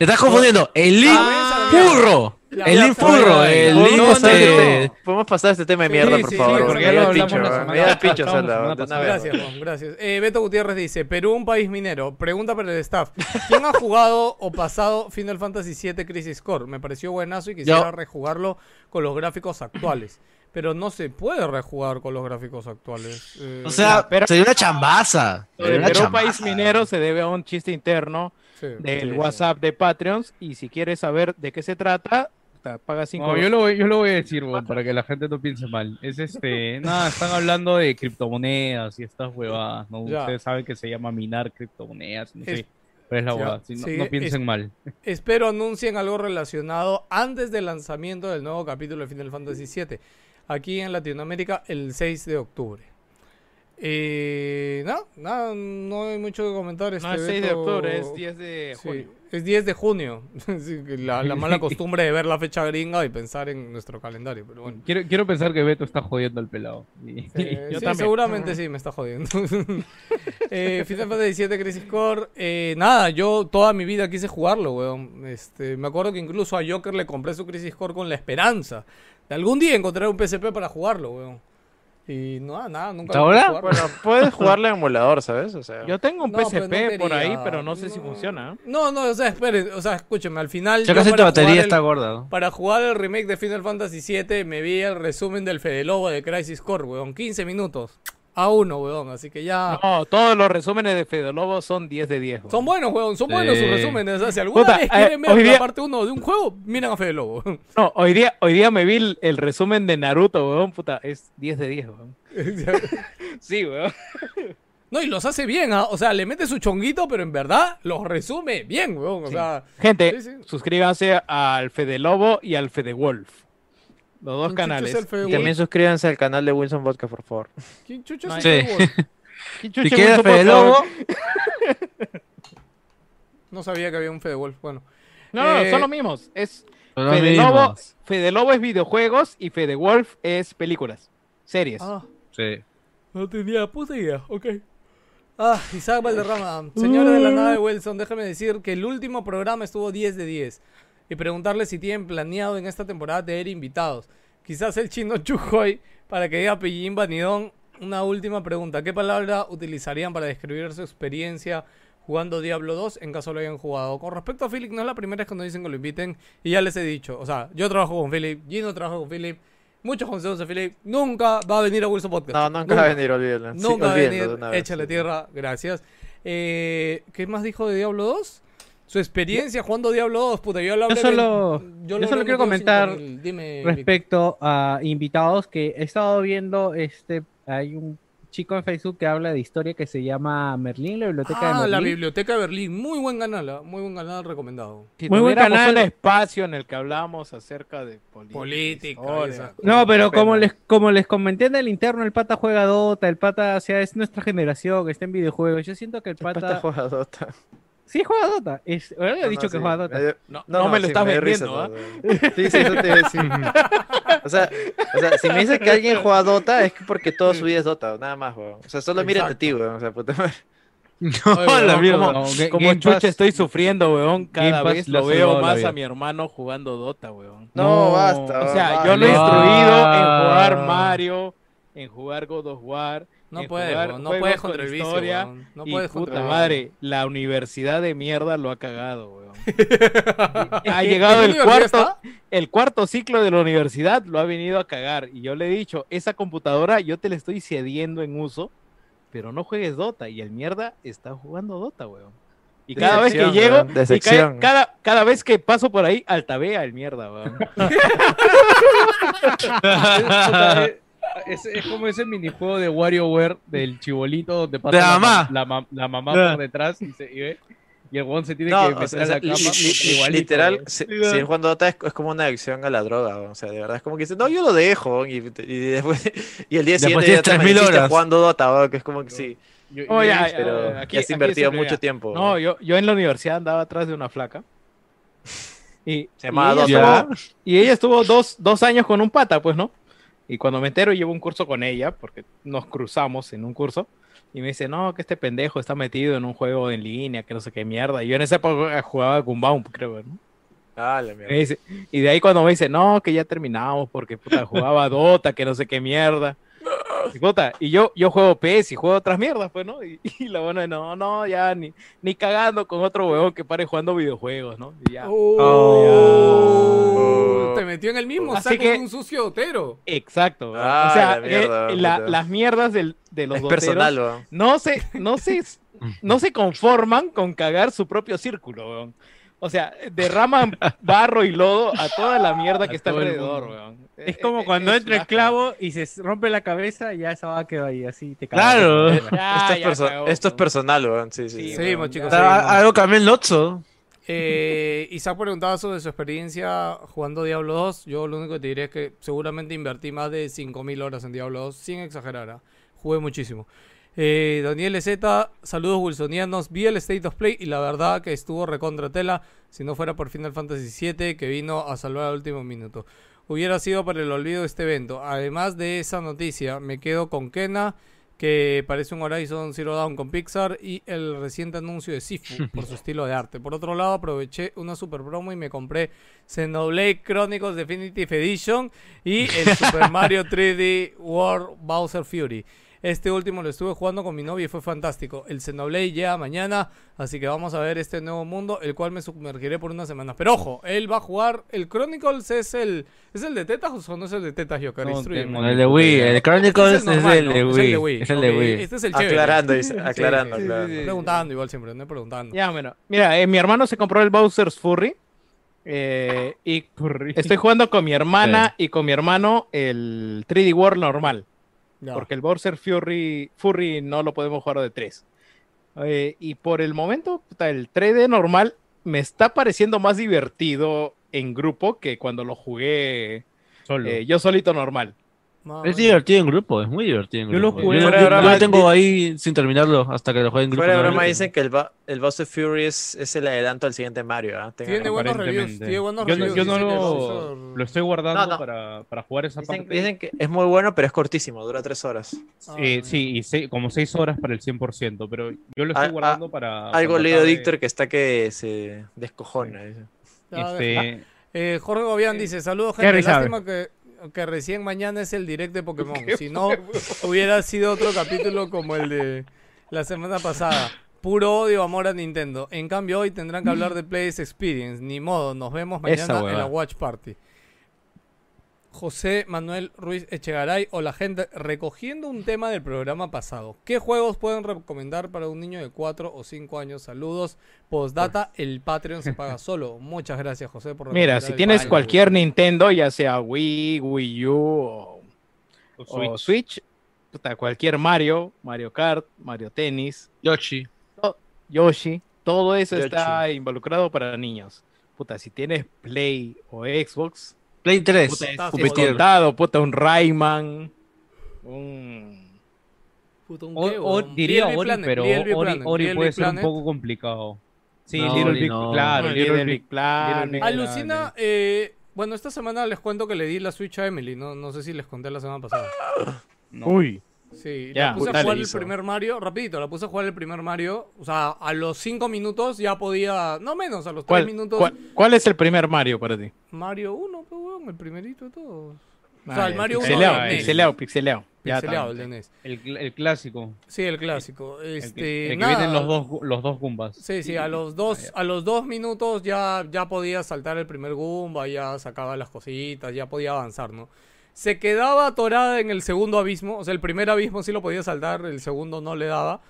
Speaker 4: Te estás confundiendo. El Link
Speaker 1: Ah.
Speaker 4: Furro. El Link Furro. El
Speaker 2: ¿Podemos
Speaker 4: Link
Speaker 2: pasar
Speaker 4: este...
Speaker 2: este- Podemos pasar este tema de mierda,
Speaker 1: sí,
Speaker 2: por
Speaker 1: sí,
Speaker 2: favor.
Speaker 1: porque ya lo
Speaker 7: hablamos la semana.
Speaker 1: Gracias, gracias. Eh, Beto Gutiérrez dice, Perú, un país minero. Pregunta para el staff. ¿Quién ha jugado o pasado Final Fantasy VII Crisis Core? Me pareció buenazo y quisiera
Speaker 4: Yo.
Speaker 1: rejugarlo con los gráficos actuales. Pero no se puede rejugar con los gráficos actuales. Eh,
Speaker 4: O sea,
Speaker 3: pero-
Speaker 4: sería una chambaza. Sería una
Speaker 3: Perú
Speaker 4: chambaza.
Speaker 3: País Minero se debe a un chiste interno
Speaker 1: sí.
Speaker 3: del
Speaker 2: sí.
Speaker 3: WhatsApp de Patreons y si quieres saber de qué se trata, ta- paga 5
Speaker 7: No, yo lo, voy, yo lo voy a decir, para que la gente no piense mal. Es este, (laughs) nada, están hablando de criptomonedas y estas huevadas, ¿no?
Speaker 1: Ya.
Speaker 7: Ustedes saben que se llama minar criptomonedas, no sé. Pero es la huevada, sí, no,
Speaker 1: sí,
Speaker 7: no piensen
Speaker 1: es-
Speaker 7: mal. (laughs)
Speaker 1: Espero anuncien algo relacionado antes del lanzamiento del nuevo capítulo de Final Fantasy VII. Aquí en Latinoamérica el 6 de octubre. Eh, no, nada, no hay mucho que comentar.
Speaker 3: No
Speaker 1: este,
Speaker 3: es 6 de octubre, es 10 de
Speaker 1: Sí,
Speaker 3: junio.
Speaker 1: es 10 de junio. (laughs) La, la mala (laughs) costumbre de ver la fecha gringa y pensar en nuestro calendario. Pero bueno.
Speaker 7: Quiero, quiero pensar que Beto está jodiendo al pelado. Y-
Speaker 1: Eh, (laughs)
Speaker 3: Yo
Speaker 1: sí,
Speaker 3: también.
Speaker 1: seguramente sí, me está jodiendo. eh, Final Fantasy VII Crisis Core. eh, nada, yo toda mi vida quise jugarlo, weón. Este, me acuerdo que incluso a Joker le compré su Crisis Core con la esperanza de algún día encontrar un PSP para jugarlo, weón. Y no, nada, nunca
Speaker 4: ¿Hasta
Speaker 1: lo pude
Speaker 4: ahora?
Speaker 2: Bueno, puedes jugarle en emulador, ¿sabes? O sea,
Speaker 3: Yo tengo un
Speaker 1: No,
Speaker 3: PSP
Speaker 1: no
Speaker 3: por ahí, pero no sé si funciona.
Speaker 1: No, no, o sea, esperen, o sea, escúchenme, al final.
Speaker 4: Ya
Speaker 1: yo
Speaker 4: casi tu
Speaker 1: para
Speaker 4: batería
Speaker 1: jugar el-
Speaker 4: está gorda. ¿no?
Speaker 1: Para jugar el remake de Final Fantasy VII me vi el resumen del Fede Lobo de Crisis Core, weón. 15 minutos. A uno, weón. Así que ya.
Speaker 3: No, todos los resúmenes de Fede Lobo son 10 de 10.
Speaker 1: Son buenos, weón. Son buenos sus resúmenes. O sea, si alguna
Speaker 3: Puta,
Speaker 1: vez
Speaker 3: eh,
Speaker 1: quieren ver
Speaker 3: hoy
Speaker 1: la parte 1 de un juego, miren a Fede Lobo. (laughs)
Speaker 3: No, hoy día, hoy día me vi el, el resumen de Naruto, weón, puta, es 10 de 10, weón. (laughs) Sí, weón.
Speaker 1: no, y los hace bien, ¿ah? O sea, le mete su chonguito, pero en verdad los resume bien, weón. O sea,
Speaker 3: Gente,
Speaker 1: sí.
Speaker 3: suscríbanse al Fede Lobo y al Fede Wolf. Los dos
Speaker 1: ¿quién chucha
Speaker 3: canales.
Speaker 2: también suscríbanse al canal de Wilson Vodka, por favor.
Speaker 1: ¿Quién chucha
Speaker 3: No
Speaker 1: Wolf? (laughs)
Speaker 3: ¿Quién
Speaker 4: Si
Speaker 3: chucha
Speaker 4: quieres Fede? Lobo,
Speaker 1: No sabía que había un Fede Wolf. Bueno.
Speaker 3: No, no,
Speaker 1: Eh,
Speaker 3: son los mismos. Es
Speaker 4: son los
Speaker 3: Fede Lobo,
Speaker 4: mismos.
Speaker 3: Fede Lobo es videojuegos y Fede Wolf es películas, series.
Speaker 1: Ah,
Speaker 4: Sí.
Speaker 1: no tenía puta idea. Ok. Ah, Isaac Valderrama. Señores de la nave Wilson, déjame decir que el último programa estuvo 10 de 10. Y preguntarle si tienen planeado en esta temporada tener invitados. Quizás el chino Chujoy para que diga Pillín Vanidón. Una última pregunta. ¿Qué palabra utilizarían para describir su experiencia jugando Diablo 2 en caso lo hayan jugado? Con respecto a Philip, no es la primera vez que nos dicen que lo inviten. Y ya les he dicho. O sea, yo trabajo con Philip. Gino trabaja con Philip. Muchos consejos de Philip. Nunca va a venir a Wilson Podcast.
Speaker 2: No, nunca va a venir, olvídalo.
Speaker 1: Nunca va a venir.
Speaker 2: una vez.
Speaker 1: Échale tierra, gracias. Eh, ¿Qué más dijo de Diablo 2? Su experiencia jugando Diablo 2, puta. Yo, lo
Speaker 6: Yo solo, yo
Speaker 1: lo
Speaker 6: solo quiero comentar
Speaker 1: 5000. Dime, Vic.
Speaker 6: respecto a invitados que he estado viendo este hay un chico en Facebook que habla de historia que se llama Merlín, la biblioteca de
Speaker 1: Ah,
Speaker 6: Merlín.
Speaker 1: la biblioteca de Berlín. Muy buen canal, ah, muy buen canal recomendado.
Speaker 3: Si
Speaker 6: Muy buen canal.
Speaker 3: un espacio en el que hablábamos acerca de política,
Speaker 1: Política,
Speaker 3: historia,
Speaker 1: esa-
Speaker 6: No, pero como les, como les comenté en el interno, el pata juega Dota, el pata, o sea, es nuestra generación, está en videojuegos. Yo siento que el
Speaker 2: Pata
Speaker 6: pata...
Speaker 2: juega Dota.
Speaker 6: Sí, juega Dota. Es, le he
Speaker 2: No,
Speaker 6: dicho
Speaker 2: no,
Speaker 6: que
Speaker 2: sí,
Speaker 6: juega Dota.
Speaker 2: dio-
Speaker 3: No, no me lo
Speaker 2: sí,
Speaker 3: estás
Speaker 2: dio
Speaker 3: vendiendo,
Speaker 2: risa,
Speaker 3: ¿ah?
Speaker 2: ¿no? Sí, sí, eso te iba a decir. O sea, o sea, si me dices que alguien juega Dota, es que porque todo su vida es Dota, nada más, weón. O sea, solo mírate a ti, weón. O sea, puta madre. (laughs)
Speaker 4: No,
Speaker 3: Oye,
Speaker 4: la mierda.
Speaker 3: ¿cómo-
Speaker 6: No, Ga-
Speaker 3: Como chucha estoy sufriendo, weón. Cada vez lo veo más a mi hermano jugando Dota, weón.
Speaker 2: No,
Speaker 6: No,
Speaker 2: basta.
Speaker 3: O sea,
Speaker 2: basta.
Speaker 3: yo lo he instruido en jugar. Mario, en jugar God of War.
Speaker 1: No puedes,
Speaker 3: jugar
Speaker 1: no puedes
Speaker 3: con
Speaker 1: contra el vicio,
Speaker 3: historia.
Speaker 1: No puedes contra
Speaker 3: puta madre, la universidad de mierda lo ha cagado, weón. (laughs) ha
Speaker 1: ¿En
Speaker 3: llegado el cuarto,
Speaker 1: está?
Speaker 3: el cuarto ciclo de la universidad, lo ha venido a cagar. Y yo le he dicho, esa computadora yo te la estoy cediendo en uso, pero no juegues Dota. Y el mierda está jugando Dota, weón. Y cada vez que llego, y cada, cada vez que paso por ahí, altabea el mierda, weón. (laughs) (laughs)
Speaker 7: Es, es- es como ese minijuego de WarioWare del chibolito donde pasa
Speaker 4: De
Speaker 7: la,
Speaker 4: mamá.
Speaker 7: la, ma- la mamá por detrás y, se, y, ve, y el huevón se tiene
Speaker 2: No,
Speaker 7: que
Speaker 2: o
Speaker 7: meter
Speaker 2: sea,
Speaker 7: a la
Speaker 2: li-
Speaker 7: cama.
Speaker 2: li- li-
Speaker 7: igualito,
Speaker 2: literal, si, Juan Dota es, es como una adicción a la droga, o sea, de verdad, es como que dice, no, yo lo dejo, y, y después, (laughs) y el día
Speaker 4: Después
Speaker 2: siguiente ya te
Speaker 4: 3000
Speaker 2: amaneciste
Speaker 4: horas.
Speaker 2: jugando Dota, que es como que sí,
Speaker 7: Yo-
Speaker 3: Oh, ya,
Speaker 7: visto-
Speaker 3: ya,
Speaker 2: pero
Speaker 3: ya, aquí-
Speaker 2: ya has invertido mucho tiempo.
Speaker 3: No, yo, yo en la universidad andaba atrás de una flaca. (laughs) Y,
Speaker 2: Se llamaba
Speaker 3: y ella
Speaker 4: Dota.
Speaker 3: estuvo- y ella estuvo dos, dos años con un pata, pues, ¿no? Y cuando me entero, llevo un curso con ella, porque nos cruzamos en un curso. Y me dice, no, que este pendejo está metido en un juego en línea, que no sé qué mierda. Y yo en esa época jugaba Gunbound, creo, ¿no?
Speaker 2: Ah, la mierda.
Speaker 3: dice- y de ahí cuando me dice, no, que ya terminamos porque puta, jugaba (laughs) Dota, que no sé qué mierda. Y, puta, y yo, yo juego PS y juego otras mierdas, pues, ¿no? Y, (laughs) y la buena, no, no, ya ni, ni cagando con otro huevón que pare jugando videojuegos, ¿no? Y ya.
Speaker 1: Oh, Te metió en el mismo
Speaker 3: Así
Speaker 1: saco
Speaker 3: que-
Speaker 1: un sucio otero.
Speaker 3: Exacto.
Speaker 2: Ah,
Speaker 3: o sea,
Speaker 2: la mierda,
Speaker 3: eh, la- las mierdas del- de los
Speaker 2: Es
Speaker 3: doteros
Speaker 2: personal, weón.
Speaker 3: no se, no se, no se conforman con cagar su propio círculo, weón. O sea, derraman (laughs) barro y lodo a toda la mierda que
Speaker 6: A
Speaker 3: está alrededor,
Speaker 6: mundo.
Speaker 3: weón.
Speaker 6: Es
Speaker 3: Eh,
Speaker 6: como
Speaker 3: eh,
Speaker 6: cuando
Speaker 3: es
Speaker 6: entra el clavo y se rompe la cabeza, ya esa va quedó ahí, así te
Speaker 4: Claro.
Speaker 6: cagas.
Speaker 3: Ya,
Speaker 2: esto, es
Speaker 3: ya
Speaker 2: perso-
Speaker 3: cagó,
Speaker 2: esto es personal, weón. Sí, sí.
Speaker 3: Sí.
Speaker 1: Seguimos, chicos.
Speaker 3: ya.
Speaker 4: Ah,
Speaker 1: seguimos.
Speaker 4: Algo cambió el Lotso.
Speaker 1: Eh, Isaac preguntaba sobre su experiencia jugando Diablo 2. Yo lo único que te diré es que seguramente invertí más de 5.000 horas en Diablo 2, sin exagerar. ¿ah? Jugué muchísimo. Eh, Daniel Z, saludos wilsonianos. Vi el State of Play y la verdad que estuvo recontra tela. Si no fuera por Final Fantasy VII, que vino a salvar al último minuto. Hubiera sido para el olvido de este evento. Además de esa noticia, me quedo con Kena, que parece un Horizon Zero Dawn con Pixar, y el reciente anuncio de Sifu (laughs) por su estilo de arte. Por otro lado, aproveché una super promo y me compré Xenoblade Chronicles Definitive Edition y el (laughs) Super Mario 3D World Bowser Fury. Este último lo estuve jugando con mi novia y fue fantástico. El Xenoblade llega mañana, así que vamos a ver este nuevo mundo, el cual me sumergiré por unas semanas. Pero ojo, él va a jugar. El Chronicles es el. ¿Es el de Tetas o no es el de Tetas, Yoka?
Speaker 7: No
Speaker 4: El de Wii, el Chronicles es,
Speaker 1: normal,
Speaker 4: el
Speaker 1: ¿no?
Speaker 4: de Wii. Es el de Wii.
Speaker 1: Este es el chévere.
Speaker 2: Aclarando, dice,
Speaker 1: Sí,
Speaker 2: aclarando,
Speaker 1: sí,
Speaker 2: aclarando.
Speaker 1: Preguntando igual siempre, no preguntando.
Speaker 3: Ya, bueno. Mira, eh, mi hermano se compró el Bowser's Furry. eh, y (laughs) estoy jugando con mi hermana y con mi hermano el 3D World normal. Porque el Bowser Fury, no lo podemos jugar de 3. y por el momento, el 3D normal me está pareciendo más divertido en grupo que cuando lo jugué
Speaker 7: Solo.
Speaker 3: eh, yo solito normal.
Speaker 1: Más
Speaker 4: Es divertido en grupo, es muy divertido en
Speaker 7: Yo lo
Speaker 4: grupo.
Speaker 7: jugué-
Speaker 4: Yo, yo- tengo ahí sin terminarlo hasta que lo juegue en grupo.
Speaker 2: Fuera de broma dicen que el, Ba- el Bowser Fury es, es el adelanto al siguiente Mario. ¿ah?
Speaker 1: Tiene buenos reviews. Tiene buenos
Speaker 7: Yo, no-
Speaker 1: reviews.
Speaker 7: yo no lo, lo estoy guardando
Speaker 2: No, no.
Speaker 7: Para, para jugar esa
Speaker 2: Dicen,
Speaker 7: parte.
Speaker 2: dicen que es muy bueno, pero es cortísimo, dura tres horas.
Speaker 1: Ah,
Speaker 7: Eh, sí, y como 6 horas para el 100%, pero yo lo estoy
Speaker 2: Ah,
Speaker 7: guardando para...
Speaker 2: Algo
Speaker 7: cuando
Speaker 2: leído Víctor que está que se descojona.
Speaker 7: Este,
Speaker 1: Eh, Jorge Gobián dice, saludos
Speaker 6: ¿Qué
Speaker 1: gente,
Speaker 6: risa,
Speaker 1: lástima que, que recién mañana es el direct de Pokémon. (laughs) Si no, hubiera sido otro capítulo como el de la semana pasada. Puro odio, amor a Nintendo. En cambio, hoy tendrán que hablar de Players Experience. Ni modo, nos vemos
Speaker 7: Esa
Speaker 1: mañana en la Watch Party. José Manuel Ruiz Echegaray o la gente recogiendo un tema del programa pasado. ¿Qué juegos pueden recomendar para un niño de 4 o 5 años? Saludos. Postdata, el Patreon se paga solo. Muchas gracias, José, por
Speaker 3: Mira, si tienes
Speaker 1: Patreon.
Speaker 3: cualquier Nintendo, ya sea Wii, Wii U o,
Speaker 7: o
Speaker 3: o
Speaker 7: Switch.
Speaker 3: Puta, cualquier Mario, Mario Kart, Mario Tennis,
Speaker 4: Yoshi.
Speaker 3: Yoshi, todo eso
Speaker 2: Yoshi.
Speaker 3: está involucrado para niños. Puta, si tienes Play o Xbox,
Speaker 4: Play 3.
Speaker 3: puta, es contado, puta, un Rayman, un...
Speaker 1: Puta, un
Speaker 7: O,
Speaker 1: qué,
Speaker 7: o diría Ori,
Speaker 1: Planet,
Speaker 7: pero Ori,
Speaker 1: Planet,
Speaker 7: Ori
Speaker 1: Little
Speaker 7: puede ser un poco complicado. Sí,
Speaker 4: No,
Speaker 7: Little Big,
Speaker 4: no.
Speaker 7: claro,
Speaker 3: Little,
Speaker 7: Little
Speaker 3: Big
Speaker 7: Big
Speaker 3: Planet.
Speaker 1: Alucina, eh, bueno, esta semana les cuento que le di la Switch a Emily, no, no sé si les conté la semana pasada.
Speaker 7: No.
Speaker 3: Uy,
Speaker 1: Sí,
Speaker 3: Ya,
Speaker 1: la puse a jugar el
Speaker 2: hizo.
Speaker 1: primer Mario, rapidito, la puse a jugar el primer Mario, o sea, a los 5 minutos ya podía, no menos, a los 3
Speaker 3: ¿cuál,
Speaker 1: minutos,
Speaker 3: cuál- cuál es el primer Mario para ti?
Speaker 1: Mario 1, pues, weón, el primerito de todos. O
Speaker 3: Ah,
Speaker 1: sea, el
Speaker 3: ya,
Speaker 1: Mario 1
Speaker 3: pixeleado,
Speaker 1: del NES.
Speaker 3: pixeleado, pixeleado. Ya
Speaker 1: Pixeleado, el de NES.
Speaker 7: El, cl- el clásico.
Speaker 1: Sí, el clásico.
Speaker 7: El
Speaker 1: Este,
Speaker 7: que, el que
Speaker 1: nada,
Speaker 7: vienen los dos, los dos Goombas.
Speaker 1: Sí, sí, a los dos, a los dos minutos ya, ya podía saltar el primer Goomba, ya sacaba las cositas, ya podía avanzar, ¿no? Se quedaba atorada en el segundo abismo, o sea, el primer abismo sí lo podía saltar, el segundo no le daba.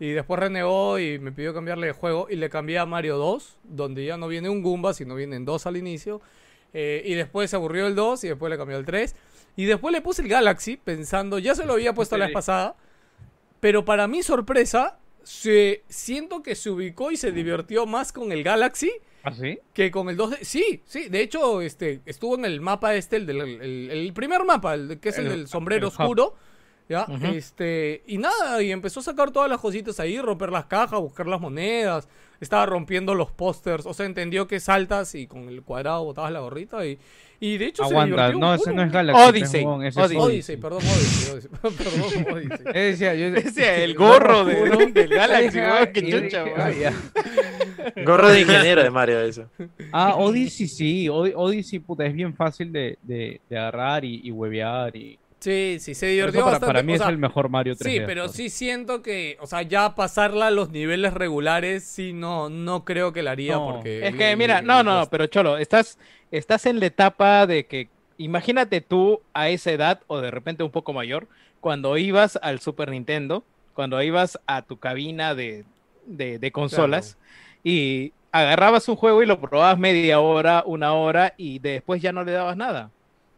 Speaker 1: Y después renegó y me pidió cambiarle de juego y le cambié a Mario 2, donde ya no viene un Goomba, sino vienen dos al inicio. Eh, y después se aburrió el 2 y después le cambió el 3. Y después le puse el Galaxy pensando, ya se lo había puesto la vez pasada, pero para mi sorpresa, se, siento que se ubicó y se divirtió más con el Galaxy
Speaker 7: ¿Ah, sí?
Speaker 1: que con el 2D. Sí, sí, de hecho, este, estuvo en el mapa este, el, del, el, el primer mapa, el que es el,
Speaker 7: El-
Speaker 1: del sombrero oscuro. ¿Ya? Este, y nada, y empezó a sacar todas las cositas ahí, romper las cajas, buscar las monedas, estaba rompiendo los pósters, o sea, entendió que saltas y con el cuadrado botabas la gorrita y, y de hecho se
Speaker 7: Aguanta,
Speaker 1: divirtió
Speaker 7: no, ese no es Galaxy.
Speaker 3: Odyssey,
Speaker 7: pejón, ese es
Speaker 3: Odyssey.
Speaker 1: Odyssey, perdón, Odyssey, Odyssey, (laughs) perdón, Odyssey.
Speaker 3: Ese, el gorro de, del Galaxy, weón, qué
Speaker 7: y
Speaker 3: chucha,
Speaker 7: ah. (laughs)
Speaker 2: Gorro de ingeniero de Mario, eso.
Speaker 7: Ah, Odyssey sí, Od- Odyssey, puta, es bien fácil de, de, de agarrar y, y huevear y...
Speaker 1: Sí, sí, se divirtió
Speaker 7: para,
Speaker 1: bastante.
Speaker 7: para mí
Speaker 1: o
Speaker 7: es el mejor Mario 3D.
Speaker 1: Sí, pero sí siento que, o sea, ya pasarla a los niveles regulares, sí, no, no creo que la haría
Speaker 7: No,
Speaker 1: porque...
Speaker 3: Es que mira, no, no, pero Cholo, estás, estás en la etapa de que, imagínate tú a esa edad o de repente un poco mayor, cuando ibas al Super Nintendo, cuando ibas a tu cabina de, de, de consolas y agarrabas un juego y lo probabas media hora, una hora y después ya no le dabas nada.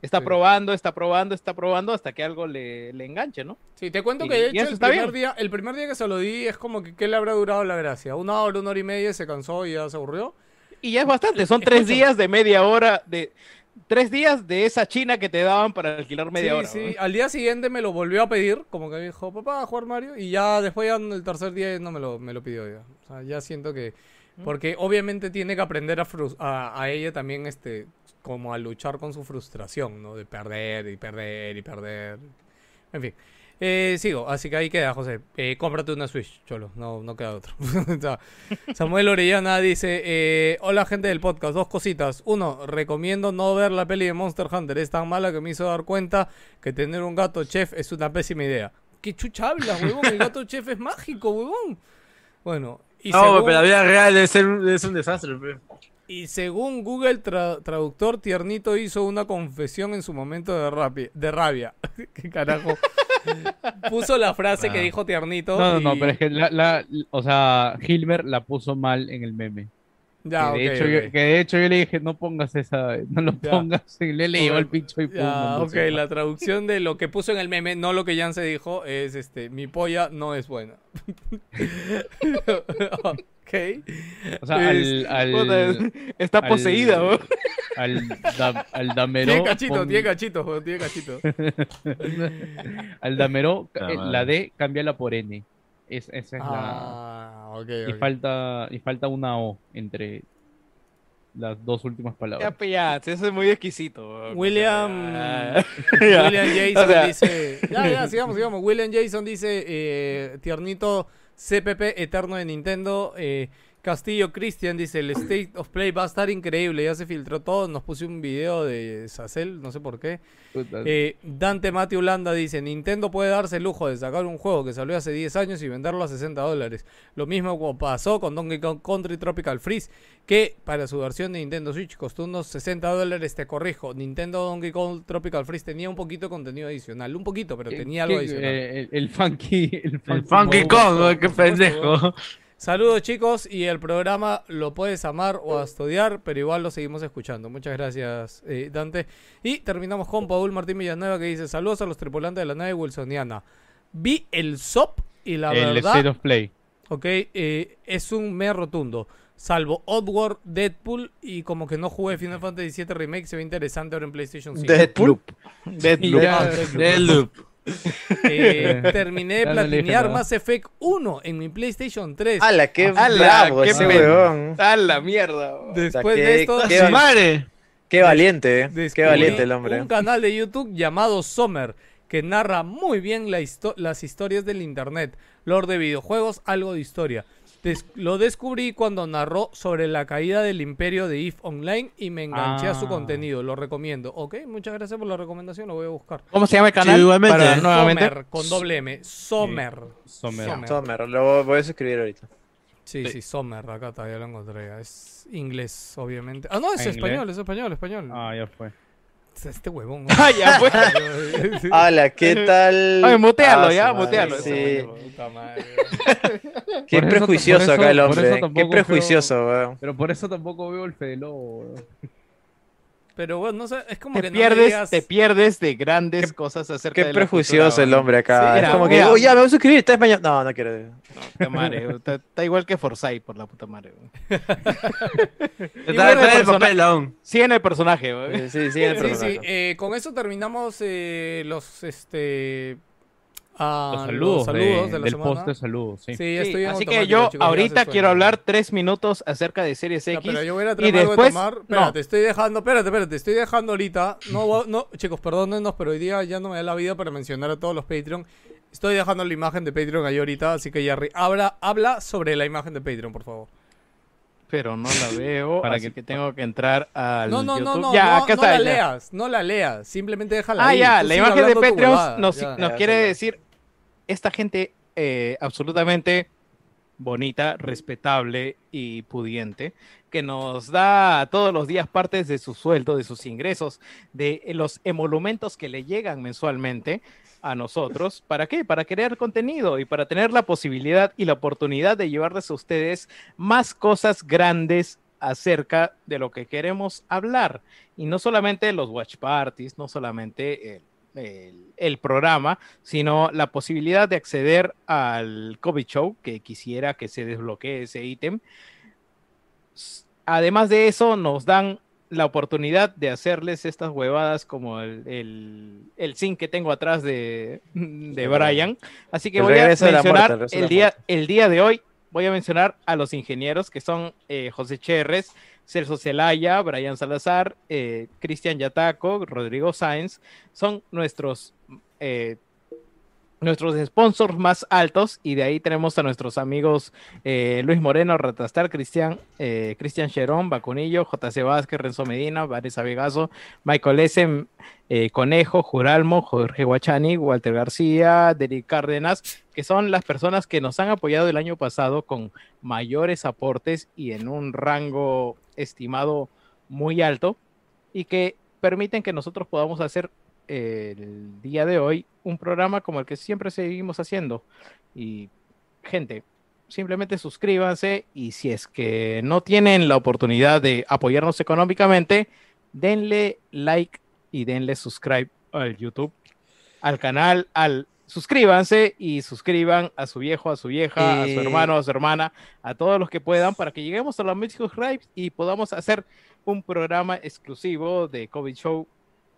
Speaker 3: Está
Speaker 1: Sí.
Speaker 3: probando, está probando, está probando hasta que algo le, le enganche, ¿no?
Speaker 1: Sí, te cuento
Speaker 3: Y-
Speaker 1: que de hecho el primer,
Speaker 3: bien.
Speaker 1: día, el primer día que se lo di es como que ¿qué le habrá durado la gracia? Una hora, una hora y media, se cansó y ya se aburrió.
Speaker 3: Y ya es bastante, son tres días de media hora, de tres días de esa china que te daban para alquilar media
Speaker 1: sí,
Speaker 3: hora.
Speaker 1: sí. Al día siguiente me lo volvió a pedir, como que dijo, papá, a jugar Mario. Y ya después, ya el tercer día, no me lo, me lo pidió ya. O sea, ya siento que. Porque obviamente tiene que aprender a, a, a ella también, este, como a luchar con su frustración, ¿no? De perder y perder y perder. En fin. Eh, sigo, así que ahí queda, José. Eh, cómprate una Switch, cholo. No, no queda otro. (laughs) (laughs) Samuel Orellana dice: eh, Hola, gente del podcast. Dos cositas. Uno, recomiendo no ver la peli de Monster Hunter. Es tan mala que me hizo dar cuenta que tener un gato chef es una pésima idea. ¿Qué chucha hablas, huevón? El gato chef es mágico, huevón. Bueno, y
Speaker 4: No,
Speaker 1: según-
Speaker 4: pero la vida real es, ser- es un desastre. pe.
Speaker 1: Y según Google Tra- Traductor, Tiernito hizo una confesión en su momento de, rapi- de rabia. (laughs) ¿Qué carajo? Puso la frase que
Speaker 7: Ah.
Speaker 1: dijo Tiernito.
Speaker 7: No, no, no, pero es que la, la, o sea, Hilmer la puso mal en el meme.
Speaker 1: Ya,
Speaker 7: que, de hecho. Yo, que de hecho yo le dije, no pongas esa, no lo
Speaker 1: Ya.
Speaker 7: pongas, y le le llevó el pincho y pum.
Speaker 1: Ya, ok, la traducción de lo que puso en el meme, no lo que Jan se dijo, es este, mi polla no es buena. (laughs) ok.
Speaker 7: O sea, al,
Speaker 1: Es-
Speaker 7: al,
Speaker 3: Puta, está
Speaker 7: al-
Speaker 3: poseída,
Speaker 7: al, da- al Dameró.
Speaker 1: Tiene cachito,
Speaker 7: pon-
Speaker 1: tiene cachito, joder, tiene cachito. (laughs)
Speaker 7: al Dameró,
Speaker 4: Ah,
Speaker 7: eh, la D, cámbiala por N. Es, esa es la.
Speaker 1: Ah, ok,
Speaker 7: Y falta, y falta una O entre las dos últimas
Speaker 3: Ya,
Speaker 7: palabras.
Speaker 3: pues, ya, eso es muy exquisito.
Speaker 1: William,
Speaker 3: Ah. (laughs)
Speaker 1: William (laughs) Jason
Speaker 3: O sea-
Speaker 1: dice. (laughs) Ya, ya, sigamos, sigamos. William Jason dice: eh, Tiernito CPP eterno de Nintendo. eh, Castillo Cristian dice: El State of Play va a estar increíble. Ya se filtró todo. Nos puse un video de Sacel, no sé por qué. Eh, Dante Mati Holanda dice: Nintendo puede darse el lujo de sacar un juego que salió hace 10 años y venderlo a 60 dólares. Lo mismo como pasó con Donkey Kong Country Tropical Freeze, que para su versión de Nintendo Switch costó unos 60 dólares. Te corrijo: Nintendo Donkey Kong Tropical Freeze tenía un poquito de contenido adicional. Un poquito, pero
Speaker 7: ¿qué-
Speaker 1: tenía algo adicional.
Speaker 7: eh, el, el funky. El funky,
Speaker 4: El Funky. Kong, qué pendejo.
Speaker 1: Saludos chicos y el programa lo puedes amar o odiar, pero igual lo seguimos escuchando. Muchas gracias eh, Dante. Y terminamos con Paul Martín Villanueva que dice saludos a los tripulantes de la nave Wilsoniana. Vi el SOP y la
Speaker 7: el
Speaker 1: verdad,
Speaker 7: State of Play.
Speaker 1: ok, eh, es un me rotundo. Salvo Oddworld, Deadpool y como que no jugué Final Fantasy VII Remake, se ve interesante ahora en PlayStation 5.
Speaker 2: Deadpool.
Speaker 3: Deadloop.
Speaker 1: Deadloop. (laughs)
Speaker 4: Deadloop.
Speaker 1: Eh, (laughs) terminé de
Speaker 7: no
Speaker 1: platinear. Mass Effect 1 en mi PlayStation 3.
Speaker 2: ¡Hala, qué
Speaker 3: ¡Hala,
Speaker 2: bravo
Speaker 3: qué
Speaker 2: ese
Speaker 3: pen-
Speaker 2: huevón!
Speaker 3: ¡A la mierda! weón.
Speaker 1: Después
Speaker 2: qué-
Speaker 1: de esto,
Speaker 2: qué
Speaker 4: ¡Su
Speaker 2: val-
Speaker 4: madre!
Speaker 2: Qué valiente, eh. Qué valiente el hombre.
Speaker 1: Un canal de YouTube llamado Sommer que narra muy bien la histo- las historias del internet, lore de videojuegos, algo de historia. Des- lo descubrí cuando narró sobre la caída del imperio de EVE Online y me enganché a su
Speaker 7: Ah.
Speaker 1: contenido. Lo recomiendo. Ok, muchas gracias por la recomendación, lo voy a buscar.
Speaker 3: ¿Cómo se llama el canal?
Speaker 4: Sí, igualmente.
Speaker 3: Para nuevamente.
Speaker 1: Sommer, con doble M. Sommer.
Speaker 7: Sommer.
Speaker 1: Sommer.
Speaker 2: Sommer, lo voy a escribir ahorita.
Speaker 1: Sí, sí, Sommer, acá está, ya lo encontré. Es inglés, obviamente. Ah, no, es
Speaker 7: ¿Inglés?
Speaker 1: español, es español, español.
Speaker 7: Ah, ya fue.
Speaker 1: Este huevón. (laughs)
Speaker 3: Ah, ya (laughs) fue.
Speaker 2: ¡Hala, qué tal!
Speaker 3: Ay, mutealo,
Speaker 2: Ah,
Speaker 3: ya, mutealo.
Speaker 2: Sí. (laughs) Qué prejuicioso
Speaker 7: eso-
Speaker 2: acá el hombre. Qué prejuicioso, weón.
Speaker 7: Pero por eso tampoco veo el Fede Lobo, weón.
Speaker 1: Pero bueno, no sé, es como que
Speaker 3: Te
Speaker 1: no me
Speaker 3: pierdes,
Speaker 1: digas-
Speaker 3: te pierdes de grandes cosas acerca
Speaker 2: Qué
Speaker 3: de la
Speaker 2: prejuicioso
Speaker 3: cultura,
Speaker 2: el hombre acá.
Speaker 3: Sí,
Speaker 2: es como que, oh, ya me voy a suscribir, está español. No, no quiero.
Speaker 3: Puta madre, (laughs) está, está igual que Forsyth, por la puta madre. (laughs)
Speaker 4: Está
Speaker 3: bueno,
Speaker 4: está en el papel aún.
Speaker 3: Sigue el personaje.
Speaker 2: Sí, sí, sí, el
Speaker 1: Sí, sí,
Speaker 2: personaje.
Speaker 1: eh, con eso terminamos eh, los este a
Speaker 7: Los saludos,
Speaker 1: de,
Speaker 7: de-
Speaker 1: de la
Speaker 7: del
Speaker 1: semana.
Speaker 7: post de saludos, sí.
Speaker 3: Así que yo
Speaker 1: chicos,
Speaker 3: ahorita quiero hablar tres minutos acerca de Series X.
Speaker 1: pero yo voy a
Speaker 3: y
Speaker 1: de
Speaker 3: después,
Speaker 1: tomar.
Speaker 3: no,
Speaker 1: Espérate, estoy dejando. Espérate, espérate, estoy dejando ahorita. No, no, chicos, perdónennos, pero hoy día ya no me da la vida para mencionar a todos los Patreon. Estoy dejando la imagen de Patreon ahí ahorita, así que Jerry, habla, habla sobre la imagen de Patreon, por favor.
Speaker 3: pero no la veo,
Speaker 7: Para
Speaker 3: así
Speaker 7: que-
Speaker 3: que tengo que entrar al
Speaker 1: No, no, no,
Speaker 3: YouTube.
Speaker 1: no,
Speaker 3: ya,
Speaker 1: no,
Speaker 3: acá
Speaker 1: no
Speaker 3: está,
Speaker 1: la
Speaker 3: ya.
Speaker 1: leas, no la leas, simplemente déjala
Speaker 3: Ah,
Speaker 1: ahí.
Speaker 3: ya,
Speaker 1: Tú
Speaker 3: la imagen de Patreon nos,
Speaker 1: ya.
Speaker 3: nos
Speaker 2: Ya,
Speaker 3: quiere
Speaker 2: ya.
Speaker 3: decir esta gente eh, absolutamente bonita, respetable y pudiente, que nos da todos los días partes de su sueldo, de sus ingresos, de los emolumentos que le llegan mensualmente a nosotros. ¿Para qué? Para crear contenido y para tener la posibilidad y la oportunidad de llevarles a ustedes más cosas grandes acerca de lo que queremos hablar. Y no solamente los watch parties, no solamente el, el- el programa, sino la posibilidad de acceder al COVID Show, que quisiera que se desbloquee ese ítem. Además de eso, nos dan la oportunidad de hacerles estas huevadas como el, el, el zinc que tengo atrás de, de Brian. Así que voy a mencionar
Speaker 2: muerte, el
Speaker 3: día, el día de hoy, voy a mencionar a los ingenieros que son eh, José Cherres, Celso Celaya, Brian Salazar, eh, Cristian Yataco, Rodrigo Sáenz, son nuestros eh, nuestros sponsors más altos y de ahí tenemos a nuestros amigos eh, Luis Moreno, Ratastar, Cristian, eh, Cristian Cherón, Bacunillo, JC Vázquez, Renzo Medina, Vanessa Vegaso, Michael Essen, Conejo, Juralmo, Jorge Guachani, Walter García, Derek Cárdenas, que son las personas que nos han apoyado el año pasado con mayores aportes y en un rango estimado muy alto y que permiten que nosotros podamos hacer eh, el día de hoy un programa como el que siempre seguimos haciendo. Y gente, simplemente suscríbanse y si es que no tienen la oportunidad de apoyarnos económicamente, denle like y denle subscribe al YouTube, al canal, al suscríbanse y suscriban a su viejo, a su vieja, a su hermano, a su hermana, a todos los que puedan para que lleguemos a los mil subscribes y podamos hacer un programa exclusivo de COVID Show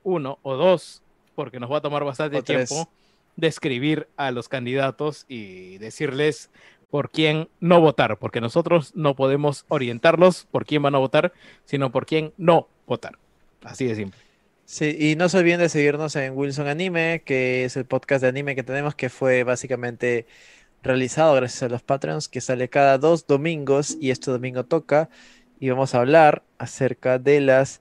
Speaker 3: 1 o 2, porque nos va a tomar bastante
Speaker 2: O tres.
Speaker 3: tiempo describir a los candidatos y decirles por quién no votar, porque nosotros no podemos orientarlos por quién van a votar, sino por quién no votar. Así de simple.
Speaker 2: Sí, y no se olviden de seguirnos en Wilson Anime, que es el podcast de anime que tenemos, que fue básicamente realizado gracias a los Patreons, que sale cada dos domingos y este domingo toca. Y vamos a hablar acerca de las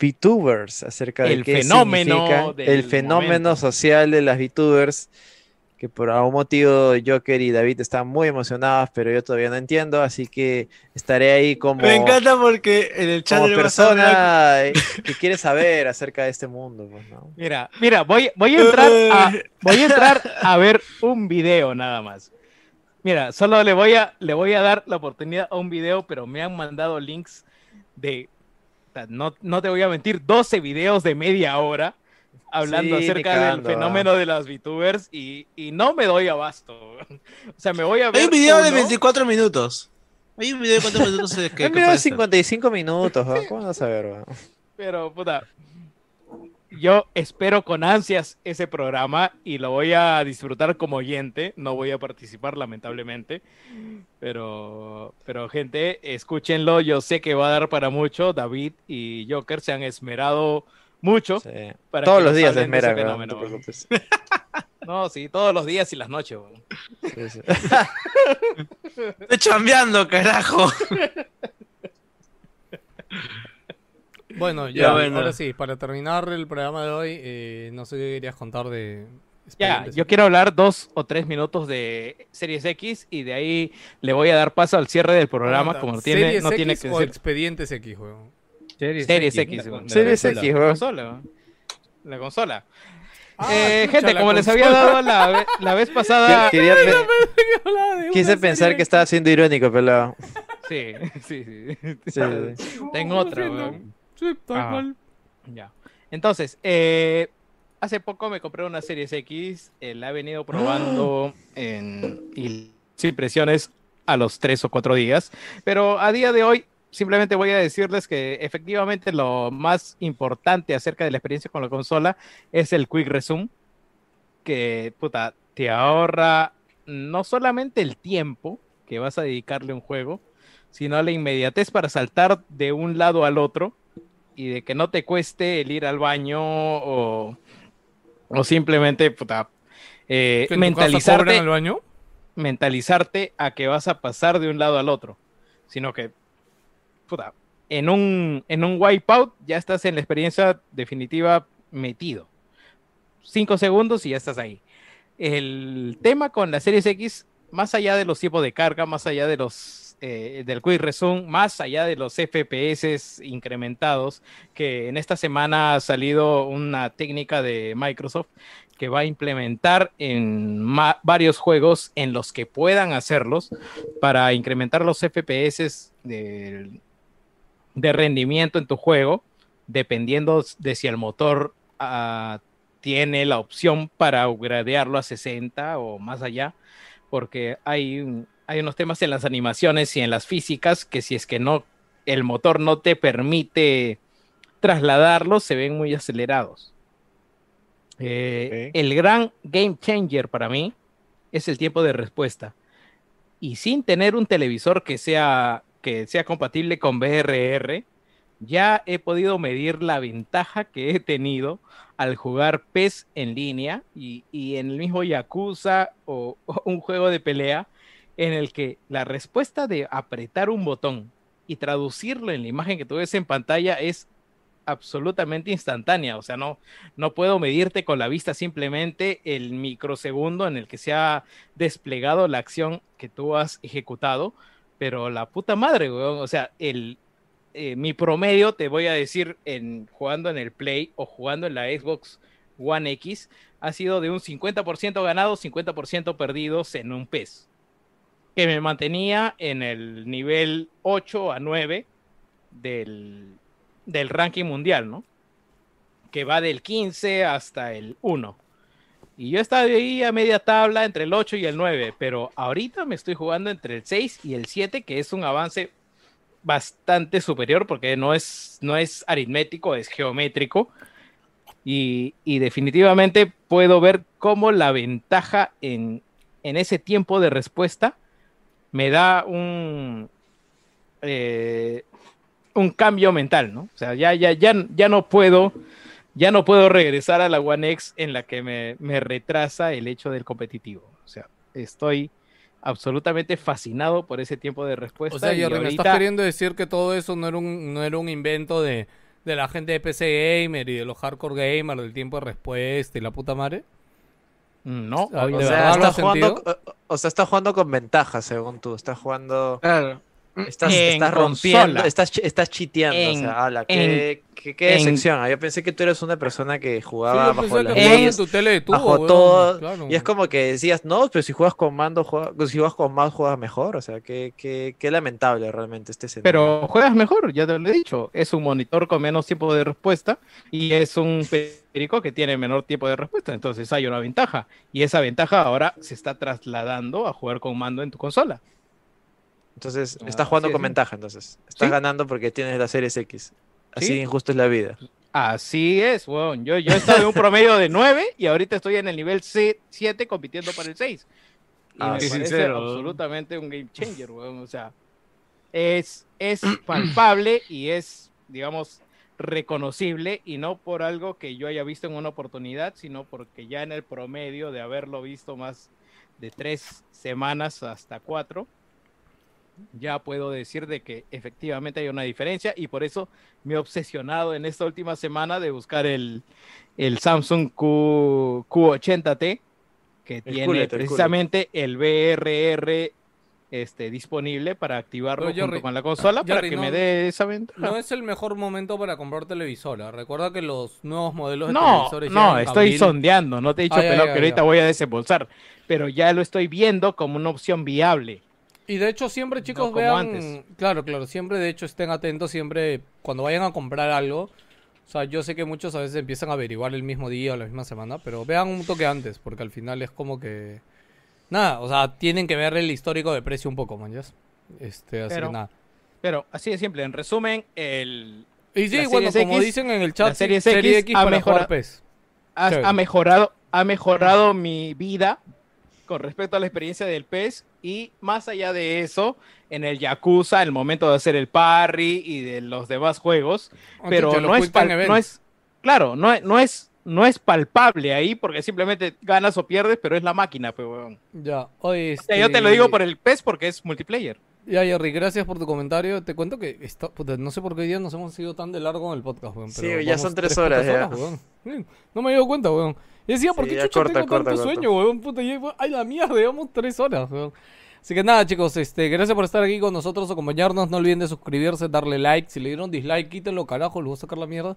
Speaker 2: VTubers, acerca de
Speaker 3: El
Speaker 2: qué
Speaker 3: fenómeno
Speaker 2: significan, el
Speaker 3: del
Speaker 2: fenómeno
Speaker 3: momento.
Speaker 2: social de las VTubers, que por algún motivo Joker y David están muy emocionados, pero yo todavía no entiendo, así que estaré ahí como
Speaker 4: Me encanta porque en el chat
Speaker 2: como persona que quiere saber acerca de este mundo, pues, ¿no?
Speaker 3: Mira, mira, voy, voy a entrar a, voy a entrar a ver un video nada más. Mira, solo le voy a, le voy a dar la oportunidad a un video, pero me han mandado links de, no, no te voy a mentir, 12 videos de media hora hablando
Speaker 2: Sí,
Speaker 3: acerca
Speaker 2: cagando,
Speaker 3: del
Speaker 2: ah.
Speaker 3: fenómeno de las VTubers y, y no me doy abasto. (laughs) O sea, me voy a ver.
Speaker 4: Hay un video de
Speaker 3: uno,
Speaker 4: 24 minutos. Hay un video de 4 minutos que, (laughs) que
Speaker 2: Un video de
Speaker 4: esto.
Speaker 2: 55 minutos, ¿no? ¿cómo vas a ver? weón?
Speaker 3: Pero, puta, yo espero con ansias ese programa y lo voy a disfrutar como oyente. No voy a participar, lamentablemente. Pero, pero gente, escúchenlo. Yo sé que va a dar para mucho. David y Joker se han esmerado mucho.
Speaker 2: Sí.
Speaker 3: para
Speaker 2: Todos los días weón,
Speaker 3: fenómeno,
Speaker 2: no te
Speaker 3: weón.
Speaker 2: preocupes. (laughs)
Speaker 3: No, sí, todos los días y las noches. weón.
Speaker 2: Sí, sí. (laughs)
Speaker 4: Estoy chambeando, carajo.
Speaker 1: Bueno,
Speaker 4: Ya,
Speaker 1: ya,
Speaker 4: bueno.
Speaker 1: ahora sí, para terminar el programa de hoy, eh, no sé qué querías contar de...
Speaker 3: Ya, yo quiero hablar dos o tres minutos de Series X y de ahí le voy a dar paso al cierre del programa,
Speaker 1: Pregunta,
Speaker 3: como tiene,
Speaker 1: ¿Series
Speaker 3: no tiene que
Speaker 1: o
Speaker 3: ser.
Speaker 1: Expedientes X, weón?
Speaker 7: Series,
Speaker 3: Series
Speaker 7: X,
Speaker 3: X,
Speaker 7: la-
Speaker 2: Series
Speaker 7: consola.
Speaker 2: X,
Speaker 3: La consola. La consola.
Speaker 1: Ah,
Speaker 3: Eh, gente,
Speaker 1: la
Speaker 3: como les había dado la, la vez (laughs) pasada.
Speaker 2: Quería
Speaker 1: de
Speaker 2: Quise pensar
Speaker 1: serie
Speaker 2: que estaba siendo irónico, pero (laughs)
Speaker 3: Sí, sí, sí.
Speaker 2: sí, sí. (laughs)
Speaker 3: Tengo otra,
Speaker 1: Sí, no.
Speaker 3: weón.
Speaker 1: Sí, tal
Speaker 7: Ah.
Speaker 1: cual.
Speaker 3: Ya. Entonces, eh, hace poco me compré una Series X. eh, la he venido probando en y sin impresiones a los tres o cuatro días. Pero a día de hoy, simplemente voy a decirles que efectivamente lo más importante acerca de la experiencia con la consola es el Quick Resume. Que, puta, te ahorra no solamente el tiempo que vas a dedicarle a un juego, sino la inmediatez para saltar de un lado al otro y de que no te cueste el ir al baño o, o simplemente puta, eh,
Speaker 10: ¿Que en tu casa cobran
Speaker 3: mentalizarte,
Speaker 10: baño?
Speaker 3: mentalizarte a que vas a pasar de un lado al otro, sino que en un, en un wipeout ya estás en la experiencia definitiva metido. Cinco segundos y ya estás ahí. El tema con la Series X, más allá de los tiempos de carga, más allá de los eh, del Quick Resume, más allá de los FPS incrementados, que en esta semana ha salido una técnica de Microsoft que va a implementar en varios juegos en los que puedan hacerlos para incrementar los FPS del- de rendimiento en tu juego, dependiendo de si el motor ah, tiene la opción para upgradearlo a 60 o más allá, porque hay, hay unos temas en las animaciones y en las físicas que si es que no, el motor no te permite trasladarlos, se ven muy acelerados. Eh. El gran game changer para mí es el tiempo de respuesta. Y sin tener un televisor que sea, que sea compatible con VRR, ya he podido medir la ventaja que he tenido al jugar PES en línea y, y en el mismo Yakuza o, (laughs) o un juego de pelea en el que la respuesta de apretar un botón y traducirlo en la imagen que tú ves en pantalla es absolutamente instantánea. O sea, no, no puedo medirte con la vista simplemente el microsegundo en el que se ha desplegado la acción que tú has ejecutado, pero la puta madre, weón. O sea, el, eh, mi promedio, te voy a decir, en jugando en el Play o jugando en la Xbox One X, ha sido de un 50% ganado, 50% perdidos en un PES, que me mantenía en el nivel 8 a 9 del, del ranking mundial, ¿no? Que va del 15 hasta el 1. Y yo estaba ahí a media tabla entre el 8 y el 9, pero ahorita me estoy jugando entre el 6 y el 7, que es un avance bastante superior porque no es, no es aritmético, es geométrico. Y, y definitivamente puedo ver cómo la ventaja en, en ese tiempo de respuesta me da un, eh, un cambio mental, ¿no? O sea, ya, ya, ya, ya no puedo, ya no puedo regresar a la One X en la que me, me retrasa el hecho del competitivo. O sea, estoy absolutamente fascinado por ese tiempo de respuesta.
Speaker 10: O sea,
Speaker 3: y
Speaker 10: Jerry, ¿me estás
Speaker 3: ahorita-
Speaker 10: queriendo decir que todo eso no era un, no era un invento de, de la gente de PC Gamer y de los hardcore gamers, del tiempo de respuesta y la puta madre?
Speaker 3: No,
Speaker 10: Ah,
Speaker 3: hoy
Speaker 10: ¿de
Speaker 2: O sea, está jugando, o- o sea, está jugando con ventaja, según tú. Estás jugando.
Speaker 4: Claro.
Speaker 2: Estás,
Speaker 3: En
Speaker 2: estás rompiendo,
Speaker 3: consola.
Speaker 2: estás, estás chiteando. o
Speaker 3: En-
Speaker 2: sea, ala,
Speaker 3: en-
Speaker 2: qué,
Speaker 3: en-
Speaker 2: decepción. ah, Yo pensé que tú eres una persona que jugaba bajo las
Speaker 10: que jugabas
Speaker 2: leyes,
Speaker 10: en tu tele de tubo,
Speaker 2: bajo
Speaker 10: weón,
Speaker 2: todo.
Speaker 10: claro.
Speaker 2: Y es como que decías, no, pero si juegas con mando, juega- si juegas con mouse, juegas mejor. O sea, qué, qué, qué lamentable realmente este escenario.
Speaker 3: Pero juegas mejor, ya te lo he dicho. Es un monitor con menos tiempo de respuesta y es un perico que tiene menor tiempo de respuesta. Entonces hay una ventaja. Y esa ventaja ahora se está trasladando a jugar con mando en tu consola.
Speaker 2: Entonces,
Speaker 3: Ah,
Speaker 2: estás jugando con ventaja, entonces. Estás
Speaker 3: Sí.
Speaker 2: ganando porque tienes la Series X. Así
Speaker 3: Sí.
Speaker 2: de injusto es la vida.
Speaker 3: Así es, weón. Yo, yo he estado en un promedio de 9 y ahorita estoy en el nivel 7 compitiendo para el 6. Y
Speaker 2: Ah,
Speaker 3: me parece
Speaker 4: sincero.
Speaker 3: absolutamente un game changer, weón. O sea, es, es palpable y es, digamos, reconocible y no por algo que yo haya visto en una oportunidad, sino porque ya en el promedio de haberlo visto más de tres semanas hasta cuatro, ya puedo decir de que efectivamente hay una diferencia y por eso me he obsesionado en esta última semana de buscar el, el Samsung Q, Q80T que tiene precisamente el VRR este, disponible para activarlo
Speaker 10: Pero,
Speaker 3: junto
Speaker 10: Jerry,
Speaker 3: con la consola para
Speaker 10: Jerry,
Speaker 3: que
Speaker 10: no-
Speaker 3: me dé esa ventaja.
Speaker 10: No es el mejor momento para comprar televisora. Recuerda que los nuevos modelos de
Speaker 3: No,
Speaker 10: televisores
Speaker 3: no, estoy
Speaker 10: abril.
Speaker 3: sondeando, no te he dicho
Speaker 10: Ah,
Speaker 3: pelado
Speaker 10: ya,
Speaker 3: que ahorita
Speaker 10: ya.
Speaker 3: voy a desembolsar, pero ya lo estoy viendo como una opción viable.
Speaker 10: Y de hecho siempre chicos vean,
Speaker 3: antes.
Speaker 10: claro, claro, siempre de hecho estén atentos siempre cuando vayan a comprar algo. O sea, yo sé que muchos a veces empiezan a averiguar el mismo día o la misma semana, pero vean un toque antes, porque al final es como que nada, o sea, tienen que ver el histórico de precio un poco, man, ¿ya? Este, así
Speaker 3: Pero-
Speaker 10: que nada.
Speaker 3: Pero así de simple, en resumen, el,
Speaker 10: Y sí, bueno,
Speaker 3: Series
Speaker 10: como dicen en el
Speaker 3: la
Speaker 10: chat, sí,
Speaker 3: Series
Speaker 10: Serie
Speaker 3: X
Speaker 10: X
Speaker 3: ha ha,
Speaker 10: Chévere.
Speaker 3: ha mejorado, ha mejorado mi vida con respecto a la experiencia del PES y más allá de eso, en el Yakuza, el momento de hacer el parry y de los demás juegos, pero no es, no es, claro, no, es- no es, no es palpable ahí porque simplemente ganas o pierdes, pero es la máquina, pues, weón.
Speaker 1: Ya, oye,
Speaker 3: O sea, yo te lo
Speaker 1: este,
Speaker 3: digo por el PES porque es multiplayer.
Speaker 1: Ya, Jerry, gracias por tu comentario. Te cuento que está- puta, no sé por qué hoy día nos hemos ido tan de largo en el podcast, weón.
Speaker 2: Sí, ya son tres
Speaker 1: putas
Speaker 2: horas, ya.
Speaker 1: weón. No me he dado cuenta, weón. Y decía, ¿por
Speaker 2: Sí,
Speaker 1: qué
Speaker 2: ya
Speaker 1: chucha
Speaker 2: corta,
Speaker 1: tengo
Speaker 2: corta,
Speaker 1: tanto
Speaker 2: corta.
Speaker 1: sueño, weón? Puta, ya, ay, la mierda, llevamos tres horas, weón. Así que nada, chicos, este, gracias por estar aquí con nosotros, acompañarnos. No olviden de suscribirse, darle like. Si le dieron dislike, quítenlo, carajo, les voy a sacar la mierda.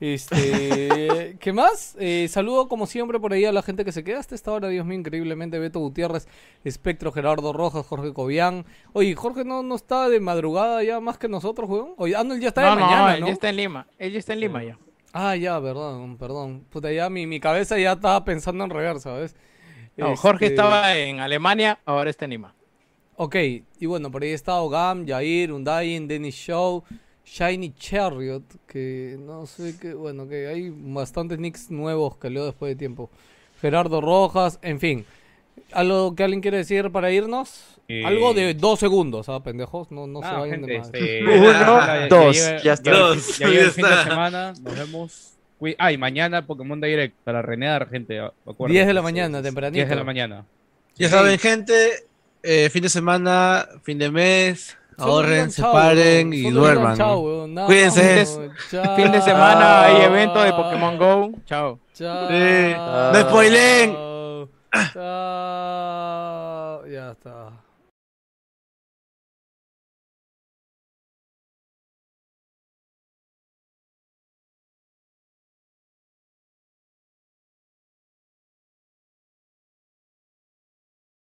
Speaker 1: Este, (laughs) ¿qué más? Eh, saludo como siempre por ahí a la gente que se queda hasta esta hora, Dios mío, increíblemente. Beto Gutiérrez, Espectro, Gerardo Rojas, Jorge Cobian. Oye, Jorge no, no está de madrugada ya más que nosotros, weón. Oye, ah, no, él ya está de
Speaker 3: no, no,
Speaker 1: mañana,
Speaker 3: él
Speaker 1: ¿no?
Speaker 3: ya está en Lima. Él ya está en Lima ya.
Speaker 1: Ah, ya, perdón, perdón. Puta, ya mi, mi cabeza ya estaba pensando en reversa, ¿sabes?
Speaker 3: No, Jorge
Speaker 1: Este,
Speaker 3: estaba en Alemania, ahora está en Lima.
Speaker 1: Ok, y bueno, por ahí está Ogam, Jair, Undying, Dennis Show, Shiny Chariot, que no sé qué, bueno, que hay bastantes nicks nuevos que leo después de tiempo. Gerardo Rojas, en fin. ¿Algo que alguien quiere decir para irnos?
Speaker 7: Eh,
Speaker 1: Algo de dos segundos, ¿ah, pendejos? No, no se
Speaker 7: Ah,
Speaker 1: vayan de
Speaker 7: gente,
Speaker 1: más.
Speaker 7: este, (laughs)
Speaker 2: Uno,
Speaker 7: ya- ya
Speaker 2: dos,
Speaker 7: llega-
Speaker 2: ya está.
Speaker 4: Dos,
Speaker 7: Ya llega
Speaker 4: ya
Speaker 7: el fin de
Speaker 4: está.
Speaker 7: semana, nos vemos. Ah, y mañana Pokémon Direct para renear, gente. acuérdense.
Speaker 1: 10 de la mañana, tempranito.
Speaker 7: 10 de la mañana.
Speaker 4: Ya saben, gente, eh, fin de semana, fin de mes, ahorren, separen y duerman.
Speaker 1: chao,
Speaker 4: ¿no? Cuídense.
Speaker 1: Chao.
Speaker 3: Fin de semana hay evento de Pokémon Go. Chao.
Speaker 1: Chao.
Speaker 4: Sí. No spoileen.
Speaker 1: Chao. Ya está.